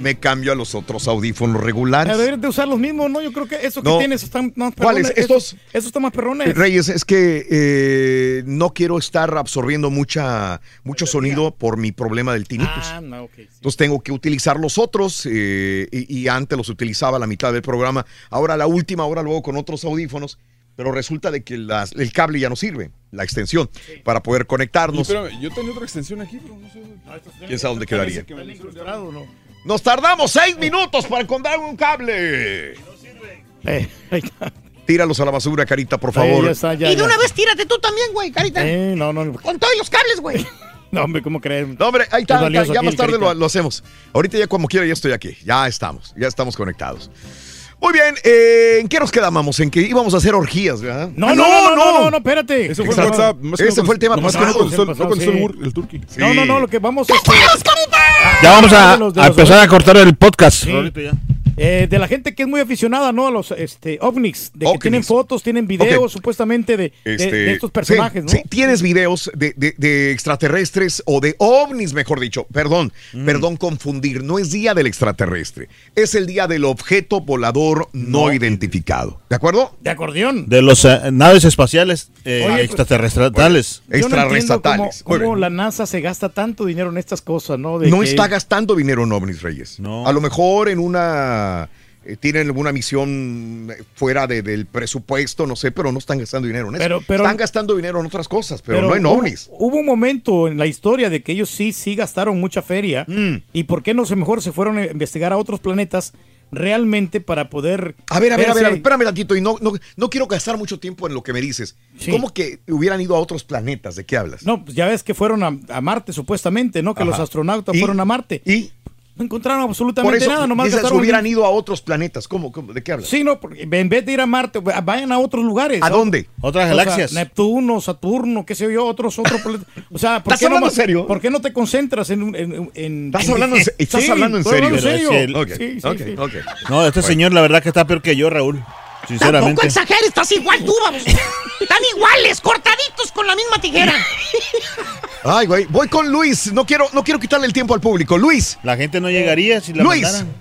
Me cambio a los otros audífonos regulares. Deberías de usar los mismos, ¿no? Yo creo que esos que No. tienes están más ¿Cuáles? perrones. Estos- Esos, esos están más perrones. Reyes, es que eh, no quiero estar absorbiendo mucha, mucho sonido por mi problema del tinnitus. Ah, no, ok. Entonces tengo que utilizar los otros eh, y, y antes los utilizaba a la mitad del programa. Ahora la última hora luego con otros audífonos, pero resulta de que las- el cable ya no sirve, la extensión, para poder conectarnos. espérame, yo tenía otra extensión aquí, pero no sé. ¿Quién sabe dónde quedaría? Que me. Nos tardamos seis minutos para encontrar un cable. Eh, ahí está. Tíralos a la basura, Carita, por Eh, favor. ya está, ya, y de ya. una vez tírate tú también, güey, carita. Eh, no, no. Con todos los cables, güey. No, hombre, ¿cómo crees? No, hombre, ahí está, ya aquí más tarde lo, lo hacemos. Ahorita ya como quiera ya estoy aquí. Ya estamos, ya estamos conectados. Muy bien, eh, ¿en qué nos quedamos? En que íbamos a hacer orgías, ¿verdad? No, Ah, no, no, no, no, no, espérate. Eso fue. WhatsApp. Ese no fue el tema pasado. No contestó, el- turqui. No, no, no, lo que vamos este, Ya vamos a, a empezar a cortar el podcast. Sí. Ahorita ya. Eh, de la gente que es muy aficionada, ¿no? A los este, ovnis, de que Ovnis. tienen fotos, tienen videos supuestamente de, Este, de estos personajes, sí, ¿no? sí, tienes videos de, de- de extraterrestres o de ovnis, mejor dicho. Perdón, Mm. perdón confundir. No es día del extraterrestre. Es el día del objeto volador no, identificado. ¿De acuerdo? De acordeón. De los eh, naves espaciales eh, Oye, pues, extraterrestrales. Yo no cómo, la NASA se gasta tanto dinero en estas cosas, ¿no? De No que- está gastando dinero en ovnis, Reyes. No. A lo mejor en una... eh, tienen alguna misión fuera de- del presupuesto, no sé, pero no están gastando dinero en eso. Pero- pero- están gastando dinero en otras cosas, pero, no en ovnis. Hubo, un momento en la historia de que ellos sí, sí gastaron mucha feria. Mm. ¿Y por qué no se mejor se fueron a investigar a otros planetas realmente para poder... A ver, a ver, a ver, a ver, espérame tantito y no, no, no quiero gastar mucho tiempo en lo que me dices. Sí. ¿Cómo que hubieran ido a otros planetas? ¿De qué hablas? No, pues ya ves que fueron a, a Marte supuestamente, ¿no? Que Ajá. los astronautas ¿Y? fueron a Marte. ¿Y? No encontraron Por absolutamente eso nada, nomás dices, hubieran ido a otros planetas. ¿Cómo? ¿Cómo? ¿De qué hablas? Sí, no, porque en vez de ir a Marte, vayan a otros lugares. ¿A dónde? Otras O sea, galaxias. Neptuno, Saturno, qué sé yo, otros, otros planetas. O sea, ¿por ¿Estás qué no hablando en serio? ¿Por qué no te concentras en... un- en, en- ¿Estás en- hablando en se- estás Sí, hablando en serio? hablando en serio. es Ok, Sí, sí, sí. No, este señor la verdad que está peor que yo, Raúl. Tampoco Sinceramente. exageres, estás igual tú, vamos. Están iguales, cortaditos con la misma tijera. Ay, güey. Voy con Luis. No quiero, no quiero quitarle el tiempo al público. Luis. La gente no llegaría si la Luis. mandaran.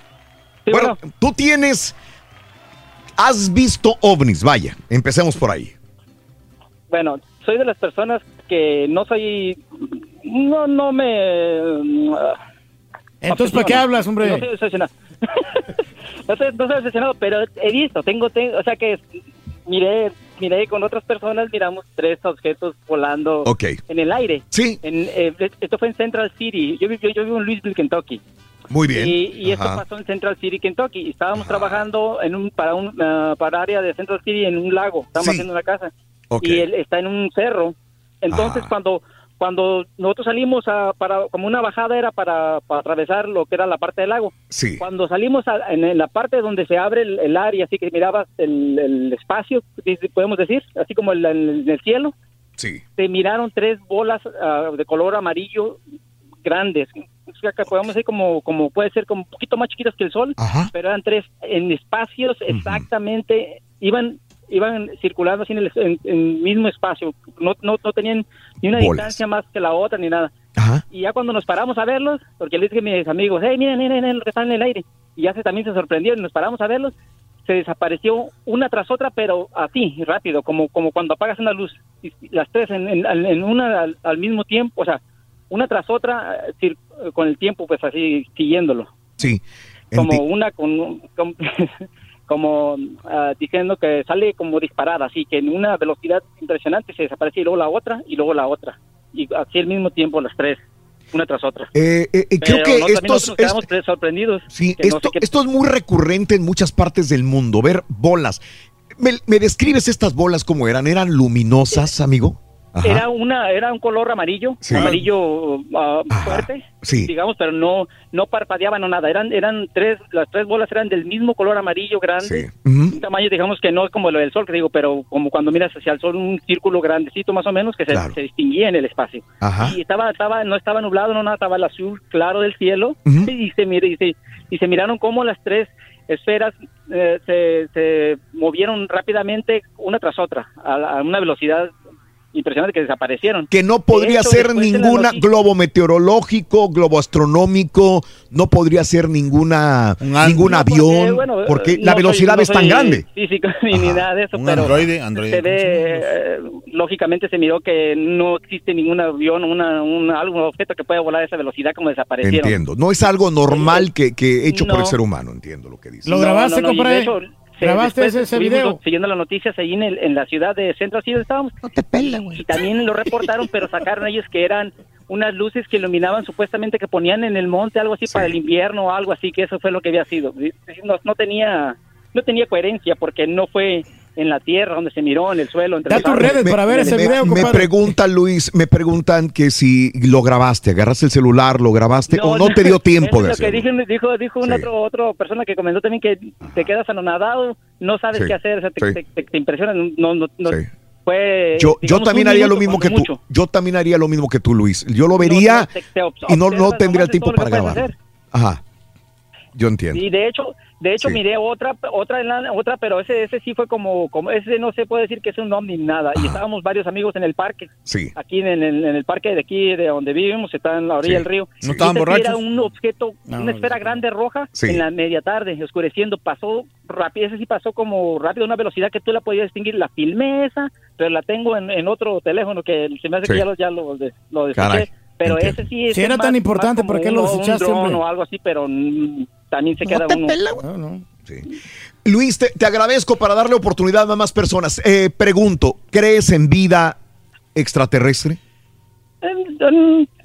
bueno, tú tienes... Has visto ovnis, vaya. Empecemos por ahí. Bueno, soy de las personas que no soy, no, no me. Entonces, ¿para qué hablas, hombre? No soy. no, soy, no soy obsesionado, pero he visto, tengo, tengo o sea que miré, miré con otras personas, miramos tres objetos volando en el aire. Sí. En, eh, esto fue en Central City. Yo, yo, yo vivo en Louisville, Kentucky. Muy bien. Y, y esto pasó en Central City, Kentucky. Estábamos trabajando en un para un ah, para área de Central City en un lago. Estábamos Sí. haciendo una casa. Y él está en un cerro. Entonces Ajá. cuando cuando nosotros salimos a, para como una bajada era para, para atravesar lo que era la parte del lago. Sí. Cuando salimos a- en, en la parte donde se abre el, el área, así que mirabas el, el espacio, podemos decir, así como el, el- el cielo, Sí. se miraron tres bolas ah, de color amarillo grandes. Podemos decir como, como puede ser como un poquito más chiquitas que el sol, pero eran tres en espacios exactamente, iban iban circulando así en el, en- en mismo espacio, no, no, no tenían ni una Bolas. distancia más que la otra ni nada. Y ya cuando nos paramos a verlos, porque le dije a mis amigos, hey, miren, miren, miren lo que está en el aire. Y ya se, también se sorprendieron y nos paramos a verlos. Se desapareció una tras otra, pero así, rápido, como, como cuando apagas una luz. Y las tres en, en- en una al, al mismo tiempo, o sea, una tras otra, eh, con el tiempo, pues así, siguiéndolo. Sí. Como una con... con- como ah, diciendo que sale como disparada, así que en una velocidad impresionante se desaparece y luego la otra y luego la otra. Y así al mismo tiempo las tres, una tras otra. Eh, eh, eh, creo que no, estos, nosotros quedamos pre- sorprendidos. Sí, que no esto, sé esto es muy recurrente en muchas partes del mundo, ver bolas. ¿Me, me describes estas bolas como eran? ¿Eran luminosas, amigo? Ajá. Era una era un color amarillo, Sí. amarillo ah, fuerte, sí. digamos, pero no no parpadeaban o nada. Eran eran tres las tres bolas eran del mismo color amarillo grande. Un tamaño digamos que no es como lo del sol, que digo, pero como cuando miras hacia el sol un círculo grandecito más o menos que se, Claro. se distinguía en el espacio. Ajá. Y estaba estaba no estaba nublado, no nada, estaba el azul claro del cielo y se mire y se, y se miraron como las tres esferas eh, se, se movieron rápidamente una tras otra a, a una velocidad impresionante que desaparecieron. Que no podría hecho, ser la ninguna noticia- globo meteorológico, globo astronómico, no podría ser ninguna ningún No, porque, avión, bueno, porque eh, la no soy- velocidad no es tan soy grande. Físico ni, ni nada de eso, Un pero androide, androide. se ve, eh, lógicamente se miró que no existe ningún avión, una, una, algún objeto que pueda volar a esa velocidad como desaparecieron. Entiendo. No es algo normal que, que hecho por el ser humano, entiendo lo que dices. No, no, no, se- ¿Grabaste después ese video? Siguiendo las noticias ahí en, el- en la ciudad de Centro, así donde estábamos. No te pela, güey. Y también lo reportaron, pero sacaron ellos que eran unas luces que iluminaban supuestamente que ponían en el monte, algo así para el invierno o algo así, que eso fue lo que había sido. No, no tenía no tenía coherencia porque no fue en la tierra donde se miró, en el suelo. Entre los árboles. me, me preguntan, Luis, me preguntan que si lo grabaste, agarraste el celular, lo grabaste o no te dio tiempo de lo hacerlo. dijo, dijo, dijo un otro, otro persona que comentó también que te quedas anonadado, no sabes Sí, qué hacer, o sea, te, sí. te- te- te impresiona, no, no, no- fue, Yo, yo también haría lo minuto mismo que cuando tú. mucho. Yo también haría lo mismo que tú, Luis. Yo lo vería te- te obs- y no, no tendría el tiempo lo para grabar. Ajá. Yo entiendo. Y de hecho, de hecho Sí. miré otra, otra, en la- otra, pero ese, ese sí fue como, como, ese no se puede decir que es un ovni ni nada. Y estábamos varios amigos en el parque. Sí. Aquí en el, en el parque de aquí, de donde vivimos, está en la orilla Sí. del río. ¿No estaban borrachos? Era un objeto, No, una esfera grande roja en la media tarde, oscureciendo. Pasó rápido, ese sí pasó como rápido, una velocidad que tú la podías distinguir. La filmé esa, pero la tengo en, en otro teléfono que se me hace que ya lo, ya lo, lo Pero entiendo. ese sí es Si era más- tan importante, ¿por qué lo desechaste, o algo así, pero también se queda uno. Luis, te, te agradezco para darle oportunidad a más personas. Eh, pregunto, ¿crees en vida extraterrestre?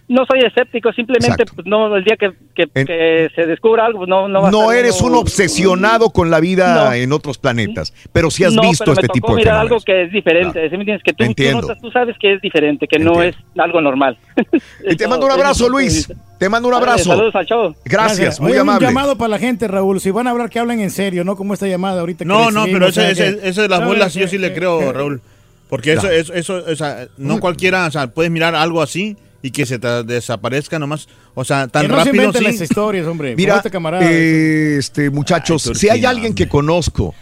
No soy escéptico, simplemente pues, no el día que, que- que se descubra algo, pues, no, no va a No estar eres un obsesionado con la vida No. en otros planetas, pero sí has No, visto pero me este tocó tipo de mirar algo que es diferente. ¿sí me entiendes? Que tú, tú, Entiendo. notas, tú sabes que es diferente, que no es algo normal. Y te mando un abrazo, Luis. Te mando un abrazo. saludos al show. Gracias, muy Oye, amable. Un llamado para la gente, Raúl. Si van a hablar, que hablen en serio, no como esta llamada ahorita. que No, no, recibimos, pero o sea, ese, ese, que- ese de las bolas yo sí Que- le creo, Raúl. Porque eso, Claro. eso, eso, o sea, no cualquiera, o sea, puedes mirar algo así y que se desaparezca nomás, o sea, tan Que no rápido sí. las historias, hombre. Mira, este camarada. eh, este, muchachos, Ay, si hay alguien que conozco,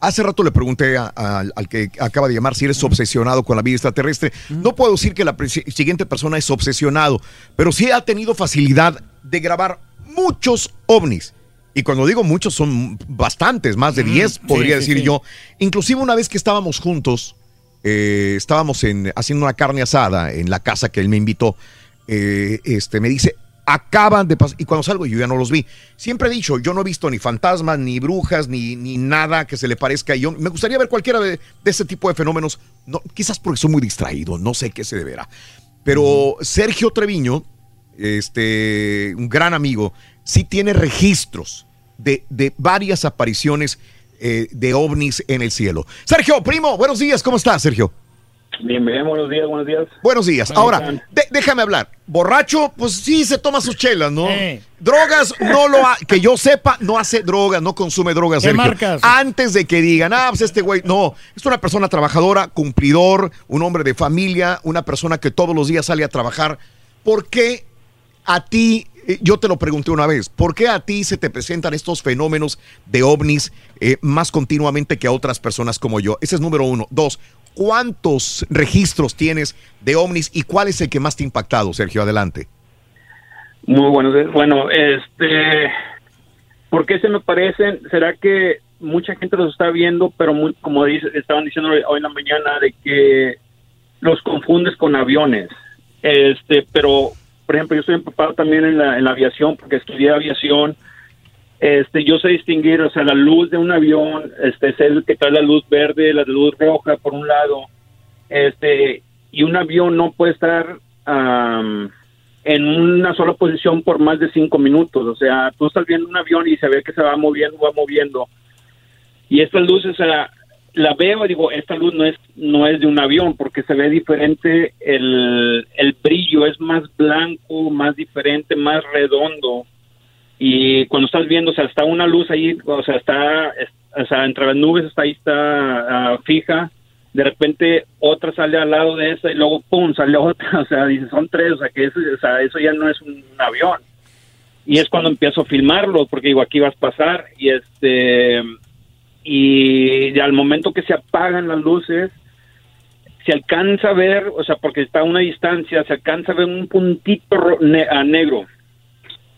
hace rato le pregunté a- a- al que acaba de llamar si eres obsesionado con la vida extraterrestre. No puedo decir que la siguiente persona es obsesionado, pero sí ha tenido facilidad de grabar muchos ovnis. Y cuando digo muchos son bastantes, más de 10 podría sí, decir sí. yo. Inclusive una vez que estábamos juntos, eh, estábamos en, haciendo una carne asada en la casa que él me invitó, eh, este, me dice, acaban de pasar, y cuando salgo yo ya no los vi. Siempre he dicho, yo no he visto ni fantasmas, ni brujas, ni, ni nada que se le parezca. Y yo me gustaría ver cualquiera de, de ese tipo de fenómenos, no, quizás porque soy muy distraído, no sé qué se deberá. Pero Sergio Treviño, este, un gran amigo, sí tiene registros de, de varias apariciones eh, de ovnis en el cielo. Sergio, primo, buenos días, ¿cómo estás, Sergio? Bien, bien, buenos días, buenos días. Buenos días. ¿Cómo Ahora, de- déjame hablar. Borracho, pues sí se toma sus chelas, ¿no? Drogas, no lo ha, que yo sepa, no hace drogas, no consume drogas. ¿Qué Sergio. marcas? Antes de que digan, ah, pues este güey, no, es una persona trabajadora, cumplidor, un hombre de familia, una persona que todos los días sale a trabajar. ¿Por qué a ti, yo te lo pregunté una vez, ¿por qué a ti se te presentan estos fenómenos de ovnis eh, más continuamente que a otras personas como yo? Ese es número uno. Dos, ¿cuántos registros tienes de ovnis y cuál es el que más te ha impactado, Sergio? Adelante. Muy buenos días. Bueno, este, ¿por qué se me parecen? ¿Será que mucha gente los está viendo, pero como dice, estaban diciendo hoy en la mañana, de que los confundes con aviones? Este, pero, por ejemplo, yo estoy empapado también en la, en la aviación porque estudié aviación. Este, yo sé distinguir, o sea, la luz de un avión, este, es el que trae la luz verde, la luz roja por un lado, este, y un avión no puede estar am, en una sola posición por más de cinco minutos. O sea, tú estás viendo un avión y se ve que se va moviendo, va moviendo. Y estas luces, o sea, la veo y digo, esta luz no es, no es de un avión porque se ve diferente, el, el brillo es más blanco, más diferente, más redondo. Y cuando estás viendo, o sea, está una luz ahí, o sea, está, es- o sea, entre las nubes está ahí, está ah, fija, de repente otra sale al lado de esa y luego pum sale otra, o sea, dice son tres, o sea que eso, ya no es un avión. Y es cuando empiezo a filmarlo, porque digo, aquí vas a pasar y este y al momento que se apagan las luces se alcanza a ver, o sea, porque está a una distancia, se alcanza a ver un puntito ne- negro.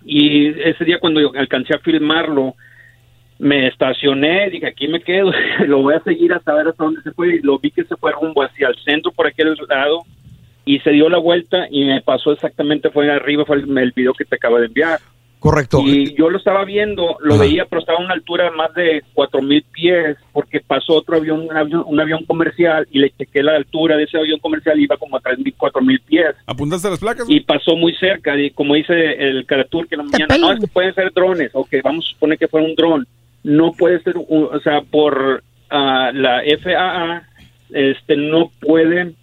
Y ese día cuando yo alcancé a filmarlo, me estacioné, dije, aquí me quedo, lo voy a seguir hasta ver hasta dónde se fue, y lo vi que se fue rumbo hacia el centro por aquel lado, y se dio la vuelta y me pasó exactamente, fue arriba, fue el, el video que te acabo de enviar. Correcto. Y yo lo estaba viendo, lo veía, pero estaba a una altura de más de cuatro mil pies, porque pasó otro avión un, avión, un avión comercial, y le chequé la altura de ese avión comercial, iba como a tres mil, cuatro mil pies. ¿Apuntaste las placas? Y pasó muy cerca, y como dice el Caratur que en la mañana, no, es que pueden ser drones, ok, vamos a suponer que fuera un dron. No puede ser, un- o sea, por ah, la FAA, este, no pueden,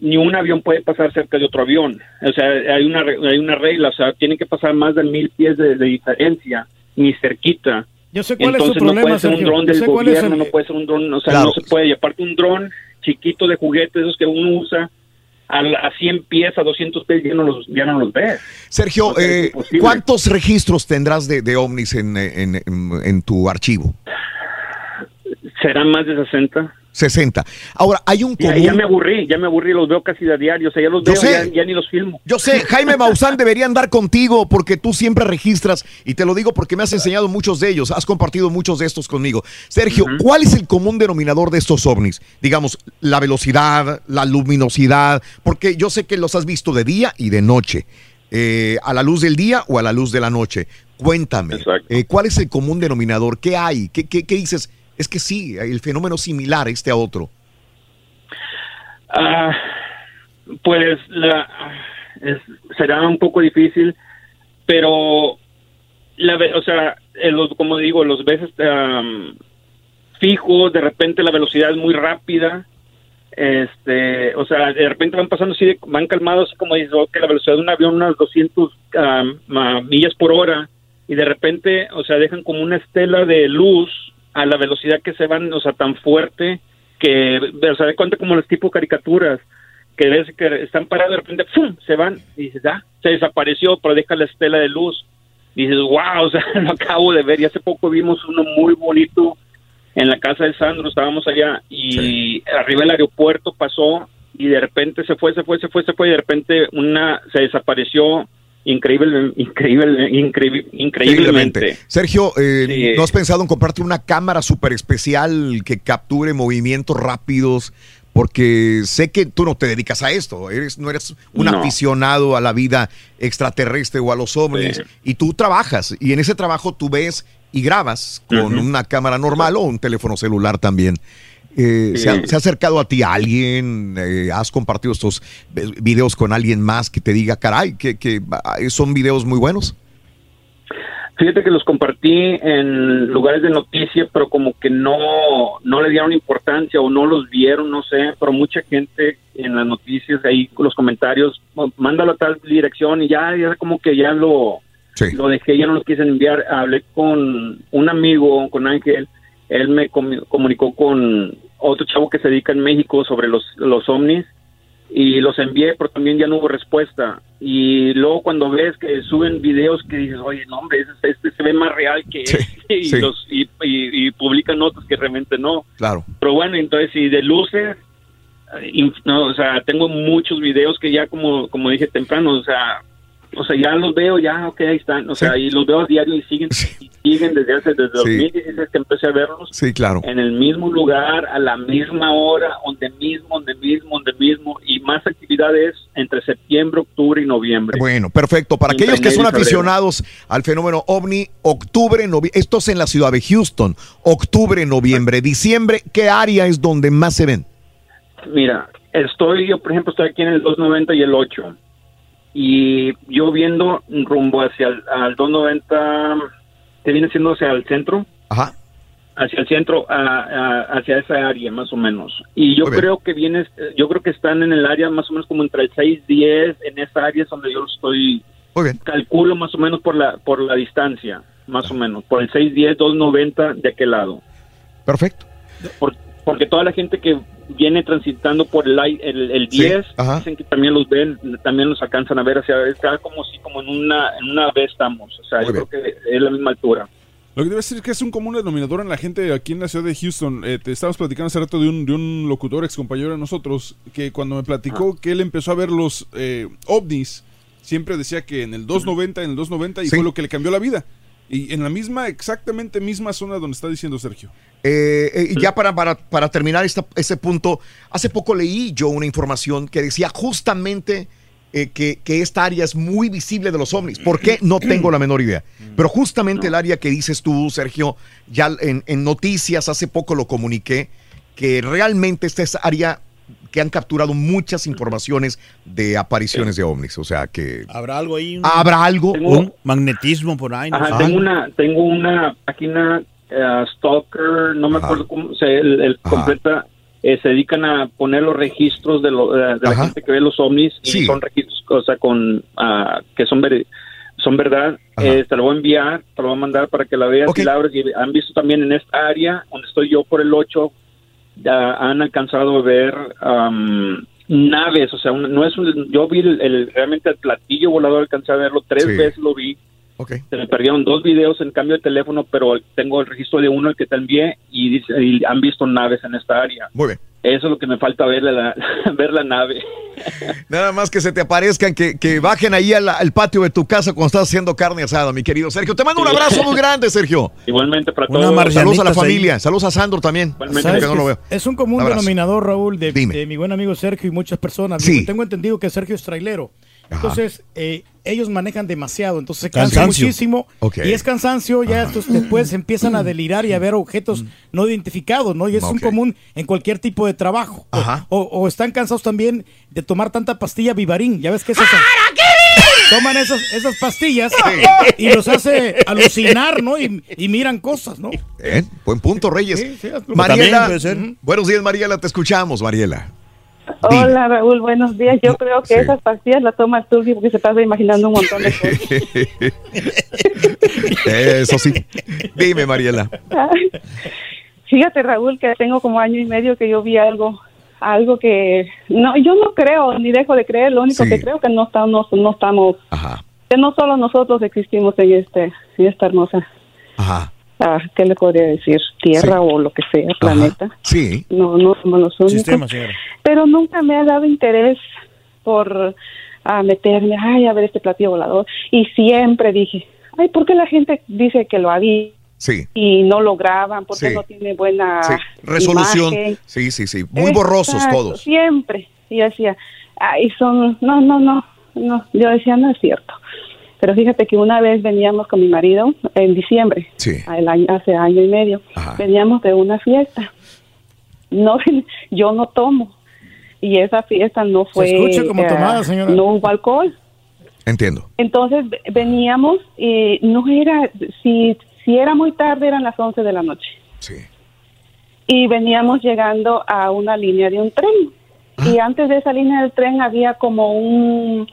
ni un avión puede pasar cerca de otro avión. O sea, hay una, re- hay una regla, o sea, tienen que pasar más de mil pies de, de diferencia, ni cerquita. Yo sé cuál es su Entonces problema, no puede ser un dron del gobierno, el- no puede ser un dron, o sea, Claro. no se puede. Y aparte un dron chiquito de juguete, esos que uno usa, a, a 100 pies, a 200 pies, ya no los, ya no los ves. Sergio, O sea, es eh. ¿cuántos registros tendrás de, de ovnis en, en- en- en tu archivo? Serán más de 60. 60. Ahora, hay un común... ya me aburrí, ya me aburrí, los veo casi a diario, o sea, ya los Yo veo, sé. ya, ya ni los filmo. Yo sé, Jaime Maussan debería andar contigo porque tú siempre registras y te lo digo porque me has enseñado muchos de ellos, has compartido muchos de estos conmigo. Sergio, ¿cuál es el común denominador de estos ovnis? Digamos, la velocidad, la luminosidad, porque yo sé que los has visto de día y de noche, eh, a la luz del día o a la luz de la noche. Cuéntame, eh, ¿cuál es el común denominador? ¿Qué hay? ¿Qué, qué, qué dices? Es que sí, el fenómeno similar este a otro. Ah, pues la, será un poco difícil, pero la, o sea, como digo, los am, fijos, de repente la velocidad es muy rápida, este, o sea, de repente van pasando así, van calmados, como dices, ok, la velocidad de un avión unas 200 am, ma- millas por hora, y de repente, o sea, dejan como una estela de luz a la velocidad que se van, o sea, tan fuerte que, o sea, de cuenta como los tipo caricaturas, que ves que están parados de repente, ¡fum! se van, y dices, ah, se desapareció, pero deja la estela de luz. Y dices, wow, o sea, lo acabo de ver, y hace poco vimos uno muy bonito en la casa de Sandro, estábamos allá, y arriba del aeropuerto pasó, y de repente se fue, se fue, se fue, se fue, y de repente una se desapareció increíble, increíble, increíble, increíblemente. Sergio, eh, Sí. ¿no has pensado en comprarte una cámara súper especial que capture movimientos rápidos? Porque sé que tú no te dedicas a esto, eres, no eres un No. aficionado a la vida extraterrestre o a los ovnis, Sí. y tú trabajas, y en ese trabajo tú ves y grabas con una cámara normal o un teléfono celular también. Eh, Sí. ¿se, ha, se ha acercado a ti alguien? Eh, ¿Has compartido estos videos con alguien más que te diga, caray, que, que ah, son videos muy buenos? Fíjate que los compartí en lugares de noticias, pero como que no, no le dieron importancia o no los vieron, no sé, pero mucha gente en las noticias, ahí con los comentarios, "Oh, mándalo a tal dirección y ya, ya como que ya lo, lo dejé, ya no lo quise enviar. Hablé con un amigo, con Ángel, él me comu- comunicó con otro chavo que se dedica en México sobre los, los ovnis y los envié, pero también ya no hubo respuesta. Y luego cuando ves que suben videos que dices, oye, no, hombre, este, este se ve más real que este, y, sí. los, y, y- y publican otros que realmente no. Claro. Pero bueno, entonces, y de luces, eh, no, o sea, tengo muchos videos que ya, como, como dije temprano, o sea, o sea, ya los veo, ya, ok, ahí están, o sea, y los veo a diario y siguen, y siguen desde hace, desde 2016 que empecé a verlos. Sí, claro. En el mismo lugar, a la misma hora, donde mismo, donde mismo, donde mismo, y más actividades entre septiembre, octubre y noviembre. Bueno, perfecto. Para Entre aquellos que son aficionados al fenómeno ovni, octubre, noviembre, esto es en la ciudad de Houston, octubre, noviembre, diciembre, ¿qué área es donde más se ven? Mira, estoy, yo por ejemplo, estoy aquí en el 290 y el 8. Y yo viendo rumbo hacia el al 290, que viene siendo hacia el centro. Ajá. Hacia el centro, a- a- hacia esa área más o menos. Y yo creo que vienes, yo creo que están en el área más o menos como entre el 6 10, en esa área es donde yo estoy. Calculo más o menos por la por la distancia, más o menos, por el 6 10, 290 de aquel lado. Perfecto. Por- porque toda la gente que viene transitando por el, el, el 10 ajá. dicen que también los ven, también los alcanzan a ver, o sea, está como si como en una en una vez estamos, o sea, yo creo que es la misma altura. Lo que debe decir es que es un común denominador en la gente aquí en la ciudad de Houston. Eh, te estábamos platicando hace rato de un, de un locutor ex compañero de nosotros que cuando me platicó que él empezó a ver los eh, ovnis, siempre decía que en el 290, en el 290 y fue lo que le cambió la vida. Y en la misma, exactamente misma zona donde está diciendo Sergio. Eh, eh, y ya para, para, para terminar esta- ese punto, hace poco leí yo una información que decía justamente eh, que, que esta área es muy visible de los ovnis. ¿Por qué? No tengo la menor idea. Pero justamente el área que dices tú, Sergio, ya en, en noticias hace poco lo comuniqué, que realmente esta es área que han capturado muchas informaciones de apariciones de ovnis. O sea que... ¿Habrá algo ahí? un- ¿Habrá algo? Un magnetismo por ahí. no Ajá, sé. tengo una tengo una página eh, Stalker, no me acuerdo cómo se el, el completa eh, se dedican a poner los registros de, lo- de la gente que ve los ovnis y son registros o sea, con ah, que son ver- son verdad. Eh, te lo voy a enviar, te lo voy a mandar para que la veas y la abres. Y han visto también en esta área donde estoy yo por el 8, ya han alcanzado a ver am, naves, o sea, un- no es un, yo vi el, el- realmente el platillo volador, alcancé a verlo tres Sí. veces lo vi. Ok. Se me perdieron dos videos en cambio de teléfono, pero tengo el registro de uno el que te envié y, dice, y han visto naves en esta área. Muy bien. Eso es lo que me falta ver la, ver la nave. Nada más que se te aparezcan, que, que bajen ahí al, al patio de tu casa cuando estás haciendo carne asada, mi querido Sergio. Te mando un abrazo muy grande, Sergio. Igualmente para Una todos. Saludos a la familia. Saludos a Sandro también. ¿Sabes Que no que lo veo. Es un común denominador, Raúl, de, Dime. de mi buen amigo Sergio y muchas personas. Sí. Digo, Tengo entendido que Sergio es trailero. Entonces, eh, ellos manejan demasiado, entonces se cansan Cansancio. muchísimo. Y es cansancio, ya estos después empiezan a delirar y a ver objetos no identificados, ¿no? Y es un común en cualquier tipo de trabajo. O- Ajá. O, o están cansados también de tomar tanta pastilla Vivarín. Ya ves que es esa. Toman esas, esas pastillas y los hace alucinar, ¿no? Y, y miran cosas, ¿no? Eh, Buen punto, Reyes. Sí, sí, Mariela, buenos días, Mariela. Te escuchamos, Mariela. Hola Raúl, buenos días. Yo creo que Sí. esas pastillas las toma el porque se pasa imaginando un montón de cosas. Eso sí. Dime, Mariela. Fíjate Raúl que tengo como año y medio que yo vi algo, algo que no, yo no creo ni dejo de creer. Lo único Sí. que creo que no estamos, no estamos, que no solo nosotros existimos en este, en esta hermosa, Ajá. Ah, ¿qué le podría decir? Tierra o lo que sea, planeta. Sí. No, no somos los únicos. Sistema, pero nunca me ha dado interés por a meterme, ay, a ver este platillo volador. Y siempre dije, ay, ¿por qué la gente dice que lo había Sí. y no lo graban? ¿Por qué Sí. no tiene buena Sí. Resolución. imagen? Sí, sí, sí. Muy borrosos todos. Siempre. Y yo decía, ay, son, no, no, no, no. Yo decía, no es cierto. Pero fíjate que una vez veníamos con mi marido en diciembre, Sí. el año- hace año y medio, veníamos de una fiesta. No, yo no tomo. Y esa fiesta no fue. escucha como eh, tomada, señora. No hubo alcohol. Entiendo. Entonces ve- veníamos y no era, si, si era muy tarde, eran las 11 de la noche. Sí. Y veníamos llegando a una línea de un tren. Y antes de esa línea del tren había como un,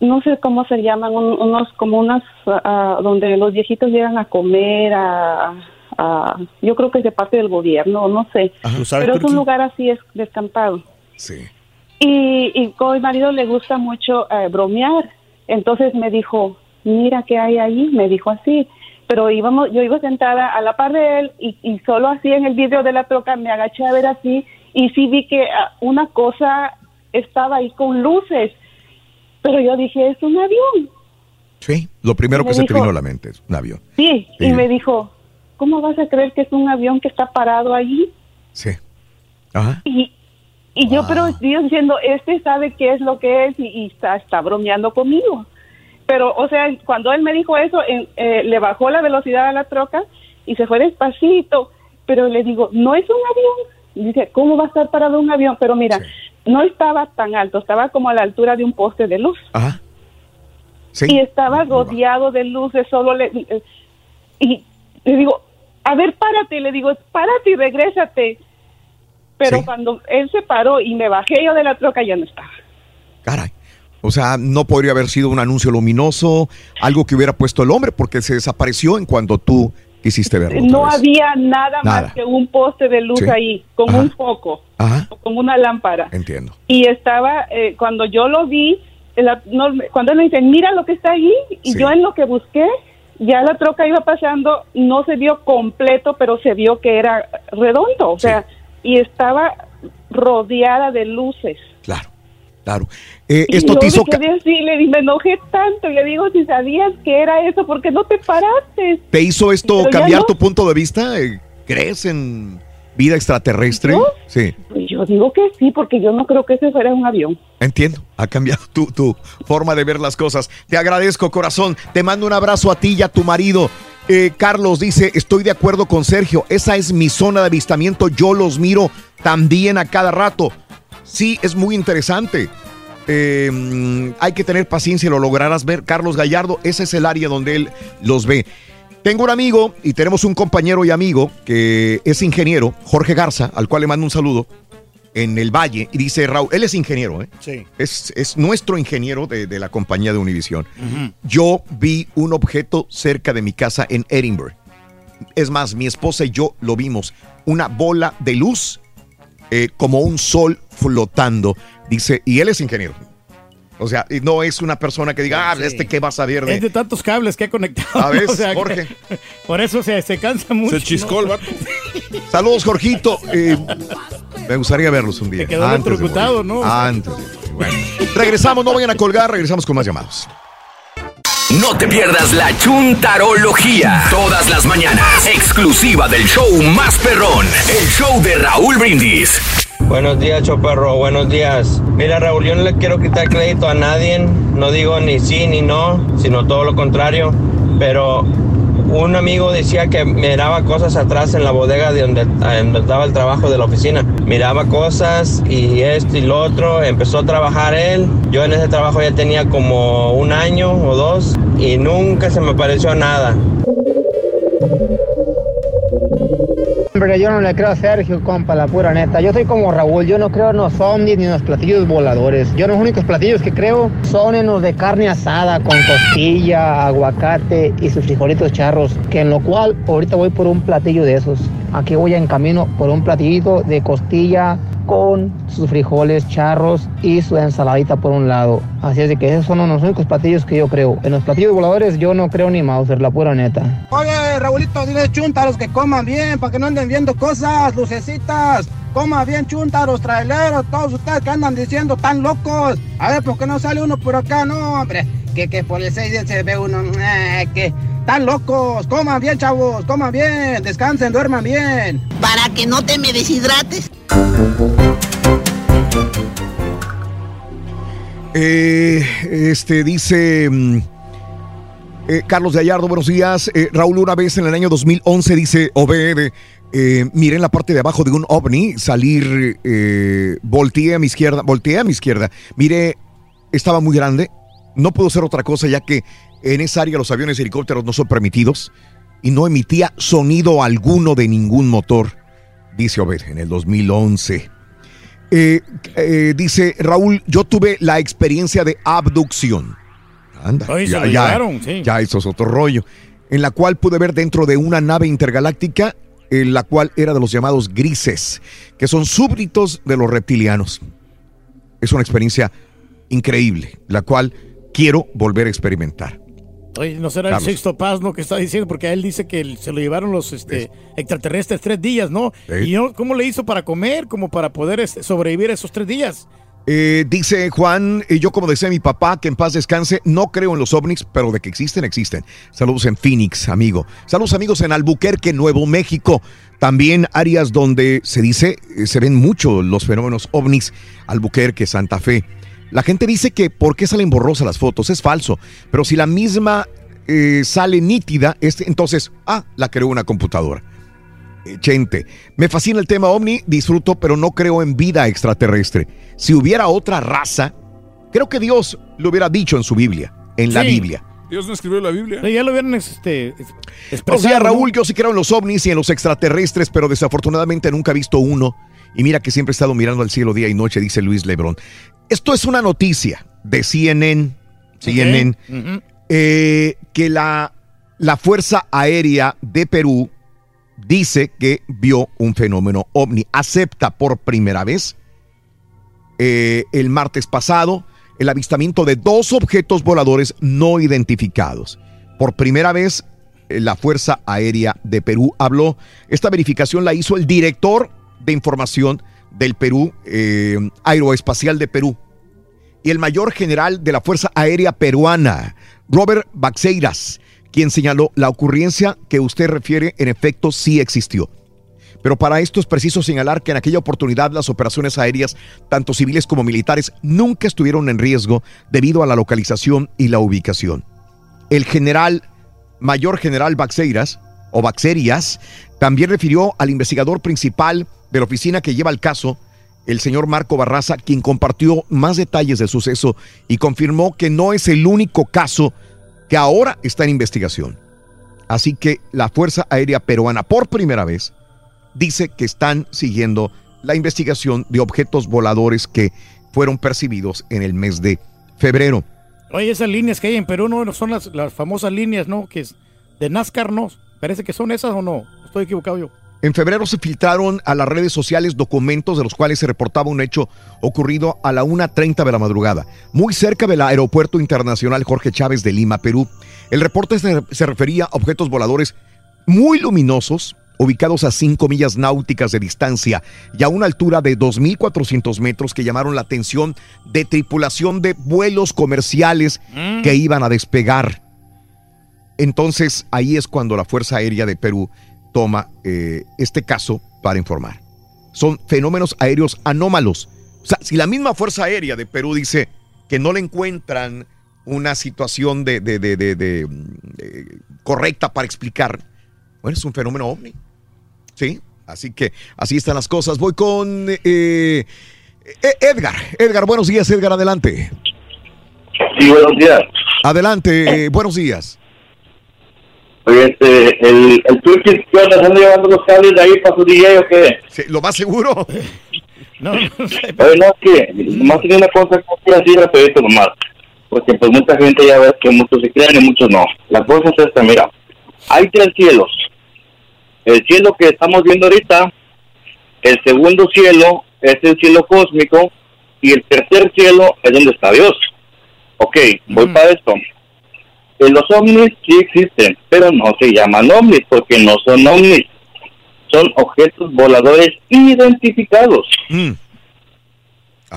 no sé cómo se llaman, un- unos, como unas, ah, donde los viejitos llegan a comer, a, a- yo creo que es de parte del gobierno, no sé. ¿Tú sabes, Pero es un lugar así es descampado. Sí. Y, y con mi marido le gusta mucho eh, bromear. Entonces me dijo, mira qué hay ahí, me dijo así. Pero íbamos, yo iba sentada a la par de él y, y solo así en el vidrio de la troca me agaché a ver así y sí vi que ah, una cosa estaba ahí con luces. Pero yo dije, es un avión. Sí, lo primero Me que se te vino a la mente es un avión. Sí, y me dijo, ¿cómo vas a creer que es un avión que está parado allí? Sí. Ajá. Y, y yo, pero yo diciendo, este sabe qué es lo que es y, y está, está bromeando conmigo. Pero, o sea, cuando él me dijo eso, en- eh, le bajó la velocidad a la troca y se fue despacito. Pero le digo, no es un avión. Dice, ¿cómo va a estar parado un avión? Pero mira, no estaba tan alto, estaba como a la altura de un poste de luz. Ajá. Sí. Y estaba rodeado de luces, solo le... eh, Y le digo, a ver, párate. Le digo, párate y regrésate. Pero Sí. cuando él se paró y me bajé yo de la troca, ya no estaba. O sea, no podría haber sido un anuncio luminoso, algo que hubiera puesto el hombre, porque se desapareció en cuando tú quisiste verlo. No vez. había nada, Nada. más que un poste de luz Sí. ahí, con Ajá. un foco, Ajá, con una lámpara. entiendo. Y estaba, eh, cuando yo lo vi, la- no, cuando me dice, mira lo que está ahí, y yo en lo que busqué, ya la troca iba pasando, no se vio completo, pero se vio que era redondo, o sea, y estaba rodeada de luces. Claro. Eh, Y esto yo te hizo... me así, le me enojé tanto, y le digo, si sabías que era eso, ¿por qué no te paraste? ¿Te hizo esto Pero cambiar no. tu punto de vista? Eh, ¿Crees en vida extraterrestre? ¿Yo? Sí, Pues yo digo que sí, porque yo no creo que ese fuera un avión. entiendo. Ha cambiado tu, tu forma de ver las cosas. Te agradezco, corazón. Te mando un abrazo a ti y a tu marido. Eh, Carlos dice, estoy de acuerdo con Sergio. Esa es mi zona de avistamiento. Yo los miro también a cada rato. Sí, es muy interesante. Eh, hay que tener paciencia y lo lograrás ver. Carlos Gallardo, ese es el área donde él los ve. Tengo un amigo y tenemos un compañero y amigo que es ingeniero, Jorge Garza, al cual le mando un saludo, en el Valle. Y dice, Raúl, él es ingeniero, ¿eh? Sí. Es, es nuestro ingeniero de, de la compañía de Univisión. Yo vi un objeto cerca de mi casa en Edinburgh. Es más, mi esposa y yo lo vimos. Una bola de luz eh, como un sol flotando. Dice, y él es ingeniero. O sea, no es una persona que diga, ah, este qué va a saber Es de... de tantos cables que ha conectado. A ver, o sea, que- Jorge. por eso se, se cansa mucho. Se chiscó el ¿no? vato. Saludos, Jorgito. Eh, me gustaría verlos un día. Te quedó antes de. ¿no? Antes. de. Bueno. Regresamos, no vayan a colgar, regresamos con más llamados. No te pierdas la chuntarología. Todas las mañanas. Exclusiva del show más perrón. El show de Raúl Brindis. Buenos días, Choperro. Buenos días. Mira, Raúl, yo no le quiero quitar crédito a nadie. No digo ni sí ni no, sino todo lo contrario. Pero un amigo decía que miraba cosas atrás en la bodega de donde, donde estaba el trabajo de la oficina. Miraba cosas y esto y lo otro. Empezó a trabajar él. Yo en ese trabajo ya tenía como un año o dos y nunca se me pareció nada. Hombre, yo no le creo a Sergio, compa, la pura neta. Yo soy como Raúl, yo no creo en los ovnis ni en los platillos voladores. Yo los únicos platillos que creo son en los de carne asada, con costilla, aguacate y sus frijolitos charros, que en lo cual ahorita voy por un platillo de esos. Aquí voy en camino por un platillito de costilla con sus frijoles charros y su ensaladita por un lado. Así es de que esos son los únicos platillos que yo creo. En los platillos voladores yo no creo ni Mauser, la pura neta. Oye, Raulito, dile chuntaros que coman bien, para que no anden viendo cosas, lucecitas. Coman bien chuntaros, traileros, todos ustedes que andan diciendo tan locos. A ver, ¿por qué no sale uno por acá? No, hombre, que, que por el 6 se ve uno, eh, que tan locos. Coman bien, chavos, coman bien, descansen, duerman bien. Para que no te me deshidrates. Eh, este dice mm, eh, Carlos Gallardo, buenos días. Eh, Raúl, una vez en el año 2011 dice Obed, eh, miré en la parte de abajo de un ovni salir, volteé a mi izquierda, volteé a mi izquierda, miré, estaba muy grande, no pudo ser otra cosa ya que en esa área los aviones y helicópteros no son permitidos y no emitía sonido alguno de ningún motor, dice Obed en el 2011. Eh, eh, dice Raúl, yo tuve la experiencia de abducción. Anda, Ay, ya, ya, sí. ya eso es otro rollo. En la cual pude ver dentro de una nave intergaláctica, en la cual era de los llamados grises, que son súbditos de los reptilianos. Es una experiencia increíble, la cual quiero volver a experimentar. Oye, no será Carlos. el sexto paz, ¿no? Que está diciendo, porque a él dice que se lo llevaron los este, extraterrestres tres días, ¿no? Y ¿cómo le hizo para comer? Como para poder este, sobrevivir esos tres días. Eh, dice Juan, eh, yo como decía mi papá, que en paz descanse, no creo en los ovnis, pero de que existen, existen. Saludos en Phoenix, amigo. Saludos amigos en Albuquerque, Nuevo México. También áreas donde se dice, eh, se ven mucho los fenómenos ovnis, Albuquerque, Santa Fe. La gente dice que ¿por qué salen borrosas las fotos? Es falso. Pero si la misma eh, sale nítida, este, entonces, ah, la creó una computadora. Eh, Chente, me fascina el tema ovni, disfruto, pero no creo en vida extraterrestre. Si hubiera otra raza, creo que Dios lo hubiera dicho en su Biblia, en la. Biblia. Dios no escribió la Biblia. Ya lo hubieran este, O sea, ¿no? Raúl, yo sí creo en los ovnis y en los extraterrestres, pero desafortunadamente nunca he visto uno. Y mira que siempre he estado mirando al cielo día y noche, dice Luis Lebrón. Esto es una noticia de CNN, CNN, eh, que la, la Fuerza Aérea de Perú dice que vio un fenómeno ovni. Acepta por primera vez eh, el martes pasado el avistamiento de dos objetos voladores no identificados. Por primera vez, eh, la Fuerza Aérea de Perú habló. Esta verificación la hizo el director de información del Perú, eh, Aeroespacial de Perú, y el mayor general de la Fuerza Aérea Peruana, Robert Baxeiras, quien señaló la ocurrencia que usted refiere en efecto sí existió. Pero para esto es preciso señalar que en aquella oportunidad las operaciones aéreas, tanto civiles como militares, nunca estuvieron en riesgo debido a la localización y la ubicación. El general, mayor general Baxeiras, o Baxerias, también refirió al investigador principal de la oficina que lleva el caso, el señor Marco Barraza, quien compartió más detalles del suceso y confirmó que no es el único caso que ahora está en investigación. Así que la Fuerza Aérea Peruana, por primera vez, dice que están siguiendo la investigación de objetos voladores que fueron percibidos en el mes de febrero. Oye, esas líneas que hay en Perú no son las, las famosas líneas, ¿no? Que es de NASCAR, ¿no? Parece que son esas o no. Estoy equivocado yo. En febrero se filtraron a las redes sociales documentos de los cuales se reportaba un hecho ocurrido a la 1.30 de la madrugada, muy cerca del Aeropuerto Internacional Jorge Chávez de Lima, Perú. El reporte se, se refería a objetos voladores muy luminosos, ubicados a 5 millas náuticas de distancia y a una altura de 2.400 metros que llamaron la atención de tripulación de vuelos comerciales Mm. que iban a despegar. Entonces ahí es cuando la Fuerza Aérea de Perú toma eh, este caso para informar. Son fenómenos aéreos anómalos. O sea, si la misma Fuerza Aérea de Perú dice que no le encuentran una situación de, de- de- de- de, mm, eh, correcta para explicar, bueno, es un fenómeno ovni. Sí, así que así están las cosas. Voy con eh, eh, Edgar. Edgar, buenos días, Edgar, adelante. Sí, buenos días. Adelante, eh, buenos días. Oye, este, el, el Turkey, ¿qué onda? ¿Se anda llevando los cables de ahí para su DJ o qué? Sí, lo más seguro. no, no sé. Oye, no, es que nomás tenía una cosa que decir rapidito nomás. Porque pues mucha gente ya ve que muchos se creen y muchos no. La cosa es esta, mira. Hay tres cielos. El cielo que estamos viendo ahorita, el segundo cielo es el cielo cósmico y el tercer cielo es donde está Dios. Ok, voy para esto. Eh, los ovnis sí existen, pero no se llaman ovnis porque no son ovnis. Son objetos voladores identificados.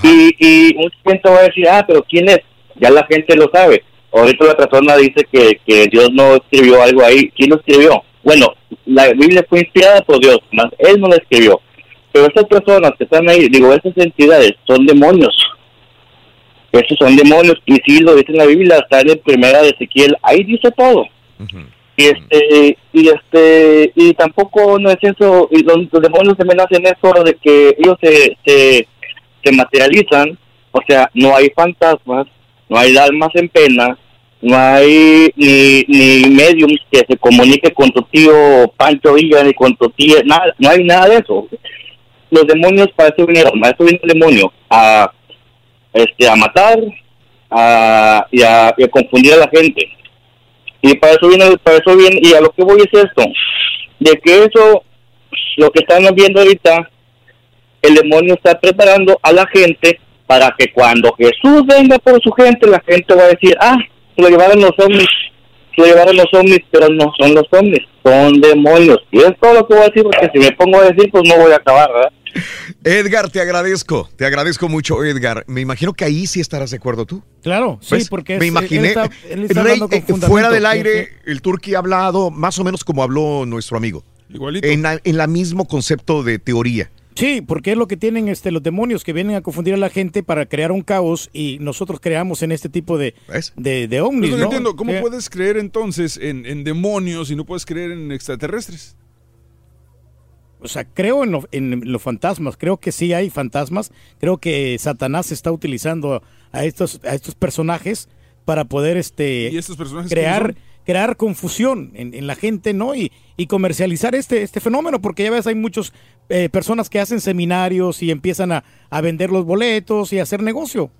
Y, y mucha gente va a decir, ah, pero ¿quién es? Ya la gente lo sabe. Ahorita la persona dice que, que Dios no escribió algo ahí. ¿Quién lo escribió? Bueno, la Biblia fue inspirada por Dios, más Él no la escribió. Pero estas personas que están ahí, digo, estas entidades son demonios. Esos son demonios. Y sí, lo dice en la Biblia, está en primera de Ezequiel. Ahí dice todo. Y este, y este, y tampoco no es eso, y los, los demonios también hacen eso de que ellos se, se, se materializan, o sea, no hay fantasmas, no hay almas en pena, no hay ni, ni mediums que se comunique con tu tío Pancho Villa ni con tu tía, nada, no hay nada de eso. Los demonios para eso vinieron, para eso vino el demonio, a, este, a matar a, y, a, y a confundir a la gente. Y para eso viene, para eso viene, y a lo que voy es esto, de que eso, lo que están viendo ahorita, el demonio está preparando a la gente para que cuando Jesús venga por su gente, la gente va a decir, ah, se lo llevaron los se lo llevaron los ovnis, pero no son los ovnis, son demonios. Y es todo lo que voy a decir, porque si me pongo a decir, pues no voy a acabar, ¿verdad? Edgar, te agradezco, te agradezco mucho, Edgar. Me imagino que ahí sí estarás de acuerdo tú. Claro, sí, ¿Ves? porque me es- imaginé. él está- él está Rey, hablando con eh, fuera del aire, el turqui ha hablado más o menos como habló nuestro amigo. Igualito. En, la- en la mismo concepto de teoría. Sí, porque es lo que tienen este, los demonios que vienen a confundir a la gente para crear un caos y nosotros creamos en este tipo de, de, de No, ovnis, no ¿no? entiendo, ¿cómo puedes creer entonces en, en demonios y no puedes creer en extraterrestres? O sea, creo en, lo- en los fantasmas, creo que sí hay fantasmas, creo que Satanás está utilizando a estos, a estos personajes para poder este ¿Y estos personajes crear, crear confusión en, en la gente, ¿no? Y, y comercializar este, este fenómeno, porque ya ves, hay muchas personas que hacen seminarios y empiezan a, a vender los boletos y a hacer negocio.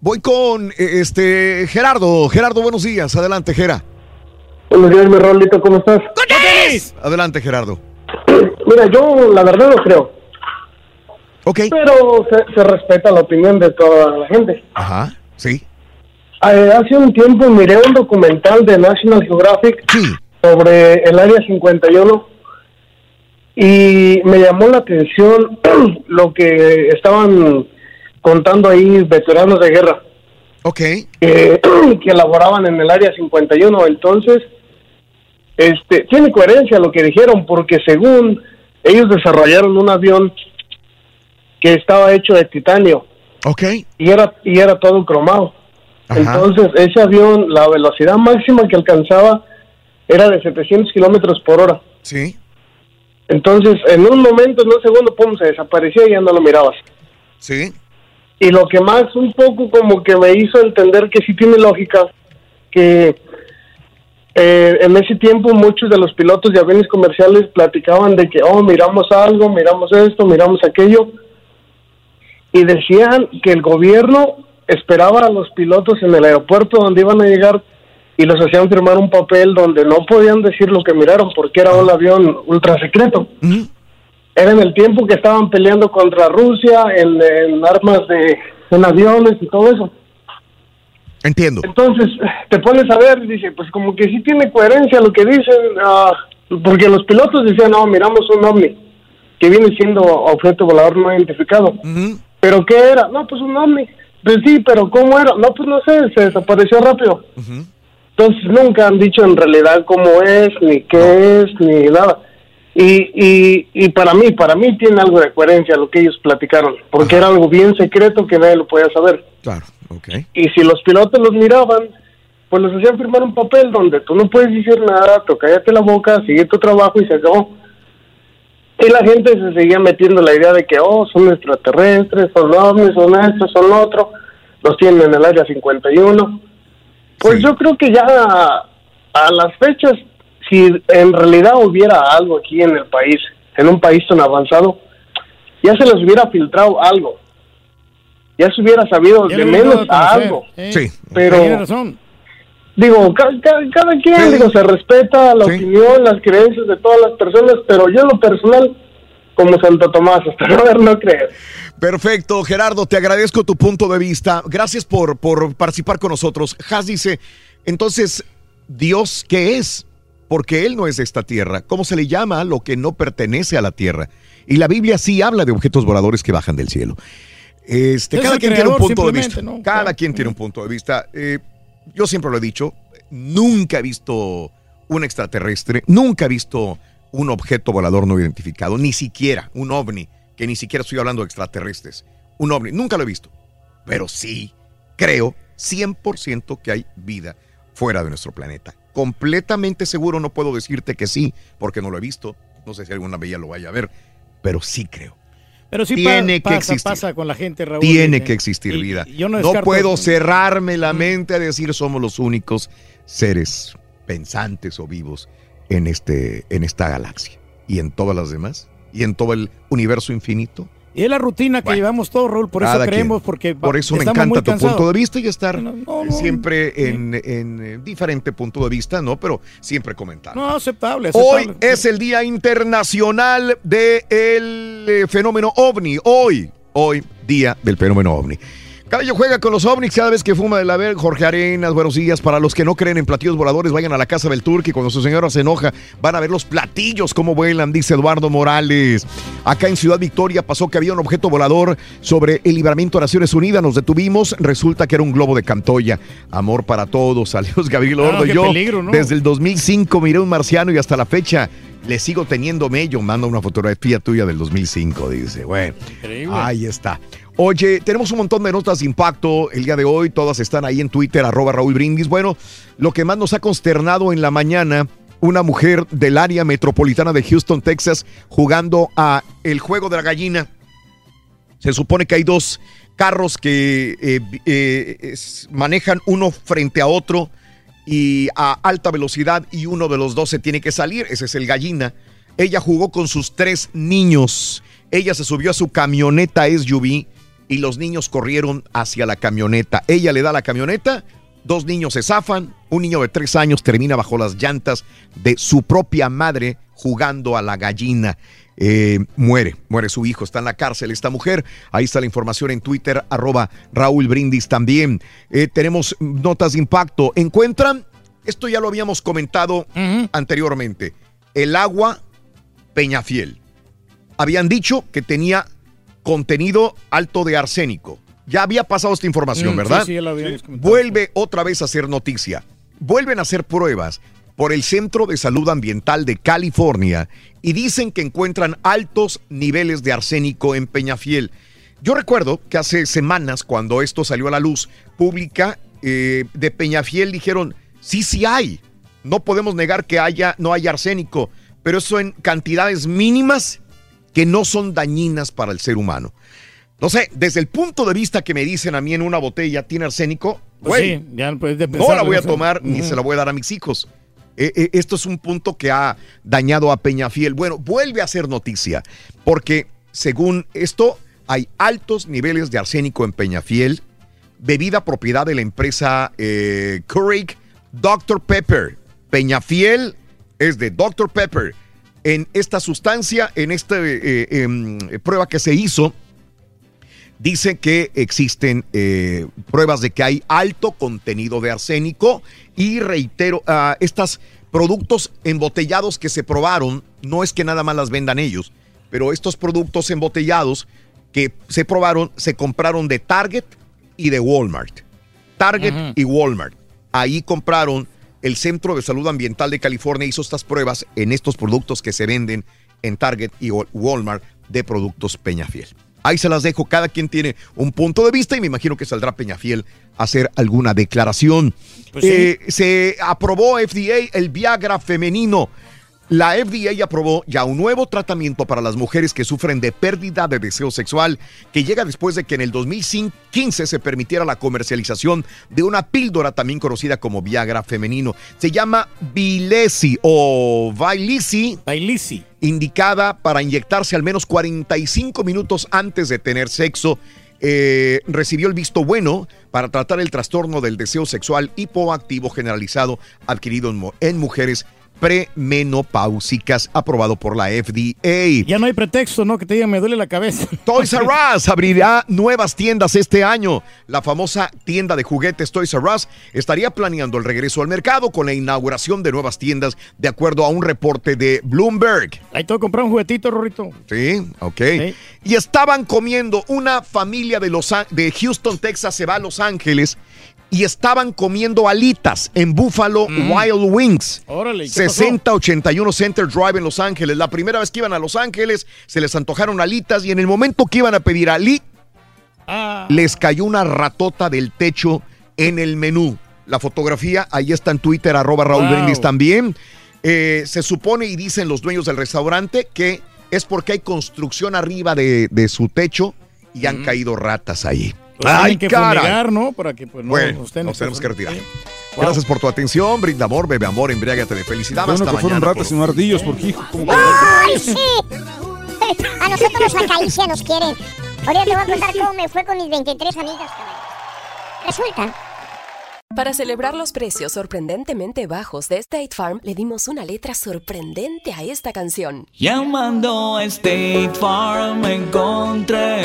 Voy con eh, este Gerardo. Gerardo, buenos días. Adelante, Gera. Buenos días, mi Rolito, ¿cómo estás? Adelante, Gerardo. Mira, yo la verdad no creo. Ok. Pero se, se respeta la opinión de toda la gente. Ajá, sí. Eh, hace un tiempo miré un documental de National Geographic sobre el Área 51 y me llamó la atención lo que estaban contando ahí veteranos de guerra. Ok. Que, que laboraban en el Área 51. Entonces, este, tiene coherencia lo que dijeron porque según ellos desarrollaron un avión que estaba hecho de titanio. Ok. Y era, y era todo cromado. Entonces, ese avión, la velocidad máxima que alcanzaba era de 700 kilómetros por hora. Sí. Entonces, en un momento, en un segundo, pum, se desaparecía y ya no lo mirabas. Sí. Y lo que más un poco como que me hizo entender que sí tiene lógica, que eh, en ese tiempo muchos de los pilotos de aviones comerciales platicaban de que, oh, miramos algo, miramos esto, miramos aquello, y decían que el gobierno esperaba a los pilotos en el aeropuerto donde iban a llegar y los hacían firmar un papel donde no podían decir lo que miraron porque era un avión ultra secreto. Era en el tiempo que estaban peleando contra Rusia en, en armas de en aviones y todo eso. Entiendo. Entonces te pones a ver dice, pues como que sí tiene coherencia lo que dicen, ah, porque los pilotos decían, no, miramos un ovni que viene siendo objeto volador no identificado. ¿Pero qué era? No, pues un ovni. Pues sí, pero ¿cómo era? No, pues no sé, se desapareció rápido. Entonces nunca han dicho en realidad cómo es, ni qué es, ni nada. Y, y, y para mí, para mí tiene algo de coherencia lo que ellos platicaron, porque era algo bien secreto que nadie lo podía saber. Claro, Y si los pilotos los miraban, pues los hacían firmar un papel donde tú no puedes decir nada, tú cállate la boca, sigue tu trabajo y se acabó. Y la gente se seguía metiendo la idea de que, oh, son extraterrestres, son ovnis, son esto, son lo otro, los tienen en el área 51. Pues yo creo que ya a las fechas, si en realidad hubiera algo aquí en el país, en un país tan avanzado, ya se les hubiera filtrado algo. Ya se hubiera sabido Ya de menos a algo. ¿eh? Sí. Pero, Tiene razón. digo, ca- ca- cada quien, digo, se respeta la opinión, las creencias de todas las personas, pero yo en lo personal, como Santo Tomás, hasta no ver, no creer. Perfecto, Gerardo, te agradezco tu punto de vista. Gracias por, por participar con nosotros. Has dice, entonces, ¿Dios qué es? Porque Él no es de esta tierra. ¿Cómo se le llama a lo que no pertenece a la tierra? Y la Biblia sí habla de objetos voladores que bajan del cielo. Este, Es cada quien tiene un punto de vista. Cada quien tiene un punto de vista. Eh, yo siempre lo he dicho, nunca he visto un extraterrestre, nunca he visto un objeto volador no identificado, ni siquiera un ovni, que ni siquiera estoy hablando de extraterrestres. Un ovni, nunca lo he visto. Pero sí creo 100% que hay vida fuera de nuestro planeta. Completamente seguro no puedo decirte que sí, porque no lo he visto. No sé si alguna vez ya lo vaya a ver, pero sí creo. Pero sí Tiene pa- que pasa, existir. pasa con la gente, Raúl. Tiene eh, que existir y- vida. y yo no no puedo cerrarme la mente a decir somos los únicos seres pensantes o vivos en, este, en esta galaxia. Y en todas las demás. Y en todo el universo infinito. Y es la rutina que llevamos todos, Raúl, por eso creemos, quien. porque Por eso me encanta tu cansados. punto de vista y estar siempre en, en, eh, diferente punto de vista, ¿no? Pero siempre comentar. No, aceptable, Hoy es el Día Internacional del eh, Fenómeno OVNI. Hoy, hoy, Día del Fenómeno OVNI. Caballo juega con los ovnis cada vez que fuma de la ver. Jorge Arenas, buenos días. Para los que no creen en platillos voladores, vayan a la casa del Turque. Cuando su señora se enoja, van a ver los platillos cómo vuelan, dice Eduardo Morales. Acá en Ciudad Victoria pasó que había un objeto volador sobre el libramiento de Naciones Unidas. Nos detuvimos. Resulta que era un globo de Cantoya. Amor para todos. Saludos, Gabriel Ah, Ordo. qué Yo, peligro, ¿no? desde el 2005, miré un marciano y hasta la fecha le sigo teniendo mello. Manda una fotografía tuya del 2005, dice. Bueno, Increíble. ahí está. Oye, tenemos un montón de notas de impacto el día de hoy, todas están ahí en Twitter, arroba Raúl Brindis. Bueno, lo que más nos ha consternado en la mañana, una mujer del área metropolitana de Houston, Texas, jugando a el juego de la gallina. Se supone que hay dos carros que eh, eh, manejan uno frente a otro y a alta velocidad y uno de los dos se tiene que salir, ese es el gallina. Ella jugó con sus tres niños. Ella se subió a su camioneta SUV y los niños corrieron hacia la camioneta. Ella le da la camioneta, dos niños se zafan, un niño de tres años termina bajo las llantas de su propia madre jugando a la gallina. Eh, muere, muere su hijo, está en la cárcel esta mujer. Ahí está la información en Twitter, arroba Raúl Brindis también. Eh, tenemos notas de impacto. Encuentran, esto ya lo habíamos comentado anteriormente, el agua Peñafiel. Habían dicho que tenía contenido alto de arsénico. Ya había pasado esta información, Mm, ¿verdad? sí, sí, lo habíamos. Vuelve otra vez a hacer noticia. Vuelven a hacer pruebas por el Centro de Salud Ambiental de California y dicen que encuentran altos niveles de arsénico en Peñafiel. Yo recuerdo que hace semanas, cuando esto salió a la luz pública eh, de Peñafiel, dijeron, sí, sí hay. No podemos negar que haya, no haya arsénico, pero eso en cantidades mínimas que no son dañinas para el ser humano. No sé, desde el punto de vista que me dicen a mí en una botella tiene arsénico, Pues güey, sí, ya no la voy a tomar ni se la voy a dar a mis hijos. Eh, eh, esto es un punto que ha dañado a Peñafiel. Bueno, vuelve a ser noticia, porque según esto, hay altos niveles de arsénico en Peñafiel, bebida propiedad de la empresa eh, Keurig Dr. Pepper. Peñafiel es de Dr. Pepper. En esta sustancia, en esta eh, em, prueba que se hizo, dice que existen eh, pruebas de que hay alto contenido de arsénico y reitero, ah, estos productos embotellados que se probaron, no es que nada más las vendan ellos, pero estos productos embotellados que se probaron se compraron de Target y de Walmart. Target y Walmart. Ahí compraron el Centro de Salud Ambiental de California hizo estas pruebas en estos productos que se venden en Target y Wal- Walmart de productos Peñafiel. Ahí se las dejo, cada quien tiene un punto de vista y me imagino que saldrá Peñafiel a hacer alguna declaración. Pues sí. Eh, se aprobó FDA el Viagra femenino. La FDA aprobó ya un nuevo tratamiento para las mujeres que sufren de pérdida de deseo sexual, que llega después de que en el 2015 se permitiera la comercialización de una píldora también conocida como Viagra femenino. Se llama Vilesi o Vailisi. Indicada para inyectarse al menos 45 minutos antes de tener sexo. Eh, recibió el visto bueno para tratar el trastorno del deseo sexual hipoactivo generalizado adquirido en mujeres premenopáusicas, aprobado por la FDA. Ya no hay pretexto, ¿no? Que te digan, me duele la cabeza. Toys R Us abrirá nuevas tiendas este año. La famosa tienda de juguetes Toys R Us estaría planeando el regreso al mercado con la inauguración de nuevas tiendas, de acuerdo a un reporte de Bloomberg. Ahí tengo que comprar un juguetito, Rorrito. Sí, ok. Y estaban comiendo, una familia de, Los de Houston, Texas, se va a Los Ángeles y estaban comiendo alitas en Buffalo Wild Wings. Mm. Órale, ¿y qué pasó? 6081 Center Drive en Los Ángeles. La primera vez que iban a Los Ángeles, se les antojaron alitas y en el momento que iban a pedir ali, Ah. les cayó una ratota del techo en el menú. La fotografía, ahí está en Twitter, arroba Raúl Wow. Brindis también. Eh, se supone y dicen los dueños del restaurante que es porque hay construcción arriba de, de su techo y han caído ratas ahí. Pues tienen que fumigar, ¿no? Para que pues, no bueno, estén nos tenemos que retirar. Sí. Gracias por tu atención, brinda amor, bebe amor, embriágate de felicidad. Bueno, Hasta que fueron mañana. ratas y no ardillos, porque hijo, ¿cómo ¡Ay, sí! A nosotros los acaricia, nos quieren. Ahorita te voy a contar cómo me fue con mis 23 amigas, cabrón. Resulta Para celebrar los precios sorprendentemente bajos de State Farm, le dimos una letra sorprendente a esta canción. Llamando a State Farm me encontré